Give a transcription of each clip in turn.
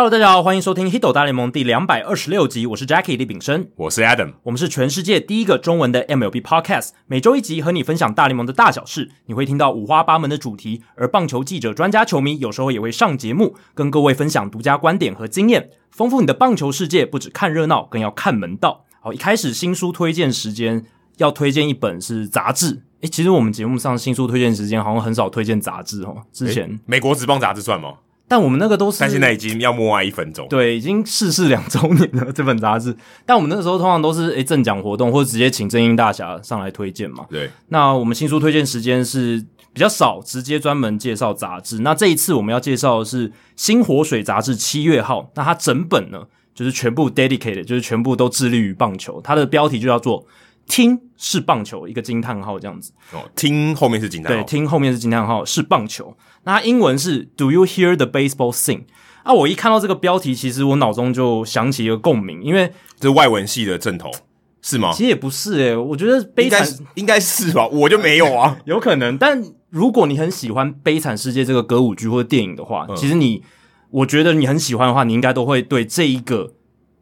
Hello，大家好，欢迎收听《Hito 大联盟》第两百二十六集，我是 Jackie 李炳生，我是 Adam，我们是全世界第一个中文的 MLB Podcast，每周一集和你分享大联盟的大小事，你会听到五花八门的主题，而棒球记者、专家、球迷有时候也会上节目，跟各位分享独家观点和经验，丰富你的棒球世界。不只看热闹，更要看门道。好，一开始新书推荐时间要推荐一本是杂志，诶，其实我们节目上新书推荐时间好像很少推荐杂志哦，之前美国职棒杂志算吗？但我们那个都是，但现在已经要默哀一分钟。对，已经逝世两周年了这本杂志。但我们那个时候通常都是诶赠奖活动，或者直接请正音大侠上来推荐嘛。对。那我们新书推荐时间是比较少，直接专门介绍杂志。那这一次我们要介绍的是《新火水》杂志七月号。那它整本呢，就是全部 dedicated，就是全部都致力于棒球。它的标题就叫做。听是棒球，一个惊叹号这样子哦。听后面是惊叹号，对，听后面是惊叹号是棒球。那它英文是 Do you hear the baseball sing？啊，我一看到这个标题，其实我脑中就想起一个共鸣，因为这是外文系的正头是吗？其实也不是诶、欸，我觉得悲惨应该是吧，我就没有啊，有可能。但如果你很喜欢《悲惨世界》这个歌舞剧或者电影的话，嗯、其实你我觉得你很喜欢的话，你应该都会对这一个。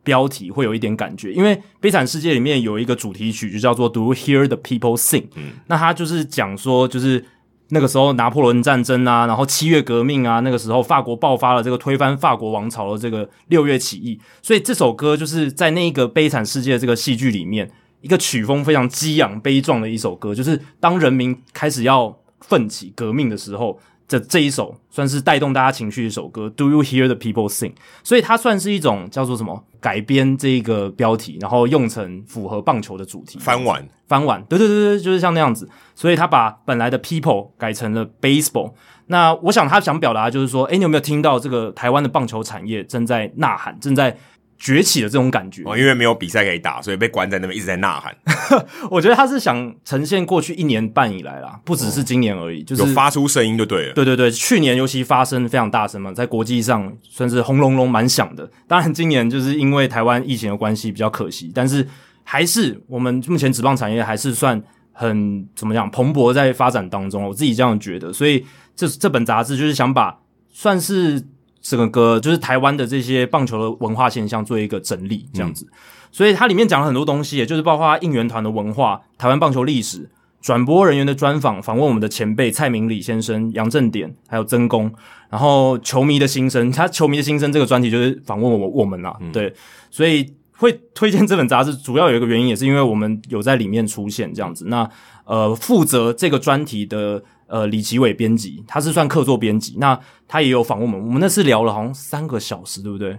标题会有一点感觉，因为《悲惨世界》里面有一个主题曲，就叫做《Do You Hear the People Sing》。嗯，那他就是讲说，就是那个时候拿破仑战争啊，然后七月革命啊，那个时候法国爆发了这个推翻法国王朝的这个六月起义，所以这首歌就是在那个《悲惨世界》这个戏剧里面，一个曲风非常激昂、悲壮的一首歌，就是当人民开始要奋起革命的时候。这这一首算是带动大家情绪的一首歌，Do you hear the people sing？所以它算是一种叫做什么改编这个标题，然后用成符合棒球的主题。翻碗，翻碗，对对对对，就是像那样子。所以他把本来的 people 改成了 baseball。那我想他想表达就是说，诶，你有没有听到这个台湾的棒球产业正在呐喊，正在。崛起的这种感觉哦，因为没有比赛可以打，所以被关在那边一直在呐喊。我觉得他是想呈现过去一年半以来啦，不只是今年而已，哦、就是有发出声音就对了。对对对，去年尤其发声非常大声嘛，在国际上算是轰隆隆蛮响的。当然，今年就是因为台湾疫情的关系比较可惜，但是还是我们目前职棒产业还是算很怎么讲蓬勃在发展当中，我自己这样觉得。所以这这本杂志就是想把算是。这个歌就是台湾的这些棒球的文化现象做一个整理，这样子，嗯、所以它里面讲了很多东西，也就是包括应援团的文化、台湾棒球历史、转播人员的专访、访问我们的前辈蔡明礼先生、杨正典，还有曾公，然后球迷的心声，他球迷的心声这个专题就是访问我我们啦，嗯、对，所以会推荐这本杂志，主要有一个原因也是因为我们有在里面出现这样子。那呃，负责这个专题的。呃，李奇伟编辑，他是算客座编辑，那他也有访问我们，我们那次聊了好像三个小时，对不对？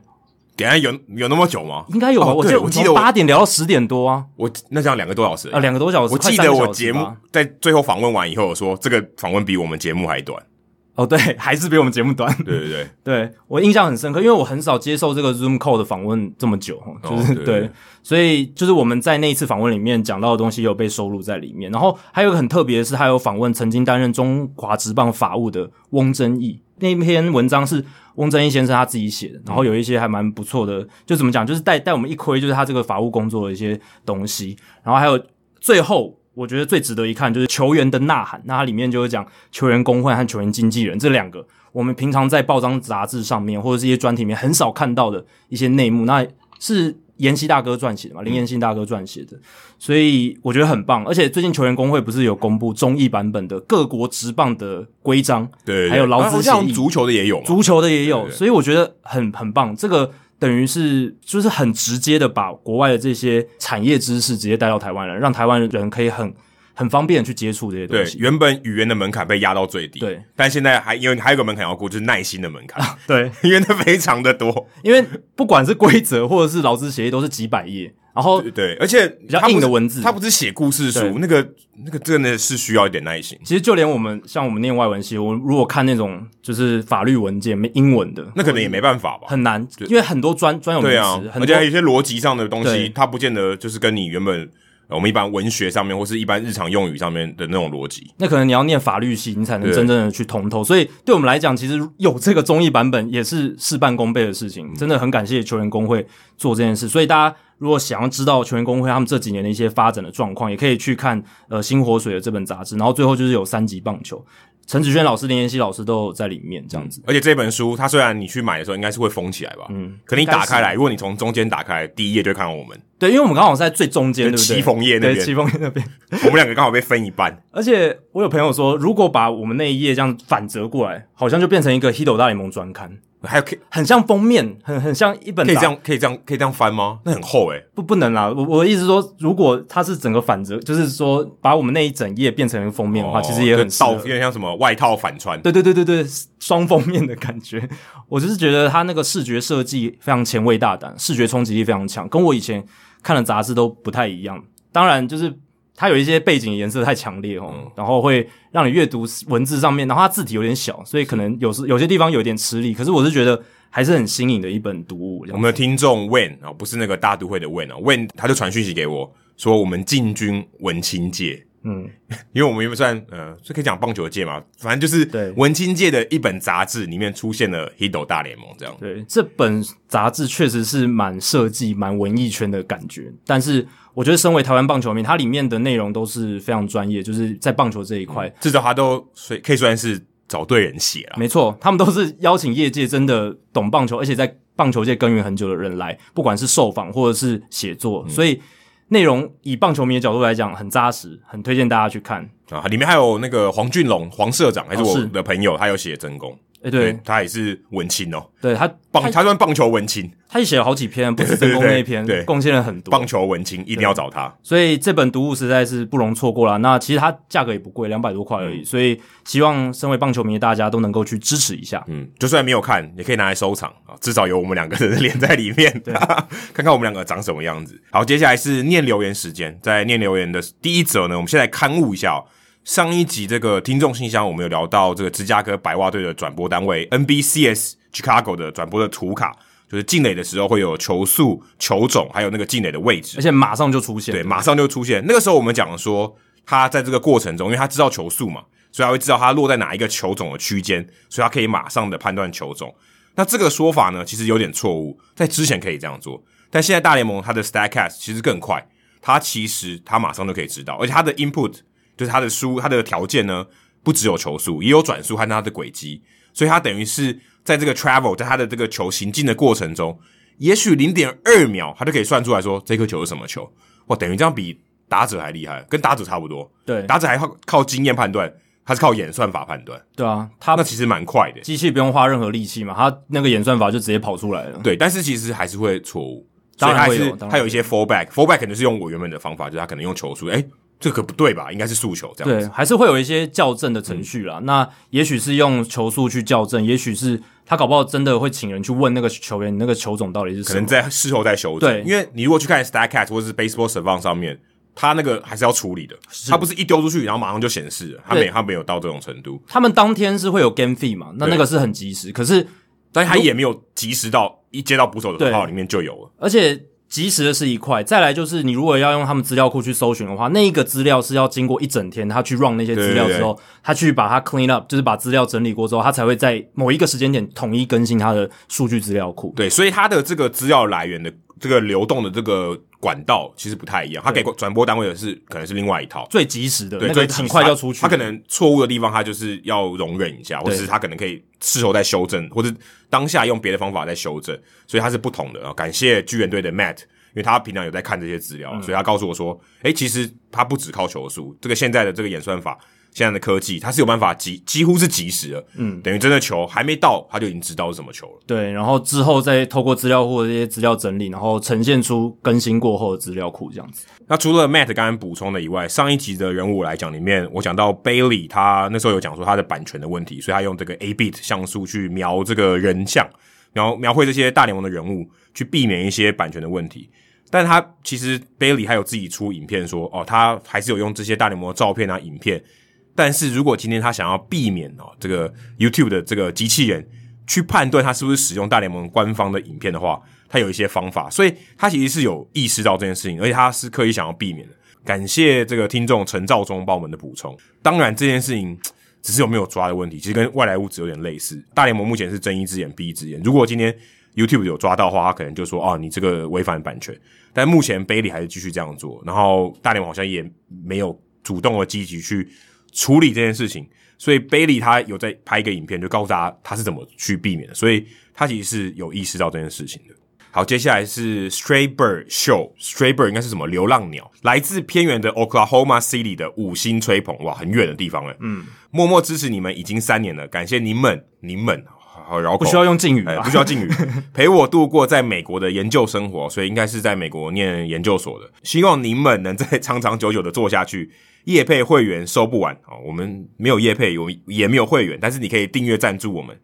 等下有有那么久吗？应该有吧？哦、我记得我记得八点聊到十点多啊，我那这样两个多小时啊，两个多小时。我记得我节目在最后访问完以后，我说这个访问比我们节目还短。哦，对，还是比我们节目短。对对对，对 我印象很深刻，因为我很少接受这个 Zoom call 的访问这么久，就是、哦、对，对，对，所以就是我们在那一次访问里面讲到的东西有被收录在里面。然后还有一个很特别的是，他有访问曾经担任中华职棒法务的翁真义，那篇文章是翁真义先生他自己写的，然后有一些还蛮不错的，就怎么讲，就是带带我们一窥，就是他这个法务工作的一些东西。然后还有最后。我觉得最值得一看就是球员的呐喊，那它里面就会讲球员工会和球员经纪人这两个，我们平常在报章杂志上面或者这些专题里面很少看到的一些内幕，那是延希大哥撰写的嘛，林延信大哥撰写的，所以我觉得很棒。而且最近球员工会不是有公布中译版本的各国职棒的规章，对，还有劳资协议，足球的也有，足球的也有，所以我觉得很很棒。这个。等于是就是很直接的把国外的这些产业知识直接带到台湾来，让台湾人可以很很方便的去接触这些东西。对，原本语言的门槛被压到最低，对，但现在还因为还有个门槛要过，就是耐心的门槛。对，因为它非常的多，因为不管是规则或者是劳资协议，都是几百页。然后对，对，而且比较硬的文字，它不是写故事书，那个那个真的是需要一点耐心。其实就连我们像我们念外文系，我如果看那种就是法律文件没英文的，那可能也没办法吧，很难，因为很多专专有名词，啊、而且还有一些逻辑上的东西，它不见得就是跟你原本。我们一般文学上面，或是一般日常用语上面的那种逻辑，那可能你要念法律系，你才能真正的去通透。所以对我们来讲，其实有这个综艺版本也是事半功倍的事情。真的很感谢球员工会做这件事。所以大家如果想要知道球员工会他们这几年的一些发展的状况，也可以去看呃新火水的这本杂志。然后最后就是有三级棒球。陈子轩老师、林妍希老师都有在里面这样子。而且这本书，它虽然你去买的时候应该是会封起来吧，嗯，可你打开来，如果你从中间打开，第一页就会看到我们。对，因为我们刚好是在最中间，对不对？骑缝页那边，骑缝页那边，我们两个刚好被分一半。而且我有朋友说，如果把我们那一页这样反折过来，好像就变成一个《h i d o 大联盟》专刊。还有可以很像封面，很很像一本。可以这样，可以这样，可以这样翻吗？那很厚诶、欸。不，不能啦。我我的意思说，如果它是整个反折，就是说把我们那一整页变成一个封面的话，哦、其实也很倒，有点像什么外套反穿。对对对对对，双封面的感觉。我就是觉得它那个视觉设计非常前卫大胆，视觉冲击力非常强，跟我以前看的杂志都不太一样。当然就是。它有一些背景颜色太强烈哦，嗯、然后会让你阅读文字上面，然后它字体有点小，所以可能有时有些地方有点吃力。可是我是觉得还是很新颖的一本读物。我们的听众 Wen 啊，不是那个大都会的 Wen 啊，Wen 他就传讯息给我说，我们进军文青界。嗯，因为我们原本算呃，这可以讲棒球界嘛，反正就是对文青界的一本杂志里面出现了《Hito 大联盟》这样。对，这本杂志确实是蛮设计、蛮文艺圈的感觉。但是我觉得，身为台湾棒球迷，它里面的内容都是非常专业，就是在棒球这一块，至少他都可以算是找对人写了。没错，他们都是邀请业界真的懂棒球，而且在棒球界耕耘很久的人来，不管是受访或者是写作，嗯、所以。内容以棒球迷的角度来讲很扎实，很推荐大家去看啊！里面还有那个黄俊龙黄社长，还是我的朋友，哦、他有写真功，诶对，他也是文青哦，对他棒，他算棒球文青。他也写了好几篇，不是真功那一篇，对，贡献了很多。棒球文青一定要找他，所以这本读物实在是不容错过啦。那其实它价格也不贵，两百多块而已。嗯、所以希望身为棒球迷的大家都能够去支持一下。嗯，就算没有看，也可以拿来收藏啊，至少有我们两个人的 脸在里面，对 看看我们两个长什么样子。好，接下来是念留言时间，在念留言的第一则呢，我们先来勘误一下、喔、上一集这个听众信箱，我们有聊到这个芝加哥白袜队的转播单位 NBCS Chicago 的转播的图卡。就是进垒的时候会有球速、球种，还有那个进垒的位置，而且马上就出现。对，马上就出现。那个时候我们讲说，他在这个过程中，因为他知道球速嘛，所以他会知道他落在哪一个球种的区间，所以他可以马上的判断球种。那这个说法呢，其实有点错误。在之前可以这样做，但现在大联盟它的 Statcast 其实更快，它其实它马上就可以知道，而且它的 input 就是他的输，他的条件呢，不只有球速，也有转速和它的轨迹，所以它等于是。在这个 travel，在他的这个球行进的过程中，也许零点二秒，他就可以算出来说这颗球是什么球。哇，等于这样比打者还厉害，跟打者差不多。对，打者还靠靠经验判断，他是靠演算法判断。对啊，他那其实蛮快的，机器不用花任何力气嘛，他那个演算法就直接跑出来了。对，但是其实还是会错误，当然会有，他有一些 fallback，fallback 可能是用我原本的方法，就是他可能用球速，诶这可不对吧？应该是速球这样子。对，还是会有一些校正的程序啦。嗯、那也许是用球速去校正，也许是他搞不好真的会请人去问那个球员，那个球种到底是什么？可能在事后再修正。对，因为你如果去看 Statcast 或者是 Baseball Savant 上面，他那个还是要处理的。他不是一丢出去，然后马上就显示了，他没他没有到这种程度。他们当天是会有 Game Feed 嘛？那那个是很及时，可是但他也没有及时到一接到捕手的号里面就有了，而且。即时的是一块，再来就是你如果要用他们资料库去搜寻的话，那一个资料是要经过一整天，他去 run 那些资料之后，他去把它 clean up，就是把资料整理过之后，他才会在某一个时间点统一更新他的数据资料库。对，所以他的这个资料来源的这个流动的这个管道其实不太一样，他给转播单位的是可能是另外一套最及时的，对，那个很快就出去。他可能错误的地方，他就是要容忍一下，或者是他可能可以事后再修正，或者当下用别的方法再修正，所以他是不同的啊。感谢巨人队的 Matt。因为他平常有在看这些资料，嗯、所以他告诉我说：“诶，其实他不只靠球速，这个现在的这个演算法，现在的科技，它是有办法及几乎是及时的，嗯，等于真的球还没到，他就已经知道是什么球了。对，然后之后再透过资料库的这些资料整理，然后呈现出更新过后的资料库这样子。那除了 Matt 刚刚补充的以外，上一集的人物来讲里面，我讲到 Bailey，他那时候有讲说他的版权的问题，所以他用这个 A bit 像素去描这个人像，描描绘这些大联盟的人物。”去避免一些版权的问题，但他其实 Bailey 还有自己出影片说，哦，他还是有用这些大联盟的照片啊、影片。但是如果今天他想要避免哦这个 YouTube 的这个机器人去判断他是不是使用大联盟官方的影片的话，他有一些方法，所以他其实是有意识到这件事情，而且他是刻意想要避免的。感谢这个听众陈兆忠帮我们的补充。当然这件事情只是有没有抓的问题，其实跟外来物质有点类似。大联盟目前是睁一只眼闭一只眼，如果今天。YouTube 有抓到的话，他可能就说：“哦，你这个违反版权。”但目前 Bailey 还是继续这样做，然后大联盟好像也没有主动的积极去处理这件事情。所以 Bailey 他有在拍一个影片，就告诉大家他是怎么去避免的。所以他其实是有意识到这件事情的。好，接下来是 Stray Bird Show，Stray Bird 应该是什么流浪鸟，来自偏远的 Oklahoma City 的五星吹捧，哇，很远的地方诶。嗯，默默支持你们已经三年了，感谢你们，你们。好绕口，不需要用敬语、欸，不需要敬语，陪我度过在美国的研究生活，所以应该是在美国念研究所的。希望你们能再长长久久的做下去。业配会员收不完啊，我们没有业配，有也没有会员，但是你可以订阅赞助我们。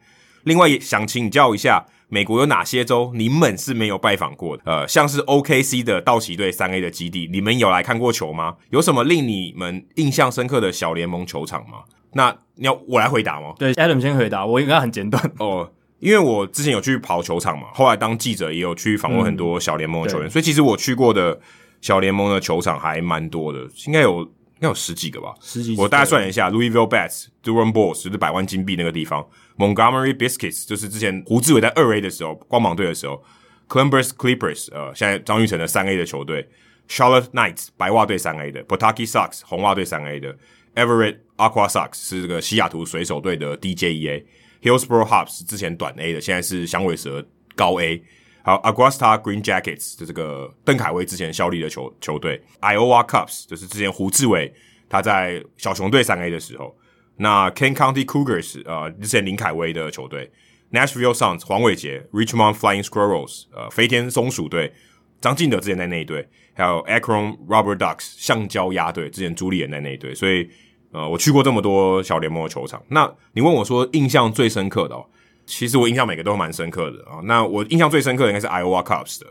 另外也想请教一下，美国有哪些州你们是没有拜访过的？呃，像是 OKC 的道奇队三 A 的基地，你们有来看过球吗？有什么令你们印象深刻的小联盟球场吗？那你要我来回答吗？对，Adam 先回答，我应该很简短哦，因为我之前有去跑球场嘛，后来当记者也有去访问很多小联盟的球员，嗯、所以其实我去过的小联盟的球场还蛮多的，应该有应该有十几个吧，十几。我大概算了一下，Louisville Bats、Durham Bulls 就是百万金币那个地方，Montgomery Biscuits 就是之前胡志伟在二 A 的时候，光芒队的时候，Columbus Clippers 呃，现在张玉成的三 A 的球队，Charlotte Knights 白袜队三 A 的，Pawtucket Sox 红袜队三 A 的。Everett Aqua Sox 是这个西雅图水手队的 DJEA，Hillsboro Hops 是之前短 A 的，现在是响尾蛇高 A。还有 Augusta Green Jackets 的这个邓凯威之前效力的球球队，Iowa Cubs 就是之前胡志伟他在小熊队三 A 的时候。那 Ken County Cougars 呃之前林凯威的球队，Nashville Sounds 黄伟杰，Richmond Flying Squirrels 呃飞天松鼠队，张进德之前在那一队，还有 Akron Rubber Ducks 橡胶鸭队之前朱莉也在那一队，所以。呃，我去过这么多小联盟的球场，那你问我说印象最深刻的哦，其实我印象每个都蛮深刻的啊。那我印象最深刻的应该是 Iowa Cubs 的，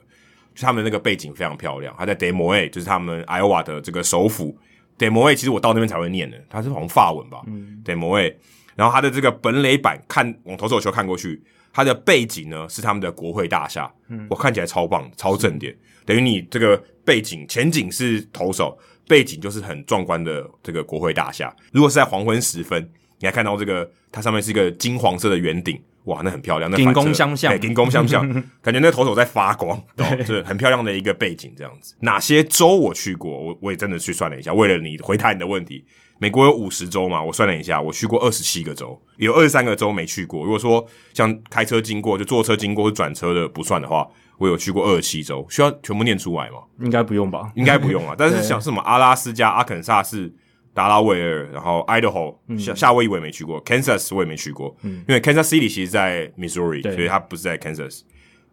就他们那个背景非常漂亮，他在 Des Moines，就是他们 Iowa 的这个首府 Des Moines，其实我到那边才会念的，它是好像法文吧，嗯，Des Moines，然后它的这个本垒板看往投手球看过去，它的背景呢是他们的国会大厦，嗯，我看起来超棒，超正点，等于你这个背景前景是投手。背景就是很壮观的这个国会大厦。如果是在黄昏时分，你还看到这个，它上面是一个金黄色的圆顶，哇，那很漂亮。那金光相向，金光相向，感觉那个投手在发光，对，是很漂亮的一个背景。这样子，哪些州我去过？我我也真的去算了一下，为了你回答你的问题，美国有五十州嘛？我算了一下，我去过二十七个州，有二十三个州没去过。如果说像开车经过，就坐车经过或转车的不算的话。我有去过二十七州，需要全部念出来吗？应该不用吧？应该不用啊。但是像什么阿拉斯加、阿肯萨斯、达拉维尔，然后 Idaho、嗯、夏夏威夷我也没去过，Kansas 我也没去过，嗯、因为 Kansas City 其实在 Missouri，所以它不是在 Kansas。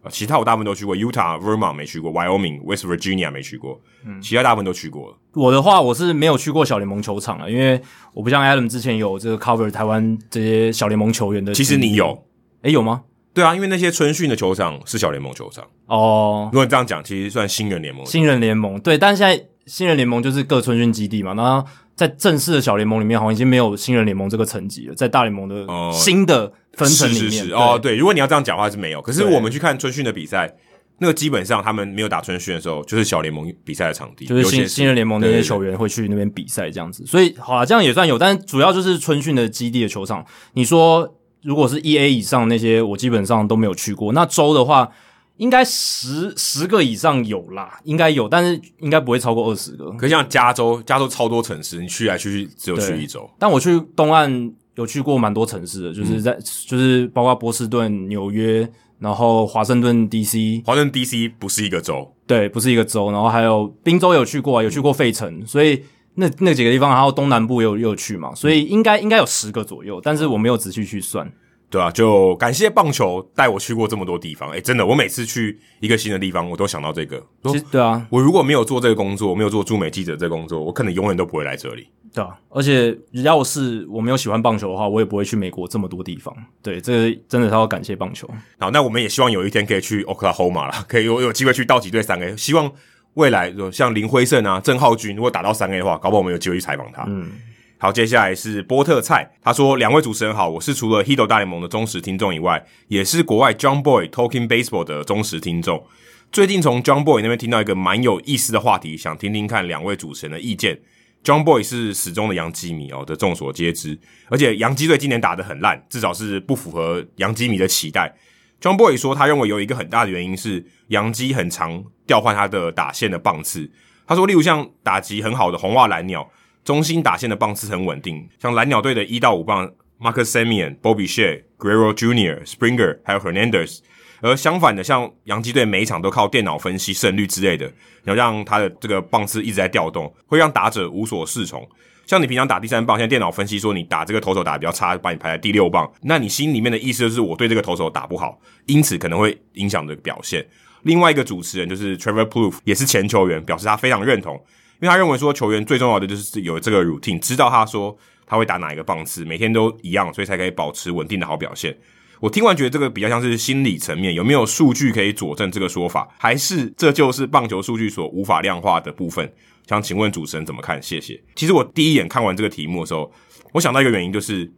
其他我大部分都去过，Utah、Vermont 没去过，Wyoming、West Virginia 没去过，嗯，其他大部分都去过了。我的话，我是没有去过小联盟球场了，因为我不像 Adam 之前有这个 cover 台湾这些小联盟球员的。其实你有，诶、欸，有吗？对啊，因为那些春训的球场是小联盟球场哦。如果你这样讲，其实算新人联盟。新人联盟对，但是现在新人联盟就是各春训基地嘛。那在正式的小联盟里面，好像已经没有新人联盟这个层级了。在大联盟的新的分层里面，是是是哦，对。如果你要这样讲话，是没有。可是我们去看春训的比赛，那个基本上他们没有打春训的时候，就是小联盟比赛的场地，就是新新人联盟那些球员会去那边比赛这样子。所以好了，这样也算有，但主要就是春训的基地的球场。你说。如果是 E A 以上那些，我基本上都没有去过。那州的话，应该十十个以上有啦，应该有，但是应该不会超过二十个。可是像加州，加州超多城市，你去来去去只有去一周。但我去东岸有去过蛮多城市的，就是在、嗯、就是包括波士顿、纽约，然后华盛顿 DC。华盛顿 DC 不是一个州，对，不是一个州。然后还有宾州有去过，有去过费城，所以。那那几个地方，然后东南部也有也有去嘛，所以应该应该有十个左右，但是我没有仔细去算。对啊，就感谢棒球带我去过这么多地方。诶，真的，我每次去一个新的地方，我都想到这个。其实对啊，我如果没有做这个工作，我没有做驻美记者这个工作，我可能永远都不会来这里。对啊，而且要是我没有喜欢棒球的话，我也不会去美国这么多地方。对，这个真的是要感谢棒球。好，那我们也希望有一天可以去 Oklahoma 啦，可以有有机会去道奇队三 A，希望。未来像林辉胜啊、郑浩均，如果打到三 A 的话，搞不好我们有机会去采访他。嗯，好，接下来是波特菜，他说：“两位主持人好，我是除了 Hito 大联盟的忠实听众以外，也是国外 John Boy Talking Baseball 的忠实听众。最近从 John Boy 那边听到一个蛮有意思的话题，想听听看两位主持人的意见。John Boy 是始终的洋基迷哦，这众所皆知，而且洋基队今年打得很烂，至少是不符合洋基迷的期待。” John Boy 说，他认为有一个很大的原因是洋基很常调换他的打线的棒次。他说，例如像打击很好的红袜蓝鸟，中心打线的棒次很稳定，像蓝鸟队的一到五棒，Marcus Semien、Bobby Shea、Guerrero Jr.、Springer 还有 Hernandez。而相反的，像洋基队每一场都靠电脑分析胜率之类的，然后让他的这个棒次一直在调动，会让打者无所适从。像你平常打第三棒，现在电脑分析说你打这个投手打得比较差，把你排在第六棒，那你心里面的意思就是我对这个投手打不好，因此可能会影响的表现。另外一个主持人就是 Trevor Plouffe，也是前球员，表示他非常认同，因为他认为说球员最重要的就是有这个 routine，知道他说他会打哪一个棒次，每天都一样，所以才可以保持稳定的好表现。我听完觉得这个比较像是心理层面，有没有数据可以佐证这个说法？还是这就是棒球数据所无法量化的部分？想请问主持人怎么看？谢谢。其实我第一眼看完这个题目的时候，我想到一个原因，就是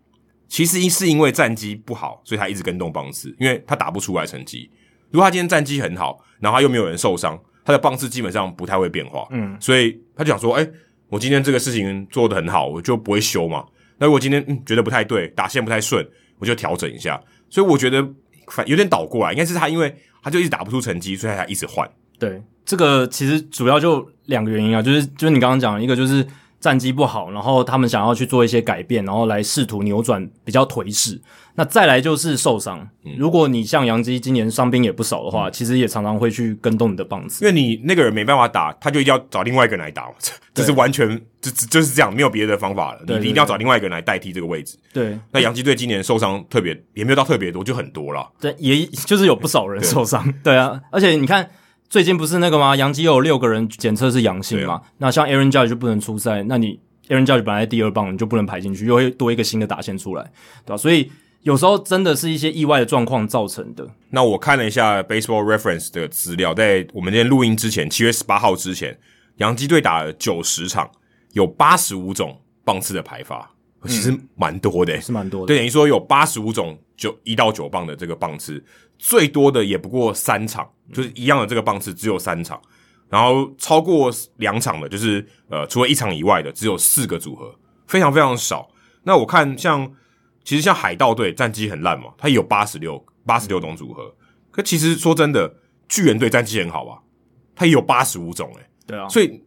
其实是因为战绩不好，所以他一直跟动棒次，因为他打不出来成绩。如果他今天战绩很好，然后他又没有人受伤，他的棒次基本上不太会变化。嗯，所以他就想说，哎，我今天这个事情做得很好，我就不会修嘛。那如果今天嗯觉得不太对，打线不太顺，我就调整一下。所以我觉得反有点倒过来，应该是他，因为他就一直打不出成绩，所以他才一直换。对，这个其实主要就两个原因啊，就是就是你刚刚讲的一个就是战绩不好，然后他们想要去做一些改变，然后来试图扭转比较颓势。那再来就是受伤，嗯、如果你像杨基今年伤兵也不少的话，嗯、其实也常常会去跟动你的棒子，因为你那个人没办法打，他就一定要找另外一个人来打，这是完全就就是这样，没有别的方法了。你一定要找另外一个人来代替这个位置。对，那杨基队今年受伤特别也没有到特别多，就很多了。对，也 就是有不少人受伤。对，对啊，而且你看最近不是那个吗？洋基有六个人检测是阳性嘛？啊、那像 Aaron Judge 就不能出赛，那你 Aaron Judge 本来第二棒你就不能排进去，又会多一个新的打线出来，对吧、啊？所以。有时候真的是一些意外的状况造成的。那我看了一下 Baseball Reference 的资料，在我们今天录音之前，七月十八号之前，洋基队打了九十场，有八十五种棒次的排法，其实蛮多的、欸，是蛮多的。对，等于说有八十五种九一到九棒的这个棒次，最多的也不过三场，就是一样的这个棒次只有三场，然后超过两场的，就是呃，除了一场以外的，只有四个组合，非常非常少。那我看像。其实像海盗队战绩很烂嘛，他有八十六八十六种组合。可其实说真的，巨人队战绩很好吧，他也有八十五种诶、欸、对啊，所以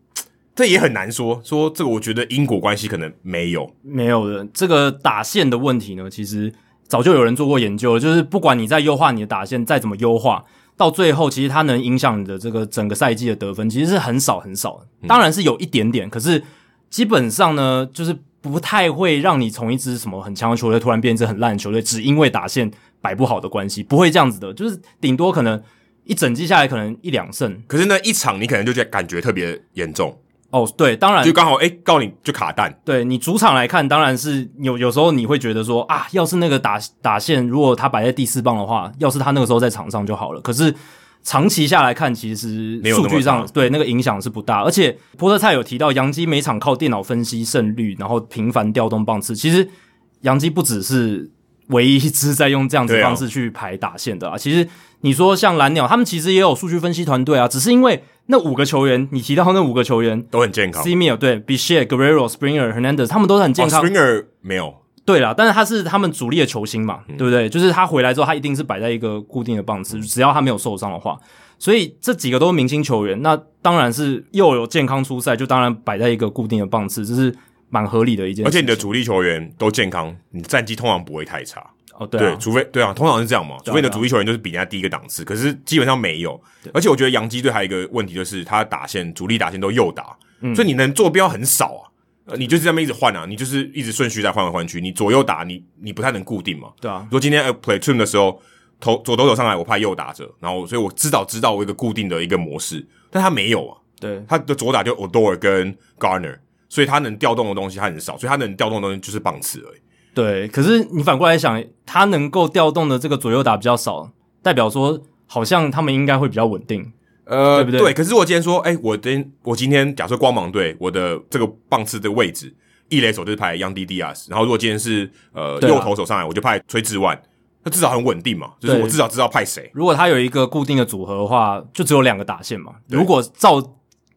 这也很难说说这个。我觉得因果关系可能没有没有的。这个打线的问题呢，其实早就有人做过研究了。就是不管你在优化你的打线再怎么优化，到最后其实它能影响你的这个整个赛季的得分，其实是很少很少的。当然是有一点点，可是基本上呢，就是。不太会让你从一支什么很强的球队突然变成很烂的球队，只因为打线摆不好的关系，不会这样子的。就是顶多可能一整季下来可能一两胜，可是那一场你可能就觉得感觉特别严重哦。对，当然就刚好哎，告你就卡蛋。对你主场来看，当然是有有时候你会觉得说啊，要是那个打打线如果他摆在第四棒的话，要是他那个时候在场上就好了。可是。长期下来看，其实数据上对那个影响是不大。而且波特菜有提到，杨基每场靠电脑分析胜率，然后频繁调动棒次。其实杨基不只是唯一一支在用这样子方式去排打线的啊。其实你说像蓝鸟，他们其实也有数据分析团队啊，只是因为那五个球员，你提到那五个球员都很健康。Semien 对，Bichette、Guerrero、Springer、Hernandez，他们都是很健康。Springer 没有。对啦，但是他是他们主力的球星嘛，嗯、对不对？就是他回来之后，他一定是摆在一个固定的棒次，只要他没有受伤的话。所以这几个都是明星球员，那当然是又有健康出赛，就当然摆在一个固定的棒次，这是蛮合理的一件事。而且你的主力球员都健康，你战绩通常不会太差。哦，对、啊，对，除非对啊，通常是这样嘛，除非你的主力球员就是比人家低一个档次，可是基本上没有。而且我觉得洋基队还有一个问题，就是他打线主力打线都右打，嗯、所以你能坐标很少啊。呃，你就是这么一直换啊，你就是一直顺序在换来换去，你左右打，你你不太能固定嘛。对啊。如果今天呃 platoon 的时候，投左投手上来，我怕右打者，然后所以我知道知道我一个固定的一个模式，但他没有啊。对。他的左打就 Odor 跟 Garner，所以他能调动的东西他很少，所以他能调动的东西就是棒次而已。对。可是你反过来想，他能够调动的这个左右打比较少，代表说好像他们应该会比较稳定。呃，对不对？对，可是我今天说，哎，我今我今天假设光芒队，我的这个棒次的位置，一垒手就是派 Yandy Diaz，然后如果今天是呃、啊、右投手上来，我就派崔志万，那至少很稳定嘛，就是我至少知道派谁。如果他有一个固定的组合的话，就只有两个打线嘛。如果照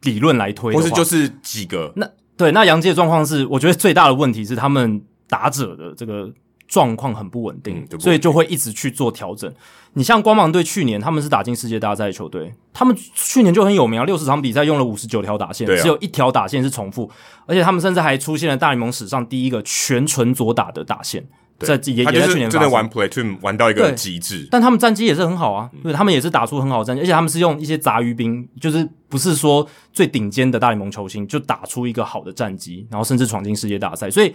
理论来推的话，或是就是几个。那对，那杨杰的状况是，我觉得最大的问题是他们打者的这个状况很不稳定，所以就会一直去做调整。你像光芒队去年他们是打进世界大赛的球队，他们去年就很有名啊，六十场比赛用了五十九条打线，啊、只有一条打线是重复，而且他们甚至还出现了大联盟史上第一个全纯左打的打线。在也也在去年真的玩 platoon 玩到一个极致，但他们战绩也是很好啊，对，他们也是打出很好的战绩，而且他们是用一些杂鱼兵，就是不是说最顶尖的大联盟球星，就打出一个好的战绩，然后甚至闯进世界大赛。所以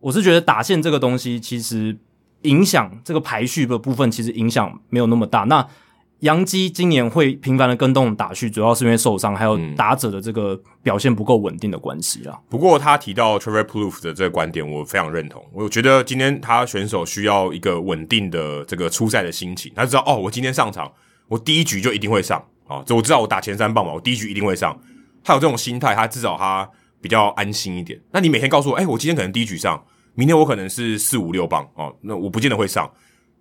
我是觉得打线这个东西，其实影响这个排序的部分，其实影响没有那么大。那杨基今年会频繁的跟动打序，主要是因为受伤，还有打者的这个表现不够稳定的关系啦。不过他提到 Trevor Plouffe 的这个观点，我非常认同。我觉得今天他选手需要一个稳定的这个出赛的心情，他知道哦，我今天上场，我第一局就一定会上啊，就、哦、我知道我打前三棒嘛，我第一局一定会上。他有这种心态，他至少他比较安心一点。那你每天告诉我，哎，我今天可能第一局上，明天我可能是四五六磅哦，那我不见得会上。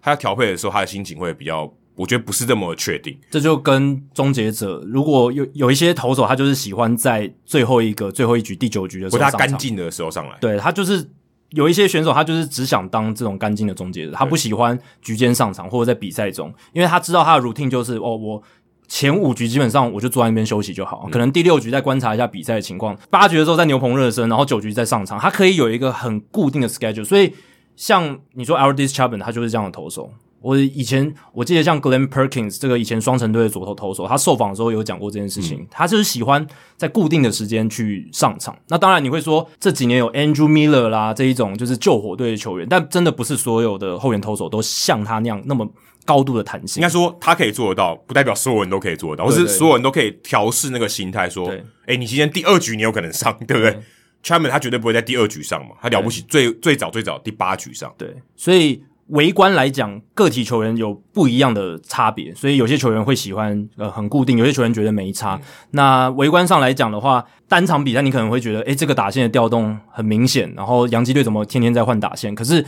他要调配的时候，他的心情会比较。我觉得不是这么确定，这就跟终结者如果有有一些投手，他就是喜欢在最后一个最后一局第九局的时候，他干净的时候上来。对，他就是有一些选手，他就是只想当这种干净的终结者，他不喜欢局间上场或者在比赛中，因为他知道他的 routine 就是哦，我前五局基本上我就坐在那边休息就好，可能第六局再观察一下比赛的情况，八局的时候在牛棚热身，然后九局再上场，他可以有一个很固定的 schedule。所以像你说 Aroldis Chapman，他就是这样的投手。我以前我记得像 Glenn Perkins 这个以前双城队的左投投手，他受访的时候有讲过这件事情。嗯、他就是喜欢在固定的时间去上场。那当然你会说这几年有 Andrew Miller 啦这一种就是救火队的球员，但真的不是所有的后援投手都像他那样那么高度的弹性。应该说他可以做得到，不代表所有人都可以做得到，或是所有人都可以调试那个心态，说，诶、欸、你今天第二局你有可能上，对不对，对？Chapman 他绝对不会在第二局上嘛，他了不起最最早最早第八局上。对，所以。围观来讲，个体球员有不一样的差别，所以有些球员会喜欢呃很固定，有些球员觉得没差。嗯、那围观上来讲的话，单场比赛你可能会觉得，诶，这个打线的调动很明显，然后洋基队怎么天天在换打线？可是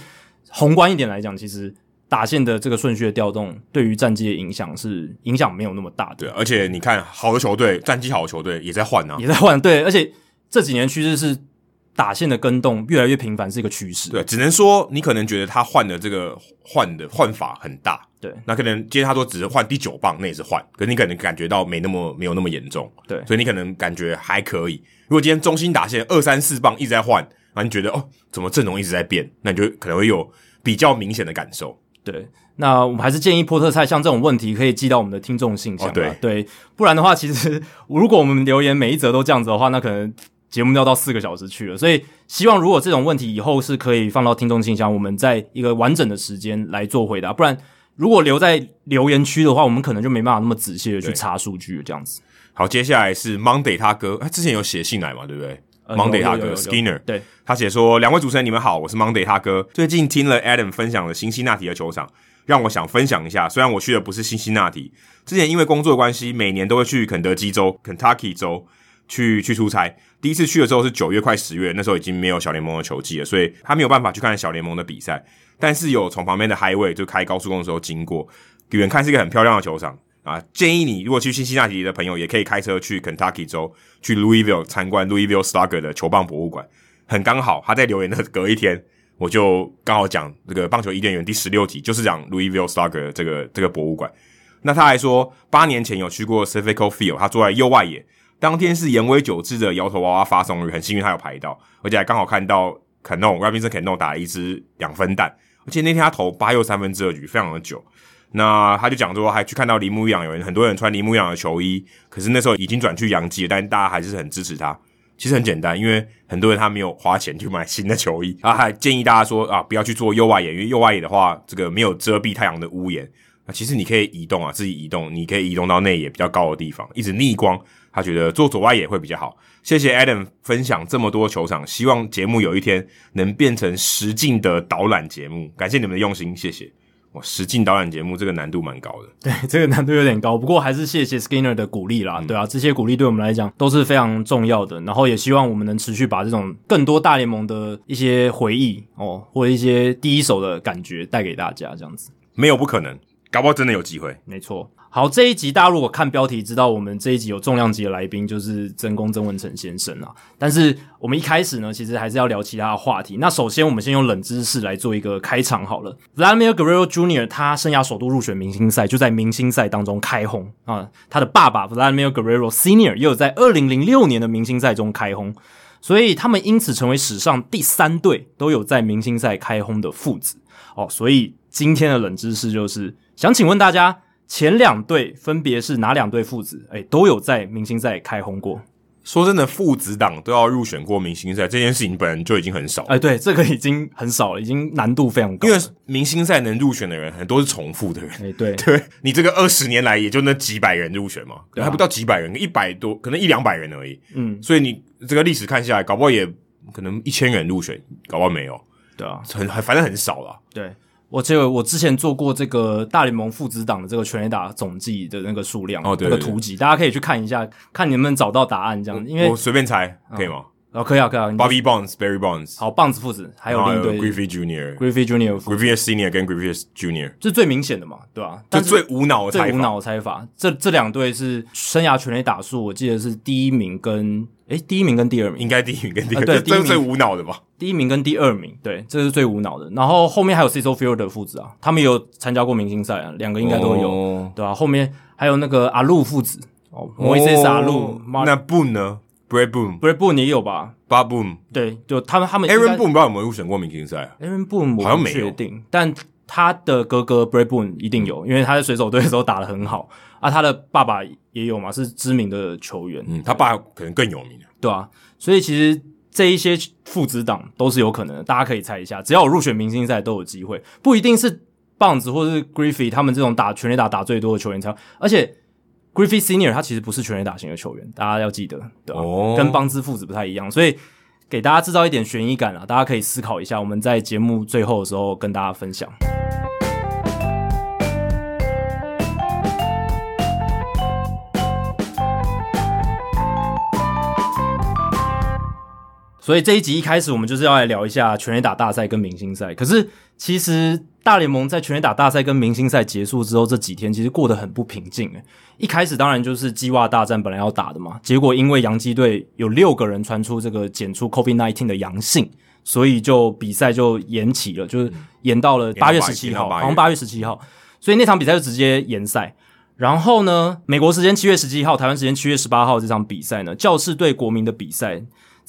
宏观一点来讲，其实打线的这个顺序的调动，对于战绩的影响是影响没有那么大的。对，而且你看，好的球队，战绩好的球队也在换啊，也在换。对，而且这几年趋势是。打线的跟动越来越频繁是一个趋势，对，只能说你可能觉得他换的这个换的换法很大，对，那可能今天他说只是换第九棒，那也是换，可是你可能感觉到没那么没有那么严重，对，所以你可能感觉还可以。如果今天中心打线二三四棒一直在换，那你觉得哦，怎么阵容一直在变，那你就可能会有比较明显的感受。对，那我们还是建议波特菜像这种问题可以寄到我们的听众信箱，哦，对，对，不然的话，其实 如果我们留言每一则都这样子的话，那可能。节目要到四个小时去了，所以希望如果这种问题以后是可以放到听众信箱，我们在一个完整的时间来做回答。不然，如果留在留言区的话，我们可能就没办法那么仔细的去查数据这样子。好，接下来是 Monday 他哥，他之前有写信来嘛，对不对、呃、？Monday 他哥 Skinner，对，他写说：两位主持人你们好，我是 Monday 他哥。最近听了 Adam 分享的辛辛那提的球场，让我想分享一下。虽然我去的不是辛辛那提，之前因为工作的关系，每年都会去肯德基州 Kentucky 州。去去出差，第一次去的时候是九月快十月，那时候已经没有小联盟的球季了，所以他没有办法去看小联盟的比赛。但是有从旁边的 Highway 就开高速公路的时候经过，远看是一个很漂亮的球场啊。建议你如果去新西那提的朋友，也可以开车去 Kentucky 州，去 Louisville 参观 Louisville Slugger 的球棒博物馆。很刚好，他在留言的隔一天，我就刚好讲这个棒球伊甸园第十六集，就是讲 Louisville Slugger 这个这个博物馆。那他还说，八年前有去过 Civic Field，他坐在右外野。当天是岩尾久志的摇头娃娃发送率，很幸运他有排到，而且还刚好看到 Cano Robinson Cano 打了一支两分弹，而且那天他投八又三分之二局，非常的久。那他就讲说，还去看到铃木一朗，有人很多人穿铃木一朗的球衣，可是那时候已经转去洋基了，但大家还是很支持他。其实很简单，因为很多人他没有花钱去买新的球衣，他还建议大家说啊，不要去做右外野，因为右外野的话，这个没有遮蔽太阳的屋檐。那其实你可以移动啊，自己移动，你可以移动到内野比较高的地方，一直逆光。他觉得做左外野会比较好。谢谢 Adam 分享这么多球场，希望节目有一天能变成实境的导览节目。感谢你们的用心，谢谢。哇，实境导演节目这个难度蛮高的。对，这个难度有点高，不过还是谢谢 Skinner 的鼓励啦。嗯、对啊，这些鼓励对我们来讲都是非常重要的。然后也希望我们能持续把这种更多大联盟的一些回忆哦，或者一些第一手的感觉带给大家，这样子。没有不可能。搞不好真的有机会。没错。好，这一集大家如果看标题知道，我们这一集有重量级的来宾，就是曾公曾文成先生啊。但是我们一开始呢，其实还是要聊其他的话题。那首先，我们先用冷知识来做一个开场好了。Vladimir Guerrero Jr. 他生涯首度入选明星赛，就在明星赛当中开轰啊。他的爸爸 Vladimir Guerrero Senior 也有在二零零六年的明星赛中开轰，所以他们因此成为史上第三对都有在明星赛开轰的父子哦。所以今天的冷知识就是想请问大家。前两对分别是哪两对父子？哎，都有在明星赛开轰过。说真的，父子档都要入选过明星赛，这件事情本来就已经很少了。哎，对，这个已经很少了，已经难度非常高。因为明星赛能入选的人很多是重复的人。哎，对，对你这个二十年来也就那几百人入选嘛，对啊，还不到几百人，一百多，可能一两百人而已。嗯，所以你这个历史看下来，搞不好也可能一千人入选，搞不好没有。对啊，很很反正很少了。对。我只有我之前做过这个大联盟父子档的这个全垒打总计的那个数量，哦，对，那个图集，大家可以去看一下，看你能不能找到答案这样。因为我随便猜可以吗？哦，可以啊，可以啊。Bobby Bonds, Barry Bonds，好，棒子父子，还有另一对 Griffey Junior, Griffey Junior, Griffey Senior 跟 Griffey Junior，这是最明显的嘛，对吧？就最无脑的猜法，最无脑的猜法。这这两队是生涯全垒打数，我记得是第一名跟。诶，第一名跟第二名应该第一名跟第二名，对，这是最无脑的吧？第一名跟第二名，对，这是最无脑的。然后后面还有 Cecil Fielder 父子啊，他们有参加过明星赛啊，两个应该都有，哦、对吧、啊？后面还有那个阿路父子哦，Moises 阿路，那 Boone 呢？Bret Boone，Bret Boone 也有吧？Bob Boone，对，就他们他们 Aaron Boone 不知道有没有入选过明星赛？Aaron Boone 好像没确定，但他的哥哥 Bret Boone 一定有，因为他在水手队的时候打得很好啊。他的爸爸也有嘛，是知名的球员，嗯，他爸可能更有名，对啊。所以其实这一些父子档都是有可能的，大家可以猜一下，只要有入选明星赛都有机会，不一定是棒子或者是 Griffey 他们这种打全垒打打最多的球员才，而且 Griffey Senior 他其实不是全垒打型的球员，大家要记得，对吧？哦，跟邦兹父子不太一样，所以给大家制造一点悬疑感啊，大家可以思考一下，我们在节目最后的时候跟大家分享。所以这一集一开始，我们就是要来聊一下全垒打大赛跟明星赛。可是，其实大联盟在全垒打大赛跟明星赛结束之后这几天，其实过得很不平静。诶，一开始当然就是鸡袜大战本来要打的嘛，结果因为洋基队有六个人传出这个检出 COVID-19 的阳性，所以就比赛就延期了，就是延到了八月十七号，好像八月十七号，所以那场比赛就直接延赛。然后呢，美国时间七月十七号，台湾时间七月十八号这场比赛呢，教士对国民的比赛。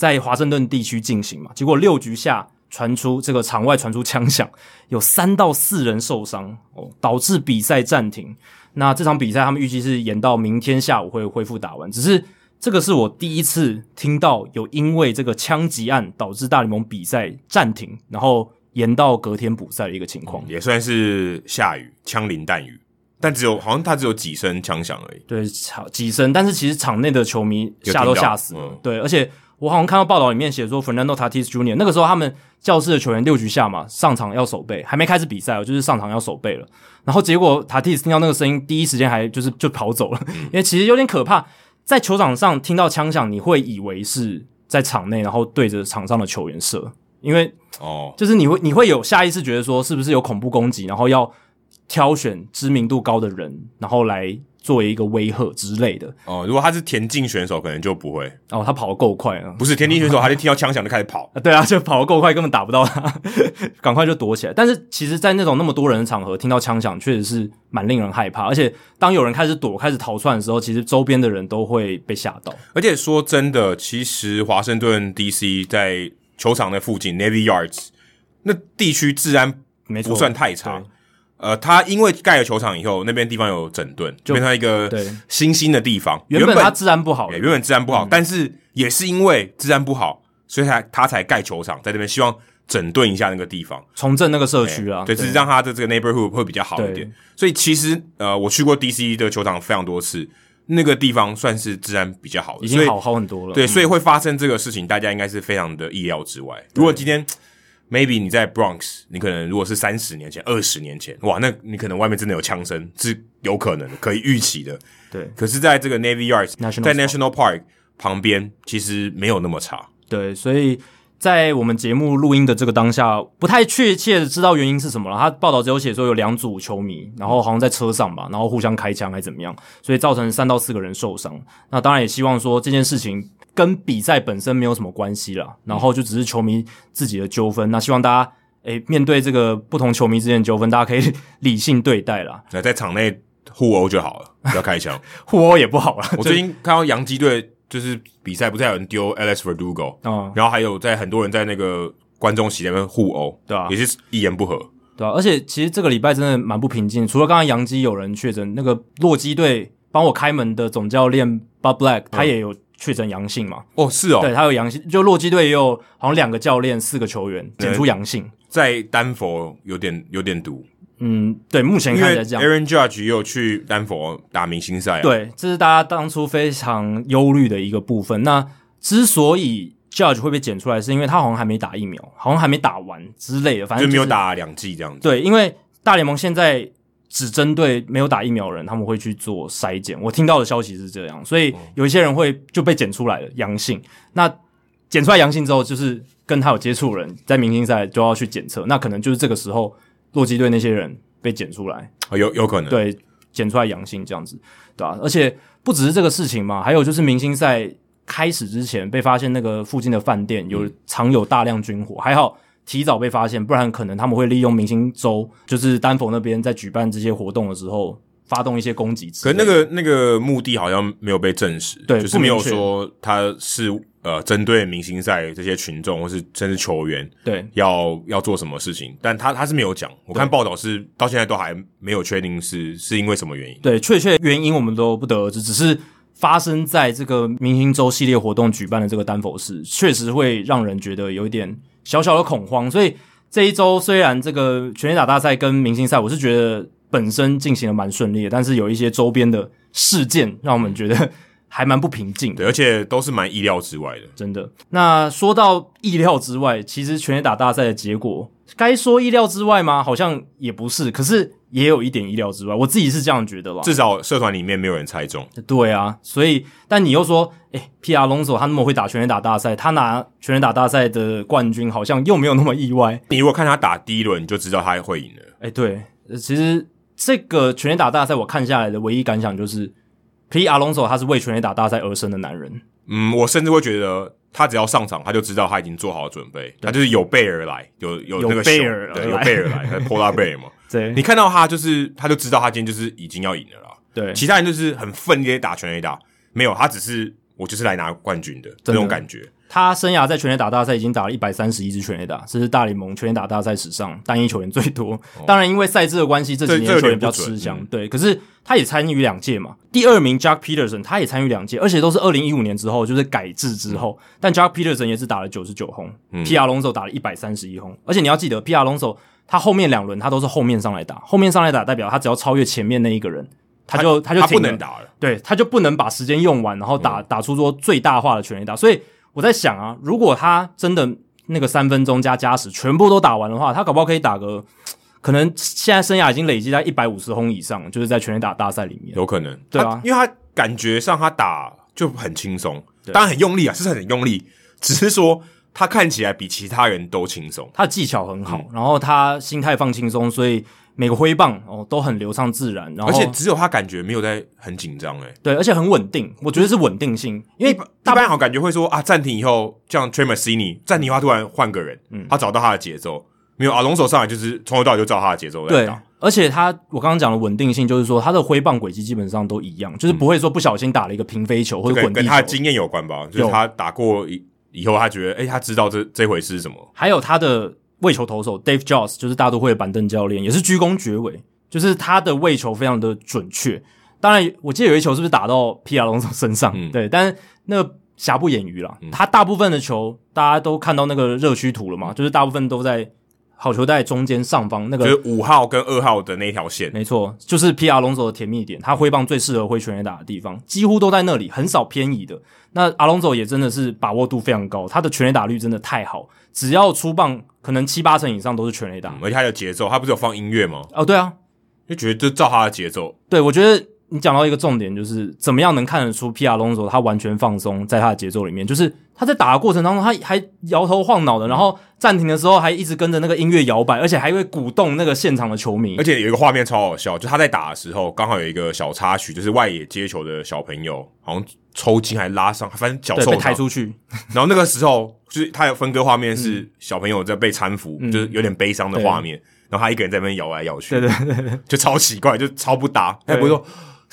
在华盛顿地区进行嘛，结果六局下传出这个场外传出枪响，有三到四人受伤哦，导致比赛暂停。那这场比赛他们预计是延到明天下午会恢复打完。只是这个是我第一次听到有因为这个枪击案导致大联盟比赛暂停，然后延到隔天补赛的一个情况。也算是下雨，枪林弹雨，但只有好像他只有几声枪响而已。对，几声，但是其实场内的球迷吓都吓死了。嗯、对，而且。我好像看到报道里面写说，Fernando Tatis Jr. 那个时候他们教室的球员六局下嘛，上场要守备，还没开始比赛哦，就是上场要守备了。然后结果 Tatis 听到那个声音，第一时间还就是就跑走了，因为其实有点可怕。在球场上听到枪响，你会以为是在场内，然后对着场上的球员射，因为哦，就是你会你会有下意识觉得说，是不是有恐怖攻击，然后要挑选知名度高的人，然后来。作为一个威吓之类的哦，如果他是田径选手，可能就不会哦。他跑得够快啊！不是田径选手，他就听到枪响就开始跑啊。对啊，就跑得够快，根本打不到他，赶快就躲起来。但是其实，在那种那么多人的场合，听到枪响确实是蛮令人害怕。而且，当有人开始躲、开始逃窜的时候，其实周边的人都会被吓到。而且说真的，其实华盛顿 DC 在球场的附近 Navy Yards 那地区治安没不算太差。呃，他因为盖了球场以后，那边地方有整顿，就变成一个新兴的地方。原本他治安不好，原本治安不好，但是也是因为治安不好，所以才他才盖球场，在这边希望整顿一下那个地方，重振那个社区啊，对，只是让他的这个 neighborhood 会比较好一点。所以其实呃，我去过 DC 的球场非常多次，那个地方算是治安比较好的，已经好好很多了。对，所以会发生这个事情，大家应该是非常的意料之外。如果今天。Maybe 你在 Bronx，你可能如果是三十年前、二十年前，哇，那你可能外面真的有枪声，是有可能的，可以预期的。对，可是在这个 Navy Yards，National 在 National Park 旁边，其实没有那么差。对，所以在我们节目录音的这个当下，不太确切的知道原因是什么了。他报道只有写说有两组球迷，然后好像在车上吧，然后互相开枪还是怎么样，所以造成三到四个人受伤。那当然也希望说这件事情跟比赛本身没有什么关系啦，然后就只是球迷自己的纠纷。那希望大家诶面对这个不同球迷之间的纠纷，大家可以理性对待啦。那在场内互殴就好了，不要开枪，互殴也不好啦。我最近看到洋基队。就是比赛不是还有人丢 Alex Verdugo，嗯，然后还有在很多人在那个观众席那边互殴，对啊，也是一言不合，对啊，而且其实这个礼拜真的蛮不平静，除了刚刚杨基有人确诊，那个洛基队帮我开门的总教练 Bob Black 他也有确诊阳性嘛，哦，是哦，对他有阳性，就洛基队也有好像两个教练四个球员检出阳性，在丹佛有点有点毒。嗯，对，目前看起来这样。Aaron Judge 也有去丹佛打明星赛啊。对，这是大家当初非常忧虑的一个部分。那之所以 Judge 会被检出来，是因为他好像还没打疫苗，好像还没打完之类的，反正、就是、就没有打两剂这样子。对，因为大联盟现在只针对没有打疫苗的人，他们会去做筛检。我听到的消息是这样，所以有一些人会就被检出来了阳性。那检出来阳性之后，就是跟他有接触的人在明星赛就要去检测，那可能就是这个时候。洛基队那些人被检出来，有有可能对检出来阳性这样子，对吧、啊？而且不只是这个事情嘛，还有就是明星赛开始之前被发现那个附近的饭店有藏有大量军火，还好提早被发现，不然可能他们会利用明星周，就是丹佛那边在举办这些活动的时候发动一些攻击。可那个那个目的好像没有被证实，对，就是没有说他是。呃，针对明星赛这些群众或是甚至球员，对，要要做什么事情，但他他是没有讲。我看报道是到现在都还没有确定是是因为什么原因。对，确切原因我们都不得而知，只是发生在这个明星周系列活动举办的这个丹佛市，确实会让人觉得有一点小小的恐慌。所以这一周虽然这个全垒打大赛跟明星赛，我是觉得本身进行的蛮顺利的，但是有一些周边的事件让我们觉得。还蛮不平静的，对，而且都是蛮意料之外的，真的。那说到意料之外，其实全垒打大赛的结果，该说意料之外吗？好像也不是，可是也有一点意料之外。我自己是这样觉得吧。至少社团里面没有人猜中。对啊，所以，但你又说，诶，Pete Alonso 他那么会打全垒打大赛，他拿全垒打大赛的冠军，好像又没有那么意外。你如果看他打第一轮，你就知道他会赢了。诶，对，其实这个全垒打大赛我看下来的唯一感想就是。Pete Alonso 他是为全垒打大赛而生的男人。嗯，我甚至会觉得他只要上场，他就知道他已经做好了准备，他就是有备而来，有有那个备而对，有备而来，Polar Bear 嘛。对，你看到他就是，他就知道他今天就是已经要赢了啦。对，其他人就是很奋力的打全垒打，没有，他只是我就是来拿冠军的这种感觉。他生涯在全垒打大赛已经打了一百三十一支全垒打，这是大联盟全垒打大赛史上单一球员最多。哦、当然，因为赛制的关系，这几年球员比较吃香。对，可是他也参与两届嘛。第二名 Jack Peterson 他也参与两届，而且都是二零一五年之后，就是改制之后。嗯、但 Jack Peterson 也是打了九十九轰，Pete Alonso 打了一百三十一轰。而且你要记得，Pete Alonso 他后面两轮他都是后面上来打，后面上来打代表他只要超越前面那一个人，他就他，他就他不能打了。对，他就不能把时间用完，然后打、嗯、打出说最大化的全垒打，所以。我在想啊，如果他真的那个三分钟加加时全部都打完的话，他搞不好可以打个，可能现在生涯已经累积在一百五十轰以上，就是在全垒打大赛里面。有可能，对啊，因为他感觉上他打就很轻松，当然很用力啊，是很用力，只是说他看起来比其他人都轻松，他的技巧很好，嗯、然后他心态放轻松，所以。每个挥棒哦都很流畅自然，然后而且只有他感觉没有在很紧张诶，对，而且很稳定，我觉得是稳定性，因为大般好感觉会说啊，暂停以后像 Trey Mancini 暂停的话突然换个人，嗯，他找到他的节奏，没有啊，龙手上来就是从头到尾就照他的节奏对，而且他我刚刚讲的稳定性就是说他的挥棒轨迹基本上都一样，就是不会说不小心打了一个平飞球或者滚地球，跟他的经验有关吧，就是他打过以以后他觉得哎、欸，他知道这这回事是什么，还有他的喂球投手 Dave Joss 就是大都会的板凳教练，也是鞠躬绝尾。就是他的位球非常的准确，当然我记得有一球是不是打到皮亚龙索身上？嗯、对，但是那个瑕不掩瑜啦。嗯、他大部分的球大家都看到那个热区图了嘛，就是大部分都在好球带中间上方那个，就是五号跟二号的那条线，没错，就是皮亚龙索的甜蜜点，他挥棒最适合挥全垒打的地方，几乎都在那里，很少偏移的。那阿隆索也真的是把握度非常高，他的全垒打率真的太好，只要出棒可能七八成以上都是全垒打，嗯，而且他的节奏，他不是有放音乐吗？哦，对啊。就觉得就照他的节奏，对，我觉得你讲到一个重点，就是怎么样能看得出皮亚龙索他完全放松在他的节奏里面，就是他在打的过程当中，他还摇头晃脑的，然后暂停的时候还一直跟着那个音乐摇摆，而且还会鼓动那个现场的球迷。而且有一个画面超好笑，就他在打的时候，刚好有一个小插曲，就是外野接球的小朋友好像抽筋还拉伤，反正脚受伤被抬出去。然后那个时候就是他有分割画面，是小朋友在被搀扶，嗯、就是有点悲伤的画面。然后他一个人在那边摇来摇去，对对对，就超奇怪，就超不搭。他不会说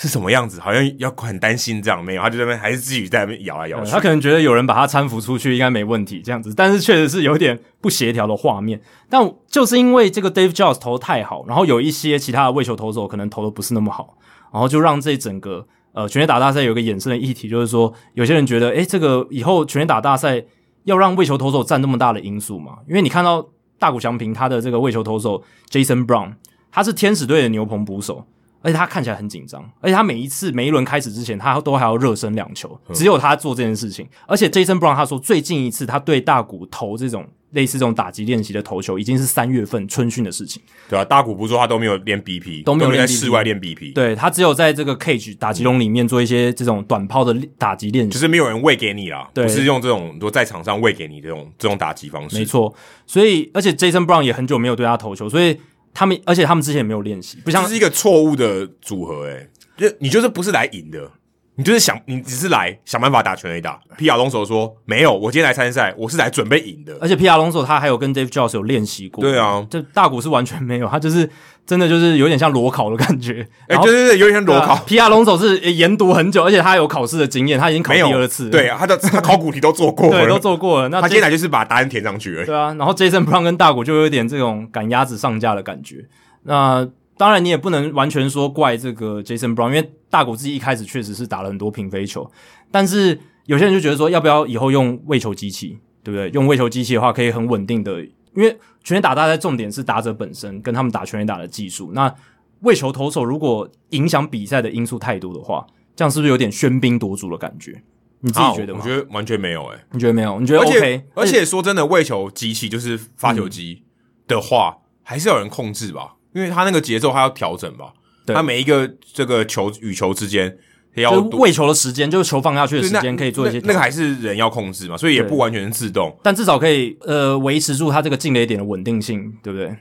是什么样子，好像要很担心这样，没有，他就在那边还是自己在那边摇来摇去。他可能觉得有人把他搀扶出去应该没问题这样子，但是确实是有点不协调的画面。但就是因为这个 Dave Jones 投的太好，然后有一些其他的卫球投手可能投的不是那么好，然后就让这整个呃全垒打大赛有一个衍生的议题，就是说有些人觉得，诶，这个以后全垒打大赛要让卫球投手占那么大的因素嘛？因为你看到。大谷翔平他的这个卫球投手 Jason Brown，他是天使队的牛棚捕手，而且他看起来很紧张，而且他每一次每一轮开始之前，他都还要热身两球，只有他做这件事情。而且 Jason Brown 他说，最近一次他对大谷投这种。类似这种打击练习的投球，已经是三月份春训的事情，对啊，大谷不是说他都没有练 BP，都没有在室外练 BP，对，他只有在这个 cage 打击笼里面做一些这种短抛的打击练习，就是没有人喂给你啦，对，不是用这种说在场上喂给你这种这种打击方式，没错。所以，而且 Jason Brown 也很久没有对他投球，所以他们，而且他们之前也没有练习，不像是一个错误的组合，诶，就你就是不是来赢的。你就是想，你只是来想办法打全垒打。皮亚龙索说：“没有，我今天来参赛，我是来准备赢的。”而且皮亚龙索他还有跟 Dave Jones 有练习过。对啊，这大谷是完全没有，他就是真的就是有点像裸考的感觉。哎、欸，对对对，有点像裸考。皮亚龙索是研读很久，而且他有考试的经验，他已经考第二次。对啊，他的他考古题都做过了，对，都做过了。那他接下来就是把答案填上去而已。对啊，然后 Jason Brown 跟大谷就有点这种赶鸭子上架的感觉。那。当然，你也不能完全说怪这个 Jason Brown，因为大谷自己一开始确实是打了很多平飞球，但是有些人就觉得说，要不要以后用喂球机器，对不对？用喂球机器的话，可以很稳定的，因为全垒打大赛重点是打者本身跟他们打全垒打的技术。那喂球投手如果影响比赛的因素太多的话，这样是不是有点喧宾夺主的感觉？你自己觉得吗？我觉得完全没有、欸，诶你觉得没有？你觉得 OK？而且，而且说真的，喂球机器就是发球机的话，嗯、还是要有人控制吧？因为他那个节奏，他要调整吧？对，他每一个这个球与球之间要喂球的时间，就是球放下去的时间，可以做一些那。那个还是人要控制嘛，所以也不完全是自动，但至少可以呃维持住他这个进雷点的稳定性，对不对？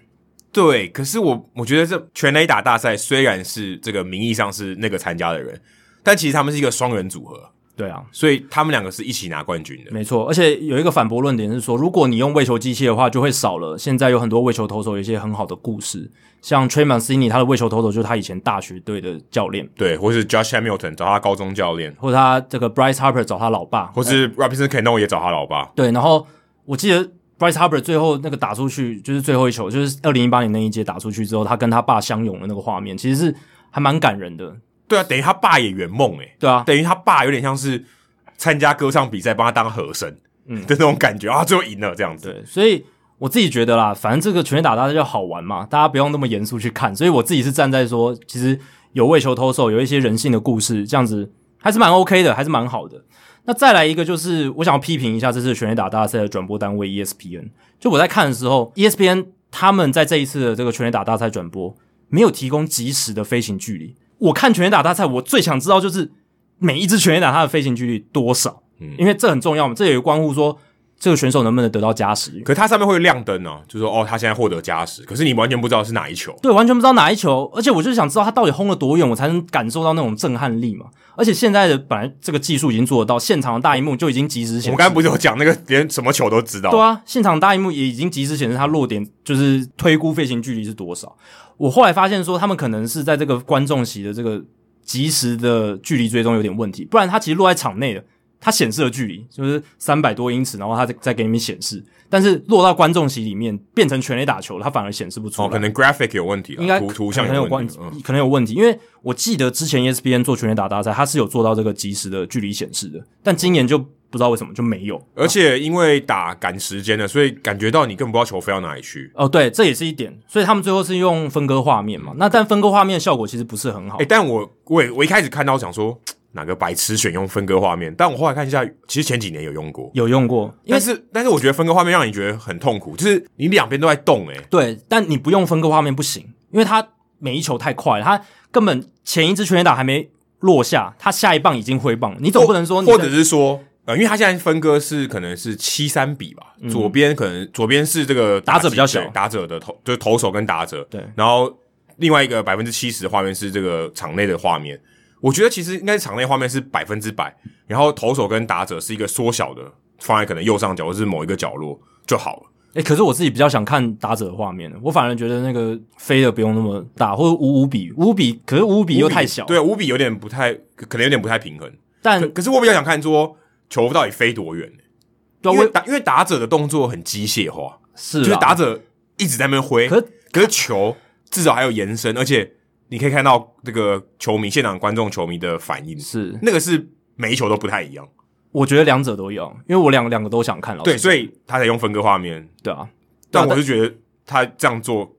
对。可是我我觉得这全垒打大赛虽然是这个名义上是那个参加的人，但其实他们是一个双人组合。对啊，所以他们两个是一起拿冠军的，没错。而且有一个反驳论点是说，如果你用喂球机器的话，就会少了现在有很多喂球投手有一些很好的故事，像 Trey Mancini 他的喂球投手就是他以前大学队的教练，对，或是 Josh Hamilton 找他高中教练，或者他这个 Bryce Harper 找他老爸，或是 Robinson Cano 也找他老爸。对，然后我记得 Bryce Harper 最后那个打出去就是最后一球，就是二零一八年那一届打出去之后，他跟他爸相拥的那个画面，其实是还蛮感人的。对啊，等于他爸也圆梦诶。对啊，等于他爸有点像是。参加歌唱比赛，帮他当和声，嗯的那种感觉啊，最后赢了这样子。对，所以我自己觉得啦，反正这个全垒打大赛就好玩嘛，大家不用那么严肃去看。所以我自己是站在说，其实有为球投手，有一些人性的故事，这样子还是蛮 OK 的，还是蛮好的。那再来一个就是，我想要批评一下这次全垒打大赛的转播单位 ESPN。就我在看的时候，ESPN 他们在这一次的这个全垒打大赛转播没有提供及时的飞行距离。我看全垒打大赛，我最想知道就是。每一支全垒打它的飞行距离多少？嗯，因为这很重要嘛，这也关乎说这个选手能不能得到加时。可是它上面会有亮灯哦，就说哦，他现在获得加时，可是你完全不知道是哪一球。对，完全不知道哪一球，而且我就想知道他到底轰了多远，我才能感受到那种震撼力嘛。而且现在的本来这个技术已经做得到，现场的大荧幕就已经及时显示。我们刚才不是有讲那个连什么球都知道？对啊，现场大荧幕也已经及时显示它落点，就是推估飞行距离是多少。我后来发现说，他们可能是在这个观众席的这个。即时的距离追踪有点问题，不然它其实落在场内的，它显示的距离就是三百多英尺，然后它再再给你们显示，但是落到观众席里面变成全垒打球，它反而显示不出来。哦，可能 graphic 有问题，应该图图像有问题，可能有问题，因为我记得之前 ESPN 做全垒打大赛，它是有做到这个及时的距离显示的，但今年就。不知道为什么就没有，而且因为打赶时间了，所以感觉到你根本不知道球飞到哪里去。哦，对，这也是一点。所以他们最后是用分割画面嘛？那但分割画面效果其实不是很好。哎、欸，但我我我一开始看到想说哪个白痴选用分割画面，但我后来看一下，其实前几年有用过，有用过。但是但是我觉得分割画面让你觉得很痛苦，就是你两边都在动诶、欸。对，但你不用分割画面不行，因为它每一球太快了，它根本前一支全垒打还没落下，它下一棒已经挥棒，你总不能说你，或者是说，呃，因为他现在分割是可能是七三比吧，嗯、左边可能左边是这个打者比较小，打者的投就是投手跟打者，对，然后另外一个百分之七十的画面是这个场内的画面，我觉得其实应该是场内画面是百分之百，然后投手跟打者是一个缩小的，放在可能右上角或是某一个角落就好了。哎、欸，可是我自己比较想看打者的画面，我反而觉得那个飞的不用那么大，或者五五比五五比，可是五五比又太小，对，五比有点不太，可能有点不太平衡。但可，可是我比较想看说球到底飞多远，对，因为打因为打者的动作很机械化，是就是打者一直在那边挥，可是可是球至少还有延伸，而且你可以看到这个球迷现场观众球迷的反应，是那个是每一球都不太一样。我觉得两者都有，因为我两两个都想看。对，所以他才用分割画面。对啊，但我是觉得他这样做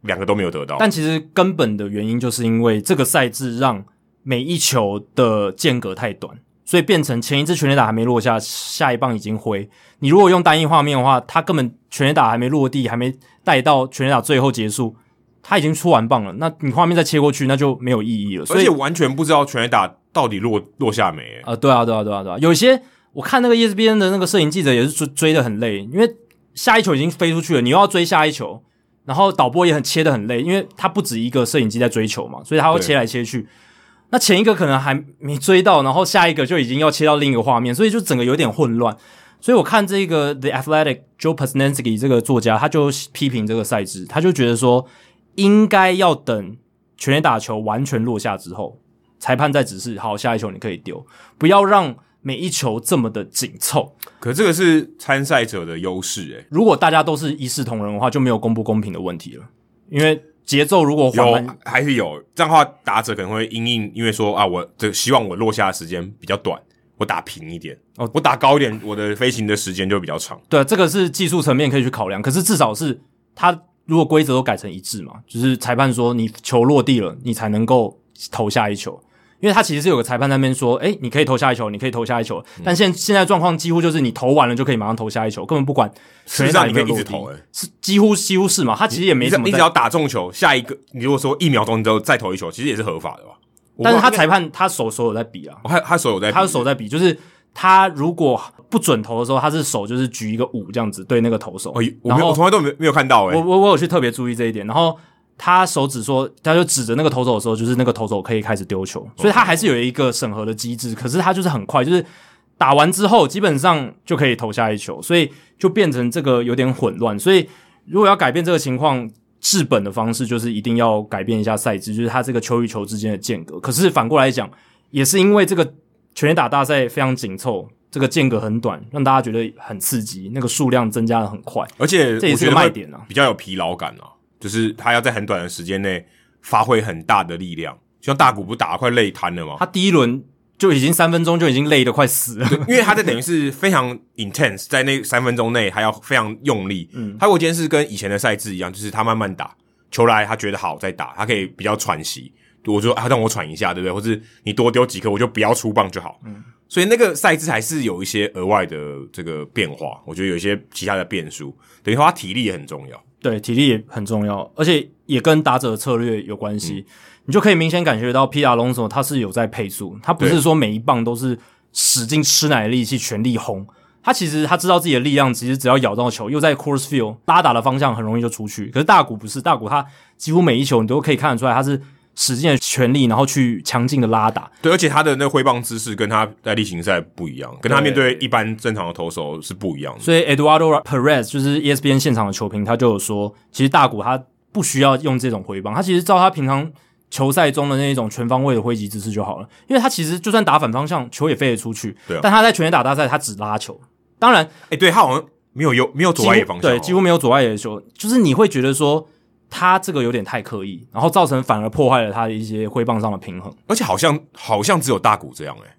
两个都没有得到。但其实根本的原因就是因为这个赛制让每一球的间隔太短，所以变成前一支全垒打还没落下，下一棒已经挥。你如果用单一画面的话，他根本全垒打还没落地，还没带到全垒打最后结束，他已经出完棒了。那你画面再切过去，那就没有意义了。所以而且完全不知道全垒打。到底落落下没？啊、呃，对啊，对啊，对啊，对啊！有些我看那个 ESPN 的那个摄影记者也是追追的很累，因为下一球已经飞出去了，你又要追下一球，然后导播也很切的很累，因为他不止一个摄影机在追球嘛，所以他会切来切去。那前一个可能还没追到，然后下一个就已经要切到另一个画面，所以就整个有点混乱。所以我看这个 The Athletic Joe Posnanski 这个作家，他就批评这个赛制，他就觉得说应该要等全垒打球完全落下之后。裁判再指示，好，下一球你可以丢，不要让每一球这么的紧凑。可这个是参赛者的优势，诶，如果大家都是一视同仁的话，就没有公不公平的问题了。因为节奏如果有，还是有这样的话，打者可能会因应，因为说啊，我这希望我落下的时间比较短，我打平一点，哦，我打高一点，我的飞行的时间就比较长。对，这个是技术层面可以去考量。可是至少是他如果规则都改成一致嘛，就是裁判说你球落地了，你才能够投下一球。因为他其实是有个裁判在那边说，诶，你可以投下一球，你可以投下一球，嗯、但现现在状况几乎就是你投完了就可以马上投下一球，根本不管实际上你可以一直投，诶，是几乎几乎是嘛？他其实也没什么，你只要打中球，下一个你如果说一秒钟之后再投一球，其实也是合法的吧？但是他裁判他手手有在比啊，他他手有在比，他的手在比，就是他如果不准投的时候，他是手就是举一个五这样子对那个投手，哦、然后我从来都没没有看到诶，我我我有去特别注意这一点，然后。他手指说，他就指着那个投手的时候，就是那个投手可以开始丢球，所以他还是有一个审核的机制。可是他就是很快，就是打完之后基本上就可以投下一球，所以就变成这个有点混乱。所以如果要改变这个情况，治本的方式就是一定要改变一下赛制，就是他这个球与球之间的间隔。可是反过来讲，也是因为这个全垒打大赛非常紧凑，这个间隔很短，让大家觉得很刺激，那个数量增加的很快，而且这也是个卖点啊，比较有疲劳感啊。就是他要在很短的时间内发挥很大的力量，像大谷不打快累瘫了吗？他第一轮就已经三分钟就已经累得快死了，因为他在等于是非常 intense，在那三分钟内还要非常用力。嗯，他如果今天是跟以前的赛制一样，就是他慢慢打球来，他觉得好再打，他可以比较喘息。我就说啊，让我喘一下，对不对？或是你多丢几颗，我就不要出棒就好。嗯，所以那个赛制还是有一些额外的这个变化，我觉得有一些其他的变数，等于说他体力也很重要。对，体力也很重要，而且也跟打者的策略有关系。嗯、你就可以明显感觉到皮亚龙索他是有在配速，他不是说每一棒都是使劲吃奶的力气全力轰。他其实他知道自己的力量，其实只要咬到球，又在 course Field 拉打的方向很容易就出去。可是大谷不是，大谷他几乎每一球你都可以看得出来，他是。使尽了全力，然后去强劲的拉打。对，而且他的那个挥棒姿势跟他在例行赛不一样，跟他面对一般正常的投手是不一样的。所以 Eduardo Perez 就是 ESPN 现场的球评，他就有说，其实大谷他不需要用这种挥棒，他其实照他平常球赛中的那一种全方位的挥击姿势就好了。因为他其实就算打反方向，球也飞得出去。对啊。但他在全垒打大赛，他只拉球。当然，诶，对他好像没有有没有左外野方向，对，几乎没有左外野的球，就是你会觉得说。他这个有点太刻意，然后造成反而破坏了他的一些挥棒上的平衡，而且好像好像只有大谷这样诶、欸，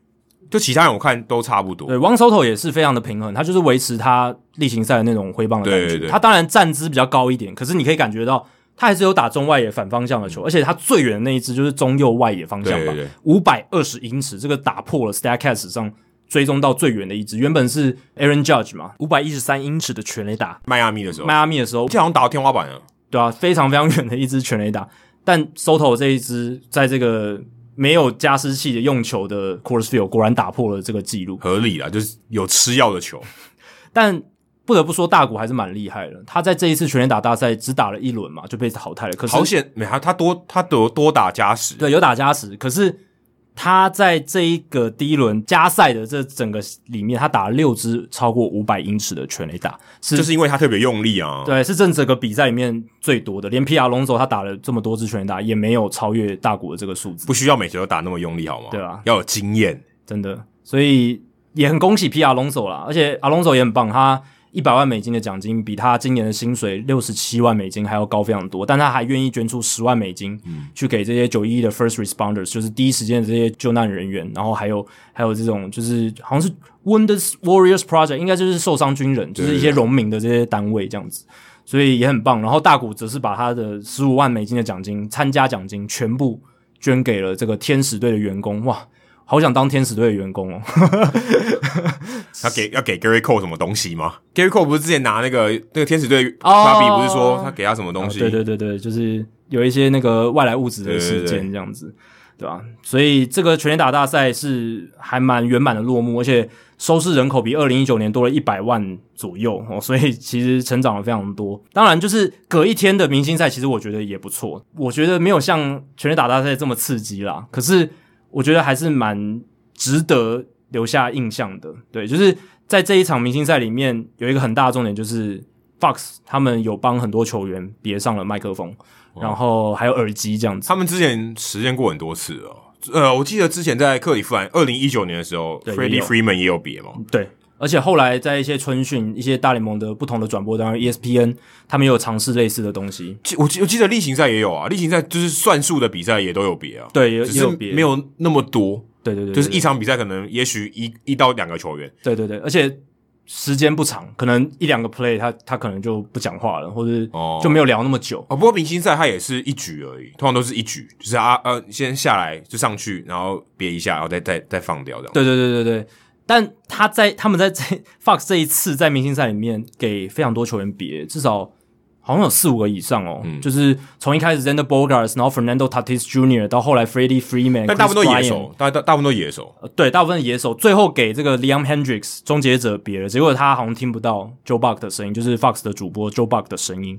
就其他人我看都差不多。对，Juan Soto 也是非常的平衡，他就是维持他例行赛的那种挥棒的感觉。对对对，他当然站姿比较高一点，可是你可以感觉到他还是有打中外野反方向的球，而且他最远的那一支就是中右外野方向吧，五百二十英尺，这个打破了 Statcast 上追踪到最远的一支，原本是 Aaron Judge 嘛，五百一十三英尺的全垒打，迈阿密的时候，迈阿密的时候，这好像打到天花板了。对啊，非常非常远的一支全垒打，但 Soto 这一支在这个没有加湿器的用球的 Coors Field 果然打破了这个记录，合理啦，就是有吃药的球。但不得不说，大谷还是蛮厉害的。他在这一次全垒打大赛只打了一轮嘛，就被淘汰了。可是好险，没他他多他多多打加时，对，有打加时，可是。他在这一个第一轮加赛的这整个里面，他打了六支超过五百英尺的全垒打，是就是因为他特别用力啊。对，是这整个比赛里面最多的，连皮亚龙索他打了这么多支全垒打，也没有超越大谷的这个数字。不需要每球都打那么用力，好吗？对啊，要有经验，真的。所以也很恭喜皮亚龙索啦，而且阿龙索也很棒，他。一百万美金的奖金比他今年的薪水六十七万美金还要高非常多，但他还愿意捐出十万美金，去给这些九一一的 first responders，就是第一时间的这些救难人员，然后还有还有这种就是好像是 Wounded Warriors Project，应该就是受伤军人，就是一些农民的这些单位这样子，所以也很棒。然后大谷则是把他的十五万美金的奖金参加奖金全部捐给了这个天使队的员工，哇！好想当天使队的员工哦！他给要给 Gary Cole 什么东西吗？Gary Cole 不是之前拿那个那个天使队 Bobby 不是说他给他什么东西？对对对对，就是有一些那个外来物质的事件这样子，对吧？所以这个全垒打大赛是还蛮圆满的落幕，而且收视人口比二零一九年多了一百万左右哦，所以其实成长了非常多。当然，就是隔一天的明星赛，其实我觉得也不错。我觉得没有像全垒打大赛这么刺激啦，可是。我觉得还是蛮值得留下印象的，对，就是在这一场明星赛里面有一个很大的重点，就是 Fox 他们有帮很多球员别上了麦克风，然后还有耳机这样子。他们之前实验过很多次哦，呃，我记得之前在克里夫兰二零一九年的时候，Freddie Freeman 也有别嘛，对。而且后来在一些春训、一些大联盟的不同的转播，当然 ESPN 他们也有尝试类似的东西。我记我记得例行赛也有啊，例行赛就是算数的比赛也都有别啊。对，也只有别，没有那么多。对对对，就是一场比赛可能也许一一到两个球员。对对对，而且时间不长，可能一两个 play 他他可能就不讲话了，或者就没有聊那么久。哦，不过明星赛他也是一局而已，通常都是一局，就是啊呃先下来就上去，然后别一下，然后再再再放掉这样。对对对对对。但他在他们在这 Fox 这一次在明星赛里面给非常多球员别，至少好像有四五个以上哦。嗯、就是从一开始 Xander Bogaerts，然后 Fernando Tatis Jr. 到后来 Freddie Freeman，但大部分都野手，大大大部分都野手。对，大部分野手。最后给这个 Liam Hendricks 终结者别了，结果他好像听不到 Joe Buck 的声音，就是 Fox 的主播 Joe Buck 的声音，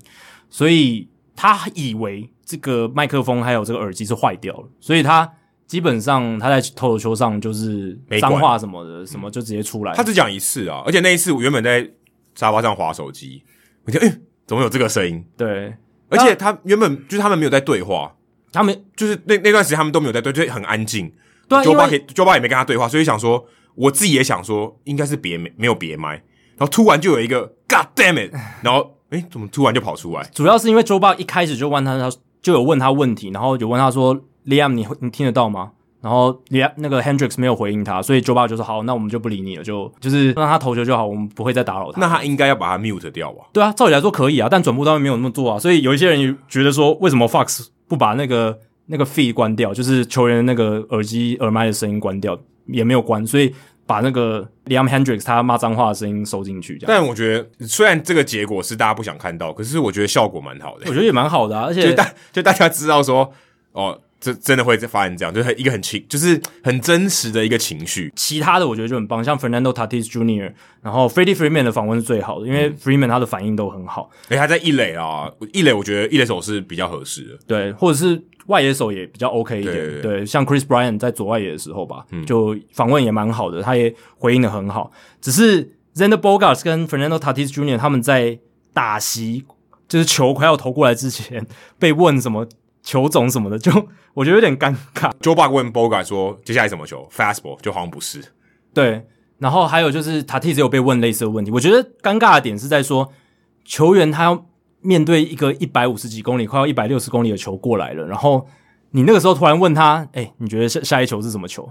所以他以为这个麦克风还有这个耳机是坏掉了，所以他。基本上他在投手球上就是脏话什么的，什么就直接出来。他只讲一次啊，而且那一次我原本在沙发上划手机，我觉得诶，怎么有这个声音？对，而且他原本就是他们没有在对话，他们就是那那段时间他们都没有在对，就很安静。对，Joe Buck 也 Joe Buck 也没跟他对话，所以想说我自己也想说应该是别没没有别麦，然后突然就有一个 God damn it，然后诶，怎么突然就跑出来？主要是因为 Joe Buck 一开始就问他，他就有问他问题，然后就问他说。Liam，你你听得到吗？然后 Liam 那个 Hendricks 没有回应他，所以 Joe Buck 就说好，那我们就不理你了，就就是让他投球就好，我们不会再打扰他。那他应该要把他 mute 掉吧？对啊，照理来说可以啊，但转播单位没有那么做啊，所以有一些人觉得说，为什么 Fox 不把那个那个 feed 关掉，就是球员那个耳机耳麦的声音关掉，也没有关，所以把那个 Liam Hendricks 他骂脏话的声音收进去。但我觉得虽然这个结果是大家不想看到，可是我觉得效果蛮好的。我觉得也蛮好的啊，而且就大就大家知道说哦。这真的会发生这样，就是一个很情，就是很真实的一个情绪。其他的我觉得就很棒，像 Fernando Tatis Jr.，然后 Freddie Freeman 的访问是最好的，因为 Freeman 他的反应都很好。诶他在一垒啊，一垒我觉得一垒手是比较合适的，对，或者是外野手也比较 OK 一点。对，像 Chris Bryant 在左外野的时候吧，嗯、就访问也蛮好的，他也回应的很好。只是 Xander Bogaerts 跟 Fernando Tatis Jr. 他们在打席，就是球快要投过来之前被问什么。球种什么的，就我觉得有点尴尬。Joe Buck 问 Bogart 说：“接下来什么球？Fastball？” 就好像不是。对，然后还有就是塔蒂只有被问类似的问题。我觉得尴尬的点是在说，球员他要面对一个一百五十几公里、快要一百六十公里的球过来了，然后你那个时候突然问他：“哎、欸，你觉得下下一球是什么球？”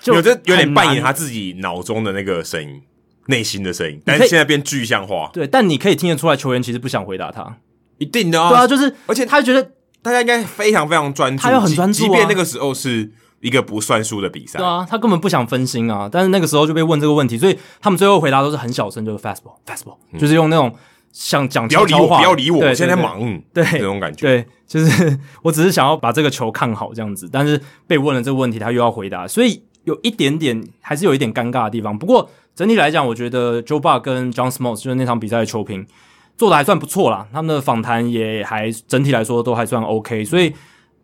就有这有点扮演他自己脑中的那个声音、内心的声音，但是现在变具象化。对，但你可以听得出来，球员其实不想回答他，一定的啊。对啊，就是，而且他觉得。大家应该非常非常专注，他要很专注啊，即便那个时候是一个不算数的比赛。对啊，他根本不想分心啊。但是那个时候就被问这个问题，所以他们最后回答都是很小声，就是 fastball，fastball，、嗯、就是用那种想讲不要理我，不要理我，对我现在忙，对这种感觉，对，就是 我只是想要把这个球看好这样子，但是被问了这个问题，他又要回答，所以有一点点还是有一点尴尬的地方。不过整体来讲，我觉得 Joe Buck 跟 John Smoltz 就是那场比赛的球评做的还算不错啦，他们的访谈也还整体来说都还算 OK，所以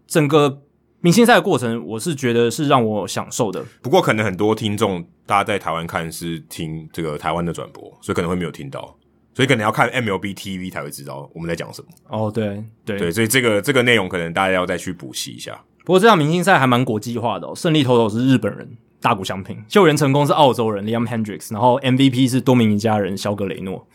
整个明星赛的过程，我是觉得是让我享受的。不过可能很多听众大家在台湾看是听这个台湾的转播，所以可能会没有听到。所以可能要看 MLB TV 才会知道我们在讲什么。哦，对对对，所以这个这个内容可能大家要再去补习一下。不过这场明星赛还蛮国际化的哦，胜利投手是日本人大谷翔平，救援成功是澳洲人 Liam Hendricks，然后 MVP 是多米尼加人肖格雷诺，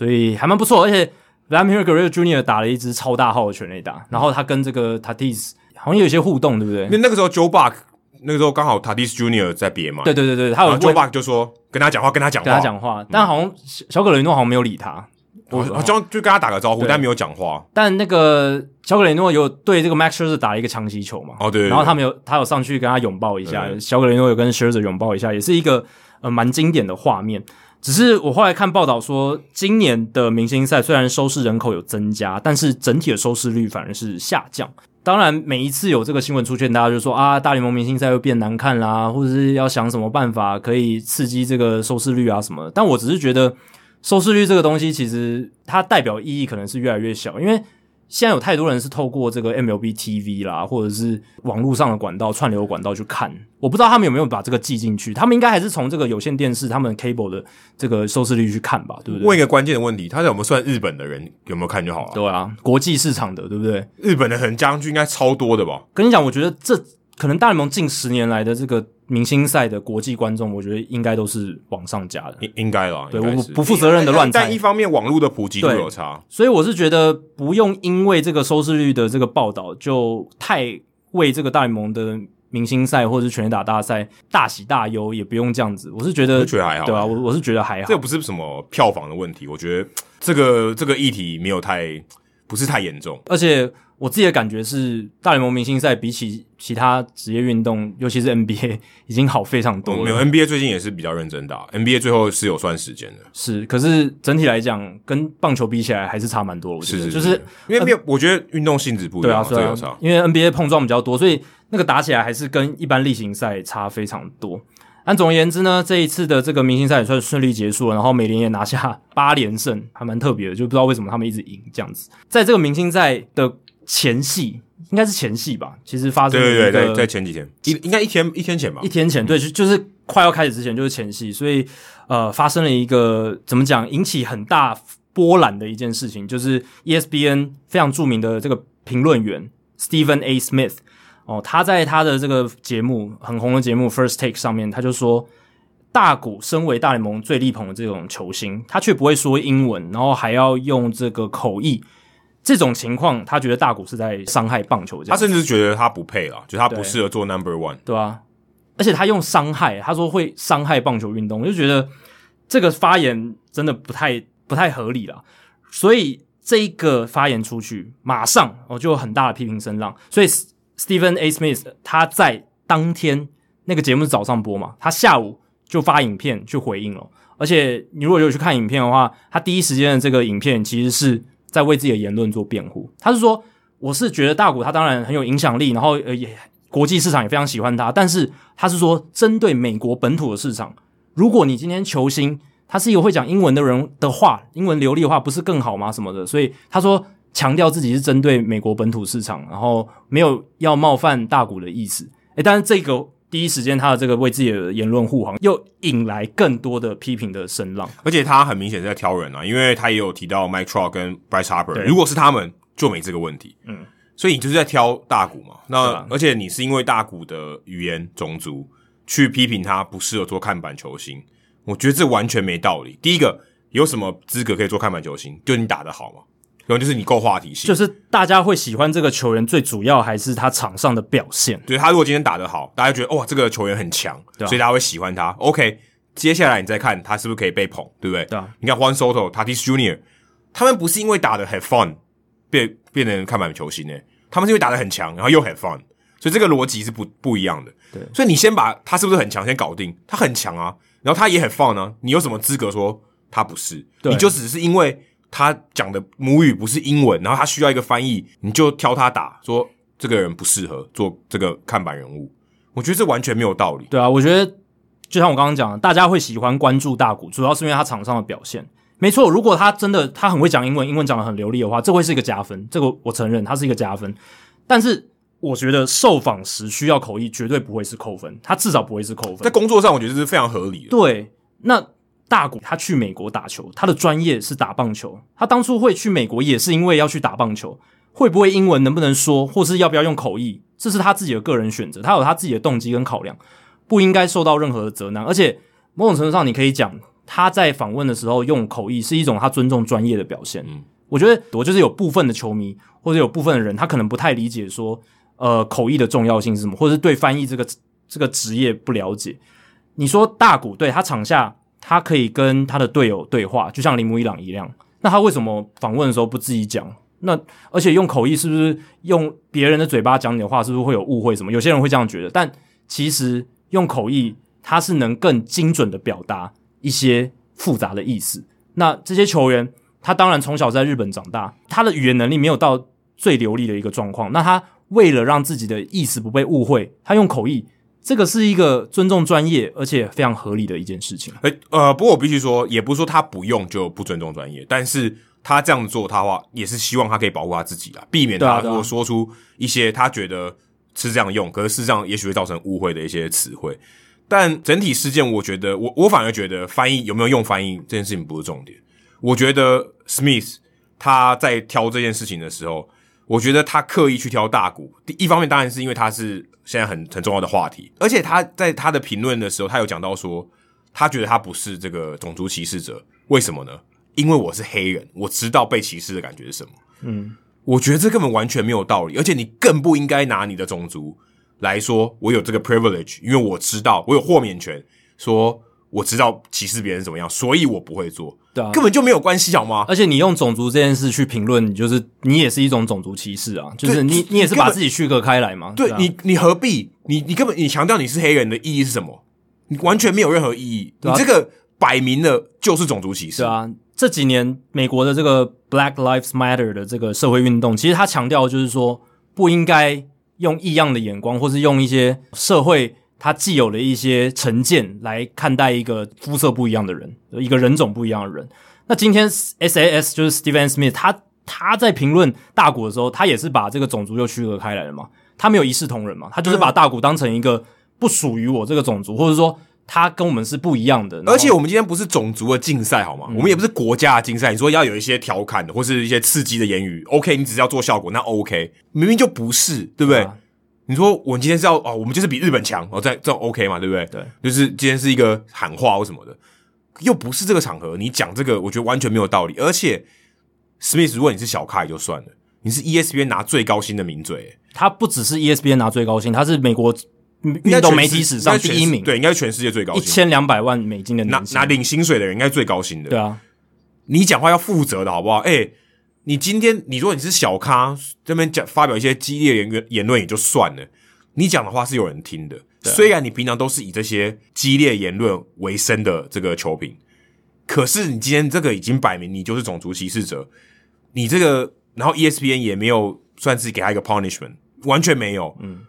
所以还蛮不错。而且 Vladimir Guerrero Jr. 打了一支超大号的全垒打，然后他跟这个 Tatis 好像有一些互动，对不对？因为那个时候 Joe Buck 那个时候刚好 Tatis Jr. 在别嘛，对对对对，他有 Joe Buck 就说跟他讲话，跟他讲话，跟他讲话，但好像小葛雷诺好像没有理他。我就就跟他打个招呼，但没有讲话。但那个小格雷诺有对这个 Max Scherzer 打了一个强袭球嘛？哦，对，对，对。然后他们有他有上去跟他拥抱一下，小格雷诺有跟 Scherzer 拥抱一下，也是一个呃蛮经典的画面。只是我后来看报道说，今年的明星赛虽然收视人口有增加，但是整体的收视率反而是下降。当然，每一次有这个新闻出现，大家就说啊，大联盟明星赛又变难看啦，或者是要想什么办法可以刺激这个收视率啊什么的。但我只是觉得。收视率这个东西，其实它代表意义可能是越来越小，因为现在有太多人是透过这个 MLB TV 啦，或者是网络上的管道、串流管道去看。我不知道他们有没有把这个记进去，他们应该还是从这个有线电视、他们 cable 的这个收视率去看吧，对不对？问一个关键的问题，他有没有算日本的人有没有看就好了？对啊，国际市场的，对不对？日本的人加上去应该超多的吧？跟你讲，我觉得这可能大联盟近十年来的这个。明星赛的国际观众，我觉得应该都是往上加的，应应该啦。对，我不负责任的乱猜。但一方面，网络的普及度有差，所以我是觉得不用因为这个收视率的这个报道，就太为这个大联盟的明星赛或者是全垒打大赛大喜大忧，也不用这样子。我是觉得，我觉得还好，对啊，我我是觉得还好，这不是什么票房的问题。我觉得这个这个议题没有太不是太严重，而且。我自己的感觉是，大联盟明星赛比起其他职业运动，尤其是 NBA，已经好非常多了。没有 NBA 最近也是比较认真打，NBA 最后是有算时间的。是，可是整体来讲，跟棒球比起来还是差蛮多。我觉得，是是是就是因为没有，我觉得运动性质不一样，对啊，对啊，差。因为 NBA 碰撞比较多，所以那个打起来还是跟一般例行赛差非常多。但总而言之呢，这一次的这个明星赛也算顺利结束了，然后美联也拿下 八连胜，还蛮特别的，就不知道为什么他们一直赢这样子。在这个明星赛的前戏应该是前戏吧，其实发生对对对，在前几天，一应该一天一天前吧，一天前，对，就就是快要开始之前就是前戏，所以呃，发生了一个怎么讲，引起很大波澜的一件事情，就是 ESPN 非常著名的这个评论员 Stephen A. Smith 哦，他在他的这个节目很红的节目 First Take 上面，他就说，大谷身为大联盟最力捧的这种球星，他却不会说英文，然后还要用这个口译。这种情况，他觉得大谷是在伤害棒球。这样，他甚至觉得他不配了，就他不适合做 Number One，对啊，而且他用伤害，他说会伤害棒球运动，我就觉得这个发言真的不太不太合理了。所以这一个发言出去，马上哦就有很大的批评声浪。所以 Stephen A. Smith 他在当天那个节目是早上播嘛，他下午就发影片去回应了。而且你如果有去看影片的话，他第一时间的这个影片其实是。在为自己的言论做辩护，他是说，我是觉得大谷他当然很有影响力，然后呃也国际市场也非常喜欢他，但是他是说针对美国本土的市场，如果你今天球星他是一个会讲英文的人的话，英文流利的话，不是更好吗？什么的，所以他说强调自己是针对美国本土市场，然后没有要冒犯大谷的意思。诶，但是这个。第一时间，他的这个为自己的言论护航，又引来更多的批评的声浪。而且他很明显是在挑人啊，因为他也有提到 Mike Trout 跟 Bryce Harper，如果是他们，就没这个问题。嗯，所以你就是在挑大谷嘛。那而且你是因为大谷的语言种族去批评他不适合做看板球星，我觉得这完全没道理。第一个，有什么资格可以做看板球星？就你打得好吗？然后就是你够话题性，就是大家会喜欢这个球员，最主要还是他场上的表现。对，他如果今天打得好，大家觉得哇，这个球员很强，对啊，所以大家会喜欢他。OK，接下来你再看他是不是可以被捧，对不对？对啊。你看 Juan Soto、Tatis Junior，他们不是因为打得很 fun 变变成看板球星诶，他们是因为打得很强，然后又很 fun，所以这个逻辑是不不一样的。对，所以你先把他是不是很强先搞定，他很强啊，然后他也很 fun 啊，你有什么资格说他不是？你就只是因为。他讲的母语不是英文，然后他需要一个翻译，你就挑他打，说这个人不适合做这个看板人物。我觉得这完全没有道理。对啊，我觉得就像我刚刚讲的，大家会喜欢关注大谷，主要是因为他场上的表现。没错，如果他真的他很会讲英文，英文讲的很流利的话，这会是一个加分。这个我承认，他是一个加分。但是我觉得受访时需要口译，绝对不会是扣分，他至少不会是扣分。在工作上，我觉得这是非常合理的。对，那大谷他去美国打球，他的专业是打棒球，他当初会去美国也是因为要去打棒球。会不会英文，能不能说，或是要不要用口译，这是他自己的个人选择，他有他自己的动机跟考量，不应该受到任何的责难。而且某种程度上，你可以讲他在访问的时候用口译是一种他尊重专业的表现。嗯，我觉得我就是有部分的球迷或者有部分的人，他可能不太理解说，呃，口译的重要性是什么，或者是对翻译这个这个职业不了解。你说大谷对他场下他可以跟他的队友对话，就像铃木一朗一样，那他为什么访问的时候不自己讲？那而且用口译是不是用别人的嘴巴讲你的话，是不是会有误会什么？有些人会这样觉得，但其实用口译，他是能更精准的表达一些复杂的意思。那这些球员，他当然从小在日本长大，他的语言能力没有到最流利的一个状况。那他为了让自己的意思不被误会，他用口译，这个是一个尊重专业而且非常合理的一件事情。诶，呃，不过我必须说，也不是说他不用就不尊重专业，但是。他这样做，他话也是希望他可以保护他自己啊，避免他如果说出一些他觉得是这样用，可是事实上也许会造成误会的一些词汇。但整体事件，我觉得我我反而觉得翻译有没有用翻译这件事情不是重点。我觉得 Smith 他在挑这件事情的时候，我觉得他刻意去挑大股，第一方面当然是因为他是现在很很重要的话题，而且他在他的评论的时候，他有讲到说，他觉得他不是这个种族歧视者，为什么呢？因为我是黑人，我知道被歧视的感觉是什么。嗯，我觉得这根本完全没有道理，而且你更不应该拿你的种族来说，我有这个 privilege，因为我知道我有豁免权，说我知道歧视别人怎么样，所以我不会做。对啊，根本就没有关系，好吗？而且你用种族这件事去评论，你就是你也是一种种族歧视啊，就是你你也是把自己区隔开来嘛。对，你你何必？你你根本你强调你是黑人的意义是什么？你完全没有任何意义。你这个摆明了就是种族歧视啊。这几年美国的这个 Black Lives Matter 的这个社会运动，其实它强调就是说，不应该用异样的眼光，或是用一些社会他既有了一些成见来看待一个肤色不一样的人，一个人种不一样的人。那今天 SAS 就是 Stephen Smith，他他在评论大谷的时候，他也是把这个种族又区隔开来了嘛，他没有一视同仁嘛，他就是把大谷当成一个不属于我这个种族，或者说。他跟我们是不一样的，而且我们今天不是种族的竞赛，好吗？嗯、我们也不是国家的竞赛。你说要有一些调侃的，或是一些刺激的言语，OK？你只是要做效果，那 OK？明明就不是，对不对？啊、你说我们今天是要哦，我们就是比日本强，哦，这这 OK 嘛？对不对？对，就是今天是一个喊话或什么的，又不是这个场合，你讲这个，我觉得完全没有道理。而且，Smith，如果你是小咖也就算了，你是 ESPN 拿最高薪的名嘴，他不只是 ESPN 拿最高薪，他是美国。运动媒体史上第一名，对，应该是全世界最高薪，一千两百万美金的拿拿领薪水的人，应该是最高薪的。对啊，你讲话要负责的好不好？哎、欸，你今天你如果你是小咖，这边讲发表一些激烈言言论也就算了，你讲的话是有人听的。啊、虽然你平常都是以这些激烈言论为生的这个球评，可是你今天这个已经摆明你就是种族歧视者，你这个，然后 ESPN 也没有算是给他一个 punishment，完全没有，嗯。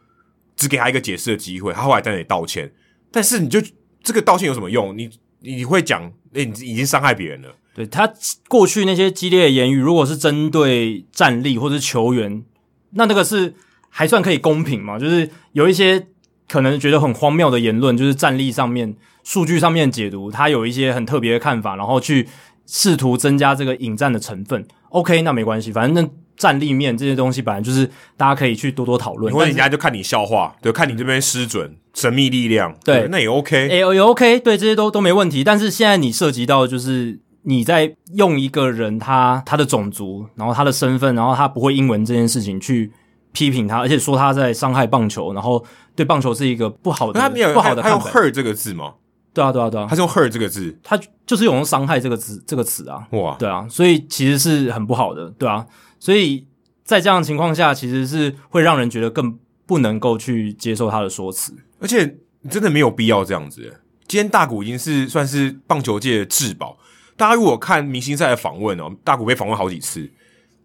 只给他一个解释的机会，他后来在那里道歉，但是你就这个道歉有什么用？你你会讲，哎、欸，你已经伤害别人了。对，他过去那些激烈的言语，如果是针对战力或者是球员，那那个是还算可以公平嘛？就是有一些可能觉得很荒谬的言论，就是战力上面、数据上面解读，他有一些很特别的看法，然后去试图增加这个引战的成分。OK，那没关系，反正那。战力面这些东西本来就是大家可以去多多讨论，因为人家就看你笑话，对，看你这边失准，神秘力量，对，对，那也 OK，也也 OK，对，这些都都没问题。但是现在你涉及到就是你在用一个人他他的种族，然后他的身份，然后他不会英文这件事情去批评他，而且说他在伤害棒球，然后对棒球是一个不好的，他没有不好的，他用 hurt 这个字吗？对啊，对啊，对啊，他是用 hurt 这个字，他就是用伤害这个字这个词啊，哇，对啊，所以其实是很不好的，对啊，所以。在这样的情况下，其实是会让人觉得更不能够去接受他的说辞，而且真的没有必要这样子。今天大谷已经是算是棒球界的至宝，大家如果看明星赛的访问哦，大谷被访问好几次，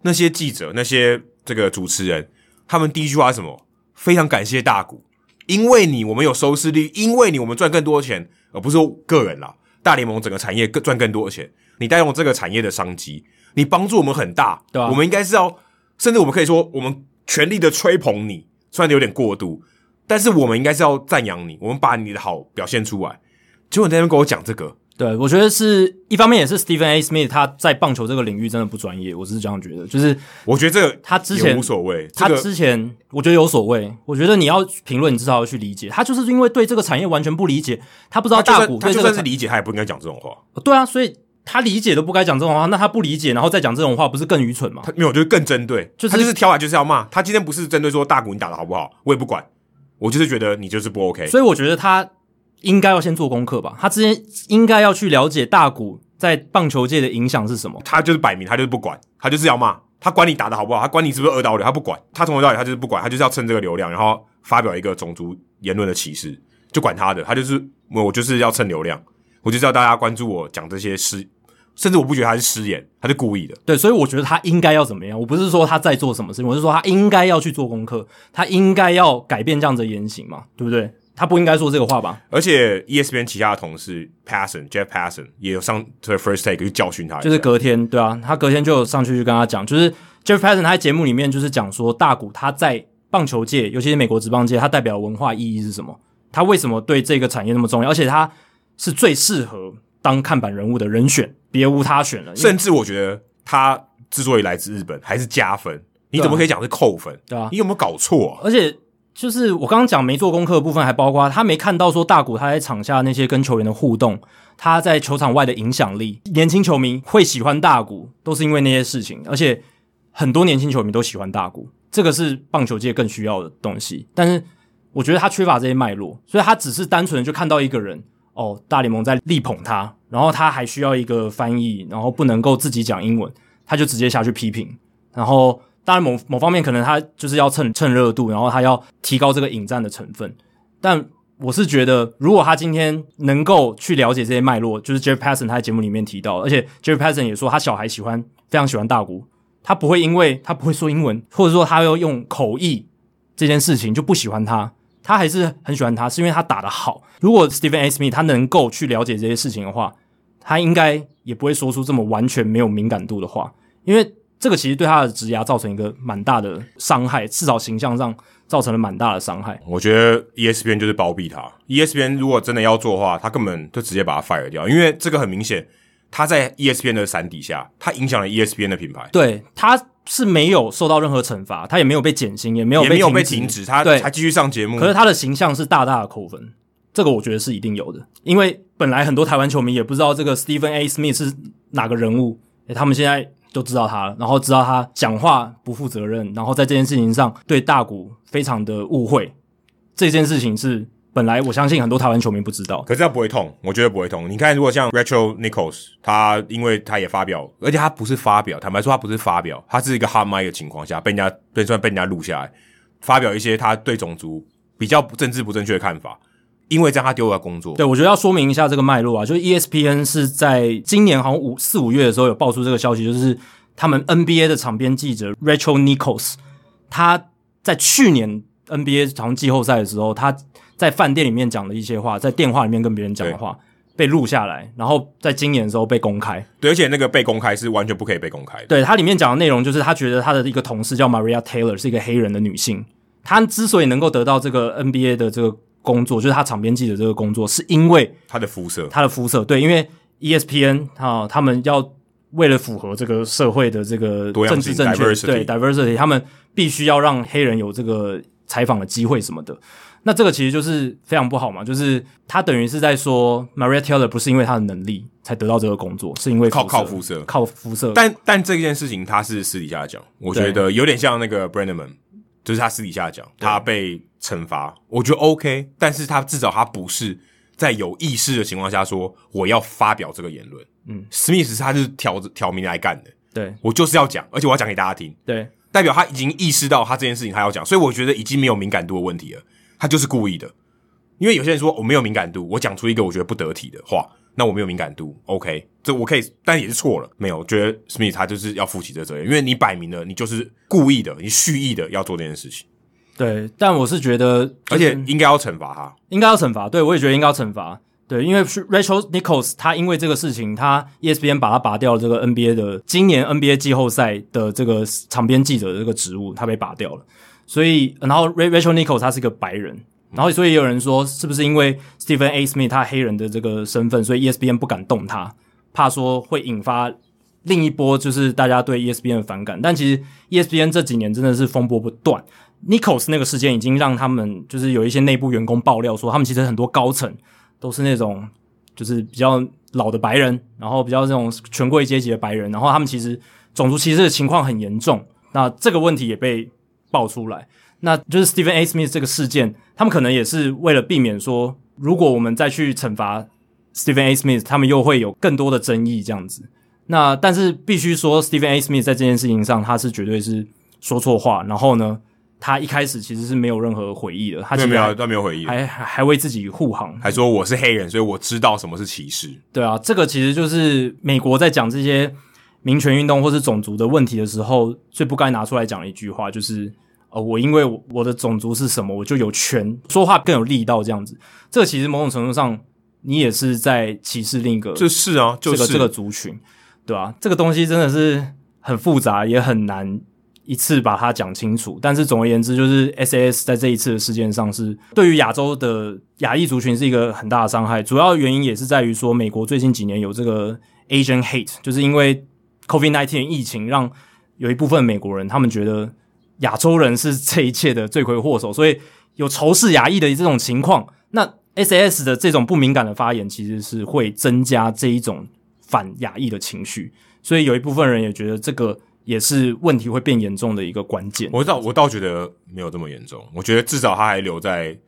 那些记者、那些这个主持人，他们第一句话是什么？非常感谢大谷，因为你我们有收视率，因为你我们赚更多钱，而不是说个人啦，大联盟整个产业更赚更多的钱，你带动这个产业的商机，你帮助我们很大，对啊，我们应该是要，甚至我们可以说，我们全力的吹捧你，虽然有点过度，但是我们应该是要赞扬你，我们把你的好表现出来。结果你在那边跟我讲这个。对，我觉得是一方面也是 Stephen A. Smith 他在棒球这个领域真的不专业，我只是这样觉得。就是我觉得这个他之前无所谓，他之前我觉得有所谓。我觉得你要评论，你至少要去理解。他就是因为对这个产业完全不理解，他不知道大股他就算是理解，他也不应该讲这种话。对啊，所以他理解都不该讲这种话，那他不理解然后再讲这种话，不是更愚蠢吗？他没有，就是更针对，就是他就是挑来就是要骂。他今天不是针对说大股你打的好不好，我也不管，我就是觉得你就是不 OK。所以我觉得他。应该要先做功课吧，他之前应该要去了解大谷在棒球界的影响是什么。他就是摆明，他就是不管，他就是要骂，他管你打的好不好，他管你是不是二刀流，他不管，他从头到尾他就是不管，他就是要蹭这个流量，然后发表一个种族言论的歧视，就管他的，他就是我就是要蹭流量，我就是要大家关注我讲这些失，甚至我不觉得他是失言，他是故意的。对，所以我觉得他应该要怎么样？我不是说他在做什么事情，我是说他应该要去做功课，他应该要改变这样子的言行嘛，对不对？他不应该说这个话吧？而且 ESPN 其他的同事 Passon Jeff Passon 也有上 The First Take 去教训他，就是隔天对啊，他隔天就有上去去跟他讲，就是 Jeff Passon 他在节目里面就是讲说大谷他在棒球界，尤其是美国职棒界，他代表文化意义是什么？他为什么对这个产业那么重要？而且他是最适合当看板人物的人选，别无他选了。甚至我觉得他之所以来自日本，还是加分。你怎么可以讲是扣分？对啊，你有没有搞错啊？而且。就是我刚刚讲没做功课的部分，还包括他没看到说大谷他在场下那些跟球员的互动，他在球场外的影响力，年轻球迷会喜欢大谷，都是因为那些事情，而且很多年轻球迷都喜欢大谷，这个是棒球界更需要的东西。但是我觉得他缺乏这些脉络，所以他只是单纯的就看到一个人，哦，大联盟在力捧他，然后他还需要一个翻译，然后不能够自己讲英文，他就直接下去批评，然后。当然某，某方面可能他就是要蹭蹭热度，然后他要提高这个引战的成分。但我是觉得，如果他今天能够去了解这些脉络，就是 Jeff Passan 他在节目里面提到，而且 Jeff Passan 也说他小孩喜欢，非常喜欢大谷，他不会因为他不会说英文，或者说他要用口译这件事情就不喜欢他，他还是很喜欢他，是因为他打得好。如果 Stephen Asme 他能够去了解这些事情的话，他应该也不会说出这么完全没有敏感度的话，因为。这个其实对他的职涯造成一个蛮大的伤害，至少形象上造成了蛮大的伤害。我觉得 ESPN 就是包庇他。ESPN 如果真的要做的话，他根本就直接把他 fire 掉，因为这个很明显，他在 ESPN 的伞底下，他影响了 ESPN 的品牌。对，他是没有受到任何惩罚，他也没有被减薪，也没有被也没有被停止，他还继续上节目。可是他的形象是大大的扣分，这个我觉得是一定有的，因为本来很多台湾球迷也不知道这个 Stephen A. Smith 是哪个人物，诶他们现在。都知道他了，然后知道他讲话不负责任，然后在这件事情上对大谷非常的误会。这件事情是本来我相信很多台湾球迷不知道，可是他不会痛，我觉得不会痛。你看，如果像 Rachel Nichols，他因为他也发表，而且他不是发表，坦白说他不是发表，他是一个哈麦的情况下被人家被算被人家录下来，发表一些他对种族比较政治不正确的看法。因为这样，他丢了工作。对，我觉得要说明一下这个脉络啊，就是 ESPN 是在今年好像五四五月的时候有爆出这个消息，就是他们 NBA 的场边记者 Rachel Nichols，他在去年 NBA 好像季后赛的时候，他在饭店里面讲的一些话，在电话里面跟别人讲的话被录下来，然后在今年的时候被公开。对，而且那个被公开是完全不可以被公开的。对，他里面讲的内容就是他觉得他的一个同事叫 Maria Taylor 是一个黑人的女性，她之所以能够得到这个 NBA 的这个。工作就是他场边记者这个工作，是因为他的肤色，他的肤色对，因为 ESPN 啊，他们要为了符合这个社会的这个政治正确，对 diversity，他们必须要让黑人有这个采访的机会什么的。那这个其实就是非常不好嘛，就是他等于是在说 Maria Taylor 不是因为他的能力才得到这个工作，是因为靠靠肤色，靠肤色。但但这件事情他是私底下讲，我觉得有点像那个 Brennaman。就是他私底下讲，他被惩罚，我觉得 OK，但是他至少他不是在有意识的情况下说我要发表这个言论。嗯，Smith 他是挑着挑明来干的，对，我就是要讲，而且我要讲给大家听，对，代表他已经意识到他这件事情他要讲，所以我觉得已经没有敏感度的问题了，他就是故意的。因为有些人说我没有敏感度，我讲出一个我觉得不得体的话，那我没有敏感度，OK，这我可以，但也是错了。没有，我觉得 Smith 他就是要负起这责任，因为你摆明了你就是故意的，你蓄意的要做这件事情。对，但我是觉得，而且应该要惩罚他，应该要惩罚。对，我也觉得应该要惩罚。对，因为 Rachel Nichols 他因为这个事情，他 ESPN 把他拔掉了这个 NBA 的今年 NBA 季后赛的这个场边记者的这个职务，他被拔掉了。所以，然后 Rachel Nichols 他是一个白人。然后，所以也有人说，是不是因为 Stephen A. Smith 他黑人的这个身份，所以 ESPN 不敢动他，怕说会引发另一波就是大家对 ESPN 的反感。但其实 ESPN 这几年真的是风波不断。Nichols 那个事件已经让他们就是有一些内部员工爆料说，他们其实很多高层都是那种就是比较老的白人，然后比较这种权贵阶级的白人，然后他们其实种族歧视的情况很严重。那这个问题也被爆出来。那就是 Stephen A. Smith 这个事件，他们可能也是为了避免说，如果我们再去惩罚 Stephen A. Smith，他们又会有更多的争议这样子。那但是必须说，Stephen A. Smith 在这件事情上，他是绝对是说错话。然后呢，他一开始其实是没有任何回忆的，他没有，他没有回忆，还还还为自己护航，还说我是黑人，所以我知道什么是歧视。对啊，这个其实就是美国在讲这些民权运动或是种族的问题的时候，最不该拿出来讲的一句话就是。呃，我因为我的种族是什么，我就有权说话更有力道，这样子。这个其实某种程度上，你也是在歧视另一个，就是啊，这个、就是这个族群，对吧、啊？这个东西真的是很复杂，也很难一次把它讲清楚。但是总而言之，就是 SAS 在这一次的事件上是对于亚洲的亚裔族群是一个很大的伤害。主要原因也是在于说，美国最近几年有这个 Asian Hate，就是因为 COVID-19 疫情，让有一部分美国人他们觉得。亚洲人是这一切的罪魁祸首，所以有仇视亚裔的这种情况。那 SAS 的这种不敏感的发言，其实是会增加这一种反亚裔的情绪。所以有一部分人也觉得这个也是问题会变严重的一个关键。我倒我倒觉得没有这么严重，我觉得至少他还留在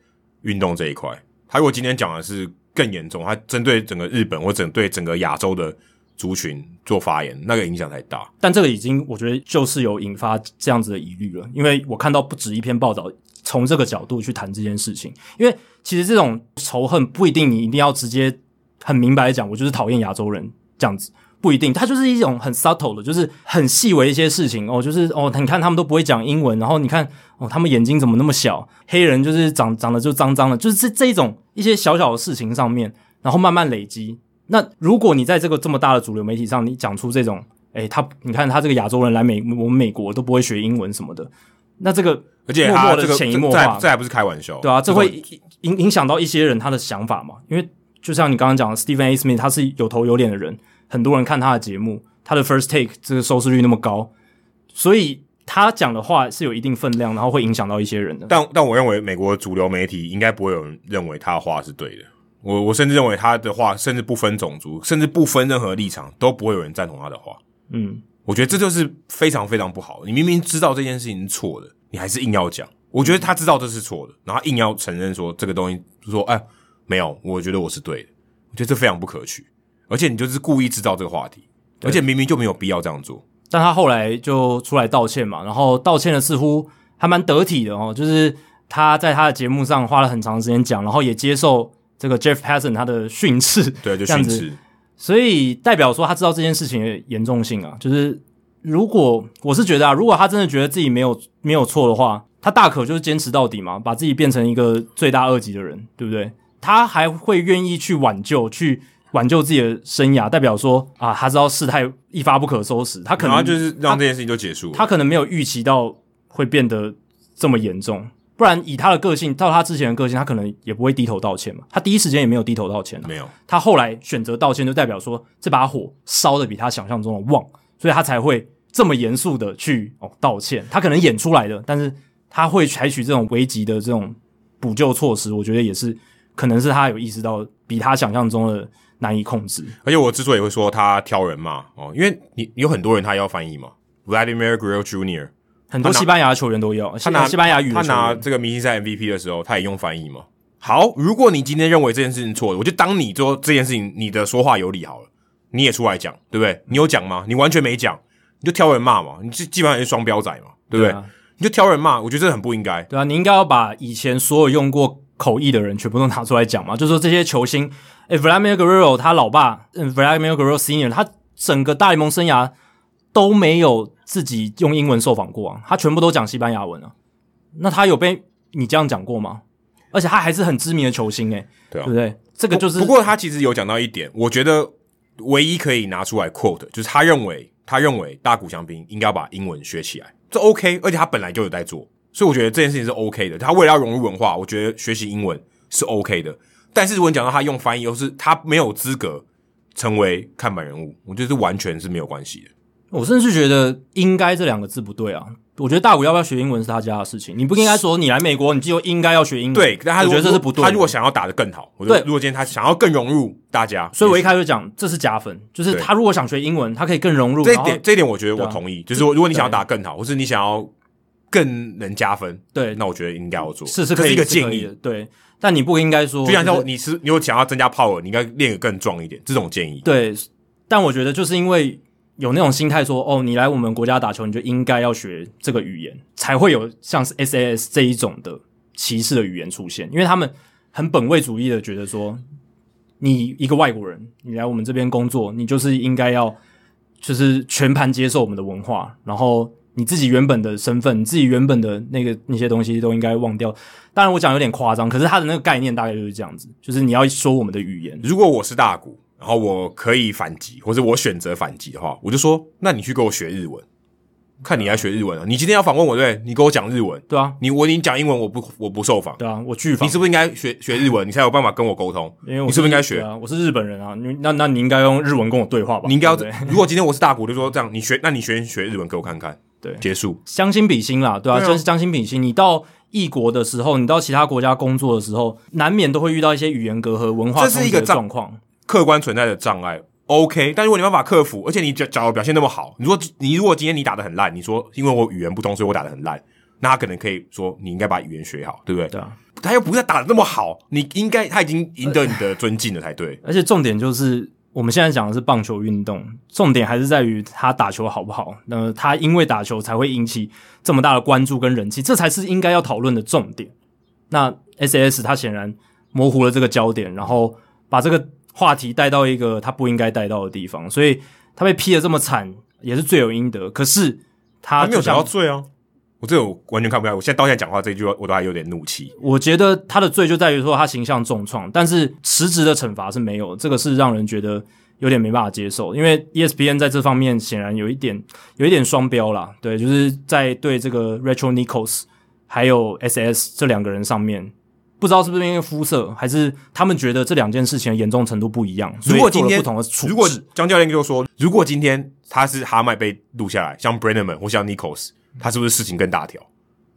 运动这一块。他如果今天讲的是更严重，他针对整个日本或整对整个亚洲的。族群做发言，那个影响太大，但这个已经我觉得就是有引发这样子的疑虑了，因为我看到不止一篇报道从这个角度去谈这件事情，因为其实这种仇恨不一定你一定要直接很明白讲，我就是讨厌亚洲人这样子，不一定，它就是一种很 subtle 的，就是很细微一些事情哦，就是哦，你看他们都不会讲英文，然后你看哦，他们眼睛怎么那么小，黑人就是长长得就脏脏的，就是这这一种一些小小的事情上面，然后慢慢累积。那如果你在这个这么大的主流媒体上，你讲出这种，诶、欸，他你看他这个亚洲人来美我们美国都不会学英文什么的，那这个而且他这个潜移默化，这还不是开玩笑，对啊，这会影影响到一些人他的想法嘛？因为就像你刚刚讲的，Stephen A. Smith 他是有头有脸的人，很多人看他的节目，他的 First Take 这个收视率那么高，所以他讲的话是有一定分量，然后会影响到一些人的。但但我认为美国主流媒体应该不会有人认为他的话是对的。我我甚至认为他的话，甚至不分种族，甚至不分任何立场，都不会有人赞同他的话。嗯，我觉得这就是非常非常不好。你明明知道这件事情是错的，你还是硬要讲。我觉得他知道这是错的，然后硬要承认说这个东西，说哎，没有，我觉得我是对的。我觉得这非常不可取，而且你就是故意制造这个话题，而且明明就没有必要这样做。但他后来就出来道歉嘛，然后道歉的似乎还蛮得体的哦，就是他在他的节目上花了很长时间讲，然后也接受。这个 Jeff Passan 他的训斥，对，就训斥，所以代表说他知道这件事情的严重性啊。就是如果我是觉得啊，如果他真的觉得自己没有没有错的话，他大可就是坚持到底嘛，把自己变成一个罪大恶极的人，对不对？他还会愿意去挽救，去挽救自己的生涯，代表说啊，他知道事态一发不可收拾，他可能就是让这件事情就结束了，他可能没有预期到会变得这么严重。不然，以他的个性，到他之前的个性，他可能也不会低头道歉嘛。他第一时间也没有低头道歉啊。没有。他后来选择道歉，就代表说这把火烧的比他想象中的旺，所以他才会这么严肃的去哦道歉。他可能演出来的，但是他会采取这种危急的这种补救措施，我觉得也是可能是他有意识到比他想象中的难以控制。而且我之所以会说他挑人嘛，哦，因为你有很多人他要翻译嘛，Vladimir Guerrero Jr. 很多西班牙球员都要，他拿西班牙语，他拿这个明星赛 MVP 的时候，他也用翻译嘛。好，如果你今天认为这件事情错了，我就当你做这件事情，你的说话有理好了，你也出来讲，对不对？你有讲吗？你完全没讲，你就挑人骂嘛，你基基本上也是双标仔嘛，对不对？对啊，你就挑人骂，我觉得这很不应该。对啊，你应该要把以前所有用过口译的人全部都拿出来讲嘛，就是说这些球星，诶 Vladimir Guerrero 他老爸，嗯，Vladimir Guerrero Senior，他整个大联盟生涯都没有自己用英文受访过啊，他全部都讲西班牙文啊。那他有被你这样讲过吗？而且他还是很知名的球星诶、欸，对啊，对不对？这个就是不，不过他其实有讲到一点，我觉得唯一可以拿出来 quote 就是他认为他认为大谷翔平应该要把英文学起来，这 OK，而且他本来就有在做。所以我觉得这件事情是 OK 的。他为了要融入文化，我觉得学习英文是 OK 的。但是如果你讲到他用翻译，又是他没有资格成为看板人物，我觉得是完全是没有关系的。我甚至觉得“应该”这两个字不对啊。我觉得大谷要不要学英文是他家的事情，你不应该说你来美国你就应该要学英文。对，但他我觉得这是不对。他如果想要打得更好，我觉得如果今天他想要更融入大家，所以我一开始就讲这是加分，就是他如果想学英文，他可以更融入。这一点，这一点我觉得我同意。就是，如果你想要打得更好，或是你想要。更能加分，对，那我觉得应该要做，是是可以是一个建议，对。但你不应该说，就像说你是你有想要增加 power，你应该练得更壮一点，这种建议。对，但我觉得就是因为有那种心态，说哦，你来我们国家打球，你就应该要学这个语言，才会有像是 SAS 这一种的歧视的语言出现。因为他们很本位主义的觉得说，你一个外国人，你来我们这边工作，你就是应该要就是全盘接受我们的文化，然后。你自己原本的身份，你自己原本的那个那些东西都应该忘掉。当然，我讲有点夸张，可是他的那个概念大概就是这样子，就是你要说我们的语言。如果我是大谷，然后我可以反击，或者我选择反击的话，我就说：那你去给我学日文，看你来学日文啊！你今天要访问我，对不对？你给我讲日文，对啊。你我你讲英文，我不我不受访，对啊。我拒访，你是不是应该学学日文，你才有办法跟我沟通？因为我你是不是应该学啊？我是日本人啊，你那那你应该用日文跟我对话吧？你应该要。如果今天我是大谷，就说这样，你学，那你学学日文给我看看。对，结束，将心比心啦，对啊，真是将心比心。你到异国的时候，你到其他国家工作的时候，难免都会遇到一些语言隔阂、文化冲击的状况，客观存在的障碍。OK，但如果你没办法克服，而且你假假如表现那么好，你说你如果今天你打的很烂，你说因为我语言不通，所以我打的很烂，那他可能可以说你应该把语言学好，对不对？对啊，他又不是打的那么好，你应该他已经赢得你的尊敬了才对。而且重点就是。我们现在讲的是棒球运动，重点还是在于他打球好不好。那他因为打球才会引起这么大的关注跟人气，这才是应该要讨论的重点。那 SS 他显然模糊了这个焦点，然后把这个话题带到一个他不应该带到的地方，所以他被批的这么惨，也是罪有应得。可是他，他没有想到罪啊。我这我完全看不出来，我现在到现在讲话这一句话，我都还有点怒气。我觉得他的罪就在于说他形象重创，但是实质的惩罚是没有，这个是让人觉得有点没办法接受。因为 ESPN 在这方面显然有一点有一点双标啦，对，就是在对这个 Rachel Nichols 还有 SAS 这两个人上面，不知道是不是因为肤色，还是他们觉得这两件事情的严重程度不一样。如果今天不同的处置，如果江教练就说，如果今天他是哈麦被录下来，像 Brennaman 或像 Nichols。他是不是事情更大条？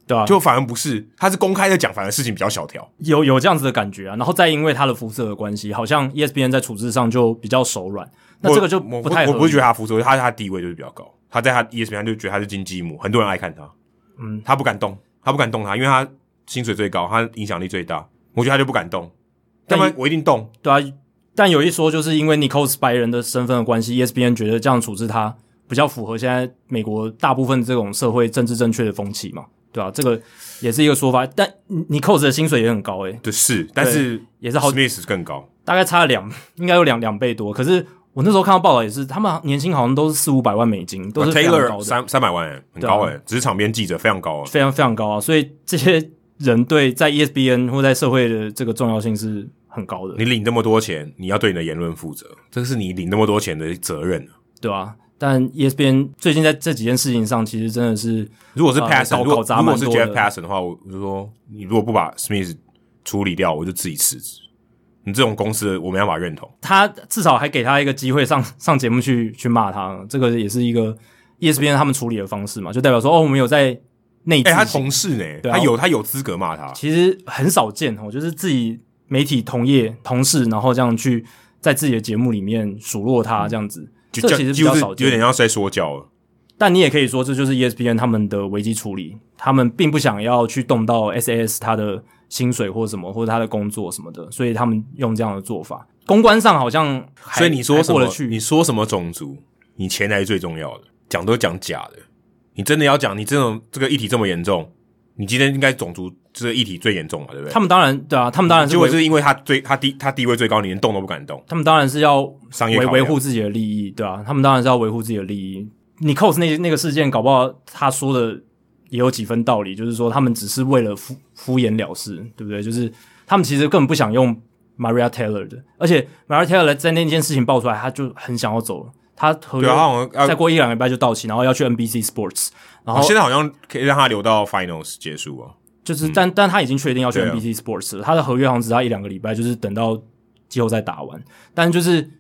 对啊，就反而不是，他是公开的讲，反而事情比较小条，有有这样子的感觉啊。然后再因为他的肤色的关系，好像 ESPN 在处置上就比较手软。那这个就不太我，我不是觉得他肤色，他他地位就是比较高。他在他 ESPN 就觉得他是金鸡母，很多人爱看他。嗯，他不敢动，他不敢动他，因为他薪水最高，他影响力最大。我觉得他就不敢动，要不然我一定动。对啊，但有一说就是因为 Nichols 白人的身份的关系，ESPN 觉得这样处置他。比较符合现在美国大部分这种社会政治正确的风气嘛，对吧、啊？这个也是一个说法。但你扣子的薪水也很高诶、欸，对，是，但是也是好，Smith 更高，大概差了两，应该有两两倍多。可是我那时候看到报道也是，他们年薪好像都是四五百万美金，都是非常高的，三三百万、欸，很高诶、欸，职、啊、场编记者非常高啊，非常非常高啊。所以这些人对在 ESPN 或在社会的这个重要性是很高的。你领那么多钱，你要对你的言论负责，这个是你领那么多钱的责任，对吧、啊？但 ESPN 最近在这几件事情上，其实真的是，如果是 Passon，、呃、如果如果是 Jeff Passan 的话，我就说，你如果不把 Smith 处理掉，我就自己辞职。你这种公司，我没办法认同。他至少还给他一个机会上 上节目去去骂他，这个也是一个 ESPN 他们处理的方式嘛，就代表说，哦，我们有在内。哎、欸，他同事呢？对啊、他有他有资格骂他。其实很少见哦，就是自己媒体同业同事，然后这样去在自己的节目里面数落他这样子。嗯就这其实比较少见，有点要在说教了。但你也可以说，这就是 ESPN 他们的危机处理，他们并不想要去动到 SAS 他的薪水或什么，或者他的工作什么的，所以他们用这样的做法。公关上好像还，所以你说什么？过得去。你说什么种族？你钱才是最重要的。讲都讲假的。你真的要讲，你这种这个议题这么严重，你今天应该种族这个议题最严重嘛，对不对？他们当然对啊，他们当然是结果是因为他最他地他地位最高，你连动都不敢动。他们当然是要商业维维护自己的利益，对啊，他们当然是要维护自己的利益。你 cos 那那个事件，搞不好他说的也有几分道理，就是说他们只是为了敷敷衍了事，对不对？就是他们其实根本不想用 Maria Taylor 的，而且 Maria Taylor 在那件事情爆出来，他就很想要走了。他合约好像再过一两个礼拜就到期，然后要去 NBC Sports，然后、哦、现在好像可以让他留到 Finals 结束啊。就是，但、嗯、但他已经确定要去 NBC Sports 了。他的合约好像只差一两个礼拜，就是等到季后赛打完。但就是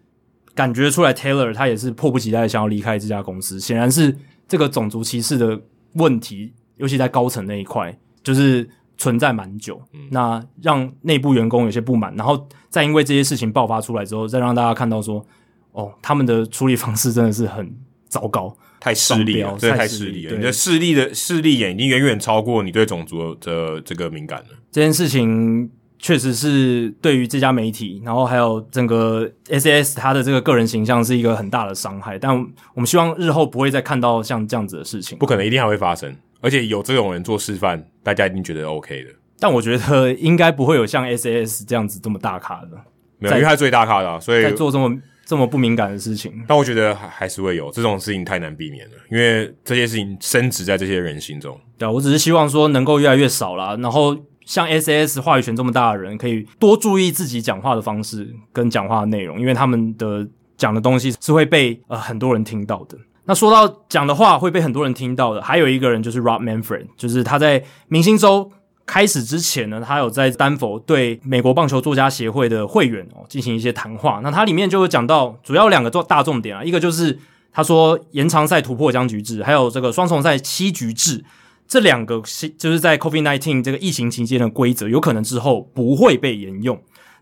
感觉出来，Taylor 他也是迫不及待想要离开这家公司。显然是这个种族歧视的问题，尤其在高层那一块，就是存在蛮久。嗯、那让内部员工有些不满，然后再因为这些事情爆发出来之后，再让大家看到说。哦，他们的处理方式真的是很糟糕，太势利了，这太势利了。你的势利的势利眼已经远远超过你对种族的这个敏感了。这件事情确实是对于这家媒体，然后还有整个 SAS 他的这个个人形象是一个很大的伤害。但我们希望日后不会再看到像这样子的事情。不可能，一定还会发生。而且有这种人做示范，大家一定觉得 OK 的。但我觉得应该不会有像 SAS 这样子这么大咖的，没有，因为他最大咖的啊，所以在做这么。这么不敏感的事情，但我觉得还还是会有这种事情，太难避免了，因为这些事情深植在这些人心中。对啊，我只是希望说能够越来越少啦，然后像 SAS 话语权这么大的人，可以多注意自己讲话的方式跟讲话的内容，因为他们的讲的东西是会被呃很多人听到的。那说到讲的话会被很多人听到的，还有一个人就是 Rob Manfred，就是他在明星周。开始之前呢，他有在丹佛对美国棒球作家协会的会员哦进行一些谈话。那他里面就会讲到主要两个重大重点啊，一个就是他说延长赛突破僵局制，还有这个双重赛七局制这两个就是在 COVID-19 这个疫情期间的规则，有可能之后不会被沿用。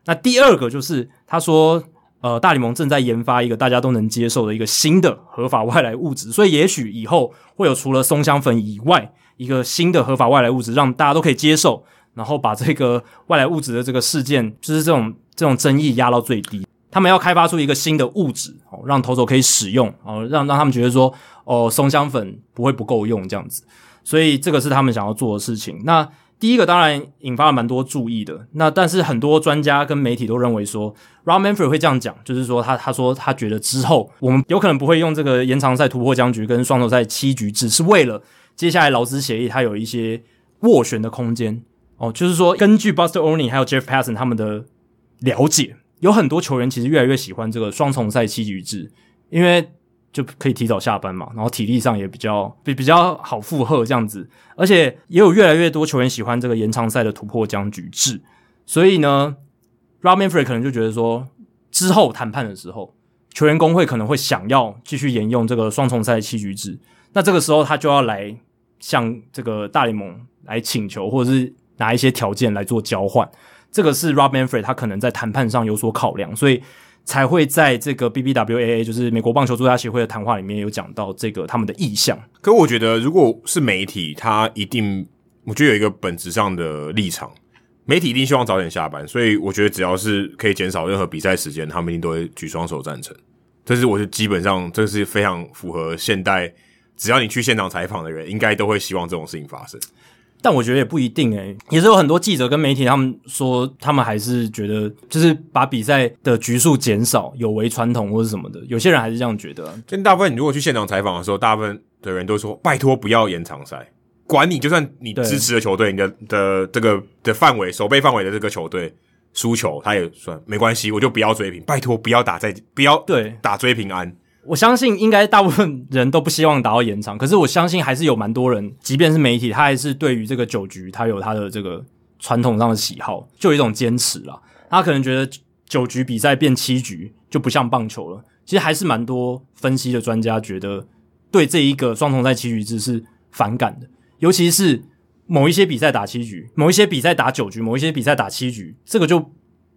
那第二个就是他说，呃，大联盟正在研发一个大家都能接受的一个新的合法外来物质，所以也许以后会有除了松香粉以外。一个新的合法外来物质，让大家都可以接受，然后把这个外来物质的这个事件，就是这种这种争议压到最低。他们要开发出一个新的物质，哦，让投手可以使用，哦，让让他们觉得说，哦，松香粉不会不够用这样子。所以这个是他们想要做的事情。那第一个当然引发了蛮多注意的。那但是很多专家跟媒体都认为说 r o m a n f r e y 会这样讲，就是说他他说他觉得之后我们有可能不会用这个延长赛突破僵局跟双头赛七局制，是为了。接下来劳资协议它有一些斡旋的空间哦，就是说根据 Buster Olney 还有 Jeff Passan 他们的了解，有很多球员其实越来越喜欢这个双重赛七局制，因为就可以提早下班嘛，然后体力上也比较比比较好负荷这样子，而且也有越来越多球员喜欢这个延长赛的突破僵局制，所以呢，Rob Manfred 可能就觉得说，之后谈判的时候，球员工会可能会想要继续沿用这个双重赛七局制，那这个时候他就要来。向这个大联盟来请求，或者是拿一些条件来做交换，这个是 Rob Manfred 他可能在谈判上有所考量，所以才会在这个 BBWAA 就是美国棒球作家协会的谈话里面有讲到这个他们的意向。可我觉得，如果是媒体，他一定我觉得有一个本质上的立场，媒体一定希望早点下班，所以我觉得只要是可以减少任何比赛时间，他们一定都会举双手赞成。这是我觉得基本上这是非常符合现代。只要你去现场采访的人，应该都会希望这种事情发生。但我觉得也不一定诶、欸，也是有很多记者跟媒体，他们说他们还是觉得，就是把比赛的局数减少有违传统或者什么的。有些人还是这样觉得。但大部分你如果去现场采访的时候，大部分的人都说：“拜托不要延长赛，管你就算你支持的球队，你的的这个的范围、守备范围的这个球队输球，他也算没关系，我就不要追平。拜托不要打在不要对打追平安。”我相信应该大部分人都不希望达到延长，可是我相信还是有蛮多人，即便是媒体，他还是对于这个九局，他有他的这个传统上的喜好，就有一种坚持啦。他可能觉得九局比赛变七局就不像棒球了。其实还是蛮多分析的专家觉得，对这一个双重赛七局制是反感的，尤其是某一些比赛打七局，某一些比赛打九局，某一些比赛打七局，这个就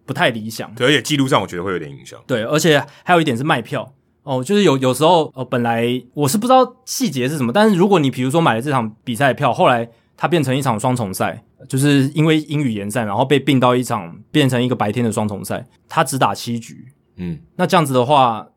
不太理想。对，而且记录上我觉得会有点影响。对，而且还有一点是卖票。哦，就是有有时候，呃，本来我是不知道细节是什么，但是如果你比如说买了这场比赛的票，后来它变成一场双重赛，就是因为英语延赛，然后被并到一场变成一个白天的双重赛，他只打七局，嗯，那这样子的话，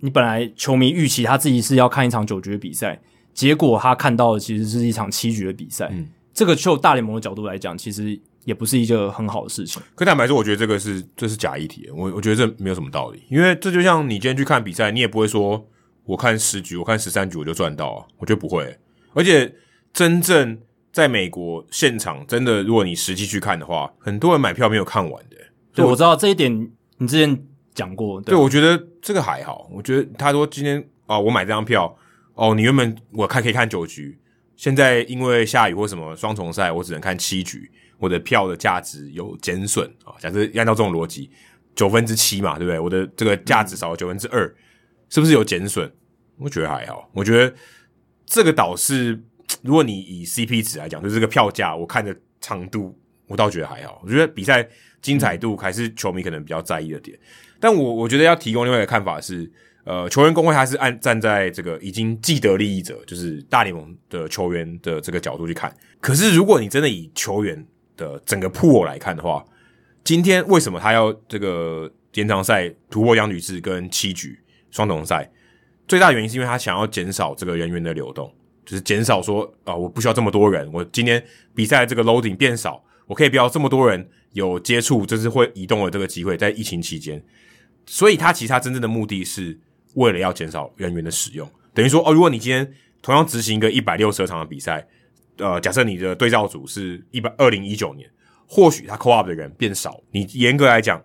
你本来球迷预期他自己是要看一场九局的比赛，结果他看到的其实是一场七局的比赛，嗯，这个就大联盟的角度来讲，其实也不是一个很好的事情。可坦白说，我觉得这个是这是假议题，我我觉得这没有什么道理，因为这就像你今天去看比赛，你也不会说我看十局，我看十三局我就赚到啊，我觉得不会。而且真正在美国现场，真的如果你实际去看的话，很多人买票没有看完的。对，我知道这一点，你之前讲过。对，对，我觉得这个还好。我觉得他说今天啊、哦，我买这张票，哦，你原本我看可以看九局，现在因为下雨或什么双重赛，我只能看七局，我的票的价值有减损啊。假设按照这种逻辑，九分之七嘛，对不对？我的这个价值少了九分之二，嗯、是不是有减损？我觉得还好。我觉得这个倒是，如果你以 CP 值来讲，就是这个票价，我看的长度，我倒觉得还好。我觉得比赛。精彩度还是球迷可能比较在意的点，但我我觉得要提供另外一个看法是，呃，球员工会还是按站在这个已经既得利益者，就是大联盟的球员的这个角度去看。可是如果你真的以球员的整个 pool 来看的话，今天为什么他要这个延长赛突破僵局制跟七局双重赛？最大原因是因为他想要减少这个人员的流动，就是减少说啊、呃，我不需要这么多人，我今天比赛这个 loading 变少。我可以不要这么多人有接触，就是会移动的这个机会，在疫情期间，所以他其实他真正的目的是为了要减少人员的使用，等于说哦，如果你今天同样执行一个一百六十场的比赛，呃，假设你的对照组是一百二零一九年，或许他 call up 的人变少，你严格来讲，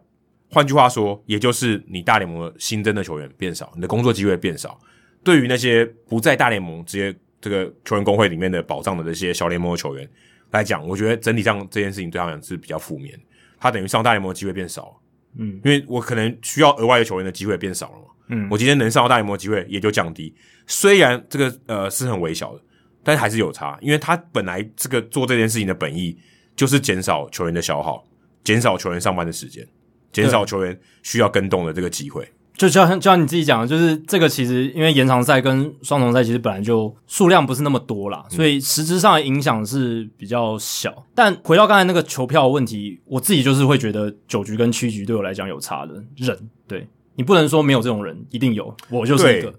换句话说，也就是你大联盟新增的球员变少，你的工作机会变少，对于那些不在大联盟直接这个球员工会里面的保障的这些小联盟的球员。来讲，我觉得整体上这件事情对他们是比较负面。他等于上大联盟的机会变少，嗯，因为我可能需要额外的球员的机会变少了嘛，嗯，我今天能上到大联盟的机会也就降低。虽然这个呃是很微小的，但是还是有差，因为他本来这个做这件事情的本意就是减少球员的消耗，减少球员上班的时间，减少球员需要跟动的这个机会。就像就像你自己讲的，就是这个其实因为延长赛跟双重赛其实本来就数量不是那么多啦，所以实质上的影响是比较小。但回到刚才那个球票问题，我自己就是会觉得九局跟七局对我来讲有差的人，对，你不能说没有这种人，一定有，我就是一个。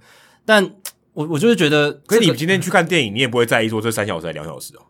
但我我就是觉得，可是你今天去看电影，你也不会在意说这三小时还是两小时哦，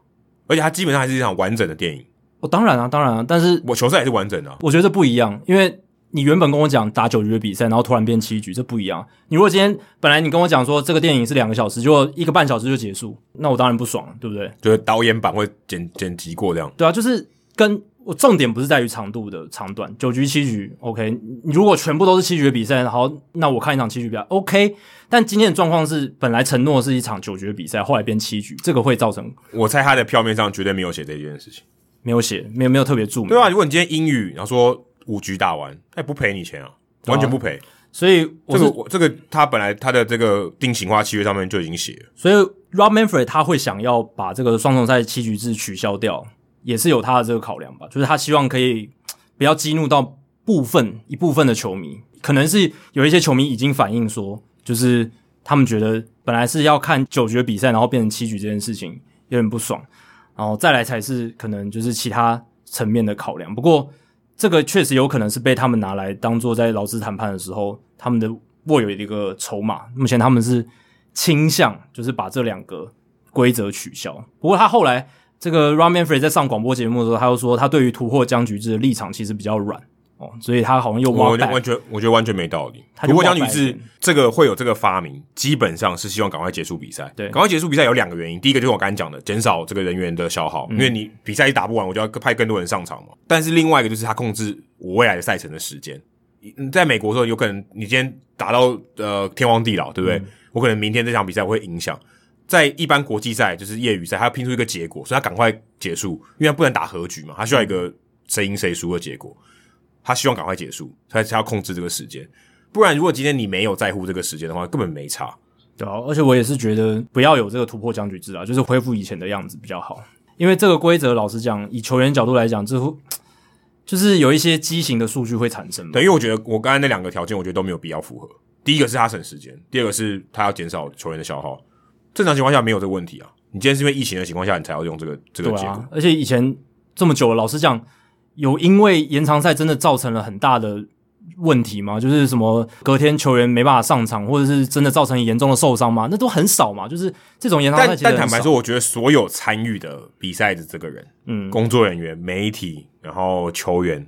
而且它基本上还是一场完整的电影。哦，当然啊，当然啊，但是我球赛也是完整的啊，我觉得不一样，因为。你原本跟我讲打九局的比赛，然后突然变七局，这不一样。你如果今天本来你跟我讲说这个电影是两个小时，结果一个半小时就结束，那我当然不爽，对不对？就是导演版会剪剪辑过这样。对啊，就是跟我重点不是在于长度的长短，九局七局 OK。你如果全部都是七局的比赛，好，那我看一场七局比赛 OK。但今天的状况是，本来承诺是一场九局的比赛，后来变七局，这个会造成。我猜他的票面上绝对没有写这件事情，没有写，没有没有特别注明。对啊，如果你今天英语，然后说。五局打完，他也不赔你钱啊，完全不赔。所以这个我这个他本来他的这个定型化契约上面就已经写了。所以 Rob Manfred 他会想要把这个双重赛七局制取消掉，也是有他的这个考量吧。就是他希望可以 不要激怒到部分一部分的球迷，可能是有一些球迷已经反映说，就是他们觉得本来是要看九局比赛，然后变成七局这件事情有点不爽，然后再来才是可能就是其他层面的考量。不过。这个确实有可能是被他们拿来当做在劳资谈判的时候，他们的握有一个筹码。目前他们是倾向就是把这两个规则取消。不过他后来这个 Rob Manfred 在上广播节目的时候，他又说他对于突破僵局制的立场其实比较软。哦，所以他好像又完全完全，我觉得完全没道理。突破僵局制这个会有这个发明，基本上是希望赶快结束比赛。对，赶快结束比赛有两个原因，第一个就是我刚才讲的，减少这个人员的消耗，嗯、因为你比赛一打不完，我就要派更多人上场嘛。但是另外一个就是他控制我未来的赛程的时间。在美国的时候，有可能你今天打到呃天荒地老，对不对？嗯、我可能明天这场比赛会影响。在一般国际赛就是业余赛，他要拼出一个结果，所以他赶快结束，因为他不能打和局嘛，他需要一个谁赢谁输的结果。他希望赶快结束，他才要控制这个时间。不然，如果今天你没有在乎这个时间的话，根本没差。对啊，而且我也是觉得不要有这个突破僵局制啊，就是恢复以前的样子比较好。因为这个规则，老实讲，以球员角度来讲，这就是有一些畸形的数据会产生。对，因为我觉得我刚才那两个条件，我觉得都没有必要符合。第一个是他省时间，第二个是他要减少球员的消耗。正常情况下没有这个问题啊。你今天是因为疫情的情况下，你才要用这个这个结果。对啊，而且以前这么久了，老实讲。有因为延长赛真的造成了很大的问题吗？就是什么隔天球员没办法上场，或者是真的造成严重的受伤吗？那都很少嘛。就是这种延长赛，但但坦白说，我觉得所有参与的比赛的这个人，嗯，工作人员、媒体，然后球员，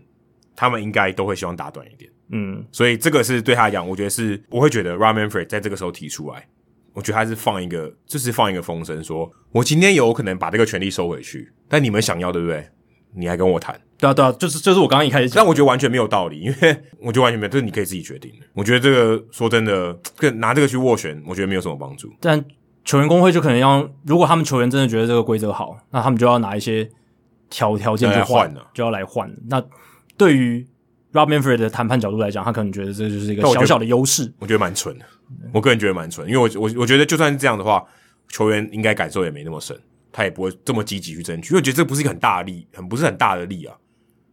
他们应该都会希望打短一点。嗯，所以这个是对他来讲，我觉得是我会觉得 Rob Manfred 在这个时候提出来，我觉得他是放一个，就是放一个风声，说我今天有可能把这个权利收回去，但你们想要对不对？你还跟我谈？对啊，对啊，就是就是我刚刚一开始讲，但我觉得完全没有道理，因为 我觉得完全没有，这是你可以自己决定的。我觉得这个说真的，跟拿这个去斡旋，我觉得没有什么帮助。但球员工会就可能要，如果他们球员真的觉得这个规则好，那他们就要拿一些条条件去换了，就要来换。那对于 Rob Manfred 的谈判角度来讲，他可能觉得这就是一个小小的优势。我觉得蛮蠢的，我个人觉得蛮蠢，因为我我我觉得就算是这样的话，球员应该感受也没那么深。他也不会这么积极去争取，因为我觉得这不是一个很大的利，很不是很大的利啊。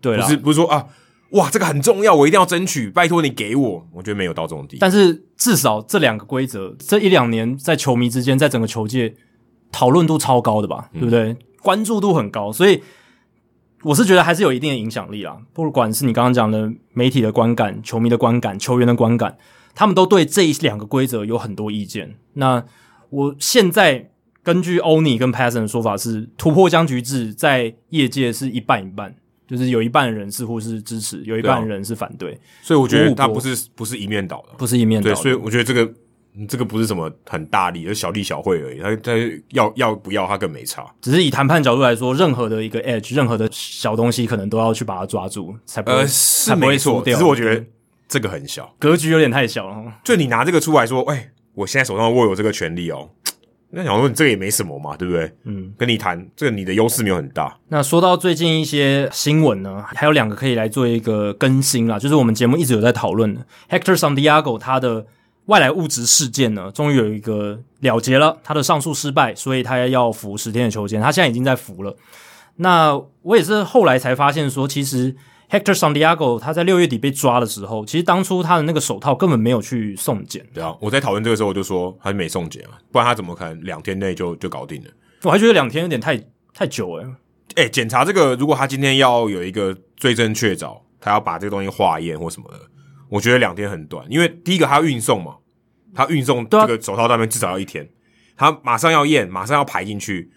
对，不是不是说啊，哇，这个很重要，我一定要争取，拜托你给我。我觉得没有到这种地步。但是至少这两个规则，这一两年在球迷之间，在整个球界讨论度超高的吧，对不对？嗯、关注度很高，所以我是觉得还是有一定的影响力啦。不管是你刚刚讲的媒体的观感、球迷的观感、球员的观感，他们都对这两个规则有很多意见。那我现在。根据欧尼跟 Passon 的说法是，突破僵局制在业界是一半一半，就是有一半的人似乎是支持，有一半的人是反对。对啊，所以我觉得他不是不是一面倒的，不是一面倒的。对，所以我觉得这个这个不是什么很大利，是小利小惠而已。他他要要不要，他更没差。只是以谈判角度来说，任何的一个 edge，任何的小东西，可能都要去把它抓住，才不会，呃，是没错。只是我觉得这个很小，格局有点太小了。就你拿这个出来说，哎，我现在手上握有这个权利哦。那想说你这个也没什么嘛，对不对？嗯，跟你谈这个，你的优势没有很大。那说到最近一些新闻呢，还有两个可以来做一个更新啦，就是我们节目一直有在讨论的 Hector Santiago 他的外来物质事件呢，终于有一个了结了，他的上诉失败，所以他要服十天的囚监，他现在已经在服了。那我也是后来才发现说，其实。Hector Santiago 他在六月底被抓的时候，其实当初他的那个手套根本没有去送检。对啊，我在讨论这个时候我就说他没送检啊，不然他怎么可能两天内就就搞定了？我还觉得两天有点太太久诶、欸。诶，检查这个，如果他今天要有一个罪证确凿，他要把这个东西化验或什么的，我觉得两天很短，因为第一个他要运送嘛，他运送这个手套那边至少要一天，他马上要验，马上要排进去，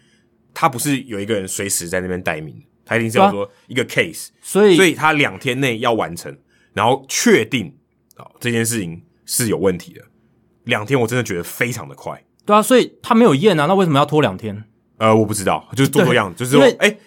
他不是有一个人随时在那边待命。他一定是要说一个 case，所以所以他两天内要完成，然后确定啊这件事情是有问题的。两天我真的觉得非常的快。对啊，所以他没有验啊，那为什么要拖两天？呃，我不知道，就是做做样子，就是说，哎、欸，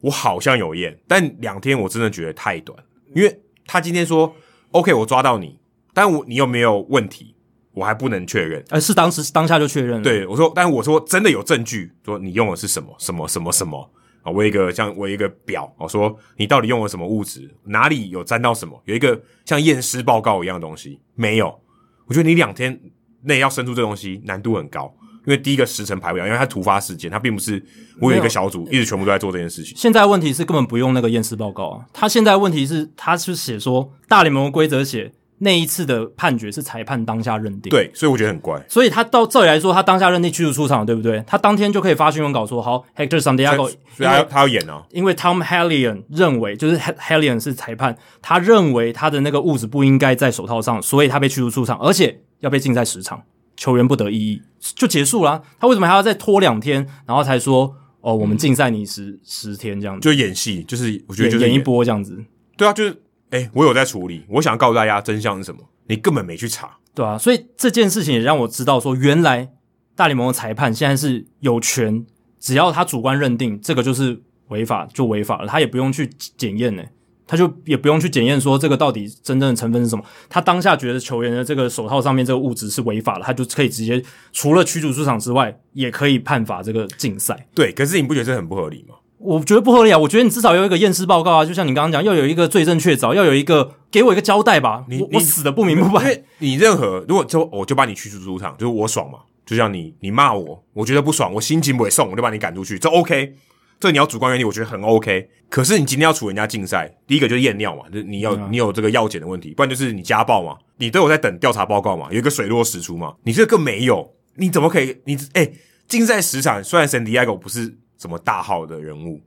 我好像有验，但两天我真的觉得太短，因为他今天说 OK，我抓到你，但我你有没有问题，我还不能确认。呃，是当时当下就确认了。对，我说，但我说真的有证据说你用的是什么什么什么什么。啊，我一个像我一个表，我说你到底用了什么物质，哪里有沾到什么？有一个像验尸报告一样的东西没有？我觉得你两天内要生出这东西难度很高，因为第一个时辰排不了，因为它突发事件，它并不是我有一个小组一直全部都在做这件事情。现在问题是根本不用那个验尸报告啊，他现在问题是他是写说大联盟的规则写。那一次的判决是裁判当下认定，对，所以我觉得很怪。所以他到照理来说，他当下认定驱逐出场，对不对？他当天就可以发新闻稿说，好，Hector Santiago，所以他要他要演啊，因为 Tom Hallion 认为，就是 Hallion 是裁判，他认为他的那个物质不应该在手套上，所以他被驱逐出场，而且要被禁赛十场，球员不得异议，就结束了。他为什么还要再拖两天，然后才说，哦，我们禁赛你十、嗯、十天这样子？就演戏，就是我觉得就是演，演一波这样子。对啊，就是。哎、欸，我有在处理。我想告诉大家真相是什么？你根本没去查，对啊，所以这件事情也让我知道说，原来大联盟的裁判现在是有权，只要他主观认定这个就是违法，就违法了，他也不用去检验呢，他就也不用去检验说这个到底真正的成分是什么。他当下觉得球员的这个手套上面这个物质是违法的，他就可以直接除了驱逐出场之外，也可以判罚这个禁赛。对，可是你不觉得这很不合理吗？我觉得不合理啊！我觉得你至少要有一个验尸报告啊，就像你刚刚讲，要有一个罪证确凿，要有一个给我一个交代吧。你我，我死的不明不白。因为你任何如果就我就把你驱逐出场，就是我爽嘛。就像你你骂我，我觉得不爽，我心情不会送，我就把你赶出去，这 OK。这你要主观原理，我觉得很 OK。可是你今天要处人家竞赛，第一个就是验尿嘛，就是你要、嗯、你有这个药检的问题，不然就是你家暴嘛，你都有在等调查报告嘛，有一个水落石出嘛。你这个没有，你怎么可以？你哎，竞赛时场，虽然 Santiago 不是什么大号的人物。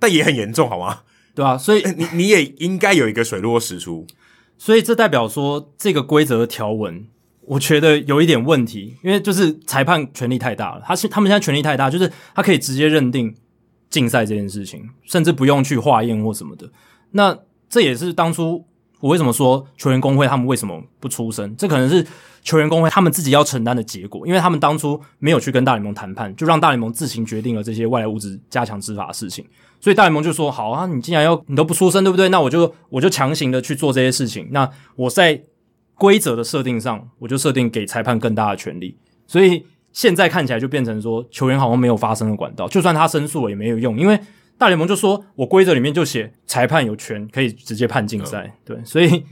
但也很严重，好吗？对啊，所以你你也应该有一个水落石出。所以这代表说这个规则的条文，我觉得有一点问题，因为就是裁判权力太大了，他是他们现在权力太大，就是他可以直接认定竞赛这件事情，甚至不用去化验或什么的。那这也是当初我为什么说球员工会他们为什么不出声，这可能是球员工会他们自己要承担的结果，因为他们当初没有去跟大联盟谈判，就让大联盟自行决定了这些外来物质加强执法的事情。所以大联盟就说：“好啊，你既然要你都不出声，对不对？那我就我就强行的去做这些事情。那我在规则的设定上，我就设定给裁判更大的权利。所以现在看起来就变成说，球员好像没有发声的管道，就算他申诉了也没有用，因为大联盟就说我规则里面就写裁判有权可以直接判禁赛。嗯、对，所以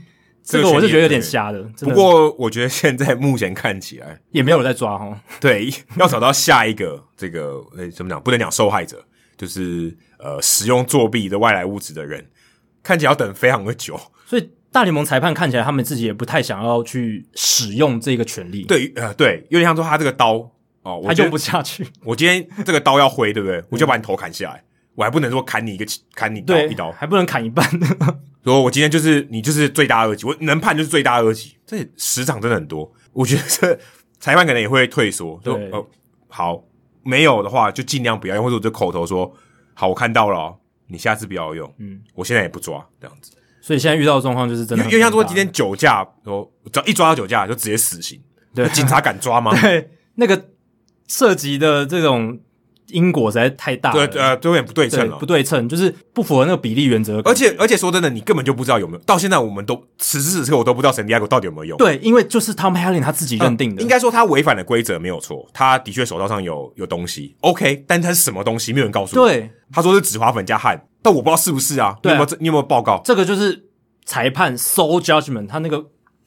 这个我是觉得有点瞎的。不过我觉得现在目前看起来也没有在抓哈。对，要找到下一个这个诶怎么讲？不能讲受害者。”就是呃，使用作弊的外来物质的人，看起来要等非常的久，所以大联盟裁判看起来他们自己也不太想要去使用这个权利。对，呃，对，有点像说他这个刀哦，他用不下去。我今天这个刀要挥，对不对？我就把你头砍下来，嗯、我还不能说砍你一个，砍你刀一刀，还不能砍一半。说我今天就是你就是罪大恶极，我能判就是罪大恶极。这十场真的很多，我觉得这 裁判可能也会退缩，说哦好。没有的话，就尽量不要用，或者我就口头说好，我看到了，哦，你下次不要用。嗯，我现在也不抓这样子。所以现在遇到的状况就是真的，因为像说今天酒驾，说只要一抓到酒驾就直接死刑。对，警察敢抓吗？对，那个涉及的这种。因果实在太大了，对呃，都有点不对称了，不对称，就是不符合那个比例原则。而且而且说真的，你根本就不知道有没有，到现在我们都此时此刻我都不知道圣地亚哥到底有没有用。对，因为就是 Tom Henley 他自己认定的，应该说他违反了规则没有错，他的确手套上有有东西，OK，但他是什么东西，没有人告诉我。对，他说是紫花粉加汗，但我不知道是不是啊？你有没有你有没有报告？这个就是裁判 sole judgment，他那个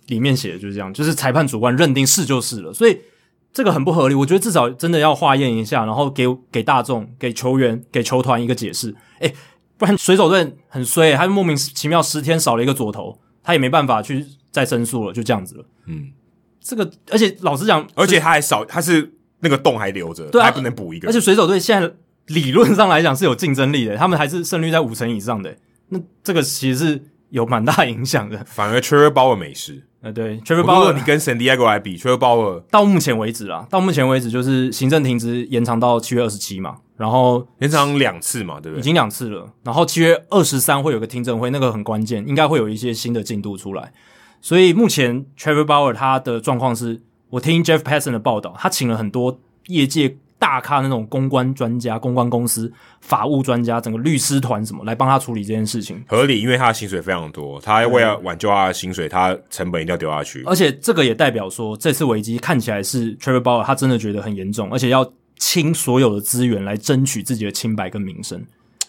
里面写的就是这样，就是裁判主观认定是就是了，所以。这个很不合理，我觉得至少真的要化验一下，然后给给大众、给球员、给球团一个解释。诶，不然水手队很衰，他莫名其妙十天少了一个左投，他也没办法去再申诉了，就这样子了。嗯，这个而且老实讲，而且他还少，他是那个洞还留着，对啊，还不能补一个。而且水手队现在理论上来讲是有竞争力的，他们还是胜率在五成以上的，那这个其实是有蛮大影响的。反而 Trevor Bauer 没事。呃，对，Trevor Bauer，你跟 San Diego 来比，Trevor Bauer 到目前为止啊，到目前为止就是行政停职延长到七月二十七嘛，然后延长两次嘛，对不对？已经两次了，然后七月二十三会有个听证会，那个很关键，应该会有一些新的进度出来。所以目前 Trevor Bauer 他的状况是，我听 Jeff Passan 的报道，他请了很多业界。大咖那种公关专家、公关公司、法务专家，整个律师团什么来帮他处理这件事情，合理，因为他的薪水非常多，他为了挽救他的薪水，他成本一定要丢下去。而且这个也代表说，这次危机看起来是 Trevor Bauer 他真的觉得很严重，而且要倾所有的资源来争取自己的清白跟名声。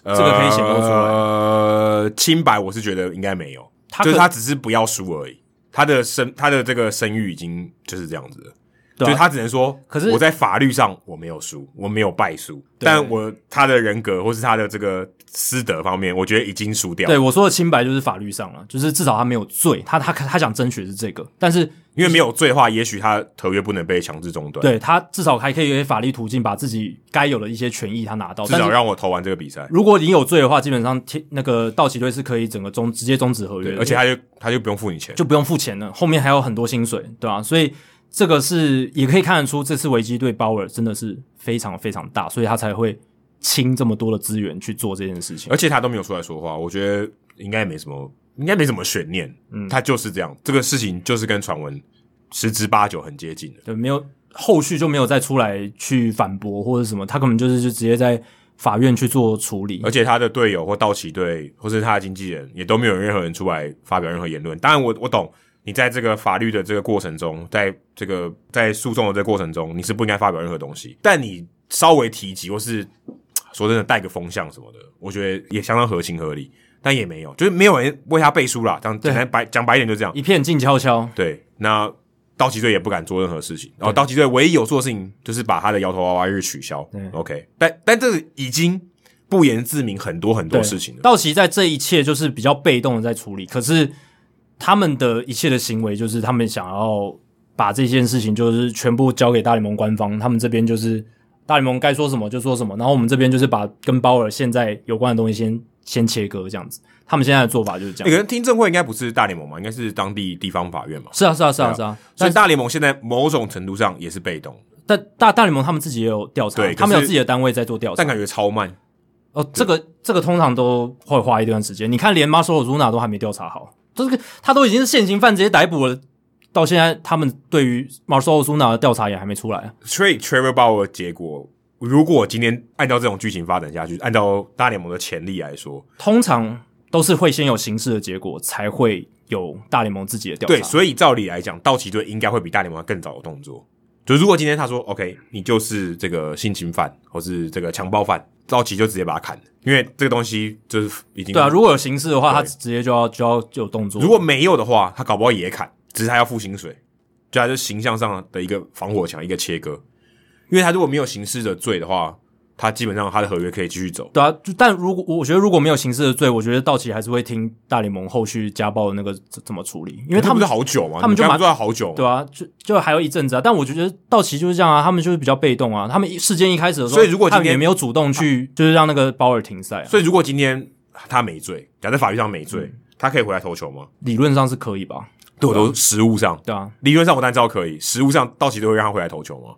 这个可以显露出来。呃，清白我是觉得应该没有，他就是他只是不要输而已。他的声，他的这个声誉已经就是这样子了。对啊，就他只能说，可是我在法律上我没有输，我没有败诉，但我他的人格或是他的这个师德方面，我觉得已经输掉了。对，我说的清白就是法律上了，就是至少他没有罪，他他他想争取的是这个，但是因为没有罪的话，也许他合约不能被强制中断。对，他至少还可以有些法律途径把自己该有的一些权益他拿到，至少让我投完这个比赛。如果你有罪的话，基本上那个道奇队是可以整个终直接终止合约，而且他就他就不用付你钱，就不用付钱了，后面还有很多薪水，对吧、啊？所以。这个是也可以看得出，这次危机对鲍尔真的是非常非常大，所以他才会倾这么多的资源去做这件事情。而且他都没有出来说话，我觉得应该没什么，应该没什么悬念。嗯，他就是这样，这个事情就是跟传闻十之八九很接近的。对，没有后续就没有再出来去反驳或者什么，他可能就是就直接在法院去做处理。而且他的队友或道奇队或是他的经纪人也都没有任何人出来发表任何言论。当然我，我我懂。你在这个法律的这个过程中，在这个在诉讼的这个过程中，你是不应该发表任何东西。但你稍微提及或是说真的带个风向什么的，我觉得也相当合情合理。但也没有，就是没有人为他背书啦。这样简单白讲白一点就这样，一片静悄悄。对，那道奇队也不敢做任何事情。然后道奇队唯一有做的事情就是把他的摇头娃娃日取消。OK，但但这已经不言自明很多很多事情了。道奇在这一切就是比较被动的在处理，可是。他们的一切的行为，就是他们想要把这件事情，就是全部交给大联盟官方。他们这边就是大联盟该说什么就说什么，然后我们这边就是把跟鲍尔现在有关的东西先先切割这样子。他们现在的做法就是这样。可能听证会应该不是大联盟嘛，应该是当地地方法院嘛。是啊，是啊，是啊，是啊。所以大联盟现在某种程度上也是被动。但大大联盟他们自己也有调查，他们有自己的单位在做调查，但感觉超慢。哦，这个这个通常都会花一段时间。你看，连 Marcell Ozuna 都还没调查好，这个他都已经是现行犯直接逮捕了，到现在他们对于 Marcell Ozuna 的调查也还没出来。Trade Trevor Bauer 结果，如果今天按照这种剧情发展下去，按照大联盟的潜力来说，通常都是会先有刑事的结果，才会有大联盟自己的调查。对，所以照理来讲，道奇队应该会比大联盟更早有动作。就如果今天他说 OK，你就是这个性侵犯或是这个强暴犯，道奇就直接把他砍了，因为这个东西就是已经对啊。如果有刑事的话，他直接就要就要就有动作。如果没有的话，他搞不好也砍，只是他要付薪水，就还是形象上的一个防火墙，一个切割。因为他如果没有刑事的罪的话。他基本上他的合约可以继续走，对啊，但如果我觉得如果没有刑事的罪，我觉得道奇还是会听大联盟后续家暴的那个怎么处理，因为他们不是好久嘛，他们就蛮好久，对啊，就就还有一阵子啊。但我觉得道奇就是这样啊，他们就是比较被动啊。他们事件一开始的时候，所以如果今天他也没有主动去，就是让那个鲍尔停赛啊。所以如果今天他没罪，假在法律上没罪，嗯，他可以回来投球吗？理论上是可以吧？对，我都实物上，对啊，理论上我当然知道可以，实物上道奇都会让他回来投球吗？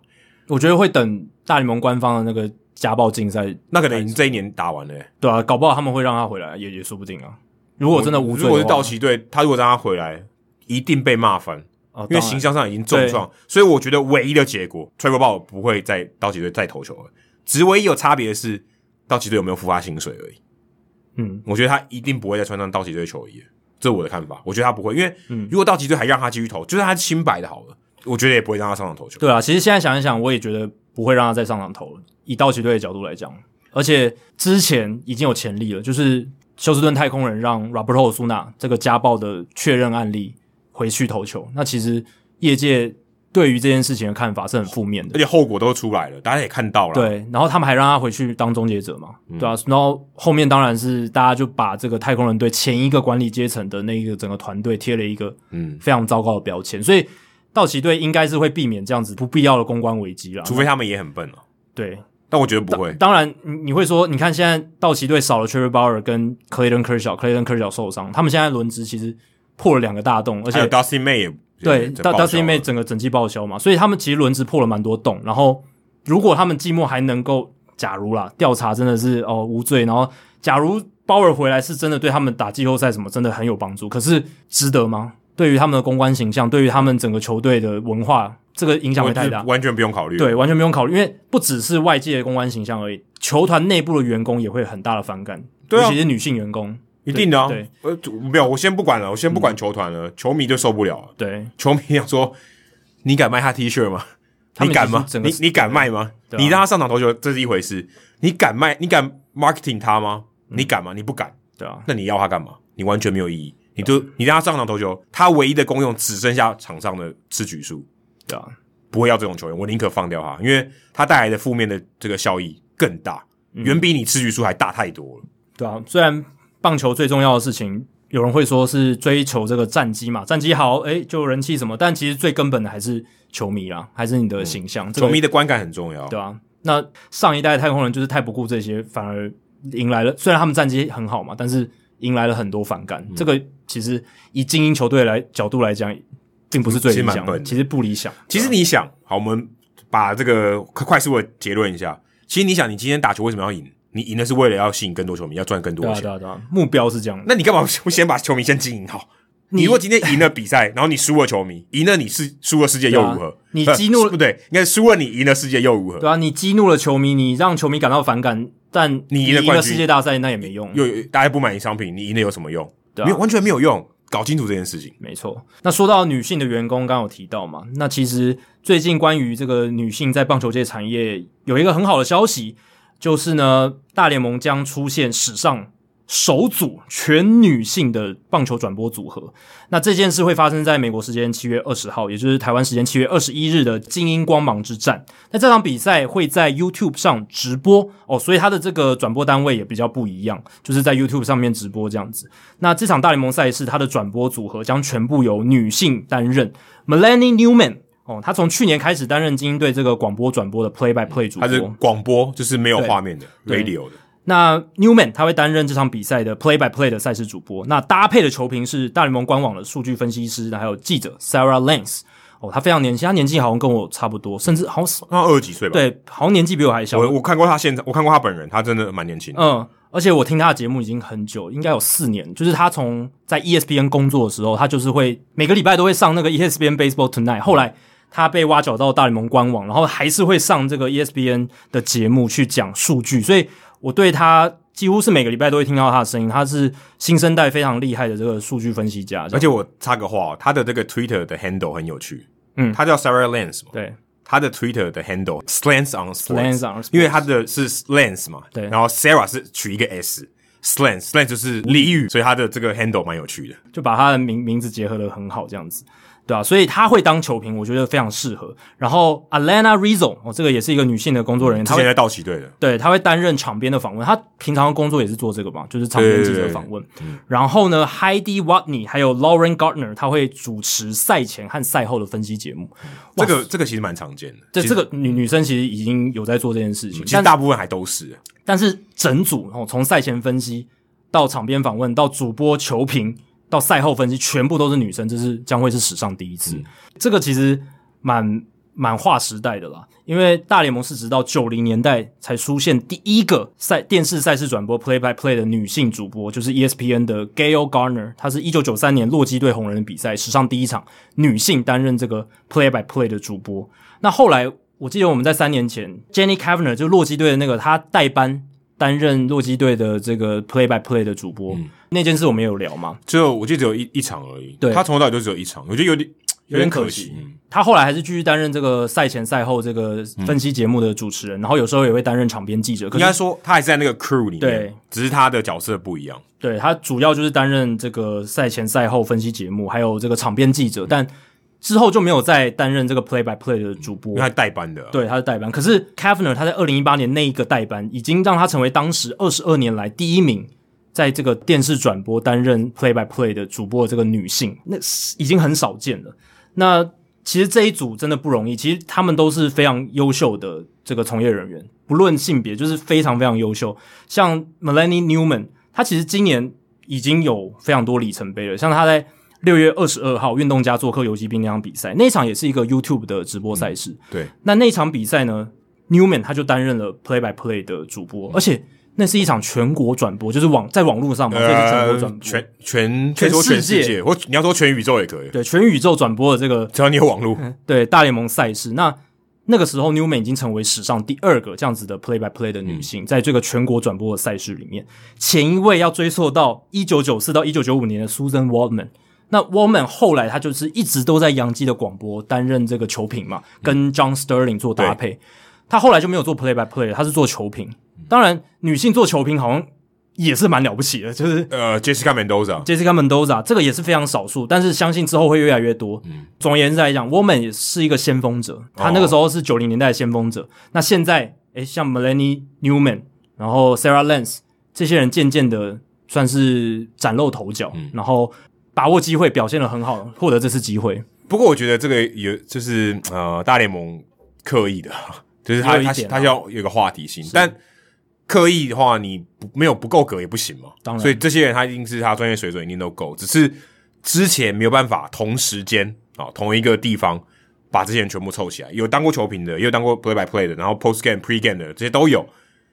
我觉得会等大联盟官方的那个。家暴竞赛，那可能已经这一年打完了，欸，对啊，搞不好他们会让他回来，也也说不定啊。如果真的无罪，如果是道奇队，他如果让他回来，一定被骂翻，哦，因为形象上已经重创。所以我觉得唯一的结果，Trevor Bauer 不会在道奇队再投球了。只唯一有差别的是，道奇队有没有付他薪水而已。嗯，我觉得他一定不会再穿上道奇队球衣，这是我的看法。我觉得他不会，因为如果道奇队还让他继续投，就算他清白的好了，我觉得也不会让他上场投球。对啊，其实现在想一想，我也觉得不会让他再上场投了。以道奇队的角度来讲，而且之前已经有潜力了，就是休斯顿太空人让 Roberto Osuna 这个家暴的确认案例回去投球。那其实业界对于这件事情的看法是很负面的，而且后果都出来了，大家也看到了。对，然后他们还让他回去当终结者嘛，嗯、对啊，然后后面当然是大家就把这个太空人队前一个管理阶层的那一个整个团队贴了一个嗯非常糟糕的标签，嗯、所以道奇队应该是会避免这样子不必要的公关危机了，除非他们也很笨了。对。但我觉得不会。当然，你你会说，你看现在道奇队少了 Trevor Bauer 跟 Clayton Kershaw，Clayton Kershaw 受伤，他们现在轮值其实破了两个大洞，而且 Dusty May 也对，Dusty May 整个整季报销嘛，所以他们其实轮值破了蛮多洞。然后，如果他们季末还能够，假如啦，调查真的是哦无罪，然后假如 Bauer 回来是真的对他们打季后赛什么真的很有帮助，可是值得吗？对于他们的公关形象，对于他们整个球队的文化。这个影响会太大，完全不用考虑。对，完全不用考虑，因为不只是外界的公关形象而已，球团内部的员工也会很大的反感，对啊，尤其是女性员工，一定的啊。对，呃，没有，我先不管了，我先不管球团了，嗯，球迷就受不了了。对，球迷要说，你敢卖他 T 恤吗？你敢吗？你你敢卖吗？你让他上场投球，这是一回事。你敢卖？你敢 marketing 他吗？你敢吗？你不敢。对啊，那你要他干嘛？你完全没有意义。你就你让他上场投球，他唯一的功用只剩下场上的吃局数。对啊。不会要这种球员，我宁可放掉他，因为他带来的负面的这个效益更大，远比你吃局数还大太多了。对啊，虽然棒球最重要的事情，有人会说是追求这个战绩嘛，战绩好，诶，就人气什么，但其实最根本的还是球迷啦，还是你的形象，球迷的观感很重要，对啊。那上一代太空人就是太不顾这些，反而迎来了，虽然他们战绩很好嘛，但是迎来了很多反感。这个其实以精英球队来角度来讲。并不是最理想的，其实不理想。其实你想，好，我们把这个快速的结论一下。其实你想，你今天打球为什么要赢？你赢的是为了要吸引更多球迷，要赚更多钱。对啊，对啊，目标是这样。那你干嘛不先把球迷先经营好？你如果今天赢了比赛，然后你输了球迷，赢了你是输了世界又如何？你激怒了，不对，应该输了你赢了世界又如何？对啊，你激怒了球迷，你让球迷感到反感，但你赢了冠军，世界大赛那也没用。又大家不买你商品，你赢了有什么用？对啊，没有，完全没有用。搞清楚这件事情，没错。那说到女性的员工，刚刚有提到嘛？那其实最近关于这个女性在棒球界产业有一个很好的消息，就是呢，大联盟将出现史上。首组全女性的棒球转播组合，那这件事会发生在美国时间七月二十号，也就是台湾时间七月二十一日的精英光芒之战。那这场比赛会在 YouTube 上直播哦，所以它的这个转播单位也比较不一样，就是在 YouTube 上面直播这样子。那这场大联盟赛事，它的转播组合将全部由女性担任。Melanie Newman 哦，她从去年开始担任精英队这个广播转播的 Play by Play 主播，她是广播，就是没有画面的 Radio 的。那 Newman 他会担任这场比赛的 Play by Play 的赛事主播，那搭配的球评是大联盟官网的数据分析师，还有记者 Sarah Lance。哦，他非常年轻，他年纪好像跟我差不多，甚至好像二十几岁吧？对，好像年纪比我还小。我我看过他现在，我看过他本人，他真的蛮年轻。嗯，而且我听他的节目已经很久，应该有四年。就是他从在 ESPN 工作的时候，他就是会每个礼拜都会上那个 ESPN Baseball Tonight。后来他被挖角到大联盟官网，然后还是会上这个 ESPN 的节目去讲数据。所以我对他几乎是每个礼拜都会听到他的声音。他是新生代非常厉害的这个数据分析家。而且我插个话，他的这个 Twitter 的 handle 很有趣。嗯，他叫 Sarah Lance 嘛？对，他的 Twitter 的 handle slants on slants on，因为他的是 slants 嘛，对，然后 Sarah 是取一个 s，slants，slants 就是俚语，所以他的这个 handle 蛮有趣的，就把他的名名字结合的很好，这样子。对啊，所以他会当球评，我觉得非常适合。然后 Alanna Rizzo 哦，这个也是一个女性的工作人员，她现在道奇队的，对，她会担任场边的访问。她平常的工作也是做这个嘛，就是场边记者访问。然后呢，Heidi Watney 还有 Lauren Gardner，她会主持赛前和赛后的分析节目。这个这个其实蛮常见的，这这个女女生其实已经有在做这件事情，其实大部分还都是。但是整组哦，从赛前分析到场边访问到主播球评。到赛后分析，全部都是女生，这是将会是史上第一次。嗯、这个其实蛮蛮划时代的啦，因为大联盟是直到九零年代才出现第一个赛电视赛事转播 play by play 的女性主播，就是 ESPN 的 Gail Garner，她是一九九三年洛基队红人的比赛史上第一场女性担任这个 play by play 的主播。那后来我记得我们在三年前，Jenny Cavner 就洛基队的那个她代班。担任洛基队的这个 play by play 的主播，嗯、那件事我们有聊吗？就我记得只有一一场而已。对，他从头到尾就只有一场，我觉得有点有点可惜。他后来还是继续担任这个赛前赛后这个分析节目的主持人，嗯、然后有时候也会担任场边记者。可应该说他还是在那个 crew 里面，对，只是他的角色不一样。对，他主要就是担任这个赛前赛后分析节目，还有这个场边记者，嗯、但。之后就没有再担任这个 play by play 的主播，因为他代班的、啊。对，他是代班。可是 Cavner 他在二零一八年那一个代班，已经让他成为当时二十二年来第一名在这个电视转播担任 play by play 的主播的这个女性，那已经很少见了。那其实这一组真的不容易，其实他们都是非常优秀的这个从业人员，不论性别，就是非常非常优秀。像 Melanie Newman，她其实今年已经有非常多里程碑了，像她在。六月二十二号，运动家做客游击兵那场比赛，那场也是一个 YouTube 的直播赛事。嗯、对，那那场比赛呢，Newman 他就担任了 Play by Play 的主播，嗯、而且那是一场全国转播，就是网在网络上嘛，这、呃、是全国转播，全全全世界，或你要说全宇宙也可以。对，全宇宙转播的这个，只要你有网络，对大联盟赛事。那那个时候，Newman 已经成为史上第二个这样子的 Play by Play 的女性，嗯、在这个全国转播的赛事里面，前一位要追溯到一九九四到一九九五年的 Susan Waldman。那 Waldman 后来他就是一直都在洋基的广播担任这个球评嘛，跟 John Sterling 做搭配。对他后来就没有做 play by play，他是做球评。当然，女性做球评好像也是蛮了不起的，就是呃 Jessica Mendoza，Jessica Mendoza 这个也是非常少数，但是相信之后会越来越多。嗯、总而言之来讲，Waldman 也是一个先锋者，她那个时候是九零年代的先锋者。哦、那现在，诶，像 Melanie Newman，然后 Sarah Lance 这些人渐渐的算是崭露头角，嗯、然后。把握机会，表现的很好，获得这次机会。不过，我觉得这个有就是呃，大联盟刻意的，就是他他他要有一个话题性。但刻意的话，你不没有不够格也不行嘛。当然，所以这些人他一定是他专业水准一定都够，只是之前没有办法同时间啊同一个地方把这些人全部凑起来。有当过球评的，也有当过 play by play 的，然后 post game pre game 的这些都有。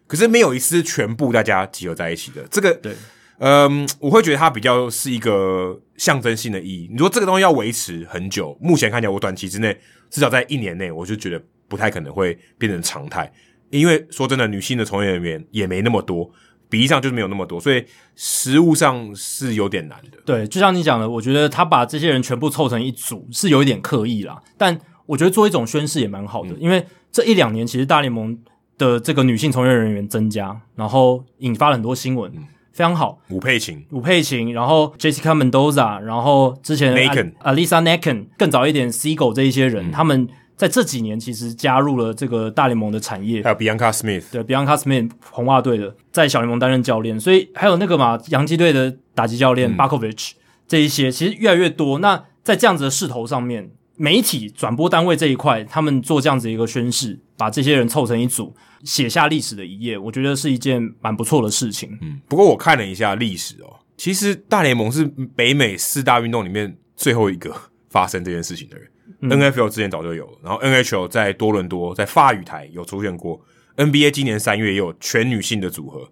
可是没有一次全部大家集合在一起的。这个对。嗯，我会觉得它比较是一个象征性的意义。你说这个东西要维持很久，目前看起来我短期之内，至少在一年内，我就觉得不太可能会变成常态。因为说真的，女性的从业人员也没那么多，比例上就是没有那么多，所以实物上是有点难的。对，就像你讲的，我觉得他把这些人全部凑成一组是有一点刻意啦。但我觉得做一种宣誓也蛮好的，嗯、因为这一两年其实大联盟的这个女性从业人员增加，然后引发了很多新闻。嗯非常好，吴佩琴，吴佩琴，然后 Jessica Mendoza，然后之前 Naken Alyssa Naken，更早一点 Seagull 这一些人，嗯、他们在这几年其实加入了这个大联盟的产业。还有 Bianca Smith，对 Bianca Smith 红袜队的，在小联盟担任教练，所以还有那个嘛，洋基队的打击教练 Bakovich、嗯、这一些，其实越来越多。那在这样子的势头上面，媒体转播单位这一块，他们做这样子一个宣誓，把这些人凑成一组，写下历史的一页，我觉得是一件蛮不错的事情。嗯，不过我看了一下历史哦，其实大联盟是北美四大运动里面最后一个发生这件事情的人。嗯、NFL 之前早就有了，然后 NHL 在多伦多在法语台有出现过，NBA 今年三月也有全女性的组合，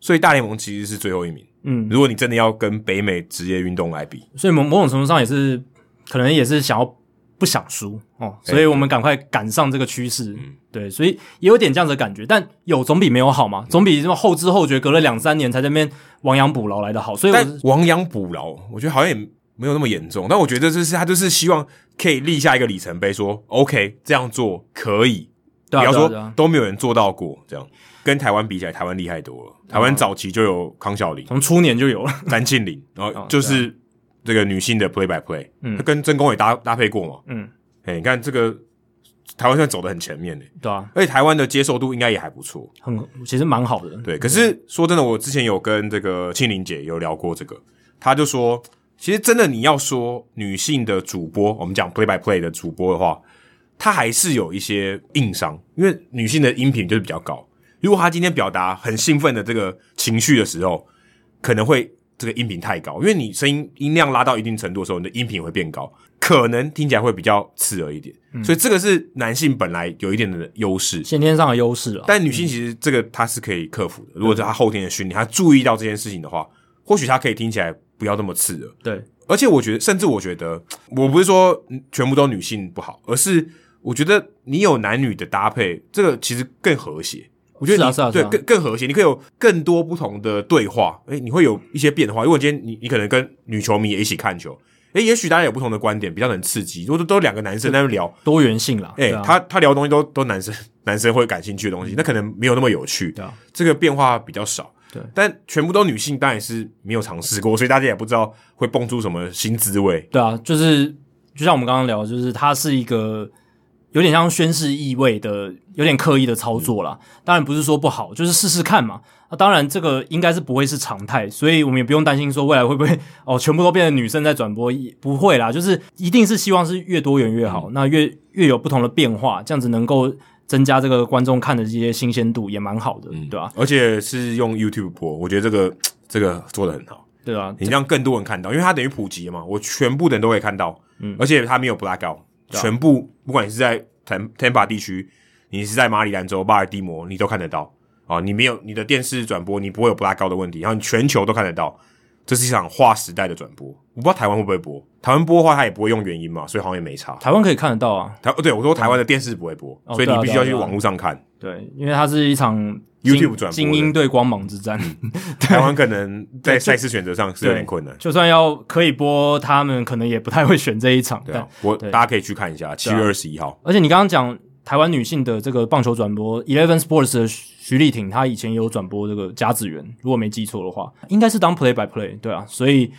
所以大联盟其实是最后一名。嗯，如果你真的要跟北美职业运动来比，所以某某种程度上也是可能也是想要。不想输哦，所以我们赶快赶上这个趋势。嗯，对，所以也有点这样子的感觉，但有总比没有好嘛，总比这么后知后觉，隔了两三年才在那边亡羊补牢来的好。所以我，但亡羊补牢，我觉得好像也没有那么严重。但我觉得这是他就是希望可以立下一个里程碑，说 OK 这样做可以。比方说都没有人做到过，这样。跟台湾比起来，台湾厉害多了。台湾早期就有康小玲，从初年就有。了 詹庆龄，然后就是。这个女性的 play by play，嗯，她跟曾公伟搭搭配过嘛，嗯，哎，你看这个台湾现在走得很前面呢，对啊，而且台湾的接受度应该也还不错，很其实蛮好的，对。可是说真的，我之前有跟这个庆玲姐有聊过这个，她就说，其实真的你要说女性的主播，我们讲 play by play 的主播的话，她还是有一些硬伤，因为女性的音频就是比较高，如果她今天表达很兴奋的这个情绪的时候，可能会。这个音频太高，因为你声音音量拉到一定程度的时候，你的音频会变高，可能听起来会比较刺耳一点。嗯、所以这个是男性本来有一点的优势，先天上的优势了。但女性其实这个她是可以克服的，嗯、如果是她后天的训练，她注意到这件事情的话，或许她可以听起来不要那么刺耳。对，而且我觉得，甚至我觉得，我不是说全部都女性不好，而是我觉得你有男女的搭配，这个其实更和谐。我觉得你是啊是啊是啊对更更和谐，你可以有更多不同的对话，诶，你会有一些变化。如果今天你你可能跟女球迷也一起看球，诶，也许大家有不同的观点，比较能刺激。如果都两个男生在那聊多元性啦，诶，啊、他他聊的东西都都男生男生会感兴趣的东西，那可能没有那么有趣。对啊，这个变化比较少。对，但全部都女性，当然是没有尝试过，所以大家也不知道会蹦出什么新滋味。对啊，就是就像我们刚刚聊，就是它是一个。有点像宣誓意味的，有点刻意的操作啦。当然不是说不好，就是试试看嘛。那当然这个应该是不会是常态，所以我们也不用担心说未来会不会 哦，全部都变成女生在转播，也不会啦。就是一定是希望是越多元越好，嗯、那越越有不同的变化，这样子能够增加这个观众看的这些新鲜度，也蛮好的，嗯、对吧、啊？而且是用 YouTube 播，我觉得这个 这个做的很好，对啊，你让更多人看到，因为它等于普及嘛，我全部的人都会看到，嗯，而且它没有 blackout。全部，不管你是在 Tampa 地区，你是在马里兰州、巴尔的摩，你都看得到啊！你没有你的电视转播，你不会有 blackout 的问题，然后你全球都看得到。这是一场划时代的转播，我不知道台湾会不会播。台湾播的话，它也不会用原音嘛，所以好像也没差。台湾可以看得到啊。台对我说，台湾的电视不会播，嗯、所以你必须要去网络上看。对，因为它是一场 YouTube 转播，精英对光芒之战。台湾可能在赛事选择上是有点困难。就算要可以播，他们可能也不太会选这一场。对啊，我大家可以去看一下，七月二十一号。而且你刚刚讲。台湾女性的这个棒球转播，Eleven Sports 的徐丽婷，她以前也有转播这个甲子园，如果没记错的话，应该是当 play by play，对啊，所以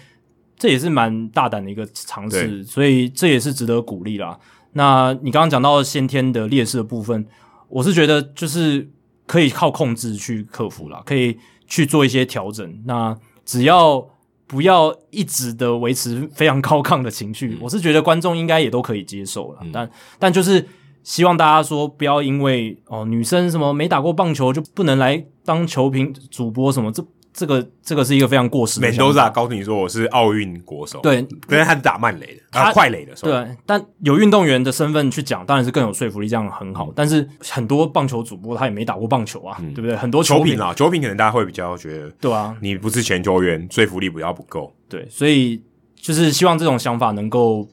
这也是蛮大胆的一个尝试，所以这也是值得鼓励啦。那你刚刚讲到先天的劣势的部分，我是觉得就是可以靠控制去克服啦，可以去做一些调整。那只要不要一直的维持非常高亢的情绪，嗯、我是觉得观众应该也都可以接受了。嗯、但但就是。希望大家说不要因为哦女生什么没打过棒球就不能来当球评主播什么，这这个这个是一个非常过时的。Mendoza 告诉你说我是奥运国手，对，可是他是打慢垒的，他快垒的，对。但有运动员的身份去讲，当然是更有说服力，这样很好。嗯、但是很多棒球主播他也没打过棒球啊，嗯、对不对？很多球品啊，球品可能大家会比较觉得，对啊，你不是前球员，说服力比较不够。对，所以就是希望这种想法能够。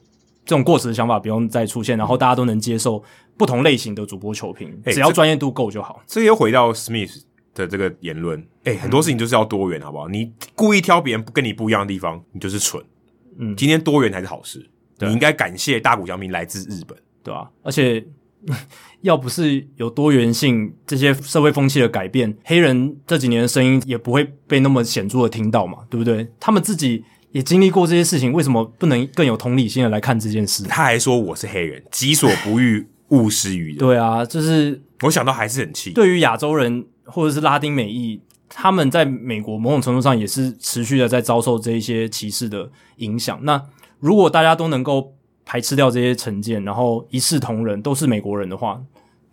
这种过时的想法不用再出现，然后大家都能接受不同类型的主播球评，欸、只要专业度够就好。这个又回到 Smith 的这个言论，哎、欸，很多事情就是要多元，好不好？你故意挑别人跟你不一样的地方，你就是蠢。嗯，今天多元才是好事。你应该感谢大谷翔平来自日本，对吧、啊？而且 要不是有多元性，这些社会风气的改变，黑人这几年的声音也不会被那么显著的听到嘛，对不对？他们自己。也经历过这些事情，为什么不能更有同理心的来看这件事？他还说我是黑人，己所不欲，勿施于人。对啊，就是我想到还是很气。对于亚洲人或者是拉丁美裔，他们在美国某种程度上也是持续的在遭受这一些歧视的影响。那如果大家都能够排斥掉这些成见，然后一视同仁，都是美国人的话。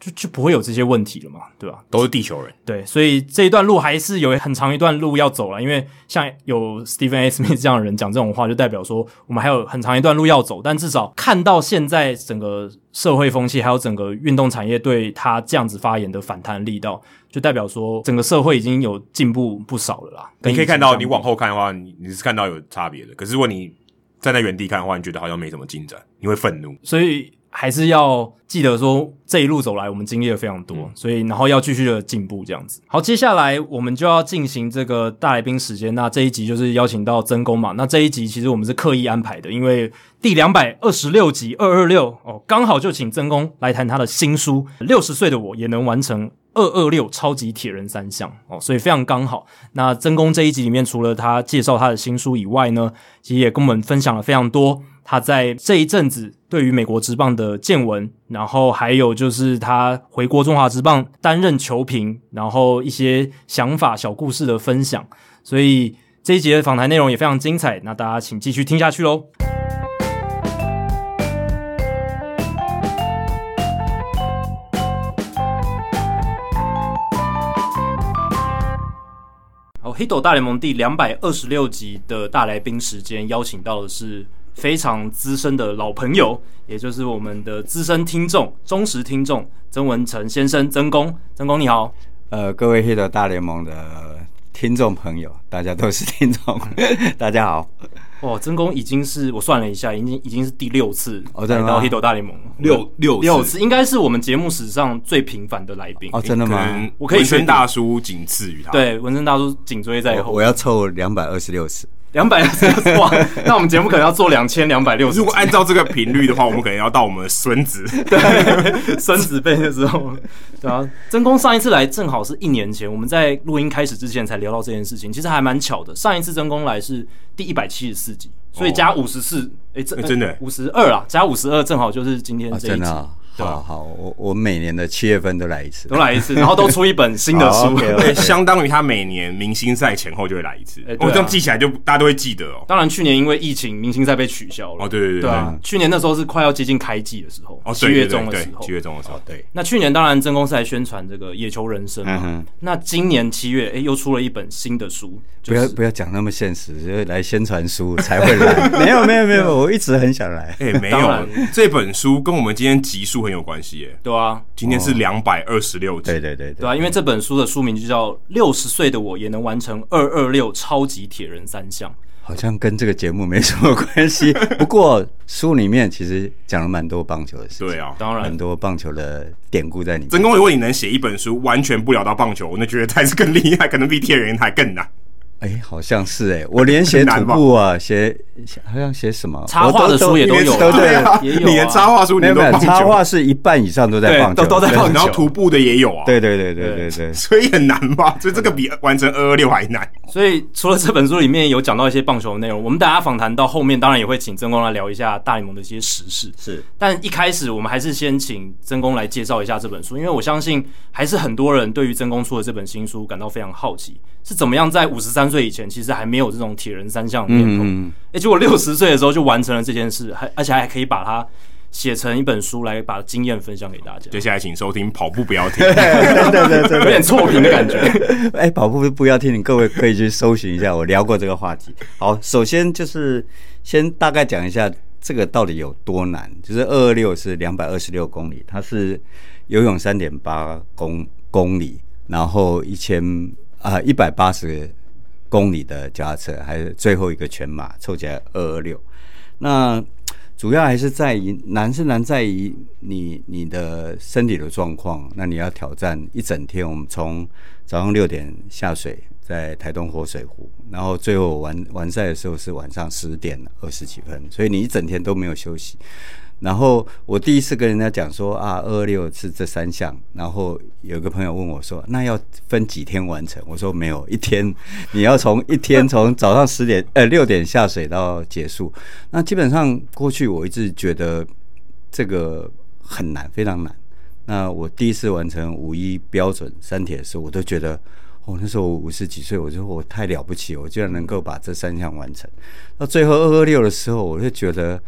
就就不会有这些问题了嘛，对吧？都是地球人，对，所以这一段路还是有很长一段路要走了。因为像有 Stephen A. Smith 这样的人讲这种话，就代表说我们还有很长一段路要走。但至少看到现在整个社会风气，还有整个运动产业对他这样子发言的反弹力道，就代表说整个社会已经有进步不少了啦。你可以看到，你往后看的话，你你是看到有差别的。可是如果你站在原地看的话，你觉得好像没什么进展，你会愤怒。所以。还是要记得说，这一路走来，我们经历了非常多，嗯、所以然后要继续的进步，这样子。好，接下来我们就要进行这个大来宾时间。那这一集就是邀请到曾公嘛。那这一集其实我们是刻意安排的，因为第两百二十六集二二六哦，刚好就请曾公来谈他的新书《六十岁的我也能完成二二六超级铁人三项》哦，所以非常刚好。那曾公这一集里面，除了他介绍他的新书以外呢，其实也跟我们分享了非常多。他在这一阵子对于美国职棒的见闻，然后还有就是他回国中华职棒担任球评，然后一些想法、小故事的分享，所以这一集的访谈内容也非常精彩。那大家请继续听下去喽。《黑斗大联盟》第两百二十六集的大来宾时间，邀请到的是。非常资深的老朋友，也就是我们的资深听众、忠实听众曾文成先生，曾公，曾公你好。呃，各位黑斗大联盟的听众朋友，大家都是听众，大家好。哦，真宫已经是我算了一下，已经已经是第六次来到黑斗大联盟，六六六次，应该是我们节目史上最频繁的来宾。哦，真的吗？我可以文森大叔仅次于他，对，文森大叔紧追在后。我要凑两百二十六次。两百六十哇，那我们节目可能要做两千两百六十。如果按照这个频率的话，我们可能要到我们的孙子 对孙子辈的时候，对啊。曾公上一次来正好是一年前，我们在录音开始之前才聊到这件事情，其实还蛮巧的。上一次曾公来是第一百七十四集，所以加五十四，哎，这真的五十二啊，加五十二正好就是今天这一集。好好，我我每年的七月份都来一次，都来一次，然后都出一本新的书，对，okay, okay. 相当于他每年明星赛前后就会来一次。我、欸啊哦、这样记起来就大家都会记得哦。当然，去年因为疫情，明星赛被取消了。哦，对对对，啊，去年那时候是快要接近开季的时候，哦，七月中的时候，七月中的时候，对。那去年当然真公司还宣传这个《野球人生》嘛。嗯、那今年七月，哎，又出了一本新的书。不要不要讲那么现实，就来宣传书才会来。没有没有没有，我一直很想来。哎，没有，这本书跟我们今天集数很有关系耶。对啊，今天是两百二十六集。对对对对啊，因为这本书的书名就叫《六十岁的我也能完成二二六超级铁人三项》，好像跟这个节目没什么关系。不过书里面其实讲了蛮多棒球的事情。对啊，当然很多棒球的典故在里面。曾公，如果你能写一本书完全不聊到棒球，我那觉得才是更厉害，可能比铁人还更难。哎、欸，好像是哎、欸，我连写徒步啊，写好像写什么 插画的书也都有，都对啊，也有、啊。你连插画书你都插画是一半以上都在棒球，都都在棒球。然后徒步的也有啊，对对对对对对，所以很难吧？所以这个比完成二二六还难。所以除了这本书里面有讲到一些棒球的内容，我们大家访谈到后面，当然也会请曾公来聊一下大联盟的一些时事。是，但一开始我们还是先请曾公来介绍一下这本书，因为我相信还是很多人对于曾公出的这本新书感到非常好奇，是怎么样在五十三岁以前其实还没有这种铁人三项的面孔，哎、嗯欸，结果六十岁的时候就完成了这件事，还而且还可以把它写成一本书来把经验分享给大家。接下来请收听跑步不要停，对对对对，有点错评的感觉。哎、欸，跑步不要停，各位可以去搜寻一下，我聊过这个话题。好，首先就是先大概讲一下这个到底有多难，就是二二六是两百二十六公里，它是游泳三点八公公里，然后一千啊一百八十。公里的脚踏车，还是最后一个全马，凑起来二二六。那主要还是在于难是难在于你你的身体的状况。那你要挑战一整天，我们从早上六点下水，在台东活水湖，然后最后完完赛的时候是晚上十点二十几分，所以你一整天都没有休息。然后我第一次跟人家讲说啊，二二六是这三项。然后有个朋友问我说，那要分几天完成？我说没有，一天你要从一天从早上十点 呃六点下水到结束。那基本上过去我一直觉得这个很难，非常难。那我第一次完成五一标准三铁的时候，我都觉得哦，那时候我五十几岁，我说我太了不起，我居然能够把这三项完成。到最后二二六的时候，我就觉得。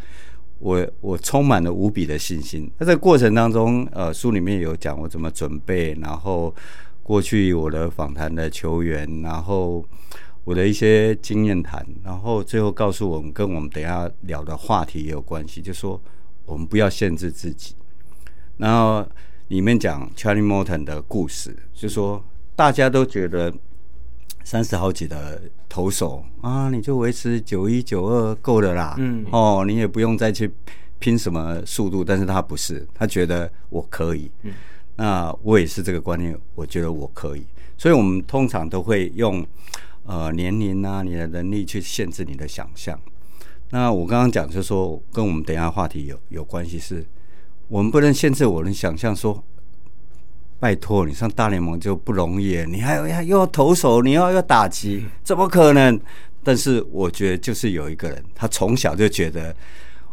我我充满了无比的信心。那在过程当中，呃，书里面有讲我怎么准备，然后过去我的访谈的球员，然后我的一些经验谈，然后最后告诉我们，跟我们等下聊的话题也有关系，就说我们不要限制自己。然后里面讲 Charlie Morton 的故事，就说大家都觉得三十好几的。投手啊，你就维持九一九二够了啦。嗯，哦，你也不用再去拼什么速度。但是他不是，他觉得我可以。嗯，那我也是这个观念，我觉得我可以。所以我们通常都会用呃年龄啊，你的能力去限制你的想象。那我刚刚讲就是说，跟我们等一下话题有有关系，是我们不能限制我的想象说。拜托，你上大联盟就不容易，你还要又要投手，你要要打击，怎么可能？但是我觉得就是有一个人，他从小就觉得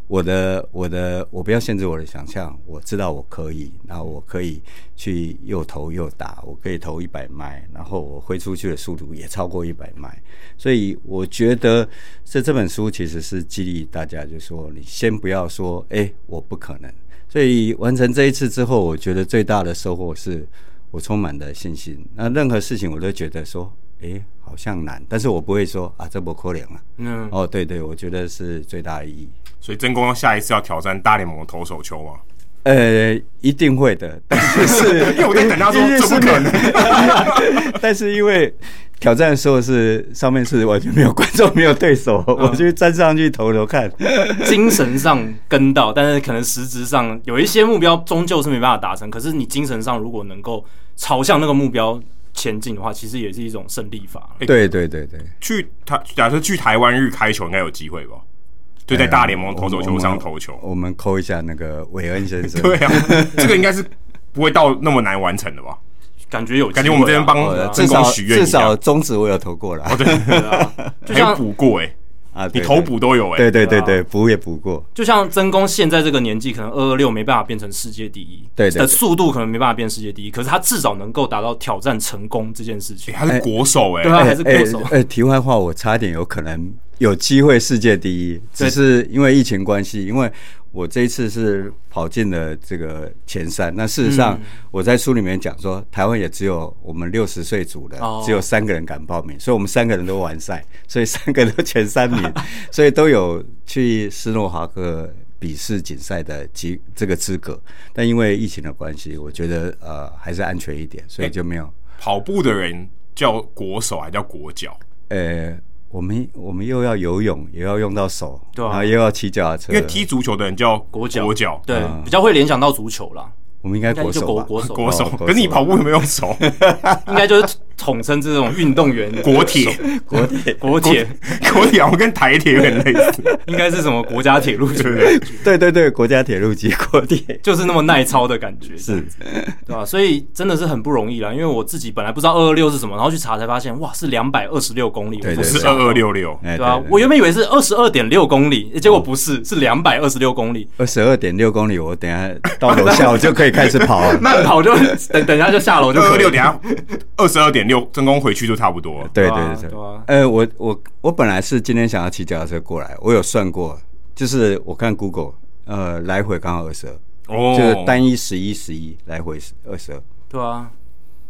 我的我的我不要限制我的想象，我知道我可以，然后我可以去又投又打，我可以投一百迈，然后我挥出去的速度也超过一百迈，所以我觉得这这本书其实是激励大家，就是说你先不要说，哎，我不可能。所以完成这一次之后，我觉得最大的收获是我充满了信心。那任何事情我都觉得说，哎、欸，好像难，但是我不会说啊，这不可能啊。嗯，哦，对对，我觉得是最大的意义。所以真功下一次要挑战大联盟的投手球吗？呃，一定会的，但是因为我在等他说 怎么可能？但是因为。挑战的时候是上面是完全没有观众，没有对手，嗯、我就站上去投投看。精神上跟到，但是可能实质上有一些目标终究是没办法达成。可是你精神上如果能够朝向那个目标前进的话，其实也是一种胜利法。欸、对对对对，去台假设去台湾日开球应该有机会吧？就在大联盟投手球上投球，我们扣一下那个韦恩先生。对啊，这个应该是不会到那么难完成的吧？感觉有、啊，感觉我们这边帮真功许愿，至少中指我有投过了，哦对，就像补过哎、欸，啊，你投补都有哎、欸，对对对对，补也补过。就像曾公现在这个年纪，可能二二六没办法变成世界第一，对的速度可能没办法变世界第一，可是他至少能够达到挑战成功这件事情。他是国手哎，对啊，还是国手。哎，题外话，我差点有可能有机会世界第一，只是因为疫情关系，因为。我这一次是跑进了这个前三。那事实上，我在书里面讲说，台湾也只有我们六十岁组的，只有三个人敢报名，所以我们三个人都完赛，所以三个都前三名，所以都有去斯诺华克比试锦赛的资这个资格。但因为疫情的关系，我觉得呃还是安全一点，所以就没有。跑步的人叫国手还叫国脚？呃。我们我们又要游泳，也要用到手，对啊，然后又要骑脚踏车。因为踢足球的人叫国脚，国脚对，比较会联想到足球啦。我们应该国手吧？国手，国手。可是你跑步有没有用手？应该就是统称这种运动员，国铁，国铁，国铁，国铁，我跟台铁有点类似。应该是什么国家铁路局？对对对，国家铁路局国铁，就是那么耐操的感觉，是，对吧？所以真的是很不容易啦。因为我自己本来不知道二二六是什么，然后去查才发现，哇，是两百二十六公里，不是二二六六，对吧？我原本以为是二十二点六公里，结果不是，是两百二十六公里。二十二点六公里，我等下到楼下我就可以开始跑了。跑就 等等一下就下楼就可以。二六点二十二点六，真功回去就差不多。对对对，呃，我我我本来是今天想要骑脚踏车过来，我有算过，就是我看 Google，呃，来回刚好二十二，哦，就是单一十一十一，来回二十二。对啊，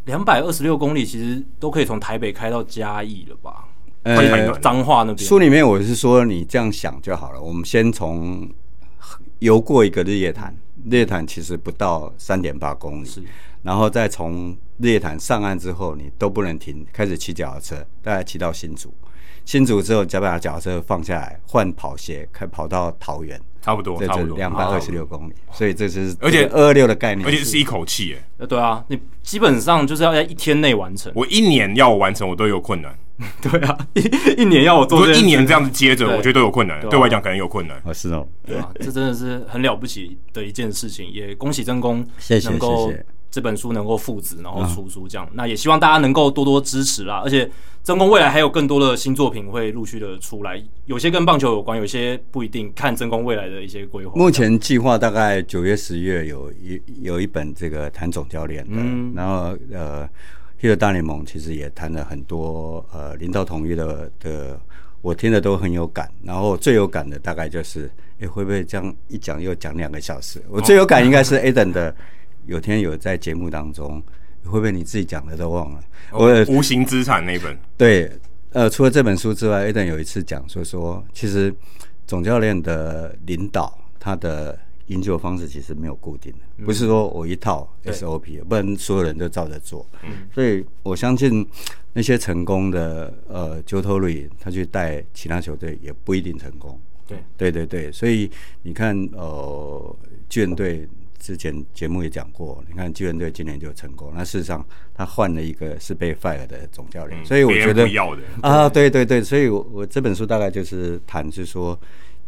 两百二十六公里其实都可以从台北开到嘉义了吧？呃，彰化那边。书里面我是说你这样想就好了，我们先从游过一个日月潭。日月潭其实不到三点八公里，是，然后再从日月潭上岸之后，你都不能停，开始骑脚踏车，大概骑到新竹，新竹之后，再把脚踏车放下来，换跑鞋，开跑到桃园，差不多，差不多。两百二十六公里，所以这是而且二二六的概念，而且是一口气，哎，对啊，你基本上就是要在一天内完成，我一年要完成，我都有困难。对啊，一一年要我做，一年这样子接着，我觉得都有困难。对我来讲，可能有困难。啊，是哦，对啊，这真的是很了不起的一件事情。也恭喜真功，谢谢，能够这本书能够父子，然后出书这样。那也希望大家能够多多支持啦。而且真功未来还有更多的新作品会陆续的出来，有些跟棒球有关，有些不一定。看真功未来的一些规划。目前计划大概九月、十月有一有一本这个谈总教练的，嗯，然后呃。这个大联盟其实也谈了很多呃，领导统一的的我听的都很有感。然后最有感的大概就是，哎，会不会这样一讲又讲两个小时？我最有感应该是 Aden 的，有天有在节目当中，会不会你自己讲的都忘了？我无形资产那本对，呃，除了这本书之外，Aden 有一次讲说说，其实总教练的领导他的。营救方式其实没有固定的，不是说我一套 SOP，不然所有人都照着做。所以我相信那些成功的呃 Joe Torre 他去带其他球队也不一定成功。对对对对，所以你看呃巨人队之前节目也讲过，你看巨人队今年就成功，那事实上他换了一个是被 fire 的总教练，所以我觉得啊对对对，所以我我这本书大概就是谈是说。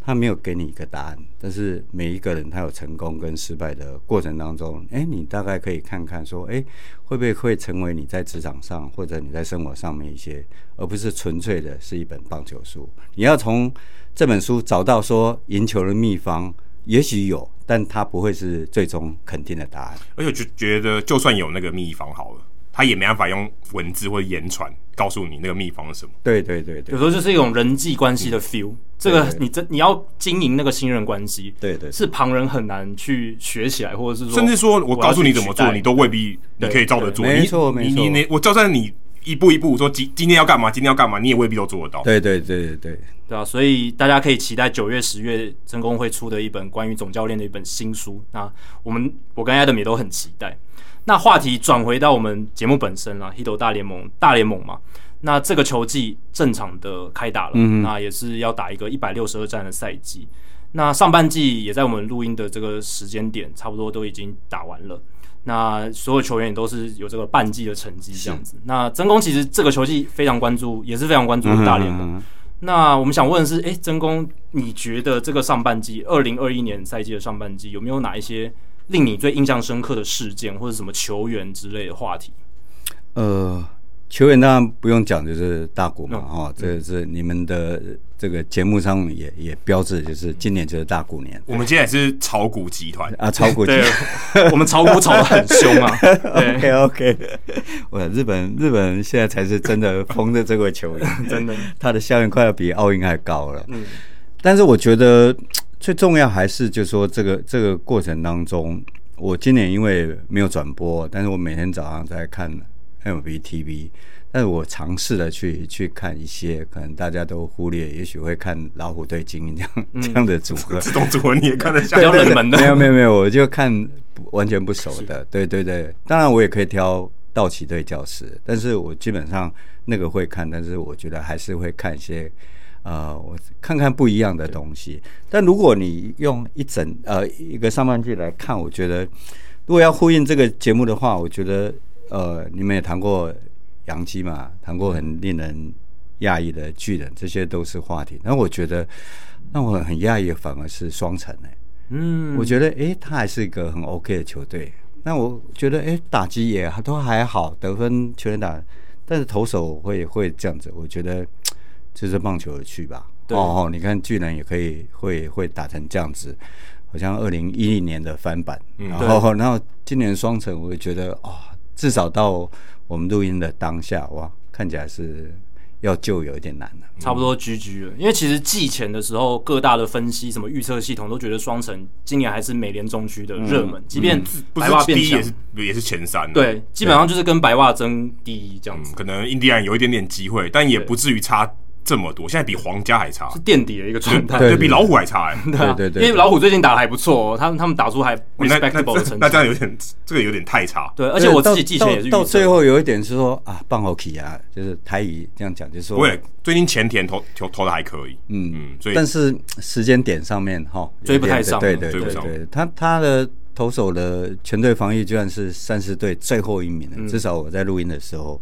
他没有给你一个答案，但是每一个人他有成功跟失败的过程当中，哎，你大概可以看看说，哎，会不会会成为你在职场上或者你在生活上面一些，而不是纯粹的是一本棒球书。你要从这本书找到说赢球的秘方，也许有，但它不会是最终肯定的答案。而且就觉得，就算有那个秘方好了。他也没办法用文字或者言传告诉你那个秘方是什么。对对对对，有时候就是一种人际关系的 feel。嗯、这个你这你要经营那个信任关系，对，对对，是旁人很难去学起来，或者是说，甚至说我告诉你怎么做，你都未必你可以照着做。没错没错，你你我就算你一步一步说今今天要干嘛，今天要干嘛，你也未必都做得到。对对对对对，对啊，所以大家可以期待九月十月真宫会出的一本关于总教练的一本新书。那我们我跟 Adam 也都很期待。那话题转回到我们节目本身啦，Hito 大联盟大联盟嘛，那这个球季正常的开打了，嗯、那也是要打一个一百六十二战的赛季。那上半季也在我们录音的这个时间点，差不多都已经打完了。那所有球员也都是有这个半季的成绩这样子。那真宫其实这个球季非常关注，也是非常关注大联盟。嗯、那我们想问的是，哎、欸，真宫，你觉得这个上半季，二零二一年赛季的上半季有没有哪一些？令你最印象深刻的事件，或者什么球员之类的话题？呃，球员当然不用讲，就是大谷嘛，哈、嗯，这是你们的这个节目上也也标志，就是今年就是大谷年。我们今天也是炒股集团啊，炒股集团，我们炒股炒的很凶啊。OK OK，我日本日本现在才是真的疯的这位球员，真的，他的效应快要比奥运还高了。嗯，但是我觉得。最重要还是就是说，这个这个过程当中，我今年因为没有转播，但是我每天早上在看 MLB TV，但是我尝试的去去看一些可能大家都忽略，也许会看老虎队精英这样、嗯、这样的组合，自动组合你也看得下？比较冷门的，没有没有没有，我就看完全不熟的，对对对，当然我也可以挑道奇队教师，但是我基本上那个会看，但是我觉得还是会看一些。呃，我看看不一样的东西。但如果你用一整呃一个上半季来看，我觉得如果要呼应这个节目的话，我觉得呃你们也谈过洋基嘛，谈过很令人讶异的巨人，这些都是话题。那我觉得让我很讶异反而是双城哎，嗯，我觉得哎他还是一个很 OK 的球队。那我觉得哎打击也还都还好，得分球员打，但是投手会会这样子，我觉得。这是棒球的趣吧？哦哦，你看巨人也可以会会打成这样子，好像二零一零年的翻版。嗯、然后然后今年双城，我也觉得啊、哦，至少到我们录音的当下，哇，看起来是要救有一点难了。差不多 GG 了，因为其实季前的时候，各大的分析什么预测系统都觉得双城今年还是美联中区的热门，嗯、即便白袜变强也是也是前三。对，基本上就是跟白袜争第一这样子。嗯、可能印第安有一点点机会，但也不至于差。这么多，现在比皇家还差，是垫底的一个状态，对，比老虎还差哎，对对对，因为老虎最近打的还不错，他们他们打出还 respectable 的成绩，那这样有点这个有点太差，对，而且我自己季前也是到最后有一点是说啊，棒好 key 啊，就是台语这样讲，就是说，对，最近前田投投投的还可以，嗯嗯，所以但是时间点上面哈追不太上，对对对对，他他的投手的全队防御居然是三十队最后一名的，至少我在录音的时候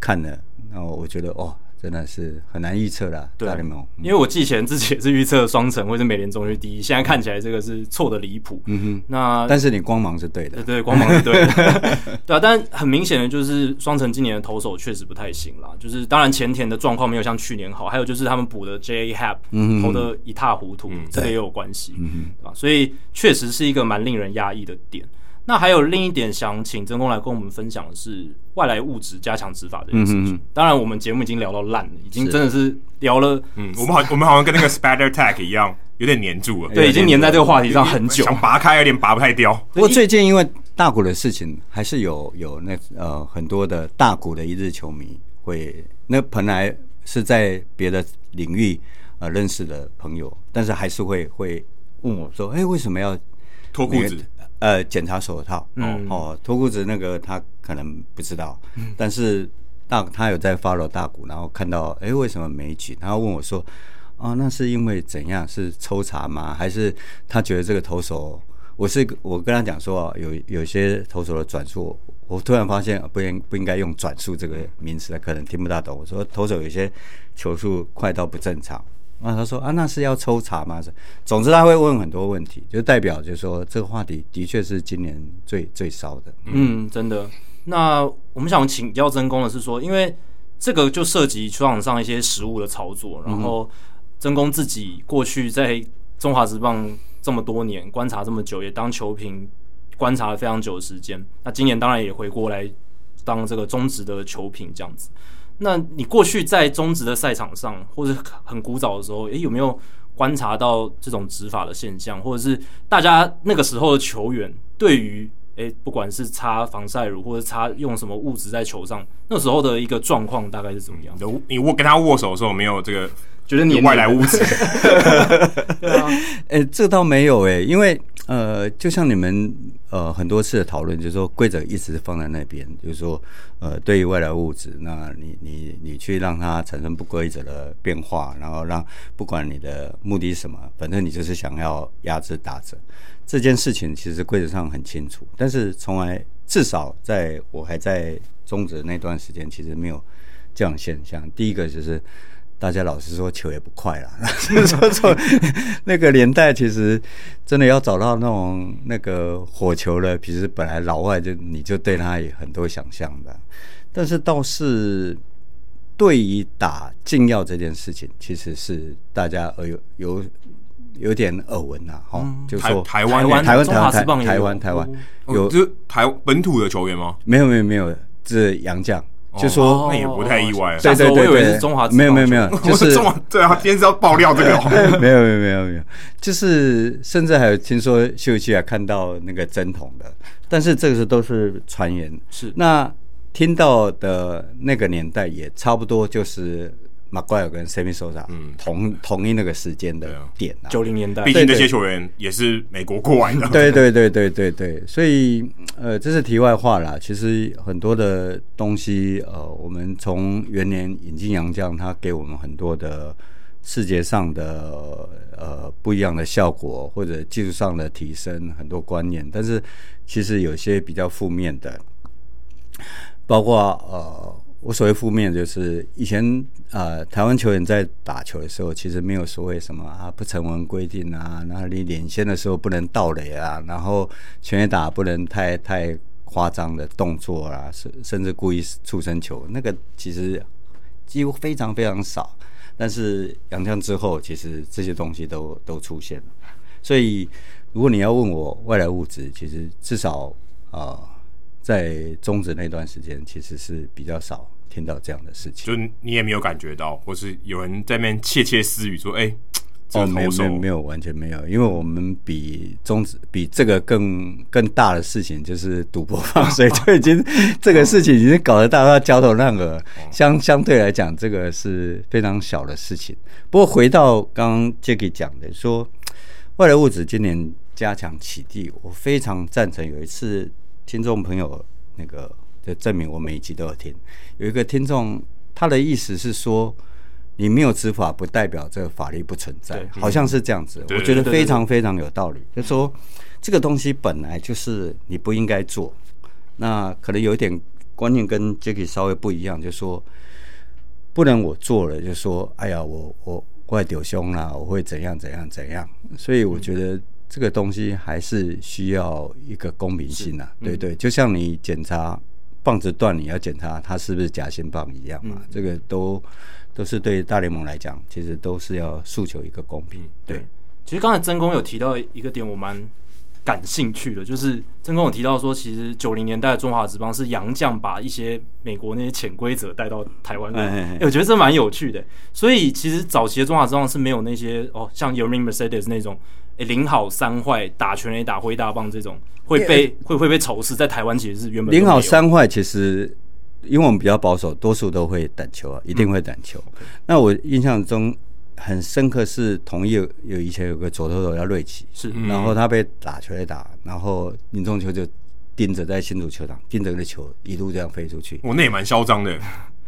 看了，然后我觉得哦。真的是很难预测的，对大联盟。因为我季前自己也是预测双城或是美联中区第一，现在看起来这个是错的离谱。嗯哼，那但是你光芒是对的，对，对，光芒是对的，对啊。但很明显的就是双城今年的投手确实不太行啦，就是当然前田的状况没有像去年好，还有就是他们补的 J.A. Happ 投的一塌糊涂，嗯、这个也有关系，嗯哼，啊，所以确实是一个蛮令人压抑的点。那还有另一点想请曾公来跟我们分享的是外来物质加强执法这件事情。嗯、当然，我们节目已经聊到烂了，已经真的是聊了。嗯，我们好，我们好像跟那个 Spider Tag 一样，有点黏住了。对，已经黏在这个话题上很久，想拔开有点拔不太掉。不过最近因为大股的事情，还是有有那呃很多的大股的一日球迷会，那本来是在别的领域呃认识的朋友，但是还是会会问我说：“哎、欸，为什么要脱裤子？”呃，检查手套，嗯、哦，脱裤子那个他可能不知道，嗯、但是大他有在 follow 大谷，然后看到，哎，为什么没举？然后问我说，啊，那是因为怎样？是抽查吗？还是他觉得这个投手？我是我跟他讲说，有有些投手的转速，我突然发现不应不应该用转速这个名词，可能听不大懂。我说投手有些球速快到不正常。啊，他说啊，那是要抽查吗？总之他会问很多问题，就代表就是说这个话题的确是今年最最烧的。嗯，真的。那我们想请教曾公的是说，因为这个就涉及球场上一些实物的操作，然后曾公自己过去在中华职棒这么多年观察这么久，也当球评观察了非常久的时间。那今年当然也回过来当这个中职的球评这样子。那你过去在中职的赛场上，或者很古早的时候，诶、欸，有没有观察到这种执法的现象，或者是大家那个时候的球员对于诶、欸，不管是擦防晒乳或者擦用什么物质在球上，那时候的一个状况大概是怎么样？你握跟他握手的时候没有这个？觉得你外来物质？对啊，哎、欸，这倒没有哎、欸，因为。呃，就像你们呃很多次的讨论，就是说规则一直放在那边，就是说呃对于外来物质，那你你你去让它产生不规则的变化，然后让不管你的目的是什么，反正你就是想要压制打折这件事情，其实规则上很清楚，但是从来至少在我还在中职那段时间，其实没有这样现象。第一个就是。大家老实说，球也不快了。就是说，从那个年代，其实真的要找到那种那个火球的，其实本来老外就你就对他有很多想象的。但是倒是对于打禁药这件事情，其实是大家耳有有有点耳闻呐。哈，就说台湾台湾台湾台湾台湾有就是台本土的球员吗？没有没有没有，是洋将。就说那也不太意外，对对对，我以为是中华，没有没有没有，就是中华，对啊，今天是要爆料这个，没有没有没有没有，就是甚至还有听说秀气啊看到那个针筒的，但是这个是都是传言，是。那听到的那个年代也差不多就是。马奎尔跟 Sammy Sosa 嗯，同同一那个时间的点啊，九零年代，毕竟这些球员也是美国过来的，对对对对对对，所以呃，这是题外话啦。其实很多的东西，呃，我们从元年引进洋将，他给我们很多的视觉上的呃不一样的效果，或者技术上的提升，很多观念。但是其实有些比较负面的，包括呃。我所谓负面就是以前呃，台湾球员在打球的时候，其实没有所谓什么啊不成文规定啊，然后你领先的时候不能倒垒啊，然后全垒打不能太太夸张的动作啊，甚甚至故意触身球，那个其实几乎非常非常少。但是杨绛之后，其实这些东西都都出现了。所以如果你要问我外来物质，其实至少啊。在中止那段时间，其实是比较少听到这样的事情。就你也没有感觉到，或是有人在那边窃窃私语说：“哎、欸，哦，没有，没有，没有，完全没有。”因为我们比中止比这个更更大的事情就是赌博放水，所以就已经这个事情已经搞得大家焦头烂额。相相对来讲，这个是非常小的事情。不过回到刚刚 Jacky 讲的，说外来物质今年加强起地，我非常赞成。有一次。听众朋友，那个就证明我每一集都有听。有一个听众，他的意思是说，你没有执法，不代表这个法律不存在，好像是这样子。嗯、我觉得非常非常有道理。就说，这个东西本来就是你不应该做。那可能有一点观念跟 Jacky 稍微不一样，就说，不能我做了就说，哎呀，我我怪丢胸啦，我会怎样怎样怎样。所以我觉得。嗯这个东西还是需要一个公平性呐、啊，嗯、对对，就像你检查棒子断，你要检查它是不是假心棒一样嘛，嗯、这个都都是对大联盟来讲，其实都是要诉求一个公平。对，其实刚才曾公有提到一个点，我蛮感兴趣的，就是曾公有提到说，其实九零年代的中华职棒是洋将把一些美国那些潜规则带到台湾来，哎，我觉得这蛮有趣的。所以其实早期的中华职棒是没有那些哦，像 Yermin Mercedes 那种，哎，零好三坏，打全垒打挥大棒这种会被会会被仇视，在台湾其实是原本零好三坏，其实因为我们比较保守，多数都会挡球啊，一定会挡球。嗯那我印象中。很深刻是同意有以前有个左投手叫瑞奇，是，然后他被打球来打，然后林中秋就盯着在新竹球场盯着那球一路这样飞出去，我那也蛮嚣张的，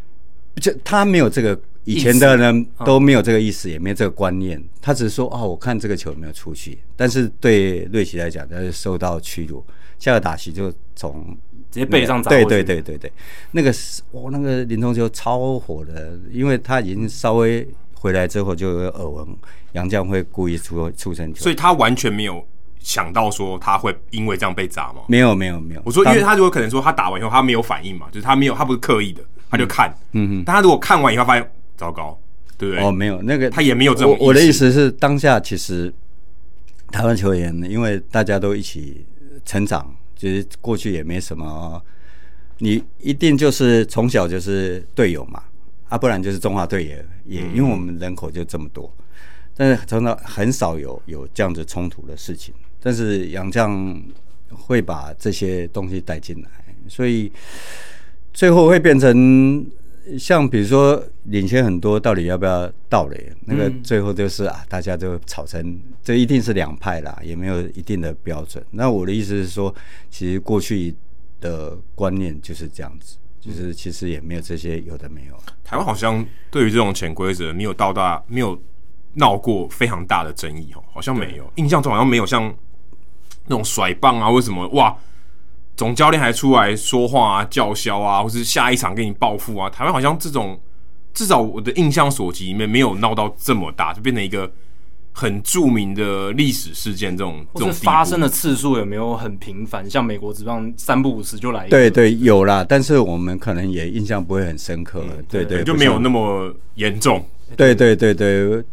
就他没有这个以前的人都没有这个意思，也没有这个观念，他只是说哦，我看这个球有没有出去，但是对瑞奇来讲，他是受到屈辱，下个打席就从直接背上砸，对对对对对，那个是哦，那个林冲秋超火的，因为他已经稍微。回来之后就有耳闻，杨绛会故意出出成球，所以他完全没有想到说他会因为这样被砸吗？没有没有没有。我说，因为他如果可能说他打完以后他没有反应嘛，就是他没有，他不是刻意的，他就看，嗯哼。但他如果看完以后发现糟糕，对不对？哦，没有那个，他也没有这种。我的意思是，当下其实台湾球员，因为大家都一起成长，其实过去也没什么，你一定就是从小就是队友嘛。啊，不然就是中华队也也，因为我们人口就这么多，但是常常很少有有这样子冲突的事情。但是杨绛会把这些东西带进来，所以最后会变成像比如说领先很多，到底要不要倒垒？那个最后就是啊，大家都吵成，这一定是两派啦，也没有一定的标准。那我的意思是说，其实过去的观念就是这样子。就是其实也没有这些有的没有。台湾好像对于这种潜规则没有到大没有闹过非常大的争议哦，好像没有。印象中好像没有像那种甩棒啊，为什么哇？总教练还出来说话啊，叫嚣啊，或是下一场给你报复啊？台湾好像这种至少我的印象所及里面没有闹到这么大，就变成一个。很著名的历史事件，这种或是发生的次数有没有很频繁？像美国职棒三不五时就来一个，对对，有啦，但是我们可能也印象不会很深刻，嗯、对对，就没有那么严重。对对对对，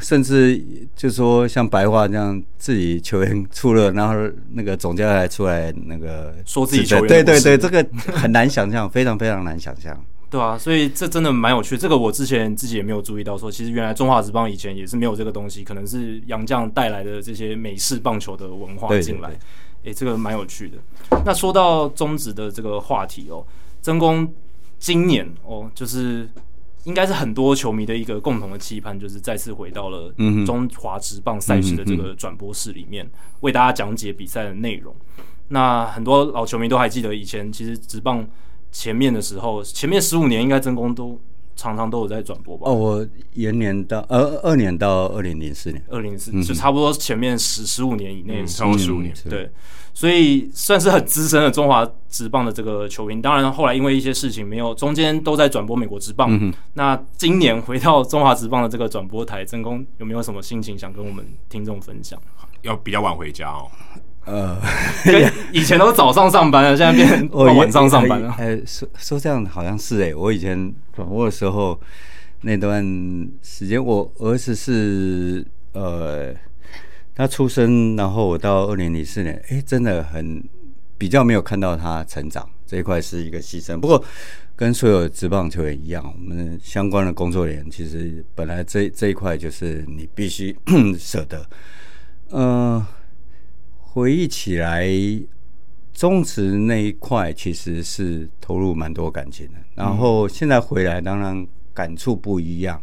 甚至就说像白话这样，自己球员出了，然后那个总教练出来那个说自己球员，对对对，这个很难想象，非常非常难想象。对啊，所以这真的蛮有趣。这个我之前自己也没有注意到，说其实原来中华职棒以前也是没有这个东西，可能是洋将带来的这些美式棒球的文化进来。诶，这个蛮有趣的。那说到中职的这个话题哦，曾公今年哦，就是应该是很多球迷的一个共同的期盼，就是再次回到了中华职棒赛事的这个转播室里面，为大家讲解比赛的内容。那很多老球迷都还记得以前，其实职棒。前面的时候，前面十五年应该真功都常常都有在转播吧？哦，我元年到呃二年到二零零四年，二零零四就差不多前面十十五年以内，超过十五年，对，所以算是很资深的中华职棒的这个球迷。当然后来因为一些事情没有，中间都在转播美国职棒。嗯、那今年回到中华职棒的这个转播台，曾工有没有什么心情想跟我们听众分享？要比较晚回家哦。呃，以前都早上上班了，现在变 成晚上上班了。哎、欸，说说这样好像是哎、欸，我以前转播的时候那段时间，我儿子是呃，他出生，然后我到二零零四年，哎、欸，真的很比较没有看到他成长这一块是一个牺牲。不过跟所有职棒球员一样，我们相关的工作人员其实本来这这一块就是你必须 舍得，嗯、呃。回忆起来，中职那一块其实是投入蛮多感情的。然后现在回来，当然感触不一样。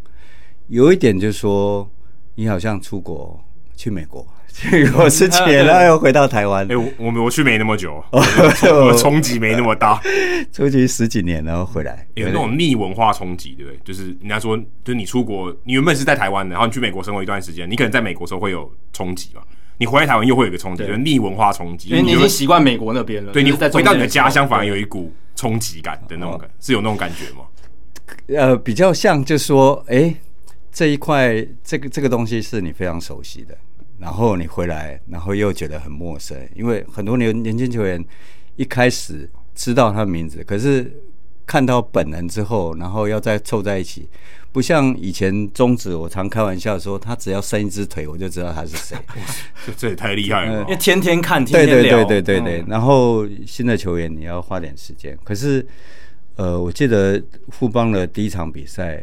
有一点就是说，你好像出国去美国，去美国之前，然后又回到台湾。哎、欸，我我我去没那么久，我冲击没那么大，出去十几年然后回来，有那种逆文化冲击，对不对？就是人家说，就是你出国，你原本是在台湾的，然后你去美国生活一段时间，你可能在美国时候会有冲击嘛。你回来台湾又会有一个冲击，就是逆文化冲击，因为你已经习惯美国那边了。对，你回到你的家乡，反而有一股冲击感的那种感，是有那种感觉吗？呃，比较像，就是说，哎、欸，这一块，这个这个东西是你非常熟悉的，然后你回来，然后又觉得很陌生，因为很多年年轻球员一开始知道他的名字，可是看到本人之后，然后要再凑在一起，不像以前中指，我常开玩笑说，他只要伸一只腿，我就知道他是谁。这这也太厉害了，因为天天看，天天聊。对对对对对对。然后新的球员你要花点时间，可是呃，我记得富邦的第一场比赛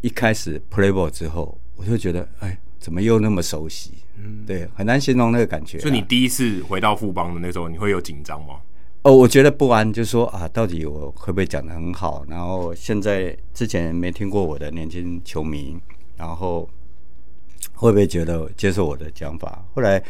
一开始 play ball 之后，我就觉得哎，怎么又那么熟悉？嗯，对，很难形容那个感觉。所以你第一次回到富邦的那时候，你会有紧张吗？哦，我觉得不安，就是说啊，到底我会不会讲的很好？然后现在之前没听过我的年轻球迷，然后会不会觉得接受我的讲法？后来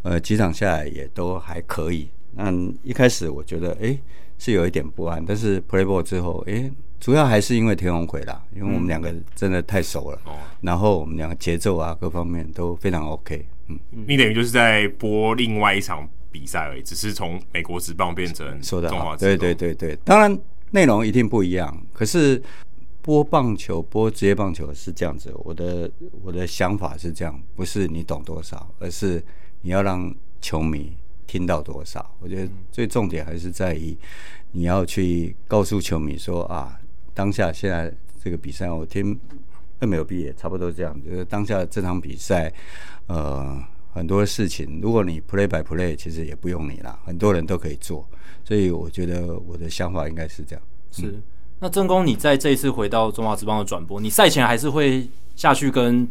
呃几场下来也都还可以。那一开始我觉得哎是有一点不安，但是 play ball 之后哎，主要还是因为田宏奎啦，因为我们两个真的太熟了，嗯、然后我们两个节奏啊各方面都非常 OK。嗯，你等于就是在播另外一场。比赛而已，只是从美国职棒变成中华职棒。对对对对，当然内容一定不一样。可是播棒球、播职业棒球是这样子，我的我的想法是这样，不是你懂多少，而是你要让球迷听到多少。我觉得最重点还是在于你要去告诉球迷说啊，当下现在这个比赛，我听 MLB 也差不多这样，就是当下这场比赛，呃。很多事情，如果你 play by play，其实也不用你啦，很多人都可以做。所以我觉得我的想法应该是这样。是，嗯、那正宫，你在这一次回到中华职棒的转播，你赛前还是会下去跟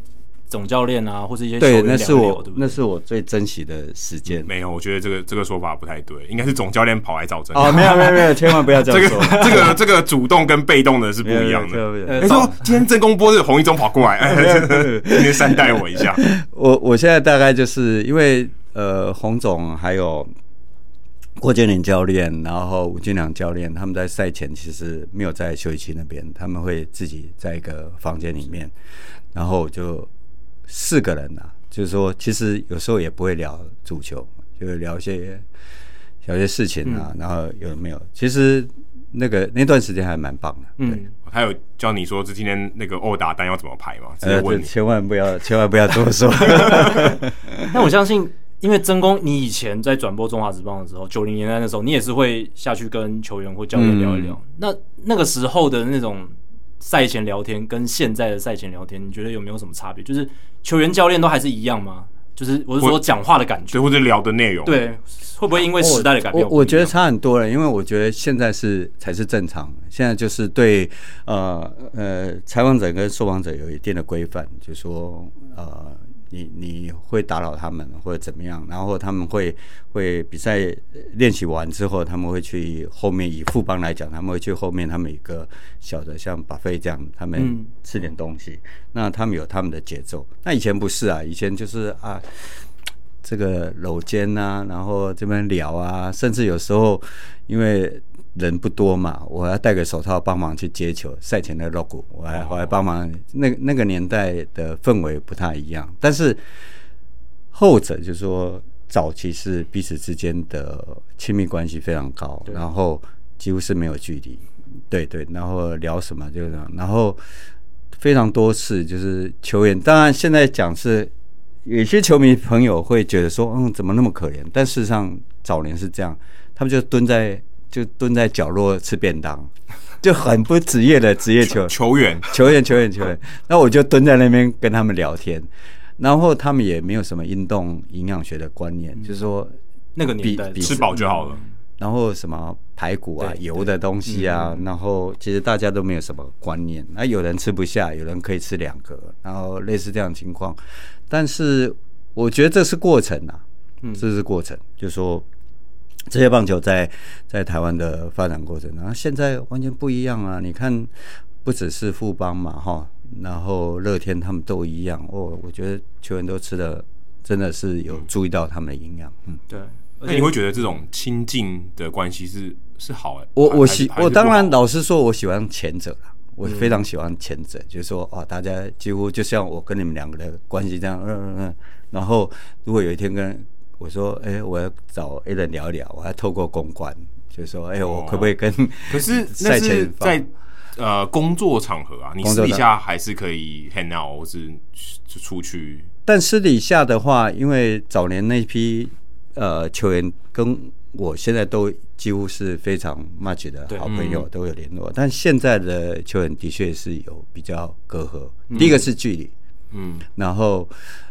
总教练啊，或者一些对，那是我，对对那是我最珍惜的时间。没有，我觉得这个这个说法不太对，应该是总教练跑来找真。哦，没有没有没有，千万不要这样说。这个这个这个主动跟被动的是不一样的。没错，今天正公波是洪一中跑过来，哎、今天善待我一下。我我现在大概就是因为呃，洪总还有郭建林教练，然后吴金良教练，他们在赛前其实没有在休息区那边，他们会自己在一个房间里面，然后就。四个人呐、啊，就是说，其实有时候也不会聊足球，就是聊一些聊一些事情啊。嗯、然后有没有？其实那个那段时间还蛮棒的。对嗯，还有教你说，这今天那个殴打单要怎么排吗？直接问你、呃、千万不要，千万不要这么说。那我相信，因为曾公，你以前在转播中华职棒的时候，九零年代的时候，你也是会下去跟球员或教练聊一聊。嗯、那那个时候的那种。赛前聊天跟现在的赛前聊天，你觉得有没有什么差别？就是球员、教练都还是一样吗？就是我是说讲话的感觉，或者聊的内容，对，会不会因为时代的改变？我我觉得差很多了，因为我觉得现在是才是正常。现在就是对呃呃采访者跟受访者有一定的规范，就是说呃。你你会打扰他们或者怎么样？然后他们会会比赛练习完之后，他们会去后面。以副帮来讲，他们会去后面，他们一个小的像 buffet 这样，他们吃点东西。嗯、那他们有他们的节奏。那以前不是啊，以前就是啊，这个搂肩啊，然后这边聊啊，甚至有时候因为。人不多嘛，我要戴个手套帮忙去接球。赛前的 logo，我还我还帮忙。那那个年代的氛围不太一样，但是后者就是说，早期是彼此之间的亲密关系非常高，然后几乎是没有距离。对对，然后聊什么就这样，然后非常多次就是球员。当然现在讲是有些球迷朋友会觉得说，嗯，怎么那么可怜？但事实上早年是这样，他们就蹲在。就蹲在角落吃便当，就很不职业的职业球球员，球员，球员，球员。那我就蹲在那边跟他们聊天，然后他们也没有什么运动营养学的观念，就是说那个年代吃饱就好了。然后什么排骨啊、油的东西啊，然后其实大家都没有什么观念。那有人吃不下，有人可以吃两个，然后类似这样的情况。但是我觉得这是过程啊，这是过程，就是说。职业棒球在在台湾的发展过程，然后现在完全不一样啊！你看，不只是富邦嘛，哈，然后乐天他们都一样哦。我觉得球员都吃的真的是有注意到他们的营养，嗯，对。那你会觉得这种亲近的关系是是好的？我我喜我当然老实说，我喜欢前者啦，我非常喜欢前者，嗯、就是说哦，大家几乎就像我跟你们两个的关系这样，嗯嗯嗯。然后如果有一天跟我说：“哎、欸，我要找 A 人聊一聊，我要透过公关，就是说，哎、欸，我可不可以跟？可是那是在呃工作场合啊，你私底下还是可以 hang out 或是出去。但私底下的话，因为早年那批呃球员跟我现在都几乎是非常 much 的好朋友，嗯、都有联络。但现在的球员的确是有比较隔阂。嗯、第一个是距离，嗯，然后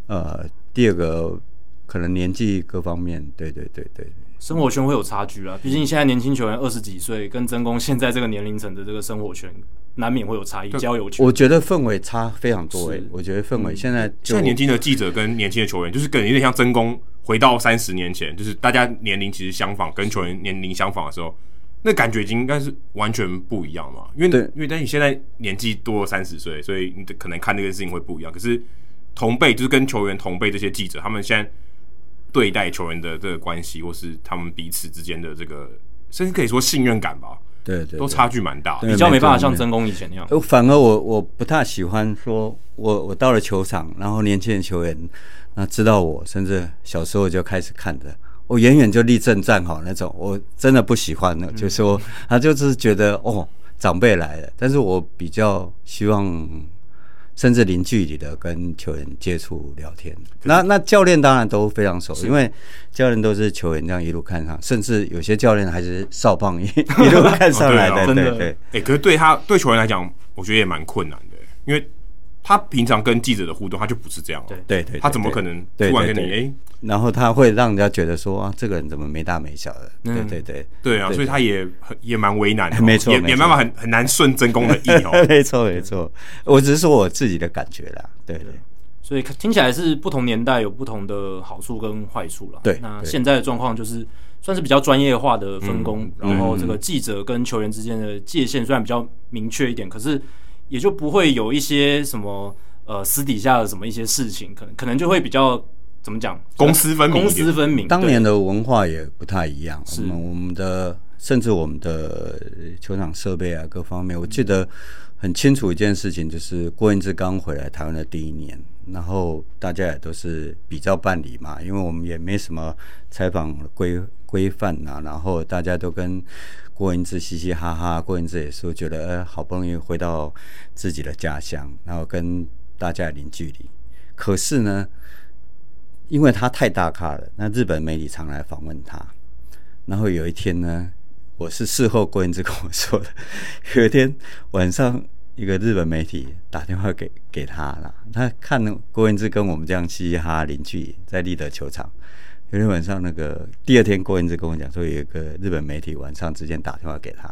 呃，第二个可能年纪各方面，对对对对，生活圈会有差距啊。毕竟现在年轻球员二十几岁，跟真宫现在这个年龄层的这个生活圈。难免会有差异，交友圈。我觉得氛围差非常多诶、欸。我觉得氛围现在现在年轻的记者跟年轻的球员，就是跟有点像真宫回到三十年前，就是大家年龄其实相仿，跟球员年龄相仿的时候，那感觉已经应该是完全不一样嘛。因为对因为但你现在年纪多了三十岁，所以你可能看这件事情会不一样。可是同辈就是跟球员同辈这些记者，他们现在对待球员的这个关系，或是他们彼此之间的这个，甚至可以说信任感吧。对，对对，都差距蛮大的，比较没办法像真宫以前那样。反而我我不太喜欢说，我我到了球场，然后年轻的球员那知道我，甚至小时候就开始看的我，远远就立正站好那种，我真的不喜欢的，嗯、就说他就是觉得哦，长辈来了，但是我比较希望。甚至零距离的跟球员接触聊天，那那教练当然都非常熟，因为教练都是球员这样一路看上，甚至有些教练还是少棒一 一路看上来的，对对。哎，可是对他对球员来讲，我觉得也蛮困难的，因为他平常跟记者的互动，他就不是这样，对对，他怎么可能突然跟你哎？然后他会让人家觉得说啊，这个人怎么没大没小的？对对对，对啊，所以他也很也蛮为难的，没错，也没办法很很难顺真宫的意哦。没错没错，我只是说我自己的感觉啦，对对。所以听起来是不同年代有不同的好处跟坏处啦。对，那现在的状况就是算是比较专业化的分工，然后这个记者跟球员之间的界限虽然比较明确一点，可是也就不会有一些什么呃私底下的什么一些事情，可能可能就会比较。怎么讲？公私分明，公私分明。当年的文化也不太一样。是我们我们的，甚至我们的球场设备啊，各方面，我记得很清楚一件事情，就是郭英志刚回来台湾的第一年，然后大家也都是比照办理嘛，因为我们也没什么采访规规范啊，然后大家都跟郭英志嘻嘻哈哈。郭英志也说觉得，呃，好不容易回到自己的家乡，然后跟大家零距离。可是呢，因为他太大咖了，那日本媒体常来访问他。然后有一天呢，我是事后郭英志跟我说的，有一天晚上，一个日本媒体打电话给给他了，他看郭彦志跟我们这样嘻嘻哈哈邻居在立德球场。有天晚上，那个第二天郭彦志跟我讲说，有一个日本媒体晚上直接打电话给他。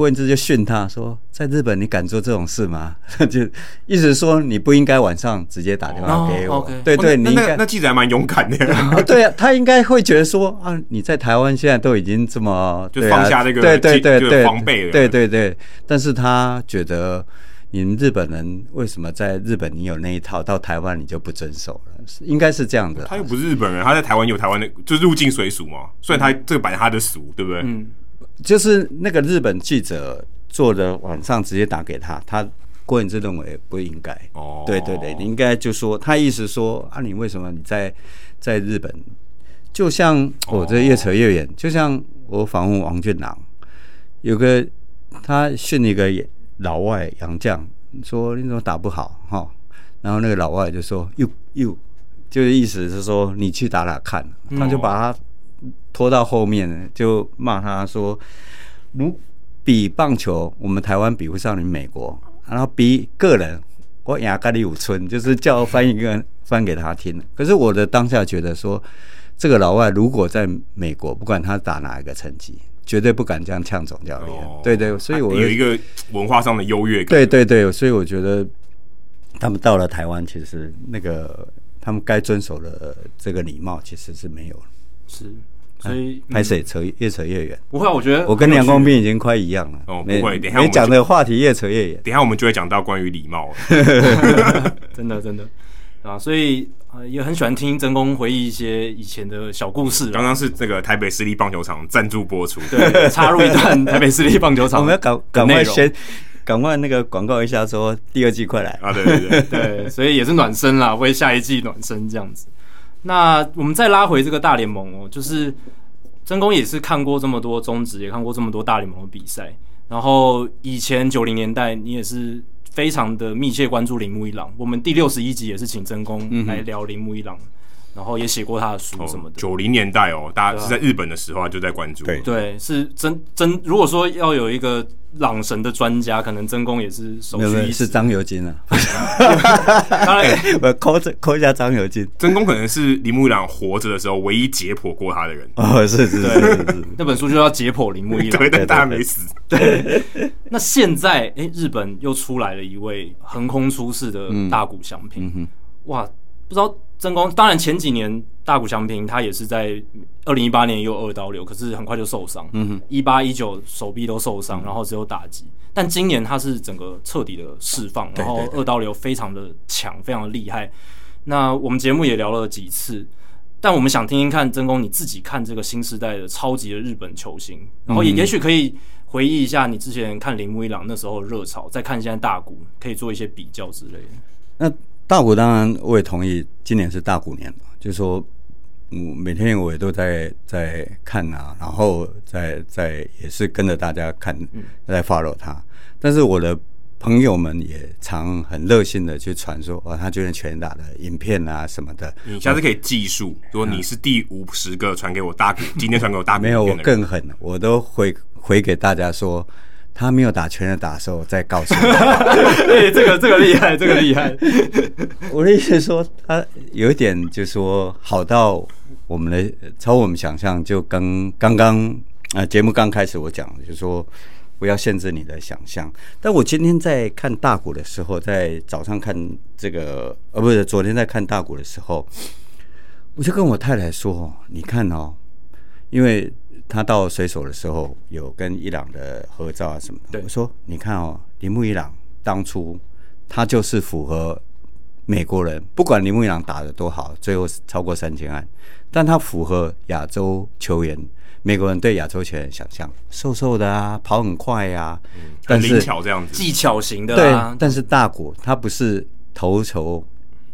郭英志就训他说：“在日本你敢做这种事吗？” 就意思说你不应该晚上直接打电话给我。Oh, 对对，哦、你应该那记者还蛮勇敢的。啊对啊，他应该会觉得说啊，你在台湾现在都已经这么 就放下那个对对对对防备了。对对对，但是他觉得你们日本人为什么在日本你有那一套，到台湾你就不遵守了？应该是这样的。他又不是日本人，他在台湾有台湾的，就入境随俗嘛。虽然他这个摆他的俗，对不对？嗯。就是那个日本记者做的，晚上直接打给他，他郭永志认为不应该。哦，对对对，你应该就说他意思说啊，你为什么你在在日本？就像我这越扯越远，就像我访问王俊朗，有个他训一个老外洋将，说你怎么打不好哈？然后那个老外就说又又，就是意思是说你去打打看，他就把他。拖到后面就骂他说：“如比棒球，我们台湾比不上你美国。然后比个人，我亚咖里五村就是叫翻译一个翻给他听。可是我的当下觉得说，这个老外如果在美国，不管他打哪一个成绩，绝对不敢这样呛总教练。哦、对对，所以我有一个文化上的优越感。对对对，所以我觉得他们到了台湾，其实那个他们该遵守的这个礼貌，其实是没有了。是。”所以拍谁扯越扯越远，不会，我觉得我跟梁光斌已经快一样了。哦，不会，等下我们讲的话题越扯越远，等下我们就会讲到关于礼貌。真的真的啊，所以呃也很喜欢听真公回忆一些以前的小故事。刚刚是这个台北市立棒球场赞助播出，对，插入一段台北市立棒球场，我们要赶赶快先赶快那个广告一下，说第二季快来啊！对对对对，所以也是暖身啦，为下一季暖身这样子。那我们再拉回这个大联盟哦，就是真宫也是看过这么多中职，也看过这么多大联盟的比赛。然后以前九零年代，你也是非常的密切关注铃木一朗。我们第六十一集也是请真宫来聊铃木一朗。嗯、哼然后也写过他的书什么的。九零、哦、年代哦，大家是在日本的时候就在关注。对对，是真真。如果说要有一个朗神的专家，可能真宫也是首屈一是张友金啊。当然，我扣着扣一下张友金。真宫可能是铃木一朗活着的时候唯一解剖过他的人。哦，是是是是是。那本书就叫解剖铃木一朗，对，但大家没死。对。那现在，哎、欸，日本又出来了一位横空出世的大谷翔平。嗯、哇，不知道。真宫当然前几年大谷翔平他也是在二零一八年也有二刀流，可是很快就受伤。嗯哼，一八一九手臂都受伤，然后只有打击。但今年他是整个彻底的释放，然后二刀流非常的强，非常的厉害。那我们节目也聊了几次，但我们想听听看真宫你自己看这个新时代的超级的日本球星，然后也也许可以回忆一下你之前看铃木一朗那时候的热潮，再看现在大谷，可以做一些比较之类的。那。大股当然我也同意，今年是大股年，就是说，我，每天我也都在在看啊，然后在在也是跟着大家看，在 follow 他。但是我的朋友们也常很热心的去传说，哦，他最近全打的影片啊什么的。你下次可以计数，说你是第五十个传给我大股，今天传给我大股。没有，我更狠，我都回回给大家说。他没有打全的打的时候，再告诉你。对，这个这个厉害，这个厉害。我的意思是说，他有一点就是说，好到我们的超我们想象。就跟刚刚啊节目刚开始我讲的，就是说不要限制你的想象。但我今天在看大鼓的时候，在早上看这个，呃，不是昨天在看大鼓的时候，我就跟我太太说：“你看哦，因为。”他到水手的时候，有跟伊朗的合照啊什么我说：“你看哦，铃木一朗当初他就是符合美国人，不管铃木一朗打的多好，最后超过三千万，但他符合亚洲球员，美国人对亚洲球员想象，瘦瘦的啊，跑很快呀、啊，嗯、但是灵巧这样子，技巧型的、啊。对，但是大国他不是投球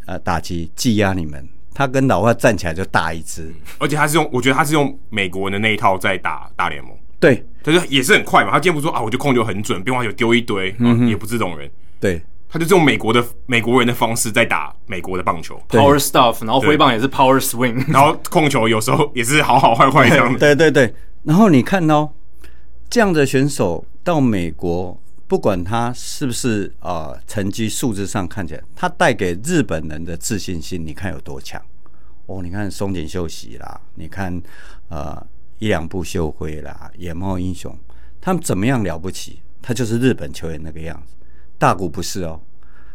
呃打击技压你们。”他跟老外站起来就大一只，而且他是用，我觉得他是用美国人的那一套在打大联盟。对，他就也是很快嘛。他今天不说啊，我就控球很准，变化球丢一堆，嗯、啊，也不是这种人。对，他就是用美国的美国人的方式在打美国的棒球，power stuff，然后挥棒也是 power swing，然后控球有时候 也是好好坏坏这样子。对对对，然后你看哦，这样的选手到美国。不管他是不是啊、呃，成绩数字上看起来，他带给日本人的自信心，你看有多强？哦，你看松井秀喜啦，你看呃一两部秀辉啦，野茂英雄，他们怎么样了不起？他就是日本球员那个样子。大谷不是哦，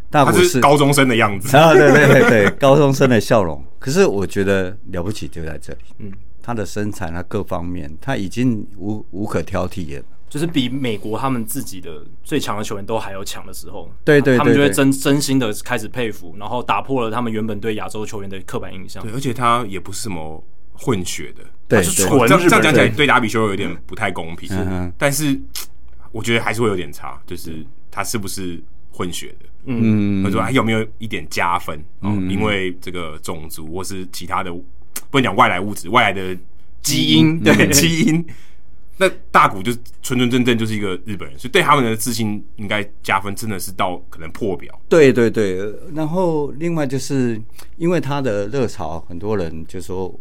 大谷是，是高中生的样子 啊，对对对对，高中生的笑容。可是我觉得了不起就在这里，嗯，他的身材，他各方面，他已经无无可挑剔了。就是比美国他们自己的最强的球员都还要强的时候，对对，对，对，他们就会真真心的开始佩服，然后打破了他们原本对亚洲球员的刻板印象。对，而且他也不是什么混血的，对，是纯这样这样讲起来对达比修有点不太公平。但是我觉得还是会有点差，就是他是不是混血的？嗯，或者说还有没有一点加分？嗯，因为这个种族或是其他的，不能讲外来物质，外来的基因，对、嗯、基因。那大谷就纯纯正正就是一个日本人，所以对他们的自信应该加分，真的是到可能破表。对对对，然后另外就是因为他的热潮，很多人就说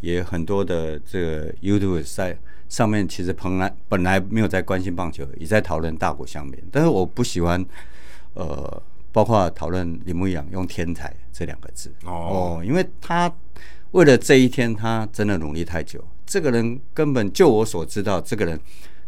也很多的这个 YouTube 在上面，其实本来本来没有在关心棒球，也在讨论大谷相面，但是我不喜欢呃，包括讨论铃木一朗用天才这两个字哦，因为他为了这一天，他真的努力太久。这个人根本就我所知道，这个人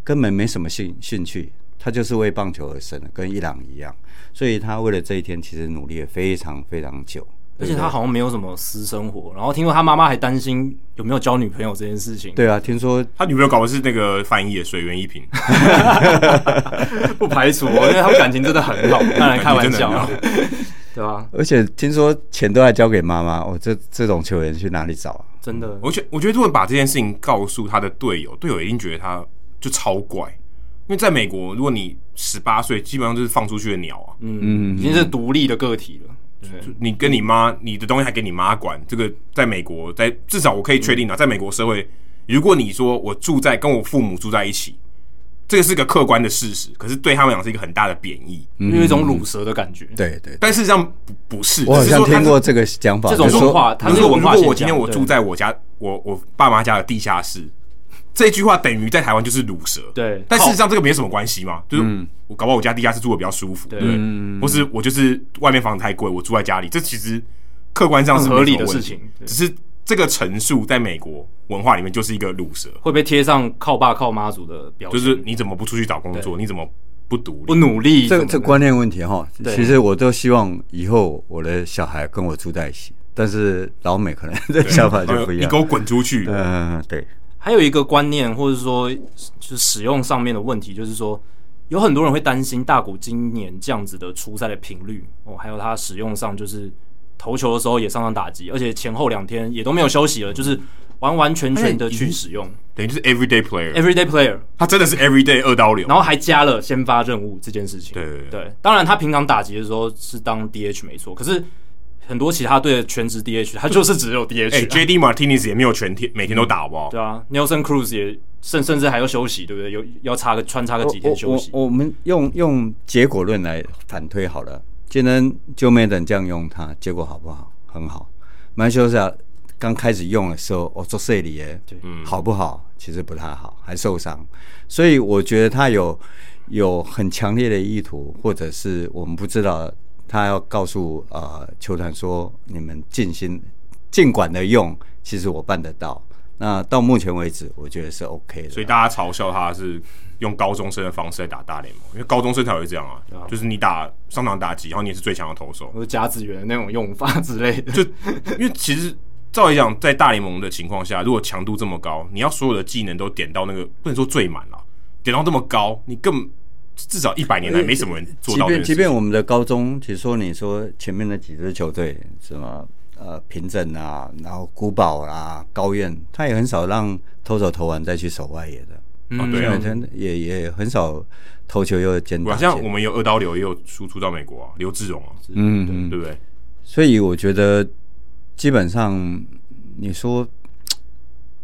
根本没什么兴兴趣，他就是为棒球而生的，跟伊朗一样。所以他为了这一天，其实努力了非常非常久。而且他好像没有什么私生活，然后听说他妈妈还担心有没有交女朋友这件事情。对啊，听说他女朋友搞的是那个翻译的水源一平，不排除，因为他们感情真的很好，当然 开玩笑。对吧？而且听说钱都还交给妈妈，哦，这这种球员去哪里找啊？真的，我觉我觉得如果把这件事情告诉他的队友，队友一定觉得他就超怪。因为在美国，如果你十八岁，基本上就是放出去的鸟啊，嗯。嗯，已经是独立的个体了。对，你跟你妈，你的东西还给你妈管，这个在美国，在至少我可以确定啊，在美国社会，如果你说我住在跟我父母住在一起，这个是个客观的事实，可是对他们讲是一个很大的贬义，有一种鲁蛇的感觉。对对，但事实上不不是。我好像听过这个讲法，这种文化，它是文化。如果我今天我住在我家，我我爸妈家的地下室，这句话等于在台湾就是鲁蛇。对，但事实上这个没什么关系嘛，就是我搞不好我家地下室住的比较舒服，对？或是我就是外面房子太贵，我住在家里，这其实客观上是合理的事情，只是。这个陈述在美国文化里面就是一个卤蛇，会被贴上靠爸靠妈祖的标签。就是你怎么不出去找工作？你怎么不独立？不努力？这这观念问题哈。其实我都希望以后我的小孩跟我住在一起，但是老美可能这想法就不一样。你给我滚出去！嗯，对。还有一个观念，或者说就是使用上面的问题，就是说有很多人会担心大谷今年这样子的出赛的频率哦，还有他使用上就是。投球的时候也上场打击，而且前后两天也都没有休息了，就是完完全全的去使用，等于就是 everyday player。everyday player，他真的是 everyday 二刀流，然后还加了先发任务这件事情。对对当然他平常打击的时候是当 DH 没错，可是很多其他队的全职 DH 他就是只有 DH。哎，JD Martinez 也没有全天每天都打，好不好？对啊，Nelson Cruz 也甚甚至还要休息，对不对？有要插个穿插个几天休息。我我，我们用用结果论来反推好了，今天 Joe Maddon 这样用它，结果好不好？很好，曼修斯刚开始用的时候，我做这里耶，好不好？其实不太好，还受伤。所以我觉得他有有很强烈的意图，或者是我们不知道，他要告诉呃球团说，你们尽心尽管的用，其实我办得到。那到目前为止，我觉得是 OK 的。所以大家嘲笑他是用高中生的方式来打大联盟，因为高中生才会这样啊，啊就是你打上场打击，然后你也是最强的投手，或者甲子园的那种用法 之类的。就因为其实照理讲，在大联盟的情况下，如果强度这么高，你要所有的技能都点到那个不能说最满了，点到这么高，你更至少一百年来没什么人做到。即便即便我们的高中，其实说你说前面的几支球队什么？呃，平整啊，然后古堡啊，高院，他也很少让投手投完再去守外野的。嗯，对啊，也也很少投球又兼打。像我们有二刀流，也有输出到美国啊，刘志荣啊，嗯嗯，对不对？所以我觉得，基本上你说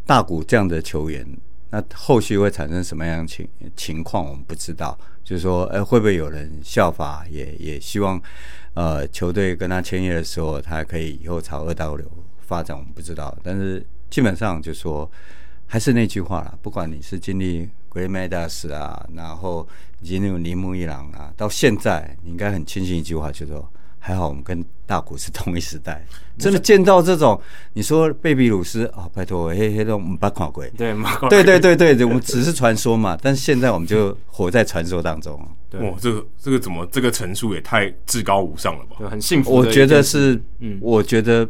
大谷这样的球员，那后续会产生什么样的情情况，我们不知道。就是说，哎，会不会有人效法？也也希望。呃，球队跟他签约的时候，他可以以后朝二刀流发展，我们不知道。但是基本上就说，还是那句话啦，不管你是经历 Greg Maddux 啊，然后以及那种铃木一郎啊，到现在你应该很庆幸一句话，就是说。还好我们跟大谷是同一时代，真的见到这种，你说贝比鲁斯啊，拜托，嘿嘿，都没看鬼。对，对对对对，我们只是传说嘛，但是现在我们就活在传说当中。哇，这个这个怎么这个陈述也太至高无上了吧？很幸福。我觉得是，嗯，我觉得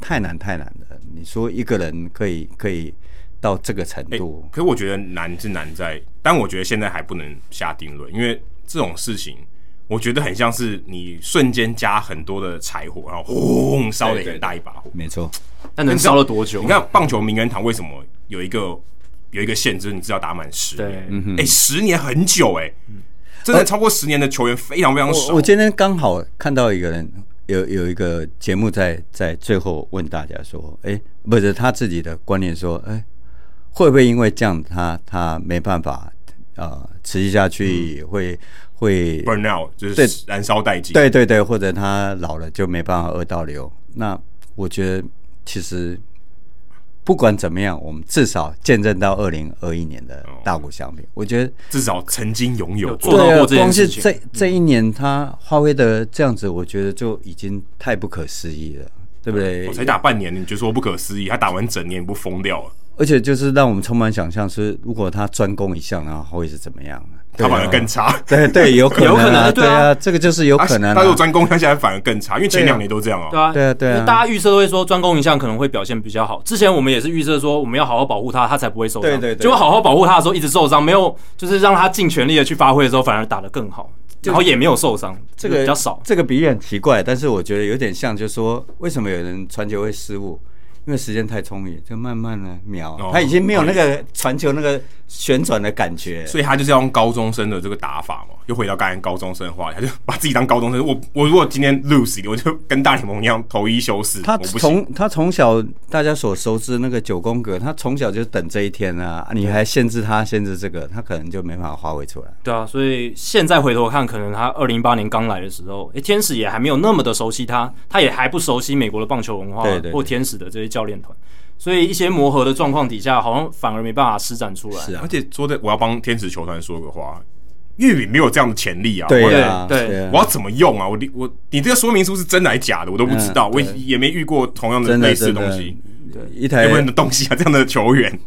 太难太难了。你说一个人可以可以到这个程度，可是我觉得难是难在，但我觉得现在还不能下定论，因为这种事情。我觉得很像是你瞬间加很多的柴火，然后轰烧了很大一把火。没错，那能烧了多久？你看棒球名人堂为什么有一个有一个限制？你知道打满十年。哎、嗯欸，十年很久哎、欸，真的超过十年的球员非常非常少。我，我今天刚好看到一个人有有一个节目在在最后问大家说，哎、欸，不是他自己的观念说，哎、欸，会不会因为这样他他没办法呃持续下去、嗯、会？会 burn out 就是燃烧殆尽，对对对，或者他老了就没办法二刀流。那我觉得其实不管怎么样，我们至少见证到二零二一年的大谷翔平。我觉得至少曾经拥有做到过这件事情。光是这这一年他发挥的这样子，我觉得就已经太不可思议了，对不对？我才打半年，你就说不可思议？他打完整年不疯掉了？而且就是让我们充满想象，是如果他专攻一项，然后会是怎么样？他反而更差，对对，有可能，有可能，对啊，这个就是有可能。他如果专攻，他现在反而更差，因为前两年都这样啊。对啊，对啊，对啊。大家预测都会说专攻一项可能会表现比较好。之前我们也是预测说，我们要好好保护他，他才不会受伤。对对对。结果好好保护他的时候一直受伤，没有就是让他尽全力的去发挥的时候，反而打得更好，然后也没有受伤。这个比较少。这个比喻很奇怪，但是我觉得有点像，就是说为什么有人传球会失误？因为时间太充裕，就慢慢的瞄，他已经没有那个传球那个旋转的感觉，所以他就是要用高中生的这个打法嘛。又回到刚才高中生的话，他就把自己当高中生。我我如果今天 lose，我就跟大联盟一样投一休四。他从他从小大家所熟知那个九宫格，他从小就等这一天啊！你还限制他，限制这个，他可能就没办法发挥出来。对啊，所以现在回头看，可能他二零一八年刚来的时候，诶，天使也还没有那么的熟悉他，他也还不熟悉美国的棒球文化，或天使的这些教练团。所以一些磨合的状况底下，好像反而没办法施展出来。是啊，而且说的，我要帮天使球团说个话，玉米没有这样的潜力啊。对啊，对，我要怎么用啊？我我你这个说明书是真的还是假的？我都不知道，嗯、我也没遇过同样的类似的东西。对，一台有没有的东西啊？这样的球员。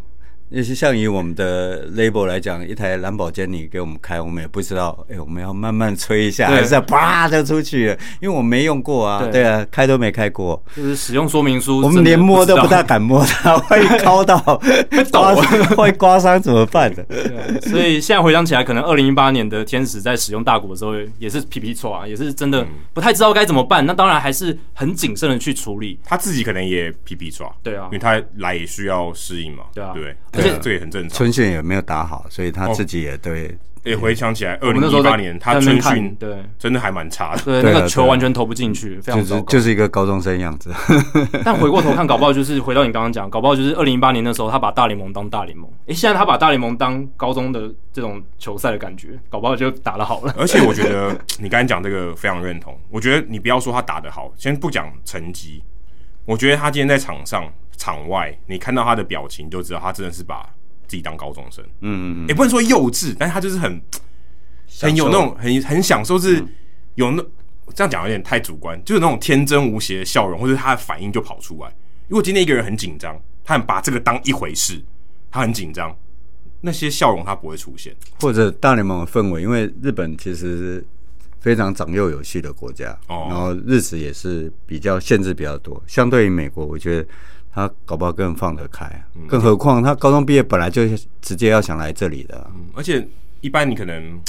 也是像以我们的 label 来讲，一台蓝宝坚尼给我们开，我们也不知道，哎、欸，我们要慢慢吹一下，还是要啪就出去了？因为我没用过啊，对，对啊，开都没开过，就是使用说明书，我们连摸都不大敢摸它，万一敲到会抖，会刮伤怎么办的？对，所以现在回想起来，可能二零一八年的天使在使用大鼓的时候，也是皮皮错啊，也是真的不太知道该怎么办。那当然还是很谨慎的去处理，他自己可能也皮皮抓，对啊，因为他来也需要适应嘛，对啊，对。这也很正常。春训也没有打好，所以他自己也对。也回想起来，二零一八年他春训对真的还蛮差的，对那个球完全投不进去，非常就是就是一个高中生样子。但回过头看，搞不好就是回到你刚刚讲，搞不好就是二零一八年的时候，他把大联盟当大联盟。诶，现在他把大联盟当高中的这种球赛的感觉，搞不好就打得好了。而且我觉得 你刚才讲这个非常认同。我觉得你不要说他打得好，先不讲成绩，我觉得他今天在场上。场外，你看到他的表情就知道，他真的是把自己当高中生。嗯嗯嗯，也不能说幼稚，但是他就是很很有那种很很享受，是有那这样讲有点太主观，就是那种天真无邪的笑容，或者他的反应就跑出来。如果今天一个人很紧张，他很把这个当一回事，他很紧张，那些笑容他不会出现。或者大联盟的氛围，因为日本其实是非常长幼有序的国家，哦，然后日子也是比较限制比较多，相对于美国，我觉得。他搞不好更放得开，更何况他高中毕业本来就直接要想来这里的，嗯，而且一般你可能，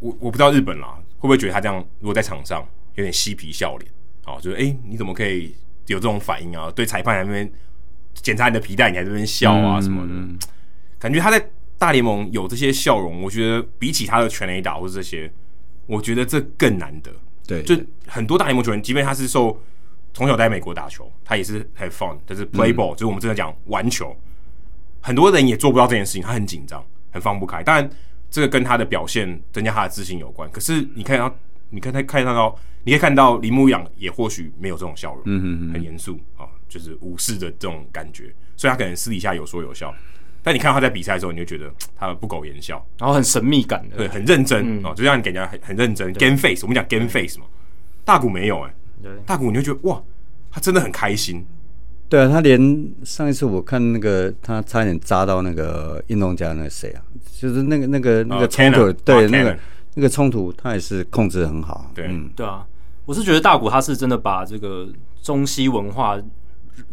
我我不知道日本啦，会不会觉得他这样如果在场上有点嬉皮笑脸，哦，就是哎、欸，你怎么可以有这种反应啊？对裁判在那边检查你的皮带，你还在那边笑啊什么的，嗯、感觉他在大联盟有这些笑容，我觉得比起他的全垒打或者这些，我觉得这更难得。对，就很多大联盟球员，即便他是受。从小在美国打球，他也是 have fun，就是 play ball，、嗯、就是我们真的讲玩球。很多人也做不到这件事情，他很紧张，很放不开。当然，这个跟他的表现增加他的自信有关。可是你看到，你看他看到，你可以看到铃木一朗也或许没有这种笑容，嗯嗯嗯，很严肃啊，就是武士的这种感觉。所以他可能私底下有说有笑，但你看到他在比赛的时候，你就觉得他不苟言笑，然后很神秘感的，对，很认真啊、嗯，就让你感觉很很认真。game face，我们讲 game face 嘛，大谷没有哎、欸。大谷你会觉得哇，他真的很开心。对啊，他连上一次我看那个他差点扎到那个运动家那个谁啊，就是那个那个那个冲突，uh, Tanner, 对、uh, 那个那个冲突，他也是控制得很好。对，嗯，对啊，我是觉得大谷他是真的把这个中西文化，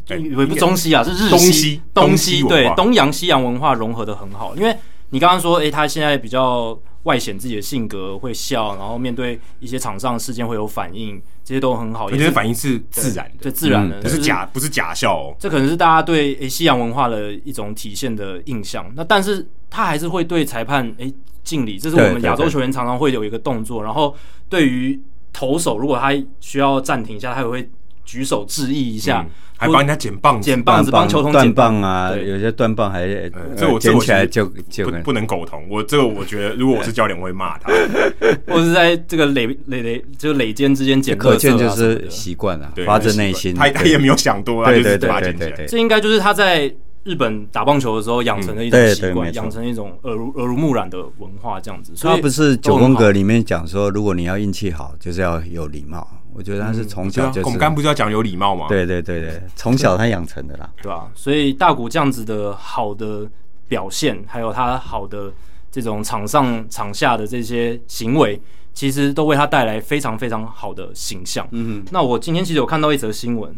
以为不中西啊，是日西东西，对东洋西洋文化融合的很好。因为你刚刚说，哎、欸，他现在比较。外显自己的性格，会笑，然后面对一些场上事件会有反应，这些都很好。我觉得反应是自然的，对，自然的，不是假，不是假笑哦。这可能是大家对诶西洋文化的一种体现的印象。那但是他还是会对裁判诶敬礼，这是我们亚洲球员常常会有一个动作。然后对于投手，如果他需要暂停一下，他也会举手致意一下。还帮人家捡棒子，捡棒子帮球童捡棒啊！有些断棒还呃，这我捡起来就就不不能苟同。我这个我觉得，如果我是教练，我会骂他。或者是在这个垒垒垒就垒肩之间捡，可见就是习惯了，发自内心。他他也没有想多，啊就是把它捡起来。这应该就是他在日本打棒球的时候养成的一种习惯，养成一种耳濡耳濡目染的文化这样子。所以他不是九宫格里面讲说，如果你要运气好，就是要有礼貌。我觉得他是从小就是，我们刚不是要讲有礼貌吗？对对对对，从小他养成的啦，对吧、啊？所以大谷这样子的好的表现，还有他好的这种场上场下的这些行为，其实都为他带来非常非常好的形象。嗯哼，那我今天其实有看到一则新闻，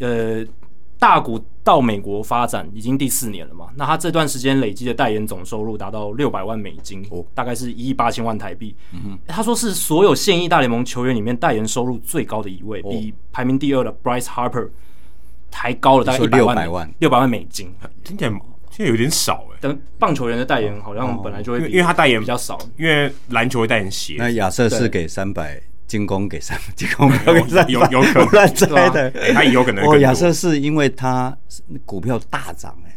呃。大谷到美国发展已经第四年了嘛？那他这段时间累积的代言总收入达到六百万美金，哦，大概是一亿八千万台币。嗯，他说是所有现役大联盟球员里面代言收入最高的一位，哦，比排名第二的 Bryce Harper 还高了大概一百万，六百万美金。听起来现在有点少哎。等棒球员的代言好像本来就会，因为他代言比较少，因为篮球会代言鞋。那亚瑟是给三百，进攻给三进攻给三分，有有可能乱猜的，他有可能。哦，亚瑟士因为他股票大涨哎，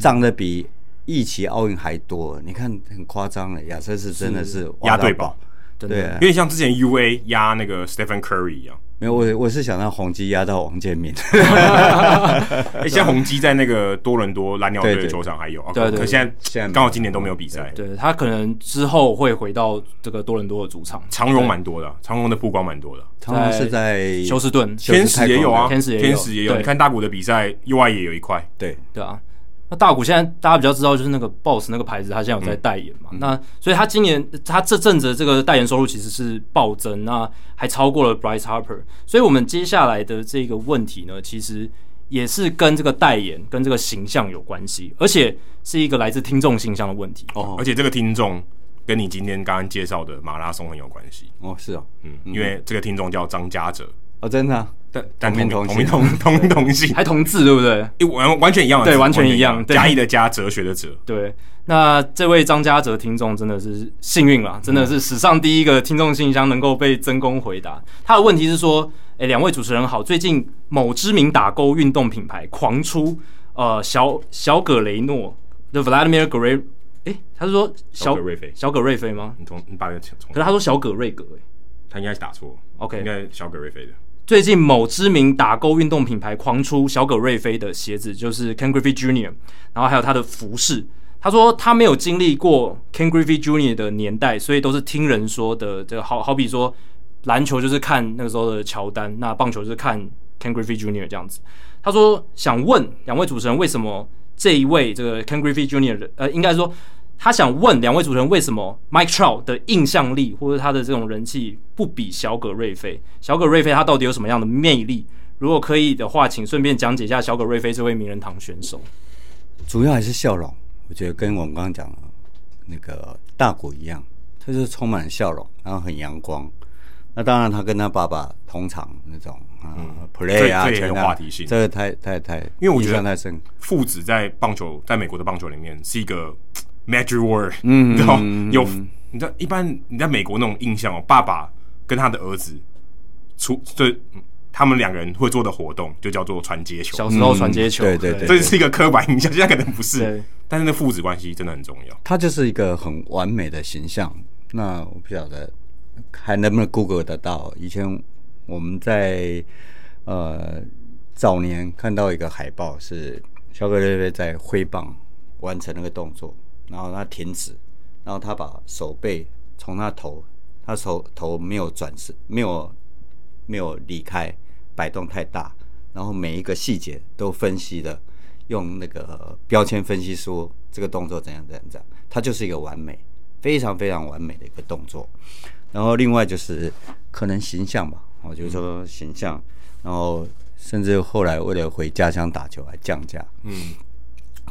涨的比一期奥运还多，你看很夸张了。亚瑟士真的是压对宝，对，有点像之前 UA 压那个 Stephen Curry 一样。没有，我我是想让宏基压到王建民。哎，现在宏基在那个多伦多蓝鸟队的球场还有，对对。可现在现在刚好今年都没有比赛。对他可能之后会回到这个多伦多的主场。长荣蛮多的，长荣的曝光蛮多的。长荣是在休斯顿，天使也有啊，天使天使也有。你看大谷的比赛，UI 也有一块。对对啊。那大谷现在大家比较知道就是那个 BOSS 那个牌子，他现在有在代言嘛？嗯、那所以他今年他这阵子的这个代言收入其实是暴增，那还超过了 Bryce Harper。所以我们接下来的这个问题呢，其实也是跟这个代言跟这个形象有关系，而且是一个来自听众形象的问题哦。而且这个听众跟你今天刚刚介绍的马拉松很有关系哦，是哦，嗯，因为这个听众叫张家哲哦，真的、啊。但但同名同同同同 性，还同字对不对？完完全一样，对，完全一样。嘉义的嘉，哲学的哲。对，那这位张家哲听众真的是幸运了，真的是史上第一个听众信箱能够被真功回答。他的问题是说，哎，两位主持人好，最近某知名打勾运动品牌狂出呃小小葛雷诺的 Vladimir Guerrero，哎，他是说小葛瑞菲，小葛瑞菲吗？你从你把那个从，可是他说小葛瑞格，哎，他应该是打错，OK，应该小葛瑞菲的。最近某知名打勾运动品牌狂出小葛瑞菲的鞋子，就是 Ken Griffey Junior，然后还有他的服饰。他说他没有经历过 Ken Griffey Junior 的年代，所以都是听人说的。这个好好比说篮球就是看那个时候的乔丹，那棒球就是看 Ken Griffey Junior 这样子。他说想问两位主持人，为什么这一位这个 Ken Griffey Junior 呃，应该说。他想问两位主持人，为什么 Mike Trout 的印象力或者他的这种人气不比小葛瑞菲？小葛瑞菲他到底有什么样的魅力？如果可以的话，请顺便讲解一下小葛瑞菲这位名人堂选手。主要还是笑容，我觉得跟我们刚刚讲的那个大谷一样，他就是充满笑容，然后很阳光。那当然，他跟他爸爸同场那种啊、嗯、，play 啊，全有话题性。这个太太太，因为我觉得太深。父子在棒球，在美国的棒球里面是一个。Magic word，嗯，然后有你知道，一般你在美国那种印象哦，爸爸跟他的儿子出，这他们两个人会做的活动就叫做传接球。小时候传接球，对对对，这是一个刻板印象，现在可能不是，但是那父子关系真的很重要。他就是一个很完美的形象。那我不晓得还能不能 Google 得到。以前我们在呃早年看到一个海报，是小葛瑞菲在挥棒完成那个动作。然后他停止，然后他把手背从他头，他手头没有转身，没有没有离开，摆动太大，然后每一个细节都分析的，用那个标签分析说这个动作怎样怎样怎样，他就是一个完美，非常非常完美的一个动作。然后另外就是可能形象吧，我就说形象，然后甚至后来为了回家乡打球还降价，嗯。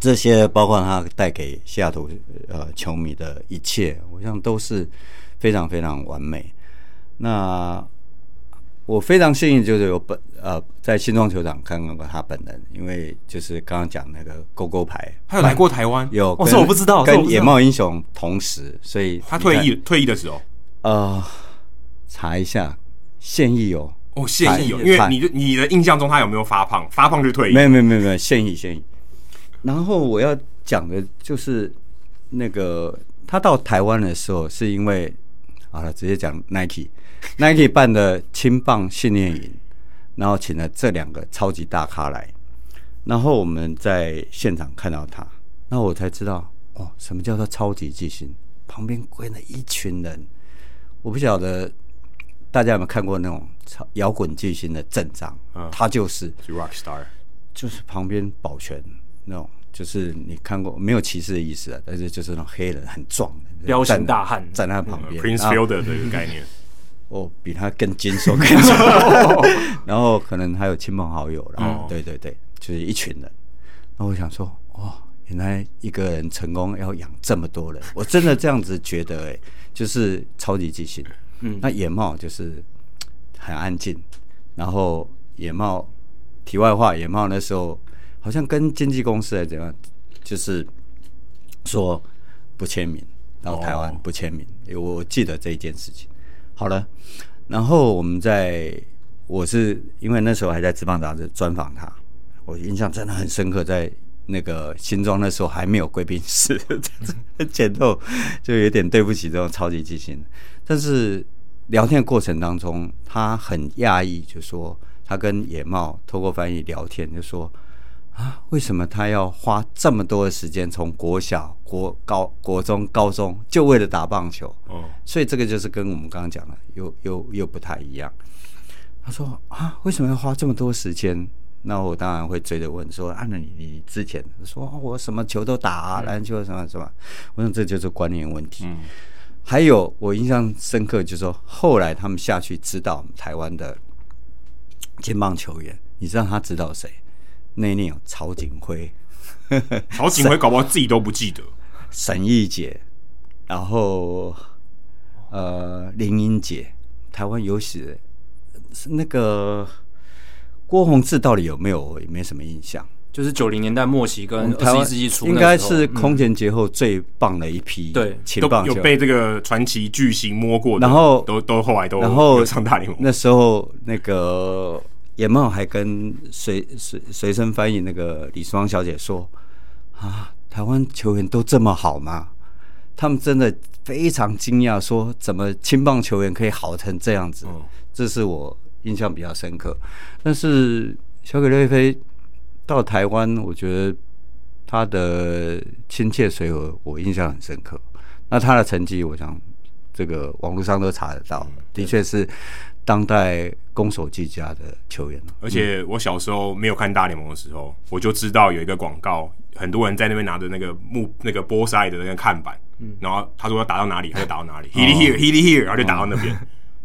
这些包括他带给西雅图呃球迷的一切，我想都是非常非常完美。那我非常幸运，就是有本呃在新庄球场看到过他本人，因为就是刚刚讲那个勾勾牌，他有来过台湾，有，我说我不知道，跟野茂英雄同时，所以他退役退役的时候，呃，查一下现役哦，哦现役有，因为你的你的印象中他有没有发胖？发胖就退役？没有没有没有没有现役现役。然后我要讲的就是那个他到台湾的时候，是因为好了，直接讲 Nike，Nike 办的青棒训练营，然后请了这两个超级大咖来，然后我们在现场看到他，那我才知道哦，什么叫做超级巨星？旁边围了一群人，我不晓得大家有没有看过那种超摇滚巨星的阵仗，他就是，就 Rock Star，就是旁边保全。那种就是你看过没有歧视的意思啊，但是就是那种黑人很壮的彪形大汉站在他旁边，Prince Fielder 这个概念，哦，比他更精瘦更瘦，然后可能还有亲朋好友，然后对对对，就是一群人。然后我想说，哦，原来一个人成功要养这么多人，我真的这样子觉得，哎，就是超级巨星。嗯，那野茂就是很安静，然后野茂，题外话，野茂那时候。好像跟经纪公司还怎样，就是说不签名，到台湾不签名。我记得这一件事情。好了，然后我们在，我是因为那时候还在职棒杂志专访他，我印象真的很深刻，在那个新庄那时候还没有贵宾室，前头就有点对不起这种超级巨星。但是聊天的过程当中，他很讶异，就说他跟野茂透过翻译聊天，就说。啊，为什么他要花这么多的时间从国小、国高、国中、高中就为了打棒球？哦，所以这个就是跟我们刚刚讲的又又又不太一样。他说啊，为什么要花这么多时间？那我当然会追着问说啊，那你你之前说我什么球都打啊，篮球什么什么？我想这就是观念问题。嗯，还有我印象深刻就是说，后来他们下去指导台湾的青棒球员，你知道他指导谁？那一年有曹景辉，曹景辉搞不好自己都不记得。沈奕杰，然后呃林英杰，台湾有史那个郭宏志到底有没有？也没什么印象。就是九零年代末期跟二十一世纪初，应该是空前绝后最棒的一批。对，青棒有被这个传奇巨星摸过，然后都都后来都然后上大联盟。那时候那个。野茂还跟随随随身翻译那个李淑芳小姐说：“啊，台湾球员都这么好吗？”他们真的非常惊讶，说：“怎么青棒球员可以好成这样子？”这是我印象比较深刻。但是小葛瑞菲到台湾，我觉得他的亲切随和，我印象很深刻。那他的成绩，我想这个网络上都查得到，的确是。当代攻守俱佳的球员，而且我小时候没有看大联盟的时候，我就知道有一个广告，很多人在那边拿着那个木那个波塞的那个看板，然后他说要打到哪里，他就 打到哪里，Healy here，Healy here，然后就打到那边。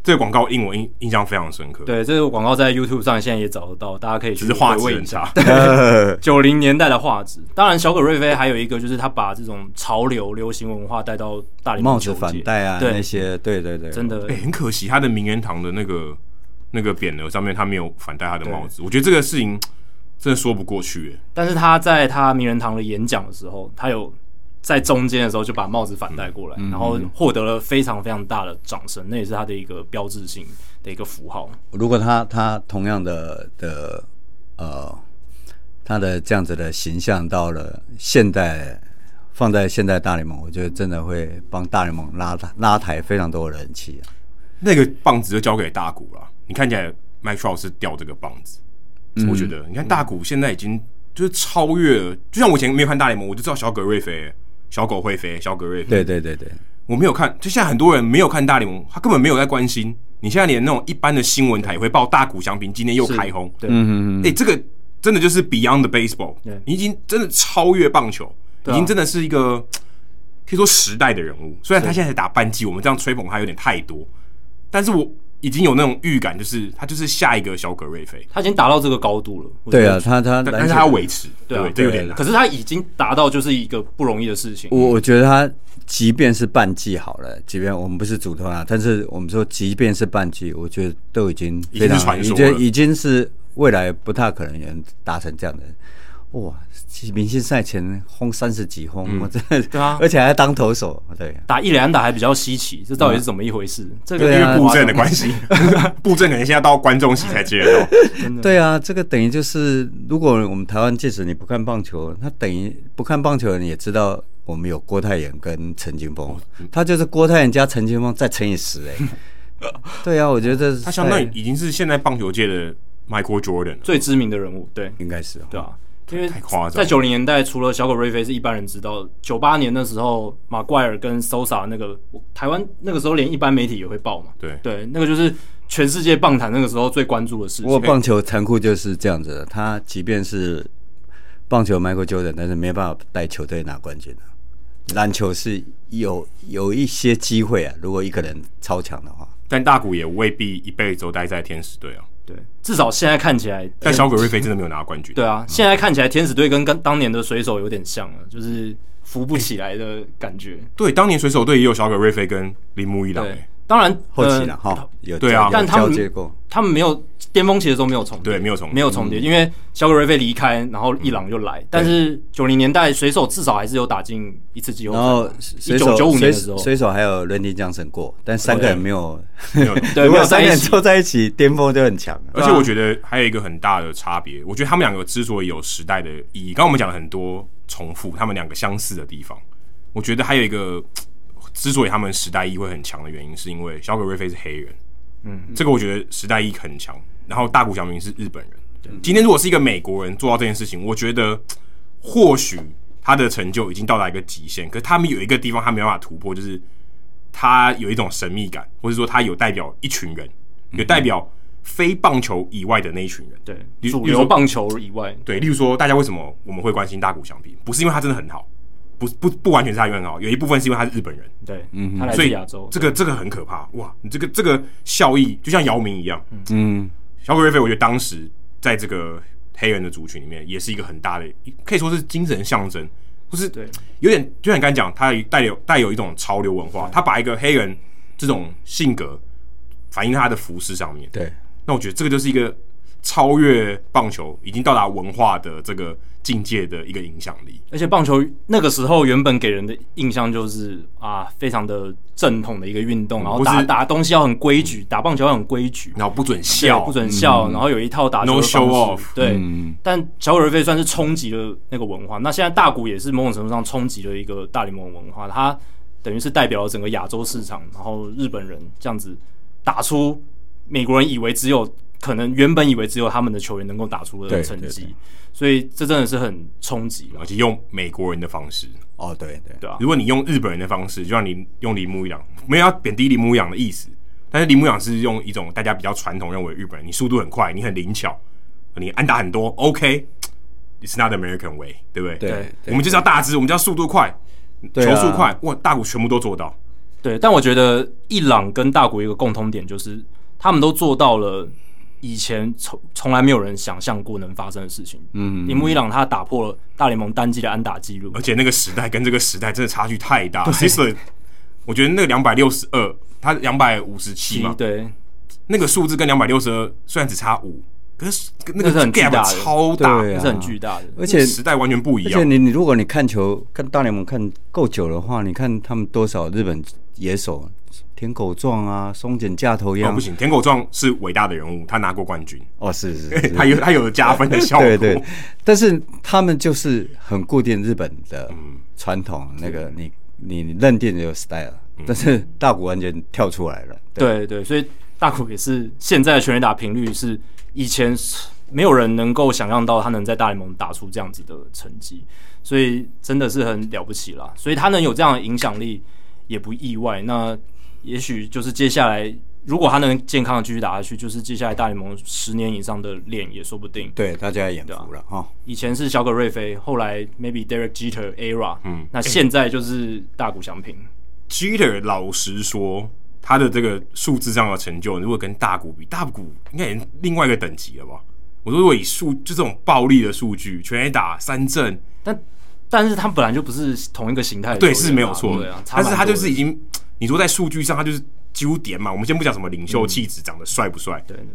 这个广告印我印印象非常深刻。对，这个广告在 YouTube 上现在也找得到，大家可以去画质很差。九零年代的画质，当然小葛瑞菲还有一个就是他把这种潮流流行文化带到大联盟，帽子反戴啊，对那些，对对对，真的，哎、欸，很可惜他的名人堂的那个那个匾额上面他没有反戴他的帽子，我觉得这个事情真的说不过去。但是他在他名人堂的演讲的时候，他有。在中间的时候就把帽子反戴过来，嗯、然后获得了非常非常大的掌声，嗯、那也是他的一个标志性的一个符号。如果他他同样的的呃他的这样子的形象到了现代，放在现代大联盟，我觉得真的会帮大联盟拉拉抬非常多的人气啊。那个棒子就交给大谷了，你看起来 Mike Trout 是掉这个棒子，嗯、我觉得你看大谷现在已经就是超越了，就像我以前没有看大联盟，我就知道小葛瑞飞。小狗会飞，小葛瑞飞。对对对对，我没有看，就现在很多人没有看大联盟，他根本没有在关心。你现在连那种一般的新闻台也会报大谷翔平今天又开轰，对，嗯嗯嗯，哎，这个真的就是 Beyond the Baseball，你已经真的超越棒球，已经真的是一个可以说时代的人物。虽然他现在才打半季，我们这样吹捧他有点太多，但是我。已经有那种预感，就是他就是下一个小葛瑞菲，他已经达到这个高度了。对啊，他他，但是他要维持，对啊，对对。可是他已经达到，就是一个不容易的事情。我我觉得他即便是半季好了，即便我们不是主投啊，但是我们说即便是半季，我觉得都已经非常，已经已经是未来不太可能有人达成这样的。哇！明星赛前轰三十几轰，我真的对啊，而且还当投手，对，打一两打还比较稀奇，这到底是怎么一回事？这个因为布阵的关系，布阵可能现在到观众席才接得到。对啊，这个等于就是，如果我们台湾即使你不看棒球，他等于不看棒球的人也知道我们有郭泰妍跟陈金峰，他就是郭泰妍加陈金峰再乘以十哎。对啊，我觉得他相当于已经是现在棒球界的 Michael Jordan 最知名的人物，对，应该是对啊。因为在九零年代，除了小狗瑞菲是一般人知道，九八年的时候，马怪尔跟 Sosa 那个台湾那个时候连一般媒体也会报嘛。对对，那个就是全世界棒坛那个时候最关注的事情。不过棒球残酷就是这样子的，他即便是棒球 Michael Jordan，但是没办法带球队拿冠军的。篮球是有有一些机会啊，如果一个人超强的话，但大谷也未必一辈子都待在天使队啊。对，至少现在看起来，但小鬼瑞菲真的没有拿冠军。对啊，现在看起来天使队跟跟当年的水手有点像了，就是扶不起来的感觉。对，当年水手队也有小鬼瑞菲跟铃木一朗。当然后期了哈，有对啊，但他们他们没有巅峰期的时候没有重叠，对，没有重叠，没有重叠，因为小葛瑞菲离开，然后伊朗就来，但是九零年代水手至少还是有打进一次季后赛，然后一九九五年的时候，水手还有伦丁江森过，但三个人没有，没有，对，没有三个人凑在一起，巅峰就很强。而且我觉得还有一个很大的差别，我觉得他们两个之所以有时代的意义，刚刚我们讲了很多重复，他们两个相似的地方，我觉得还有一个。之所以他们时代意义会很强的原因，是因为小鬼瑞菲是黑人，嗯，这个我觉得时代意义很强。然后大谷翔平是日本人，今天如果是一个美国人做到这件事情，我觉得或许他的成就已经到达一个极限。可是他们有一个地方他没办法突破，就是他有一种神秘感，或者说他有代表一群人，有代表非棒球以外的那一群人，对，主流棒球以外，对，例如说大家为什么我们会关心大谷翔平，不是因为他真的很好。不不不完全是他很好，有一部分是因为他是日本人，对，嗯，他来自亚洲，这个这个很可怕哇！你这个这个效益就像姚明一样，嗯，小鬼瑞菲，我觉得当时在这个黑人的族群里面也是一个很大的，可以说是精神象征，不是对，有点就像你刚才讲，他带有带有一种潮流文化，他把一个黑人这种性格反映在他的服饰上面，对，那我觉得这个就是一个超越棒球，已经到达文化的这个。境界的一个影响力，而且棒球那个时候原本给人的印象就是啊，非常的正统的一个运动，然后打打东西要很规矩，打棒球要很规矩，然后不准笑，不准笑，然后有一套打球。对，但小葛瑞菲算是冲击了那个文化。那现在大谷也是某种程度上冲击了一个大联盟文化，他等于是代表了整个亚洲市场，然后日本人这样子打出美国人以为只有可能原本以为只有他们的球员能够打出的成绩。所以这真的是很冲击，而且用美国人的方式哦，对对对啊！如果你用日本人的方式，就像你用铃木一朗，没有要贬低铃木一朗的意思，但是铃木一朗是用一种大家比较传统认为日本人，你速度很快，你很灵巧，你安打很多，OK，It's not American way，对不对？对，我们就是要大只，我们就要速度快，球速快，哇，大谷全部都做到。对，但我觉得伊朗跟大谷一个共通点就是，他们都做到了。以前从从来没有人想象过能发生的事情。嗯，铃木一朗他打破了大联盟单季的安打记录，而且那个时代跟这个时代真的差距太大。其实我觉得那个两百六十二，他两百五十七嘛，对，那个数字跟两百六十二虽然只差五，可是那个是很巨大的，超大，是很巨大的，而且时代完全不一样。而且你你如果你看球看大联盟看够久的话，你看他们多少日本野手。田口壮啊，松井架头一样。哦，不行，田口壮是伟大的人物，他拿过冠军。哦，是是，是，他有他有加分的效果。对对，但是他们就是很固定日本的传统，嗯、那个你你认定的有 style，嗯、但是大谷完全跳出来了。对对，对，所以大谷也是现在的全垒打频率是以前没有人能够想象到他能在大联盟打出这样子的成绩，所以真的是很了不起啦。所以他能有这样的影响力也不意外。那也许就是接下来，如果他能健康的继续打下去，就是接下来大联盟十年以上的脸也说不定。对，大家也眼福了哈。以前是小葛瑞菲，后来 maybe Derek Jeter era，嗯，那现在就是大谷翔平。Jeter 老实说，他的这个数字上的成就，如果跟大谷比，大谷应该也另外一个等级了吧？我说如果以数就这种暴力的数据，全 A 打三振，但但是他本来就不是同一个形态，对，是没有错，对啊，但是他就是已经。你说在数据上，他就是几乎点嘛。我们先不讲什么领袖气质，长得帅不帅？对对对，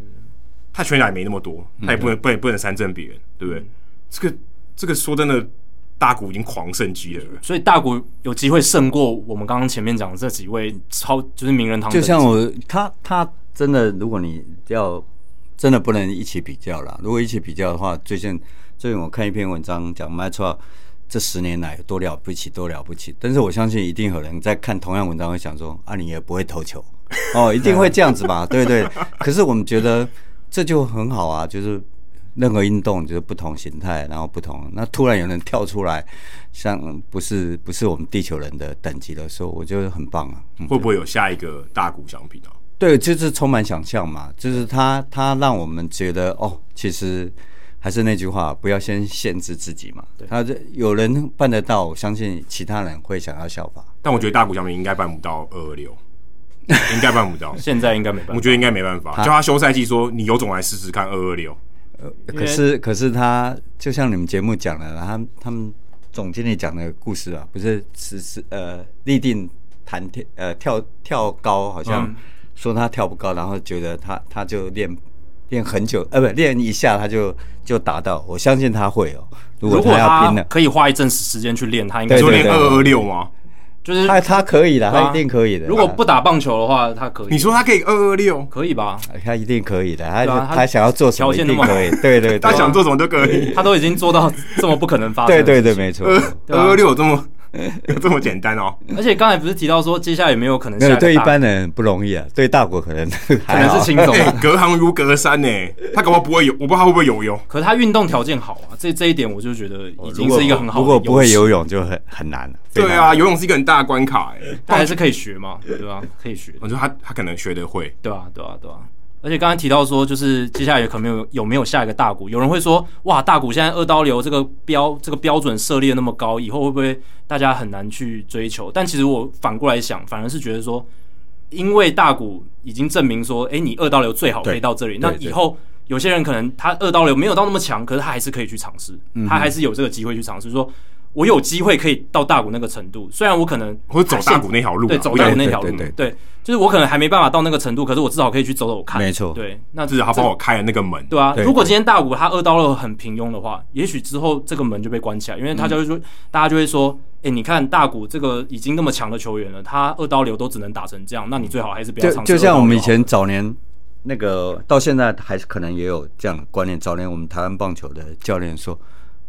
他全垒打也没那么多，他也不能不能不能三振别人，对不对？这个这个说真的，大谷已经狂胜 Jeter 了，所以大谷有机会胜过我们刚刚前面讲的这几位超就是名人堂。就像我他他真的，如果你要真的不能一起比较啦，如果一起比较的话，最近最近我看一篇文章讲 Maxwell 这十年来多了不起，多了不起！但是我相信一定有人在看同样文章会想说：“啊，你也不会投球 哦，一定会这样子吧？”对对。可是我们觉得这就很好啊，就是任何运动就是不同形态，然后不同。那突然有人跳出来，像不是不是我们地球人的等级的时候，我觉得很棒啊！会不会有下一个大股奖品啊？对，就是充满想象嘛，就是他他让我们觉得哦，其实。还是那句话，不要先限制自己嘛。他这有人办得到，我相信其他人会想要效法。但我觉得大谷翔平应该办不到二二六，应该办不到。现在应该没办法。我觉得应该没办法。叫他休赛季说，你有种来试试看二二六。呃，可是可是他就像你们节目讲的，他他们总经理讲的故事啊，不是是是呃立定。弹跳呃跳跳高，好像说他跳不高，然后觉得他他就练练很久，呃不练一下他就就达到，我相信他会哦。如果他要拼了，可以花一阵时间去练，他应该就练二二六吗？就是他他可以的，他一定可以的。如果不打棒球的话，他可以。你说他可以二二六，可以吧？他一定可以的。他他想要做什么一定可以。对对，他想做什么都可以。他都已经做到这么不可能发生。对对对，没错。二二六这么。有这么简单哦！而且刚才不是提到说，接下来有没有可能？没对一般人不容易啊，对大国可能可能是轻松。隔行如隔山呢，他可能不会游，我不知道他会不会游泳。可是他运动条件好啊，这这一点我就觉得已经是一个很好。如果不会游泳就很很难了。对啊，游泳是一个很大的关卡哎，他还是可以学嘛，对吧？可以学。我觉得他他可能学得会。对啊，对啊，对啊。而且刚才提到说，就是接下来有可能有有没有下一个大股？有人会说，哇，大股现在二刀流这个标这个标准设立的那么高，以后会不会大家很难去追求？但其实我反过来想，反而是觉得说，因为大股已经证明说，诶、欸，你二刀流最好可以到这里，那以后有些人可能他二刀流没有到那么强，可是他还是可以去尝试，他还是有这个机会去尝试说。我有机会可以到大谷那个程度，虽然我可能会走大谷那条路，对，走大谷那条路，对，对，对，对，就是我可能还没办法到那个程度，可是我至少可以去走走看，没错，对，那至少他帮我开了那个门，对啊。如果今天大谷他二刀流很平庸的话，也许之后这个门就被关起来，因为他就会说，大家就会说，哎，你看大谷这个已经那么强的球员了，他二刀流都只能打成这样，那你最好还是不要尝试。就像我们以前早年那个，到现在还是可能也有这样的观念。早年我们台湾棒球的教练说。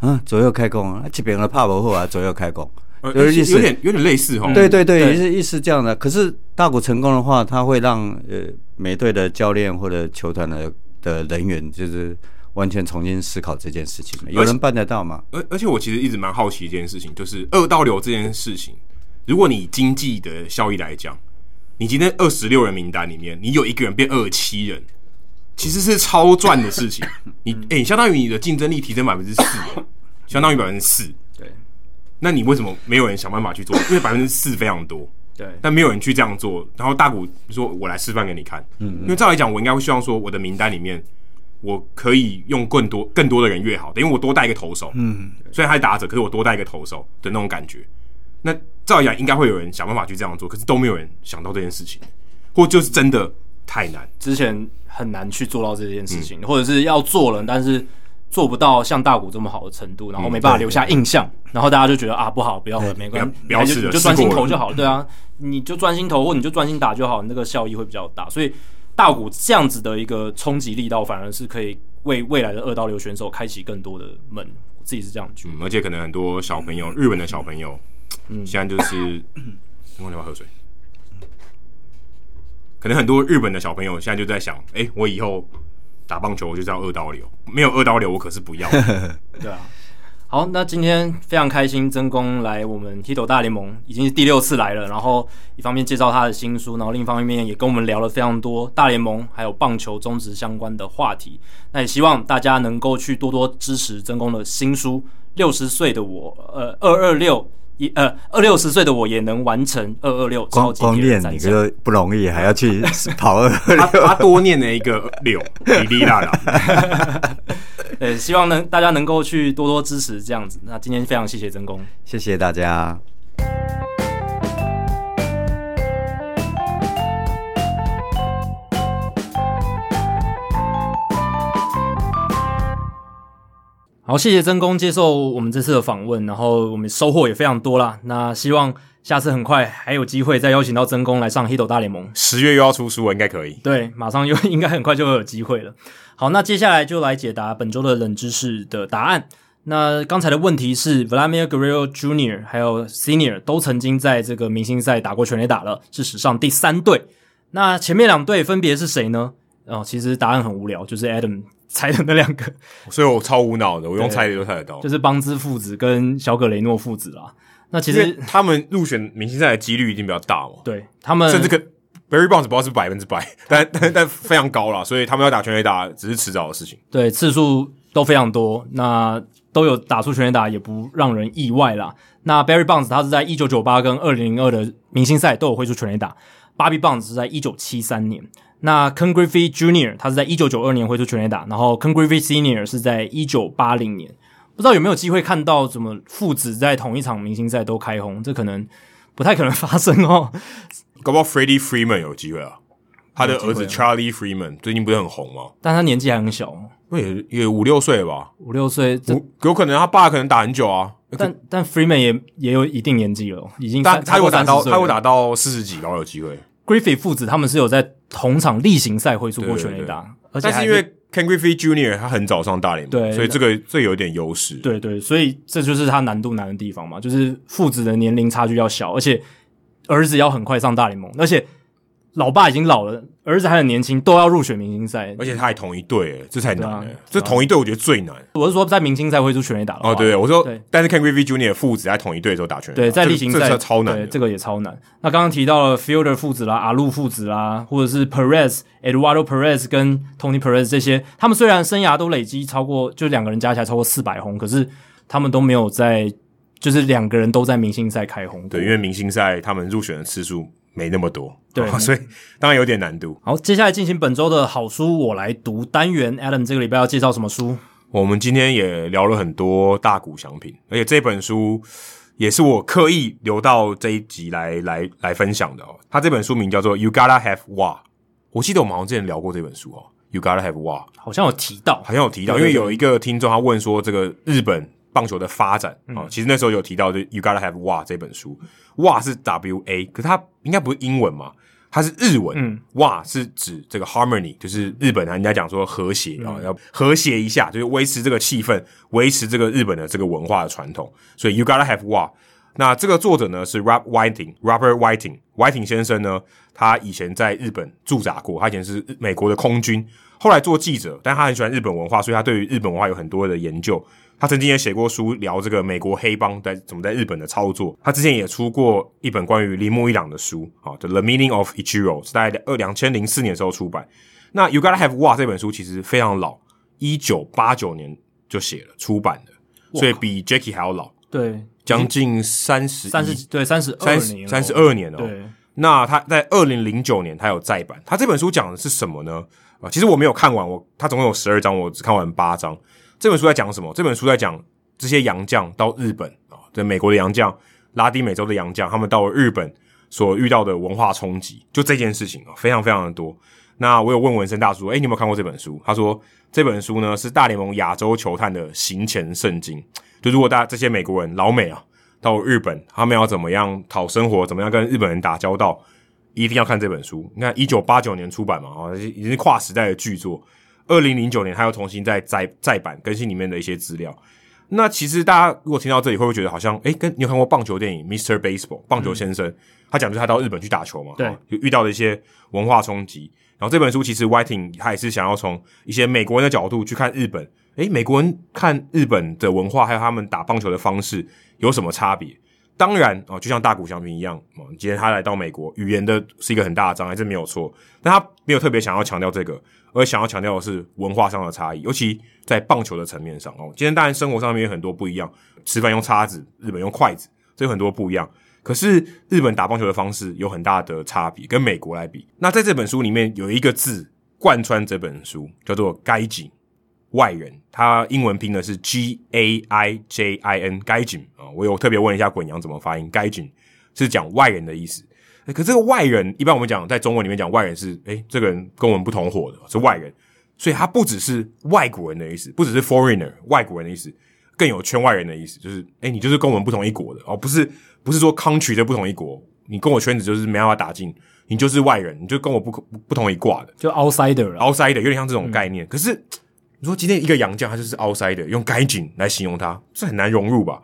嗯，左右开弓啊，这边的帕伯后啊，左右开弓，有有点有点类似哈。对对对，也是意思这样的。可是大鼓成功的话，他会让呃每队的教练或者球团的的人员，就是完全重新思考这件事情。有人办得到吗？而而且我其实一直蛮好奇一件事情，就是二刀流这件事情，如果你经济的效益来讲，你今天二十六人名单里面，你有一个人变二十七人。其实是超赚的事情，你哎、欸，相当于你的竞争力提升百分之四，相当于百分之四。对，那你为什么没有人想办法去做？因为百分之四非常多，对，但没有人去这样做。然后大股说：“我来示范给你看。”嗯，因为照理讲，我应该会希望说，我的名单里面我可以用更多更多的人越好，等于我多带一个投手。嗯，虽然他是打者，可是我多带一个投手的那种感觉。那照理讲，应该会有人想办法去这样做，可是都没有人想到这件事情，或就是真的太难。之前。很难去做到这件事情，嗯、或者是要做了，但是做不到像大谷这么好的程度，然后没办法留下印象，嗯、然后大家就觉得啊不好，不要了，没关系，就专心投就好了。对啊，你就专心投或你就专心打就好，那个效益会比较大。所以大谷这样子的一个冲击力道，反而是可以为未来的二刀流选手开启更多的门。我自己是这样觉得，嗯，而且可能很多小朋友，日本的小朋友，嗯，现在就是，我你要喝水。可能很多日本的小朋友现在就在想：哎、欸，我以后打棒球我就叫二刀流，没有二刀流我可是不要。对啊，好，那今天非常开心，曾公来我们 Hito 大联盟已经是第六次来了，然后一方面介绍他的新书，然后另一方面也跟我们聊了非常多大联盟还有棒球中职相关的话题。那也希望大家能够去多多支持曾公的新书《六十岁的我》，呃，二二六。一呃，二六十岁的我也能完成二二六超级。光练你个不容易，还要去 跑二二六。他多念了一个六，滴滴答答。呃，希望能大家能够去多多支持这样子。那今天非常谢谢曾工，谢谢大家。好，谢谢曾公接受我们这次的访问，然后我们收获也非常多啦。那希望下次很快还有机会再邀请到曾公来上《Hito 大联盟》，十月又要出书了，应该可以。对，马上又 应该很快就会有机会了。好，那接下来就来解答本周的冷知识的答案。那刚才的问题是，Vladimir Guerrero Jr. 还有 Senior 都曾经在这个明星赛打过全垒打了，是史上第三队。那前面两队分别是谁呢？哦，其实答案很无聊，就是 Adam。猜的那两个，所以我超无脑的，我用猜的都猜得到，就是邦兹父子跟小葛雷诺父子啦。那其实他们入选明星赛的几率一定比较大嘛？对他们，甚至可 Barry Bonds 不知道是百分之百，但但但非常高啦，所以他们要打全垒打只是迟早的事情。对，次数都非常多，那都有打出全垒打，也不让人意外啦。那 Barry Bonds 他是在一九九八跟二零零二的明星赛都有挥出全垒打，Bobby Bonds 是在一九七三年。那 Ken Griffey Jr. 他是在一九九二年挥出全垒打，然后 Ken Griffey Senior 是在一九八零年。不知道有没有机会看到怎么父子在同一场明星赛都开轰？这可能不太可能发生哦。搞不好 Freddie Freeman 有机会啊，他的儿子 Charlie Freeman 最近不是很红吗？但他年纪还很小，也也五六岁了吧？五六岁，有可能他爸可能打很久啊。但但 Freeman 也也有一定年纪了，已经但他有打到，他会打到四十几，然后有机会。Griffey 父子他们是有在同场例行赛会出过全垒打，而且但是因为 Ken Griffey Jr. 他很早上大联盟，对，所以这个这有点优势。对对，所以这就是他难度难的地方嘛，就是父子的年龄差距要小，而且儿子要很快上大联盟，而且。老爸已经老了，儿子还很年轻，都要入选明星赛，而且他还同一队，这才难呢。这同一队我觉得最难。我是说在明星赛会出全垒打的话哦，对，我说，但是 Ken Griffey Jr. 父子在同一队的时候打全垒，对，在例行赛超难，这个也超难。那刚刚提到了 Fielder 父子啦，阿路父子啦，或者是 Perez、Eduardo Perez 跟 Tony Perez 这些，他们虽然生涯都累积超过，就两个人加起来超过四百轰，可是他们都没有在，就是两个人都在明星赛开轰。对，因为明星赛他们入选的次数。没那么多，对，所以当然有点难度。好，接下来进行本周的好书，我来读单元。Adam 这个礼拜要介绍什么书？我们今天也聊了很多大股奖品，而且这本书也是我刻意留到这一集来来来分享的哦。他这本书名叫做《You Gotta Have Wa》，我记得我们好像之前聊过这本书哦，《You Gotta Have Wa》好像有提到，好像有提到，因为有一个听众他问说，这个日本棒球的发展啊、嗯，其实那时候有提到，就《You Gotta Have Wa》这本书。哇是 W A，可是它应该不是英文嘛？它是日文。嗯，哇是指这个 harmony，就是日本人家讲说和谐啊，要和谐一下，就是维持这个气氛，维持这个日本的这个文化的传统。所以 you gotta have 哇。那这个作者呢是 Rob Whiting，Robert Whiting，Whiting 先生呢，他以前在日本驻扎过，他以前是美国的空军，后来做记者，但他很喜欢日本文化，所以他对于日本文化有很多的研究。他曾经也写过书聊这个美国黑帮在怎么在日本的操作。他之前也出过一本关于铃木一朗的书，啊，《The Meaning of Ichiro》是在二两千零四年的时候出版。那《You Gotta Have Wa》这本书其实非常老，一九八九年就写了出版的，所以比 Jackie 还要老。对，将近三十三十对三十二年三十二年哦。对，那他在二零零九年他有再版。他这本书讲的是什么呢？啊，其实我没有看完，我他总共有十二章，我只看完八章。这本书在讲什么？这本书在讲这些洋将到日本啊，在美国的洋将、拉丁美洲的洋将，他们到了日本所遇到的文化冲击，就这件事情啊，非常非常的多。那我有问文森大叔，诶，你有没有看过这本书？他说这本书呢是大联盟亚洲球探的行前圣经。就如果大家这些美国人老美啊到日本，他们要怎么样讨生活，怎么样跟日本人打交道，一定要看这本书。你看，一九八九年出版嘛，啊，已经是跨时代的巨作。二零零九年，他又重新再再再版更新里面的一些资料。那其实大家如果听到这里，会不会觉得好像，诶，跟你有看过棒球电影《Mr. Baseball》棒球先生？嗯、他讲就是他到日本去打球嘛，对，就遇到了一些文化冲击。然后这本书其实 Whiting 他也是想要从一些美国人的角度去看日本，诶，美国人看日本的文化还有他们打棒球的方式有什么差别？当然哦，就像大谷翔平一样，哦，今天他来到美国，语言的是一个很大的障碍，这没有错。但他没有特别想要强调这个。而想要强调的是文化上的差异，尤其在棒球的层面上哦。今天当然生活上面有很多不一样，吃饭用叉子，日本用筷子，这有很多不一样。可是日本打棒球的方式有很大的差别，跟美国来比。那在这本书里面有一个字贯穿这本书，叫做“该景”，外人。他英文拼的是 G A I J I N，该井啊。我有特别问一下滚阳怎么发音，该井是讲外人的意思。欸、可这个外人，一般我们讲在中文里面讲外人是，诶、欸，这个人跟我们不同伙的，是外人，所以他不只是外国人的意思，不只是 foreigner 外国人的意思，更有圈外人的意思，就是，诶、欸，你就是跟我们不同一国的哦，不是，不是说 country 的不同一国，你跟我圈子就是没办法打进，你就是外人，你就跟我不不不同一挂的，就 outsider，outsider，有点像这种概念。嗯、可是你说今天一个洋将，他就是 outside，用 “gay 井来形容他，是很难融入吧？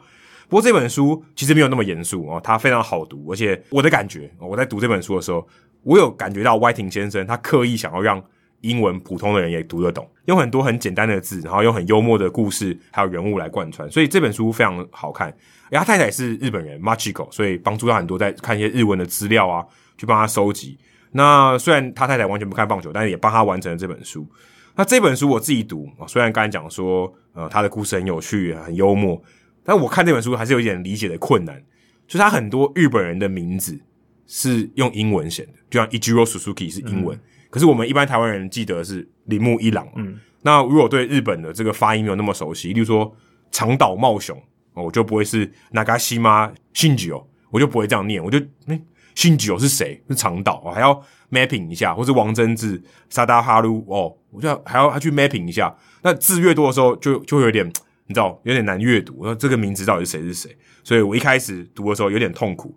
不过这本书其实没有那么严肃哦，它非常好读，而且我的感觉，我在读这本书的时候，我有感觉到 Whiting 先生他刻意想要让英文普通的人也读得懂，用很多很简单的字，然后用很幽默的故事还有人物来贯穿，所以这本书非常好看。而他太太是日本人 Machiko，所以帮助他很多在看一些日文的资料啊，去帮他收集。那虽然他太太完全不看棒球，但是也帮他完成了这本书。那这本书我自己读，虽然刚才讲说，呃，他的故事很有趣，很幽默。但我看这本书还是有一点理解的困难，就是他很多日本人的名字是用英文写的，就像 Ichiro Suzuki 是英文，嗯，可是我们一般台湾人记得是铃木一朗。嗯，那如果对日本的这个发音没有那么熟悉，例如说长岛茂雄，我就不会是 Nagashima Shinji 哦，我就不会这样念，我就哎，新九是谁？是长岛，我还要 mapping 一下，或是王贞治、沙达哈鲁哦，我就还要他去 mapping 一下。那字越多的时候就，就有点你知道有点难阅读。我说这个名字到底是谁是谁？所以我一开始读的时候有点痛苦。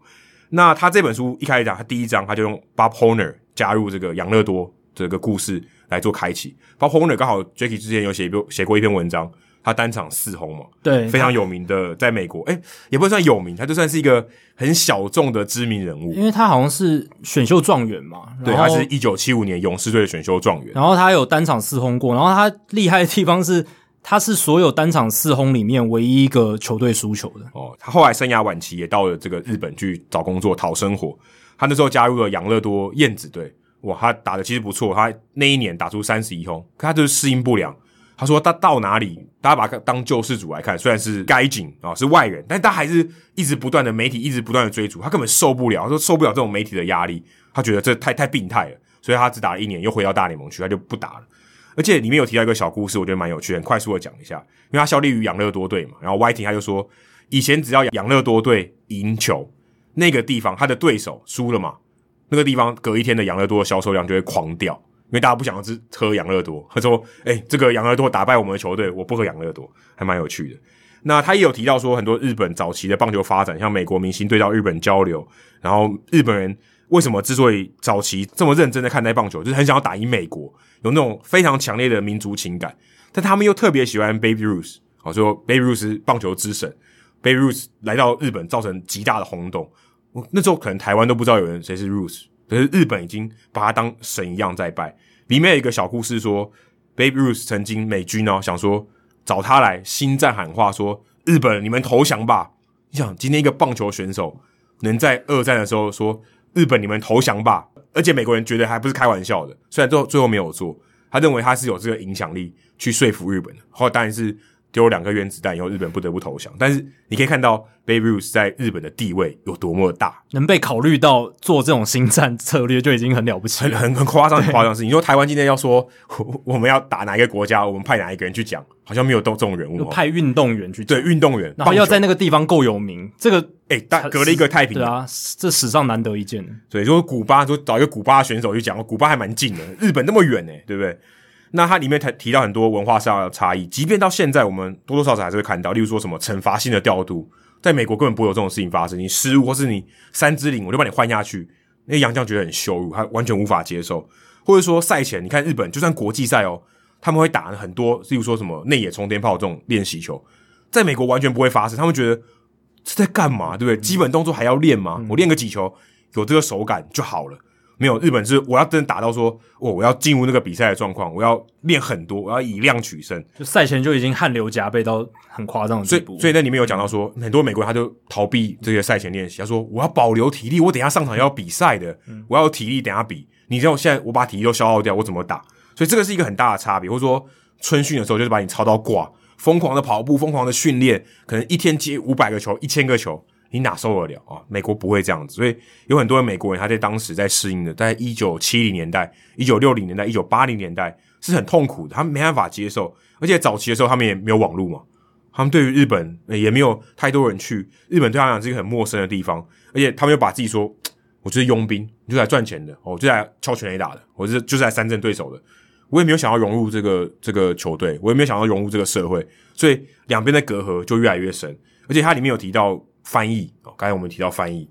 那他这本书一开始讲，他第一章他就用 Bob Horner 加入这个养乐多这个故事来做开启。Bob Horner 刚好 Jacky 之前有写一篇写过一篇文章。他单场四轰嘛，对，非常有名的，在美国，哎、欸，也不算有名，他就算是一个很小众的知名人物，因为他好像是选秀状元嘛，对，他是一九七五年勇士队的选秀状元，然后他有单场四轰过，然后他厉害的地方是，他是所有单场四轰里面唯一一个球队输球的。哦，他后来生涯晚期也到了这个日本去找工作讨生活，他那时候加入了养乐多燕子队，哇，他打的其实不错，他那一年打出三十一轰，可他就是适应不良。他说他到哪里，大家把他当救世主来看。虽然是该警啊，是外人，但他还是一直不断的媒体，一直不断的追逐。他根本受不了，他说受不了这种媒体的压力。他觉得这太太病态了，所以他只打了一年，又回到大联盟去，他就不打了。而且里面有提到一个小故事，我觉得蛮有趣，很快速的讲一下。因为他效力于养乐多队嘛，然后 Whiting 他就说，以前只要养乐多队赢球，那个地方他的对手输了嘛，那个地方隔一天的养乐多的销售量就会狂掉。因为大家不想要喝养乐多，他说：“哎、欸，这个养乐多打败我们的球队，我不喝养乐多，还蛮有趣的。”那他也有提到说，很多日本早期的棒球发展，像美国明星对到日本交流，然后日本人为什么之所以早期这么认真的看待棒球，就是很想要打赢美国，有那种非常强烈的民族情感。但他们又特别喜欢 Babe Ruth，好说 Babe Ruth 是棒球之神，Babe Ruth 来到日本造成极大的轰动。那时候可能台湾都不知道有人谁是 Ruth。可是日本已经把他当神一样在拜。里面有一个小故事说，Babe Ruth 曾经美军哦想说找他来心战喊话，说日本你们投降吧。你想今天一个棒球选手能在二战的时候说日本你们投降吧，而且美国人觉得还不是开玩笑的，虽然最后最后没有做，他认为他是有这个影响力去说服日本的。后来当然是。丢两个原子弹以后，日本不得不投降。但是你可以看到 Babe Ruth 在日本的地位有多么大，能被考虑到做这种新战策略就已经很了不起了，很很很夸张，很夸张的事情。你说台湾今天要说 我们要打哪一个国家，我们派哪一个人去讲，好像没有动这种人物。派运动员去讲，对运动员，然后要在那个地方够有名，这个哎，大隔了一个太平洋，对啊，这史上难得一见。所以说古巴，说找一个古巴选手去讲，古巴还蛮近的，日本那么远呢，对不对？那它里面提提到很多文化上的差异，即便到现在，我们多多少少还是会看到，例如说什么惩罚性的调度，在美国根本不会有这种事情发生。你失误或是你三支领，我就把你换下去，那杨将觉得很羞辱，他完全无法接受。或者说赛前，你看日本就算国际赛哦，他们会打很多，例如说什么内野冲天炮这种练习球，在美国完全不会发生，他们觉得是在干嘛，对不对？基本动作还要练吗？我练个几球，有这个手感就好了。没有，日本是我要真的打到说，哦，我要进入那个比赛的状况，我要练很多，我要以量取胜。就赛前就已经汗流浃背到很夸张的地步。所以，所以那里面有讲到说，很多美国人他就逃避这些赛前练习，他说我要保留体力，我等一下上场要比赛的，我要有体力等一下比。你知道现在我把体力都消耗掉，我怎么打？所以这个是一个很大的差别。或者说春训的时候就是把你操到挂，疯狂的跑步，疯狂的训练，可能一天接五百个球，一千个球。你哪受得了啊？美国不会这样子，所以有很多的美国人他在当时在适应的，在一九七零年代、一九六零年代、一九八零年代是很痛苦的，他们没办法接受。而且早期的时候他们也没有网络嘛，他们对于日本也没有太多人去，日本对他来讲是一个很陌生的地方，而且他们又把自己说，我就是佣兵，你就来赚钱的，我就来敲全垒打的，我是就是来三振对手的，我也没有想要融入这个这个球队，我也没有想要融入这个社会，所以两边的隔阂就越来越深。而且它里面有提到。翻译哦，刚才我们提到翻译，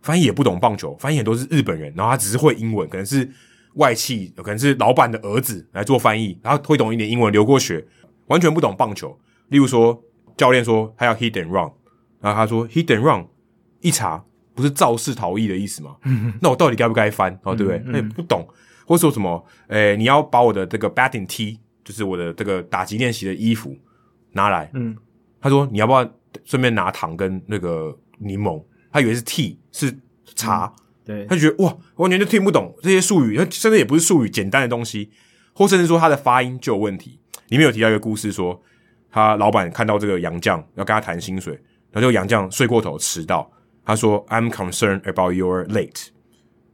翻译也不懂棒球，翻译很多是日本人，然后他只是会英文，可能是外企，可能是老板的儿子来做翻译，然后会懂一点英文，留过学，完全不懂棒球。例如说，教练说他要 hit and run，然后他说 hit and run，一查不是肇事逃逸的意思吗？那我到底该不该翻？哦，对不对？那也不懂，或者说什么？诶，你要把我的这个 batting tee，就是我的这个打击练习的衣服拿来。嗯，他说你要不要？顺便拿糖跟那个柠檬，他以为是 tea 是茶，嗯、对，他觉得哇，完全就听不懂这些术语，他甚至也不是术语，简单的东西，或甚至说他的发音就有问题。里面有提到一个故事说，说他老板看到这个杨绛要跟他谈薪水，然后就杨绛睡过头迟到，他说 I'm concerned about your late，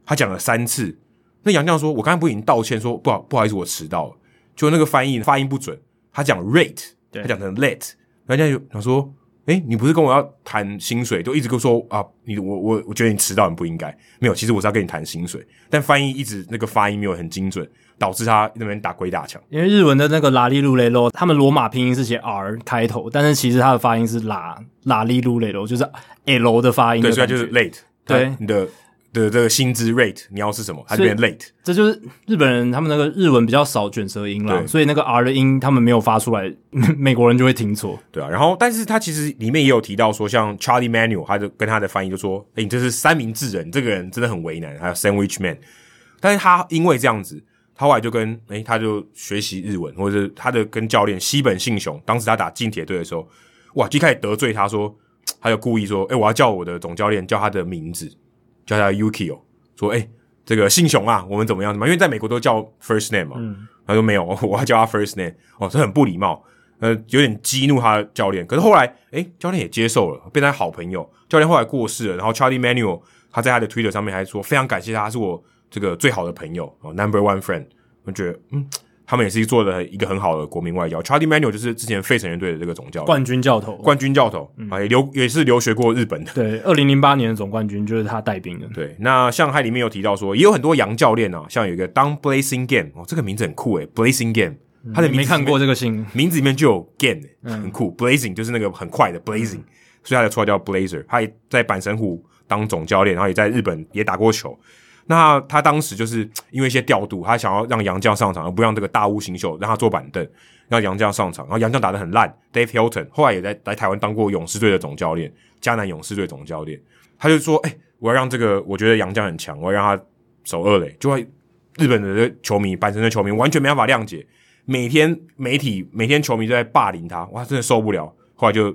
他讲了三次，那杨绛说，我刚才不已经道歉说不好不好意思我迟到了，就那个翻译发音不准，他讲 rate，他讲成 late，人家就想说。哎，你不是跟我要谈薪水，就一直跟我说啊，你我我我觉得你迟到很不应该。没有，其实我是要跟你谈薪水，但翻译一直那个发音没有很精准，导致他那边打鬼打墙。因为日文的那个拉利路雷罗，他们罗马拼音是写 R 开头，但是其实它的发音是拉拉利路雷罗，就是 L 的发音的。对，所以就是 late。对，你的。的这个薪资 rate 你要是什么？它就变 late，这就是日本人他们那个日文比较少卷舌音啦，所以那个 R 的音他们没有发出来，美国人就会听错。对啊，然后但是他其实里面也有提到说，像 Charlie Manuel，他就跟他的翻译就说：“诶，你这是三明治人，这个人真的很为难。”还有 Sandwich Man，但是他因为这样子，他后来就跟诶，他就学习日文，或者是他的跟教练西本信雄，当时他打近铁队的时候，哇，就开始得罪他说，他就故意说：“诶，我要叫我的总教练叫他的名字，叫他 Yukio。”说哎，这个姓熊啊，我们怎么样？怎么样？因为在美国都叫 first name 嘛。嗯，他说没有，我要叫他 first name。哦，这很不礼貌，呃，有点激怒他的教练。可是后来，哎，教练也接受了，变成好朋友。教练后来过世了，然后 Charlie Manuel 他在他的 Twitter 上面还说，非常感谢他，他是我这个最好的朋友哦，Number One Friend。我觉得，嗯。他们也是做了一个很好的国民外交。Charlie Manuel 就是之前费城人队的这个总教练，冠军教头，冠军教头啊，也留也是留学过日本的。对，二零零八年的总冠军就是他带兵的。对，那像他里面有提到说，也有很多洋教练啊，像有一个 Don Blazing Game 哦，这个名字很酷诶，Blazing Game 他的名字没看过这个姓，名字里面就有 Game，很酷。Blazing 就是那个很快的 Blazing，所以他的绰号叫 Blazer。他也在阪神虎当总教练，然后也在日本也打过球。那他当时就是 因为一些调度，他想要让杨将上场，而不让这个大屋新秀让他坐板凳，让杨将上场。然后杨将打得很烂，Dave Hilton 后来也在来台湾当过勇士队的总教练，迦南勇士队总教练。他就说：“哎、欸，我要让这个我觉得杨将很强，我要让他守二垒。”就会日本的球迷、阪神的球迷完全没办法谅解，每天媒体、每天球迷都在霸凌他，哇，真的受不了。后来就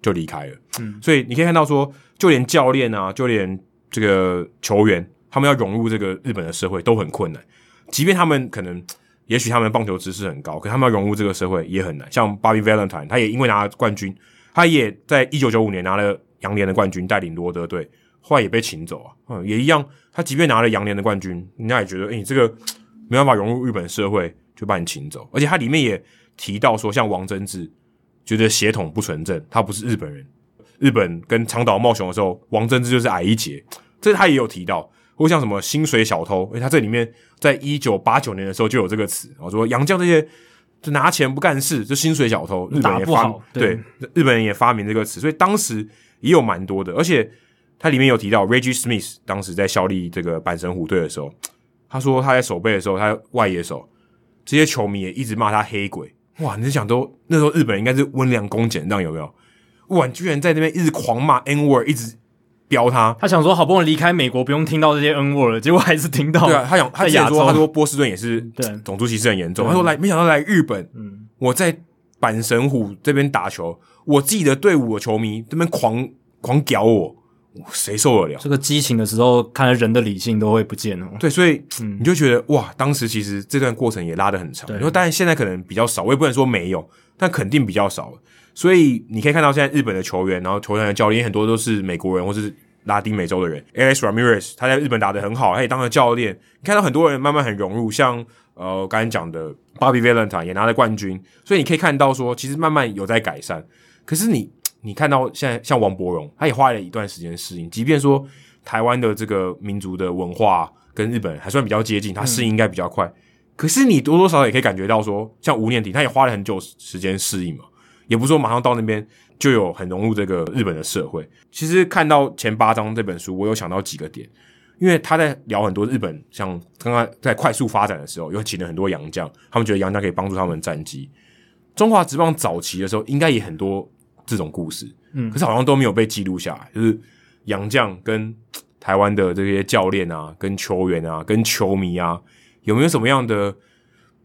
就离开了。嗯，所以你可以看到说，就连教练啊，就连这个球员。他们要融入这个日本的社会都很困难，即便他们可能，也许他们棒球知识很高，可他们要融入这个社会也很难。像 Bobby Valentine，他也因为拿了冠军，他也在一九九五年拿了洋联的冠军，带领罗德队，后来也被请走啊。嗯，也一样，他即便拿了洋联的冠军，人家也觉得，诶、欸，你这个 没办法融入日本社会，就把你请走。而且他里面也提到说，像王贞治觉得血统不纯正，他不是日本人。日本跟长岛茂雄的时候，王贞治就是矮一截，这他也有提到。或像什么薪水小偷，诶，他这里面在一九八九年的时候就有这个词，我说洋将这些就拿钱不干事，就薪水小偷，日本人也发对，对日本人也发明这个词，所以当时也有蛮多的，而且它里面有提到 Reggie Smith 当时在效力这个阪神虎队的时候，他说他在守备的时候，他外野手这些球迷也一直骂他黑鬼，哇，你是想都那时候日本人应该是温良恭俭让有没有？哇，居然在那边一直狂骂 N word，一直。飙他，他想说好不容易离开美国，不用听到这些 N word 了，结果还是听到。对啊，他想他想说，他说波士顿也是对种族歧视很严重。他说来，没想到来日本，嗯，我在阪神虎这边打球，我自己的队伍的球迷这边狂狂屌我，谁受得了？这个激情的时候，看来人的理性都会不见哦。对，所以你就觉得哇，当时其实这段过程也拉得很长。然后，当然现在可能比较少，我也不能说没有，但肯定比较少。所以你可以看到，现在日本的球员，然后球员的教练很多都是美国人或是拉丁美洲的人。Alex Ramirez 他在日本打得很好，他也当了教练。你看到很多人慢慢很融入，像呃刚才讲的 Bobby Valentine 也拿了冠军。所以你可以看到说，其实慢慢有在改善。可是你你看到现在像王柏荣，他也花了一段时间适应。即便说台湾的这个民族的文化跟日本还算比较接近，他适应应该比较快。可是你多多少少也可以感觉到说，像吴念庭，他也花了很久时间适应嘛。也不是说马上到那边就有很融入这个日本的社会。其实看到前八章这本书，我有想到几个点，因为他在聊很多日本，像刚刚在快速发展的时候，有请了很多洋将，他们觉得洋将可以帮助他们战绩。中华职棒早期的时候，应该也很多这种故事，嗯，可是好像都没有被记录下来。就是洋将跟台湾的这些教练啊、跟球员啊、跟球迷啊，有没有什么样的，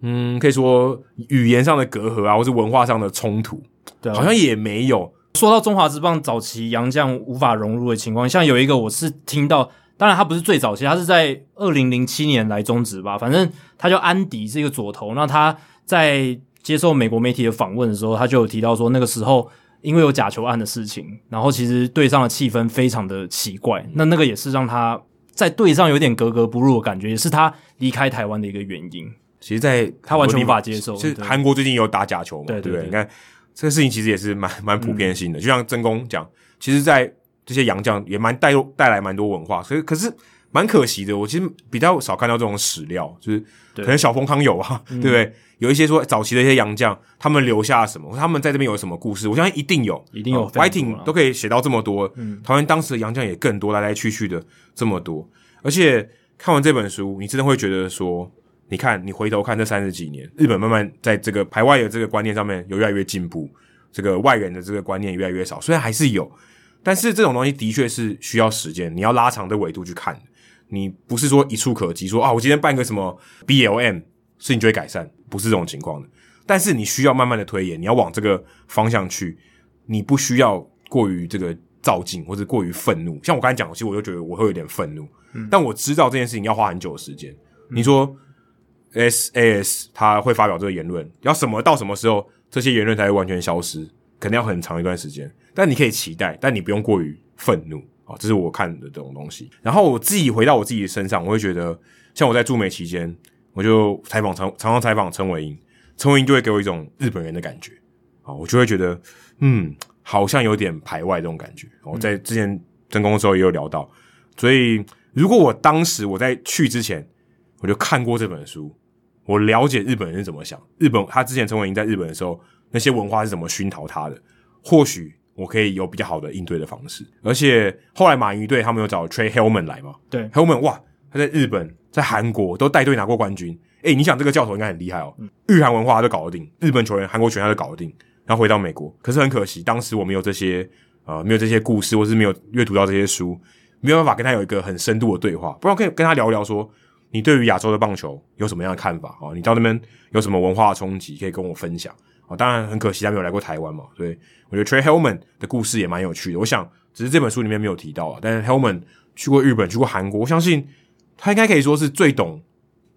嗯，可以说语言上的隔阂啊，或是文化上的冲突？对，好像也没有。说到中华职棒早期洋将无法融入的情况，像有一个我是听到，当然他不是最早期，他是在二零零七年来中职吧，反正他叫安迪，是一个左投。那他在接受美国媒体的访问的时候，他就有提到说，那个时候因为有假球案的事情，然后其实队上的气氛非常的奇怪，那那个也是让他在队上有点格格不入的感觉，也是他离开台湾的一个原因。其实，在他完全无法接受。是韩国最近有打假球嘛？对对对，对，你看。这个事情其实也是蛮蛮普遍性的。嗯、就像曾公讲，其实，在这些洋将也蛮带带来蛮多文化，所以可是蛮可惜的。我其实比较少看到这种史料，就是可能小丰康有啊，对不对？有一些说早期的一些洋将，他们留下什么，他们在这边有什么故事？我相信一定有，一定有。Fighting、呃、都可以写到这么多，嗯，台湾当时的洋将也更多，来来去去的这么多。而且看完这本书，你真的会觉得说，你看，你回头看这三十几年，日本慢慢在这个排外的这个观念上面有越来越进步，这个外人的这个观念越来越少。虽然还是有，但是这种东西的确是需要时间，你要拉长的维度去看，你不是说一触可及，说啊，我今天办个什么 BLM，事情就会改善。不是这种情况的，但是你需要慢慢的推演，你要往这个方向去，你不需要过于这个躁进或者过于愤怒。像我刚才讲，其实我就觉得我会有点愤怒，嗯，但我知道这件事情要花很久的时间。嗯，SAS 他会发表这个言论，要什么到什么时候这些言论才会完全消失？可能要很长一段时间。但你可以期待，但你不用过于愤怒啊，这是我看的这种东西。然后我自己回到我自己的身上，我会觉得，像我在驻美期间。我就采访常常常采访陈伟英，陈伟英就会给我一种日本人的感觉啊，我就会觉得嗯，好像有点排外这种感觉。我在之前征工的时候也有聊到，所以如果我当时我在去之前我就看过这本书，我了解日本人是怎么想，日本他之前陈伟英在日本的时候那些文化是怎么熏陶他的，或许我可以有比较好的应对的方式。而且后来马云队他们有找 Trey Helman 来嘛？对，Helman 哇，他在日本。在韩国都带队拿过冠军，诶、欸，你想这个教头应该很厉害哦。日韩文化他都搞得定，日本球员、韩国球员他都搞得定，然后回到美国，可是很可惜，当时我没有这些呃，没有这些故事，或是没有阅读到这些书，没有办法跟他有一个很深度的对话。不然可以跟他聊聊说，你对于亚洲的棒球有什么样的看法哦？你到那边有什么文化的冲击可以跟我分享哦？当然很可惜他没有来过台湾嘛，所以我觉得 Trey Helman 的故事也蛮有趣的。我想只是这本书里面没有提到啊，但是 Helman 去过日本，去过韩国，我相信。他应该可以说是最懂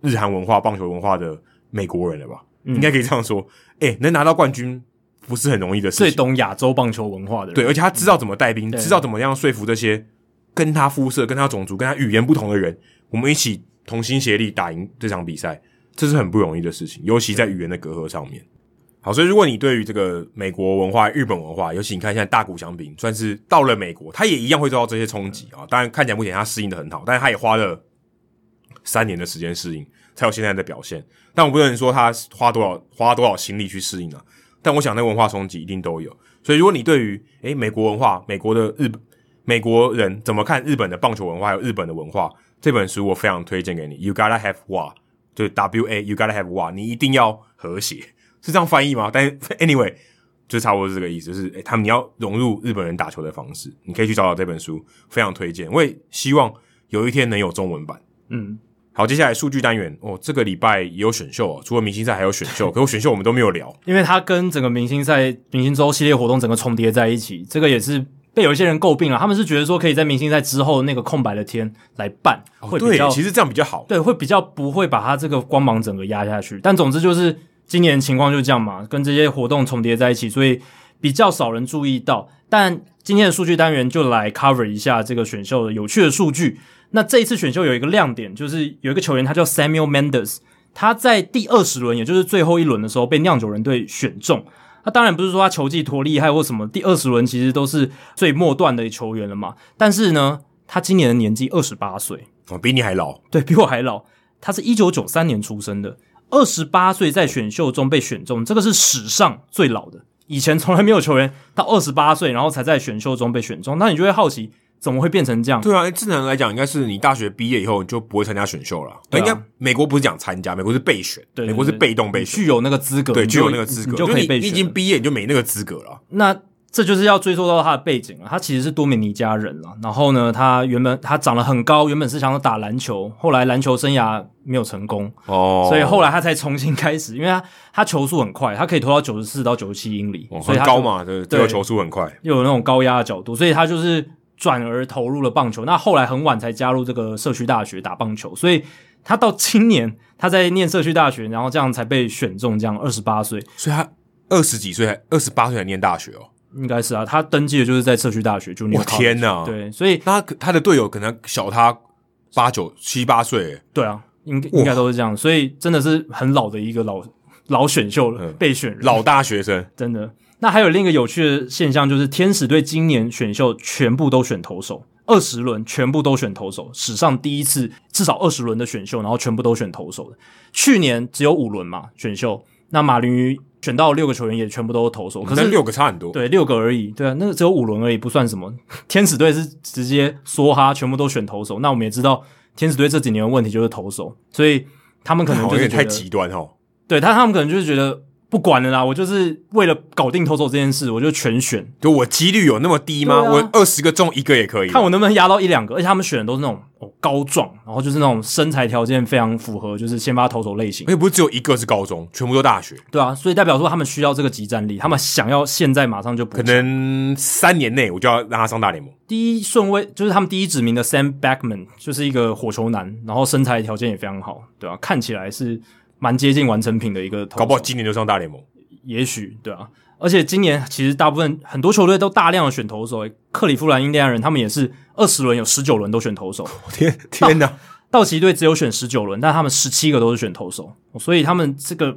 日韩文化、棒球文化的美国人了吧？嗯、应该可以这样说。诶、欸，能拿到冠军不是很容易的事情。最懂亚洲棒球文化的人，对，而且他知道怎么带兵，嗯、知道怎么样说服这些跟他肤色、跟他种族、跟他语言不同的人，我们一起同心协力打赢这场比赛，这是很不容易的事情，尤其在语言的隔阂上面。好，所以如果你对于这个美国文化、日本文化，尤其你看现在大谷翔平算是到了美国，他也一样会受到这些冲击啊。当然，看起来目前他适应的很好，但是他也花了。三年的时间适应，才有现在的表现。但我不能说他花多少花多少心力去适应啊。但我想那个文化冲击一定都有。所以如果你对于诶美国文化、美国的日本美国人怎么看日本的棒球文化，还有日本的文化，这本书我非常推荐给你。You gotta have wa，就是 W A You gotta have wa，你一定要和谐，是这样翻译吗？但 anyway 就差不多是这个意思，就是诶他们你要融入日本人打球的方式，你可以去找找这本书，非常推荐。我也希望有一天能有中文版。嗯。好，接下来数据单元哦，这个礼拜也有选秀哦，除了明星赛还有选秀，可是选秀我们都没有聊，因为它跟整个明星赛、明星周系列活动整个重叠在一起，这个也是被有一些人诟病了。他们是觉得说可以在明星赛之后那个空白的天来办，会比较、其实这样比较好，对，会比较不会把它这个光芒整个压下去。但总之就是今年情况就是这样嘛，跟这些活动重叠在一起，所以比较少人注意到。但今天的数据单元就来 cover 一下这个选秀的有趣的数据。那这一次选秀有一个亮点，就是有一个球员，他叫 Samuel Mendes，他在第二十轮，也就是最后一轮的时候被酿酒人队选中。那当然不是说他球技多厉害或什么，第二十轮其实都是最末段的球员了嘛。但是呢，他今年的年纪二十八岁，哦，比你还老，对，比我还老。他是一九九三年出生的，二十八岁在选秀中被选中，这个是史上最老的，以前从来没有球员到二十八岁然后才在选秀中被选中。那你就会好奇。怎么会变成这样？对啊，正常来讲，应该是你大学毕业以后就不会参加选秀了。对啊，应该美国不是讲参加，美国是备选，对对对，美国是被动被选，具有那个资格，对，具有那个资格，你就可以备选。你已经毕业，你就没那个资格了。那这就是要追溯到他的背景了。他其实是多米尼加人了。然后呢，他原本他长得很高，原本是想要打篮球，后来篮球生涯没有成功哦，所以后来他才重新开始。因为他他球速很快，他可以投到九十四到九十七英里，哦，所以他高嘛，对，这个球速很快，又有那种高压的角度，所以他就是。转而投入了棒球，那后来很晚才加入这个社区大学打棒球，所以他到今年他在念社区大学，然后这样才被选中，这样二十八岁，所以他二十几岁还二十八岁才念大学哦，应该是啊，他登记的就是在社区大学就念。我天哪，对，所以他他的队友可能小他八九七八岁，对啊，应该应该都是这样，所以真的是很老的一个老老选秀了，嗯、被选人。老大学生，真的。那还有另一个有趣的现象，就是天使队今年选秀全部都选投手，二十轮全部都选投手，史上第一次至少二十轮的选秀，然后全部都选投手的。去年只有五轮嘛选秀，那马林鱼选到六个球员也全部都是投手，可是六个差很多，对，六个而已，对啊，那个只有五轮而已，不算什么。天使队是直接梭哈，全部都选投手。那我们也知道，天使队这几年的问题就是投手，所以他们可能就是有点太极端哦。对他，他们可能就是觉得。不管了啦，我就是为了搞定投手这件事，我就全选。就我几率有那么低吗？啊、我二十个中一个也可以，看我能不能压到一两个。而且他们选的都是那种哦高壮，然后就是那种身材条件非常符合，就是先发投手类型。而且不是只有一个是高中，全部都大学。对啊，所以代表说他们需要这个即战力，他们想要现在马上就。可能三年内我就要让他上大联盟。第一顺位就是他们第一指名的 Sam Backman，就是一个火球男，然后身材条件也非常好，对啊，看起来是蛮接近完成品的一个投手。搞不好今年就上大联盟。也许对啊，而且今年其实大部分很多球队都大量的选投手，克里夫兰印第安人他们也是二十轮有十九轮都选投手。天天哪，道奇队只有选十九轮，但他们十七个都是选投手，所以他们这个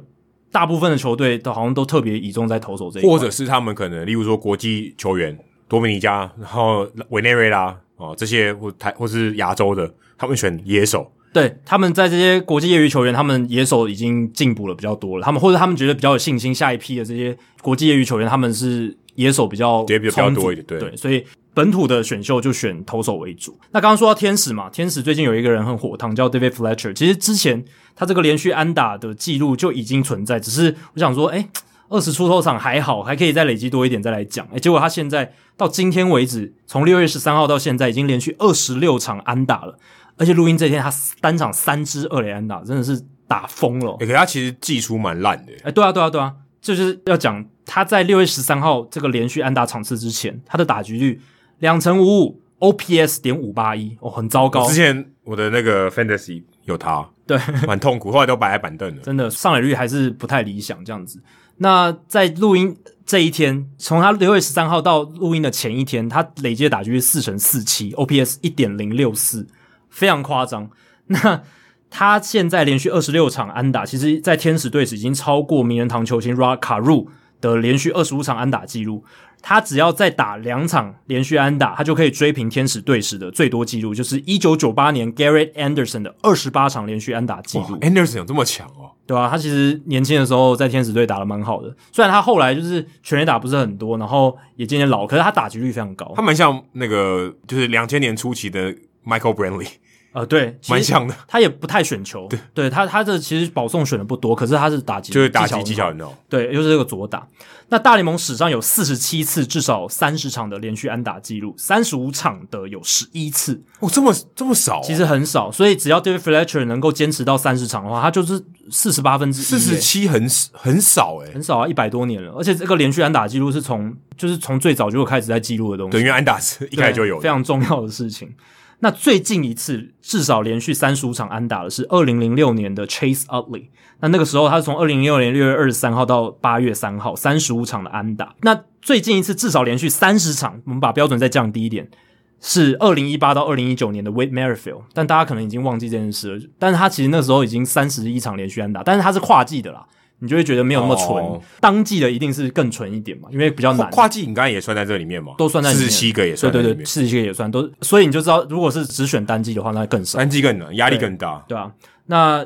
大部分的球队都好像都特别倚重在投手这一块，或者是他们可能例如说国际球员多米尼加，然后委内瑞拉哦这些或台或是亚洲的，他们选野手。对，他们在这些国际业余球员，他们野手已经进步了比较多了。他们或者他们觉得比较有信心，下一批的这些国际业余球员，他们是野手比较也比较多一点。对，对，所以本土的选秀就选投手为主。那刚刚说到天使嘛，天使最近有一个人很火烫，叫 David Fletcher。其实之前他这个连续安打的记录就已经存在，只是我想说，哎，二十出头场还好，还可以再累积多一点再来讲。哎，结果他现在到今天为止，从六月十三号到现在，已经连续二十六场安打了。而且录音这天，他单场三支二垒安打，真的是打疯了。欸，可是他其实技术蛮烂的。哎，对啊，对啊，对啊，就是要讲他在六月十三号这个连续安打场次之前，他的打击率两成五五，OPS 点五八一，哦，很糟糕。之前我的那个 Fantasy 有他，对，蛮痛苦，后来都摆在板凳了。真的上垒率还是不太理想，这样子。那在录音这一天，从他六月十三号到录音的前一天，他累计的打击率四成四七，OPS 一点零六四。非常夸张。那他现在连续二十六场安打，其实，在天使队时已经超过名人堂球星 Rod Carew 的连续二十五场安打记录。他只要再打两场连续安打，他就可以追平天使队史的最多记录，就是一九九八年 Garrett Anderson 的二十八场连续安打记录。Anderson 有这么强哦？对啊，他其实年轻的时候在天使队打的蛮好的，虽然他后来就是全垒打不是很多，然后也渐渐老，可是他打击率非常高。他蛮像那个就是两千年初期的 Michael Brantley。呃，对，蛮像的。他也不太选球，对，对他他的其实保送选的不多，可是他是打击，就是打击技巧很好。对，又是这个左打。那大联盟史上有四十七次至少三十场的连续安打记录，三十五场的有十一次。哦，这么这么少，其实很少。所以只要 David Fletcher 能够坚持到三十场的话，他就是四十八分之一。四十七很很少诶，很少啊，一百多年了。而且这个连续安打记录是从就是从最早就开始在记录的东西。对，因为安打是一开始就有，非常重要的事情。那最近一次至少连续三十五场安打的是二零零六年的 Chase Utley。那那个时候他是从二零零六年六月二十三号到八月三号三十五场的安打。那最近一次至少连续三十场，我们把标准再降低一点，是二零一八到二零一九年的 Whit Merrifield。但大家可能已经忘记这件事了。但是他其实那时候已经三十一场连续安打，但是他是跨季的啦。你就会觉得没有那么纯，oh. 当季的一定是更纯一点嘛，因为比较难。跨季你刚才也算在这里面嘛，都算在里。四十七个也算，对对对，四十七个也算都，所以你就知道，如果是只选单季的话，那更少，单季更难，压力更大，对，对啊。那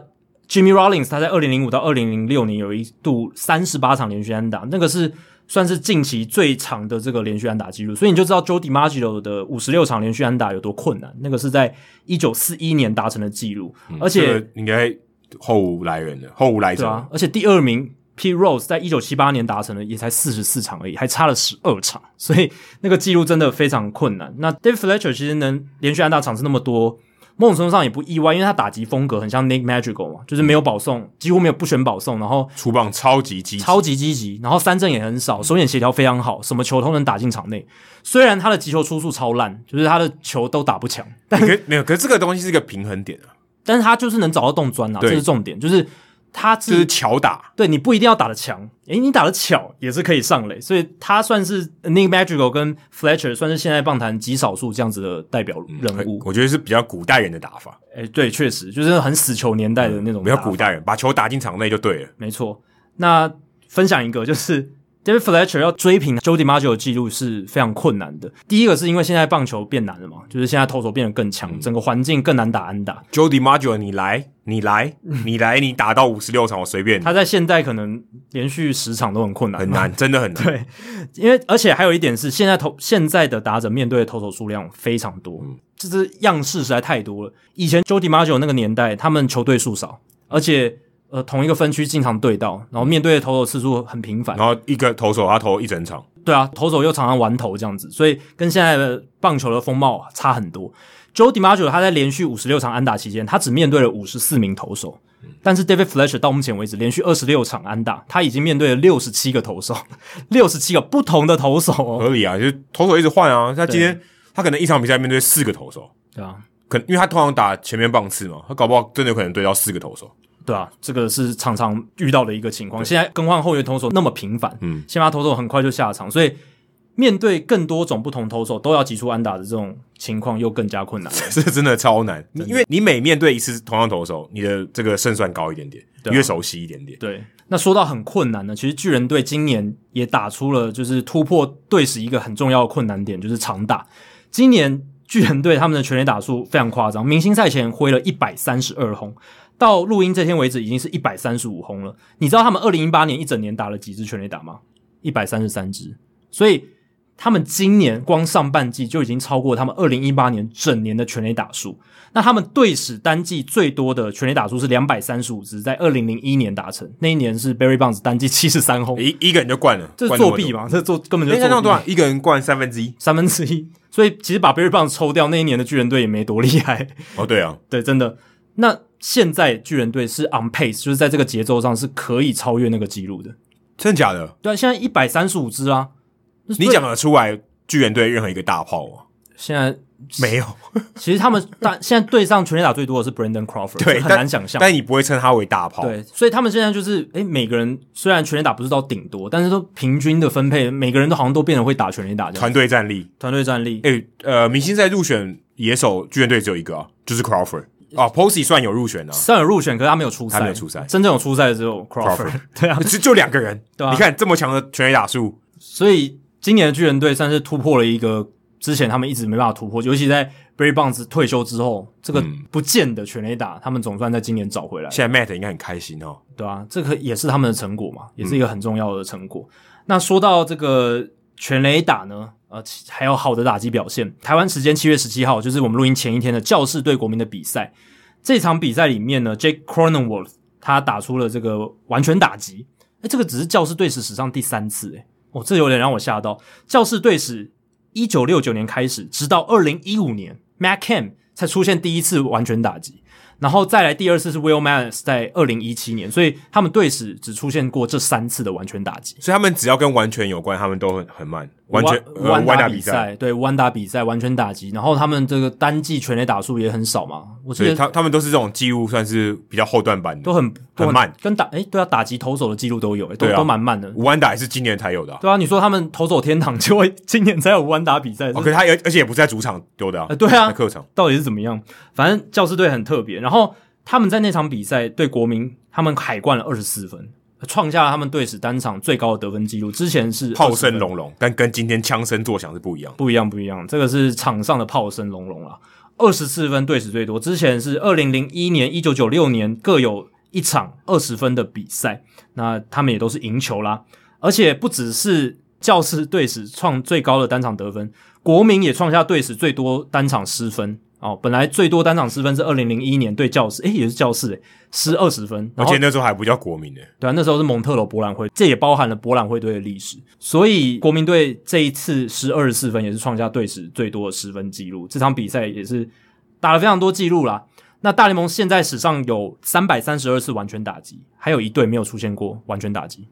Jimmy Rollins 他在二零零五到二零零六年有一度三十八场连续安打，那个是算是近期最长的这个连续安打记录，所以你就知道 Joe DiMaggio 的五十六场连续安打有多困难，那个是在一九四一年达成的记录，嗯、而且、这个、应该后无来人的，后无来者，啊，而且第二名。Pete Rose 在一九七八年达成了也才四十四场而已，还差了十二场，所以那个记录真的非常困难。那 David Fletcher 其实能连续安打场次那么多，某种程度上也不意外，因为他打击风格很像 Nick Magical 嘛，就是没有保送，几乎没有不选保送，然后出棒超级积极，超级积极，然后三振也很少，手眼协调非常好，什么球都能打进场内。虽然他的击球出速超烂，就是他的球都打不强，但可没有，可是这个东西是一个平衡点啊，但是他就是能找到洞钻啊，这是重点，就是。他是就是巧打，对，你不一定要打的强，诶，你打的巧也是可以上垒，所以他算是 Nick Magical 跟 Fletcher 算是现在棒坛极少数这样子的代表人物。嗯、我觉得是比较古代人的打法，诶，对，确实就是很死球年代的那种、嗯，比较古代人把球打进场内就对了。没错，那分享一个就是 David Fletcher 要追平 Joe DiMaggio 的记录是非常困难的。第一个是因为现在棒球变难了嘛，就是现在投手变得更强，嗯、整个环境更难打安打。Joe DiMaggio，你来，你来，你来，你打到五十六场，我随便。他在现在可能连续十场都很困难，很难，真的很难。对，因为而且还有一点是，现在投现在的打者面对的投手数量非常多，嗯、就是样式实在太多了。以前 Joe DiMaggio 那个年代，他们球队数少，而且。呃，同一个分区经常对到，然后面对的投手次数很频繁，然后一个投手他投一整场，对啊，投手又常常玩投这样子，所以跟现在的棒球的风貌差很多。Joe DiMaggio 他在连续五十六场安打期间，他只面对了五十四名投手，嗯、但是 David Fletcher 到目前为止连续二十六场安打，他已经面对了六十七个投手，六十七个不同的投手，哦，合理啊，就是投手一直换啊。他今天他可能一场比赛面对四个投手，对啊，可因为他通常打前面棒次嘛，他搞不好真的有可能对到四个投手。对啊，这个是常常遇到的一个情况。对现在更换后援投手那么频繁，嗯，先发投手很快就下场，所以面对更多种不同投手都要击出安打的这种情况，又更加困难。这真的超难，的因为你每面对一次同样投手，你的这个胜算高一点点，啊、越熟悉一点点。对，那说到很困难呢，其实巨人队今年也打出了就是突破队史一个很重要的困难点，就是长打。今年巨人队他们的全垒打数非常夸张，明星赛前挥了一百三十二轰。到录音这天为止，已经是一百三十五轰了。你知道他们二零一八年一整年打了几支全垒打吗？一百三十三支。所以他们今年光上半季就已经超过他们二零一八年整年的全垒打数。那他们队史单季最多的全垒打数是两百三十五支，在二零零一年达成。那一年是 Barry Bonds 单季七十三轰，一一个人就灌了，这是作弊嘛？这是作根本就作弊。一个人灌三分之一，三分之一。所以其实把 Barry Bonds 抽掉，那一年的巨人队也没多厉害。哦，对啊，对，真的。那现在巨人队是 on pace，就是在这个节奏上是可以超越那个记录的，真的假的？对啊，现在一百三十五支啊！你讲得出来巨人队任何一个大炮吗？现在没有。其实他们但 现在队上全垒打最多的是 Brandon Crawford，对，很难想象。但你不会称他为大炮，对。所以他们现在就是，诶，每个人虽然全垒打不是到顶多，但是都平均的分配，每个人都好像都变得会打全垒打。团队战力，团队战力。诶，呃，明星赛入选野手巨人队只有一个啊，就是 Crawford。哦，Posey 算有入选的，算有入选，可是他没有出赛，他没有出赛。真正有出赛的只有 Crawford，对啊，就就两个人，对啊。你看这么强的全垒打数，所以今年的巨人队算是突破了一个之前他们一直没办法突破，尤其在 Barry Bonds 退休之后，这个不见的全垒打，他们总算在今年找回来。现在 Matt 应该很开心哦，对啊，这个也是他们的成果嘛，也是一个很重要的成果。那说到这个全垒打呢，呃，还有好的打击表现。台湾时间七月十七号，就是我们录音前一天的教士对国民的比赛。这场比赛里面呢，Jake Cronenworth 他打出了这个完全打击，诶，这个只是教士队史史上第三次，诶，哦，这有点让我吓到。教士队史一九六九年开始，直到二零一五年，Matt Kemp 才出现第一次完全打击。然后再来第二次是 Will Myers 在二零一七年，所以他们队史只出现过这三次的完全打击。所以他们只要跟完全有关，他们都很很慢。完全完打比赛，对完打比赛完全打击，然后他们这个单季全垒打数也很少嘛。我觉得他他们都是这种记录算是比较后段版的，都很都很，很慢。跟打哎对啊，打击投手的记录都有，都都蛮慢的。无安打也是今年才有的，啊。对啊，你说他们投手天堂就会今年才有无安打比赛。OK，他而而且也不是在主场丢的啊，呃，对啊，在客场到底是怎么样？反正教师队很特别，然后。他们在那场比赛对国民，他们海灌了二十四分，创下了他们队史单场最高的得分纪录。之前是炮声隆隆，但跟今天枪声作响是不一样，不一样，不一样。这个是场上的炮声隆隆啊，二十四分队史最多。之前是二零零一年、一九九六年各有一场二十分的比赛，那他们也都是赢球啦。而且不只是教士队史创最高的单场得分，国民也创下队史最多单场失分。哦，本来最多单场失分是二零零一年对教士，诶，也是教士诶，失二十分，而且那时候还不叫国民呢，对啊，那时候是蒙特罗博览会，这也包含了博览会队的历史，所以国民队这一次失二十四分也是创下队史最多的失分记录，这场比赛也是打了非常多记录啦。那大联盟现在史上有三百三十二次完全打击，还有一队没有出现过完全打击，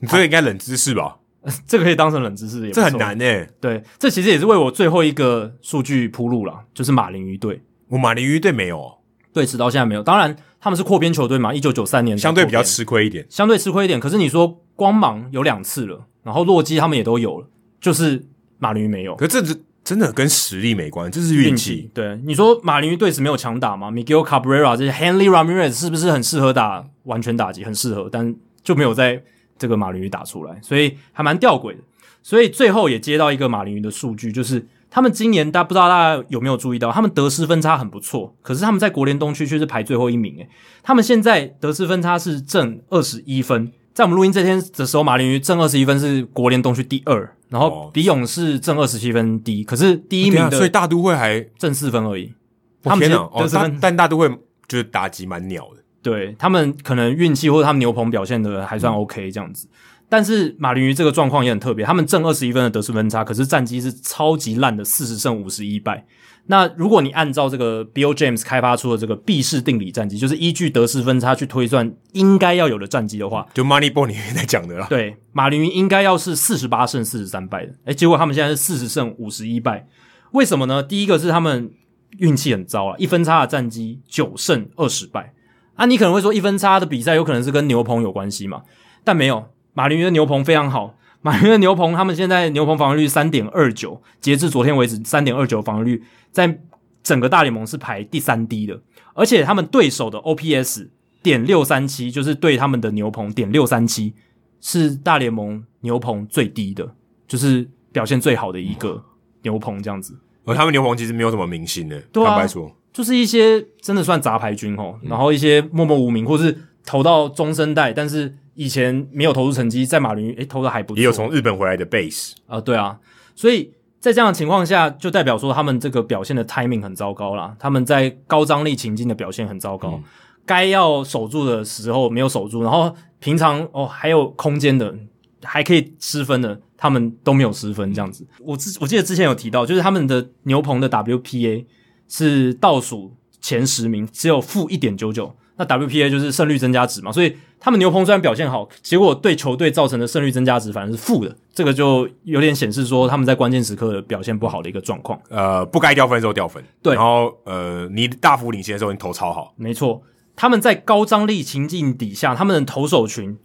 你这个应该冷知识吧？这个可以当成冷知识，也这很难诶、欸。对，这其实也是为我最后一个数据铺路了，就是马林鱼队。我马林鱼队没有，对，直到现在没有。当然他们是扩编球队嘛，一九九三年相对比较吃亏一点，相对吃亏一点。可是你说光芒有两次了，然后洛基他们也都有了，就是马林鱼没有。可是这真的跟实力没关，这是运气。对，你说马林鱼队是没有强打吗？Miguel Cabrera 这些 Hanley Ramirez 是不是很适合打完全打击？很适合，但就没有在。这个马林鱼打出来，所以还蛮吊诡的。所以最后也接到一个马林鱼的数据，就是他们今年大家不知道大家有没有注意到，他们得失分差很不错，可是他们在国联东区却是排最后一名。诶，他们现在得失分差是正二十一分，在我们录音这天的时候，马林鱼正二十一分是国联东区第二，然后比勇士正二十七分低，可是第一名的，所以大都会还正四分而已。他们得失分，但大都会就是打击蛮鸟的。对，他们可能运气或者他们牛棚表现的还算 OK 这样子。但是马林鱼这个状况也很特别，他们正二十一分的得失分差，可是战绩是超级烂的四十胜五十一败。那如果你按照这个 Bill James 开发出的这个毕氏定理战绩，就是依据得失分差去推算应该要有的战绩的话，就 Moneyball 里面在讲的啦。对，马林鱼应该要是四十八胜四十三败的，诶，结果他们现在是四十胜五十一败，为什么呢？第一个是他们运气很糟啊，一分差的战绩九胜二十败。啊，你可能会说一分差的比赛有可能是跟牛棚有关系嘛？但没有。马林鱼的牛棚非常好，马林鱼的牛棚，他们现在牛棚防御率三点二九，截至昨天为止三点二九防御率，在整个大联盟是排第三低的，而且他们对手的 OPS 点六三七，就是对他们的牛棚点六三七，是大联盟牛棚最低的，就是表现最好的一个牛棚这样子。而他们牛棚其实没有什么明星的，对啊，坦白说，就是一些真的算杂牌军哦，然后一些默默无名，或是投到中生代，但是。以前没有投出成绩，在马林鱼诶投的还不错，也有从日本回来的 base 啊、呃，对啊，所以在这样的情况下，就代表说他们这个表现的 timing 很糟糕啦，他们在高张力情境的表现很糟糕，该、嗯、要守住的时候没有守住，然后平常哦还有空间的还可以失分的，他们都没有失分这样子。我之我记得之前有提到，就是他们的牛棚的 WPA 是倒数前十名，只有负一点九九。那 WPA 就是胜率增加值嘛，所以他们牛棚虽然表现好，结果对球队造成的胜率增加值反而是负的，这个就有点显示说他们在关键时刻表现不好的一个状况。呃，不该掉分的时候掉分，对，然后呃，你大幅领先的时候你投超好，没错，他们在高张力情境底下，他们的投手群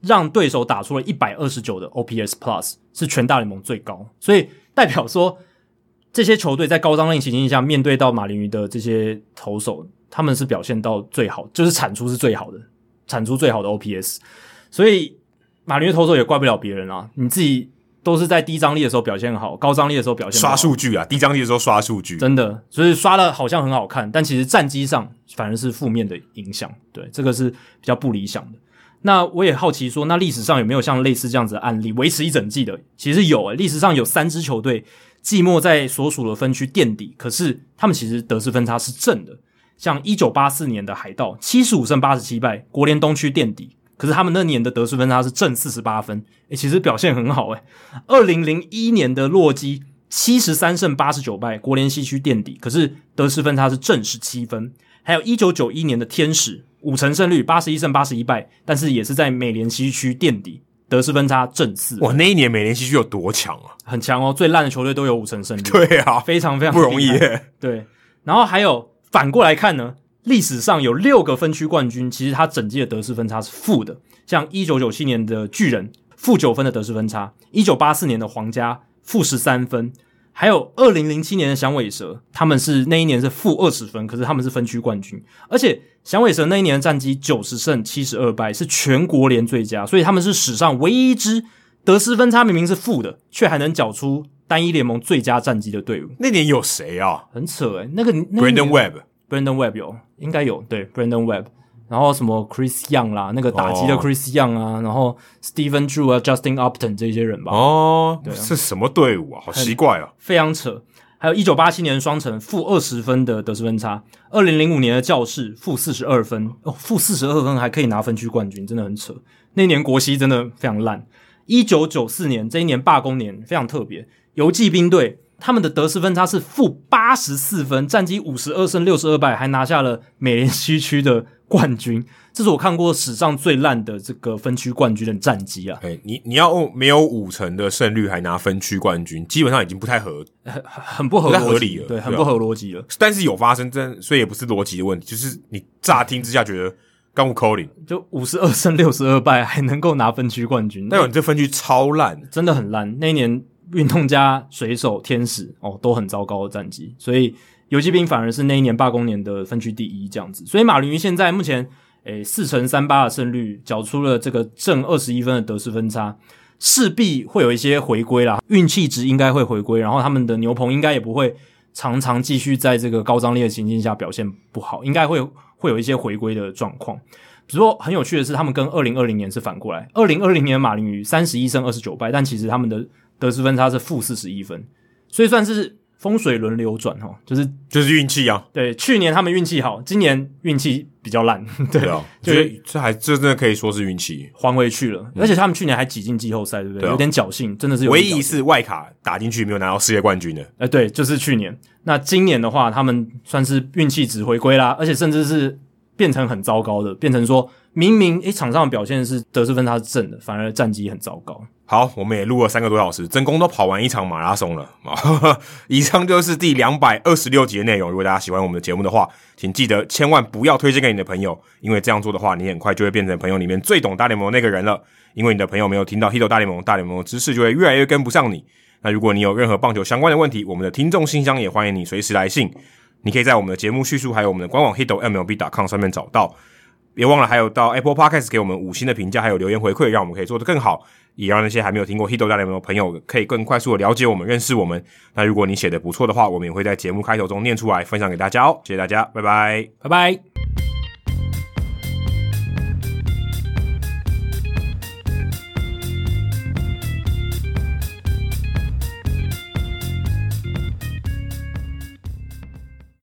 让对手打出了一百二十九的 OPS Plus，是全大联盟最高，所以代表说这些球队在高张力情境下面对到马林鱼的这些投手。他们是表现到最好，就是产出是最好的，产出最好的 OPS，所以马林鱼投手也怪不了别人啊。你自己都是在低张力的时候表现好，高张力的时候表现好刷数据啊，低张力的时候刷数据，真的，所以刷的好像很好看，但其实战绩上反而是负面的影响。对，这个是比较不理想的。那我也好奇说，那历史上有没有像类似这样子的案例，维持一整季的？其实有诶、欸，历史上有三支球队季末在所属的分区垫底，可是他们其实得失分差是正的。像一九八四年的海盗，七十五胜八十七败，国联东区垫底。可是他们那年的得失分差是正四十八分，诶、其实表现很好诶。二零零一年的洛基，七十三胜八十九败，国联西区垫底，可是得失分差是正十七分。还有一九九一年的天使，五成胜率，八十一胜八十一败，但是也是在美联西区垫底，得失分差正四。哇，那一年美联西区有多强啊？很强哦，最烂的球队都有五成胜率。对啊，非常非常不容易耶。对，然后还有。反过来看呢，历史上有六个分区冠军，其实他整季的得失分差是负的。像一九九七年的巨人负九分的得失分差，一九八四年的皇家负十三分，还有二零零七年的响尾蛇，他们是那一年是负二十分，可是他们是分区冠军。而且响尾蛇那一年的战绩九十胜七十二败，是全国联最佳，所以他们是史上唯一一支得失分差明明是负的，却还能缴出。单一联盟最佳战绩的队伍，那年有谁啊？很扯诶、欸、那个 Brandon Webb，Brandon Webb 有，应该有，对，Brandon Webb，然后什么 Chris Young 啦，那个打击的 Chris Young 啊，哦、然后 Stephen Drew 啊，Justin Upton 这些人吧。哦，对啊，是什么队伍啊？好奇怪啊，非常扯。还有一九八七年双城负二十分的得失分差，二零零五年的教士负四十二分，哦，负四十二分还可以拿分区冠军，真的很扯。那年国西真的非常烂。一九九四年这一年罢工年非常特别。游骑兵队他们的得失分差是负八十四分，战绩五十二胜六十二败，还拿下了美联西区的冠军。这是我看过史上最烂的这个分区冠军的战绩啊！哎，你你要没有五成的胜率还拿分区冠军，基本上已经不太合，很很不合不合理了，对，很不合逻辑了。但是有发生，真所以也不是逻辑的问题，就是你乍听之下觉得刚不扣零，就五十二 胜六十二败还能够拿分区冠军，但有你这分区超烂，真的很烂。那一年。运动家、水手、天使哦，都很糟糕的战绩，所以游骑兵反而是那一年罢工年的分区第一这样子。所以马林鱼现在目前，诶四成三八的胜率，缴出了这个正二十一分的得失分差，势必会有一些回归啦，运气值应该会回归，然后他们的牛棚应该也不会常常继续在这个高张力的情境下表现不好，应该会会有一些回归的状况。只不过很有趣的是，他们跟二零二零年是反过来，二零二零年马林鱼三十一胜二十九败，但其实他们的得失分差是负四十一分，所以算是。风水轮流转哈，就是就是运气啊。对，去年他们运气好，今年运气比较烂。对，啊，所以这还这真的可以说是运气还回去了。而且他们去年还挤进季后赛，对不对？有点侥幸，真的是有。唯一一次外卡打进去没有拿到世界冠军的。哎、呃，对，就是去年。那今年的话，他们算是运气值回归啦，而且甚至是变成很糟糕的，变成说明明诶场上的表现是得失分差是正的，反而战绩很糟糕。好，我们也录了三个多小时，真功都跑完一场马拉松了！以上就是第两百二十六集的内容。如果大家喜欢我们的节目的话，请记得千万不要推荐给你的朋友，因为这样做的话，你很快就会变成朋友里面最懂大联盟的那个人了。因为你的朋友没有听到《Hito 大联盟》，大联盟的知识就会越来越跟不上你。那如果你有任何棒球相关的问题，我们的听众信箱也欢迎你随时来信。你可以在我们的节目叙述还有我们的官网 hitomlb.com 上面找到。别忘了还有到 Apple Podcast 给我们五星的评价，还有留言回馈，让我们可以做得更好。也让那些还没有听过 Hito 大联盟的朋友可以更快速的了解我们、认识我们。那如果你写的不错的话，我们也会在节目开头中念出来，分享给大家哦。谢谢大家，拜拜，拜拜。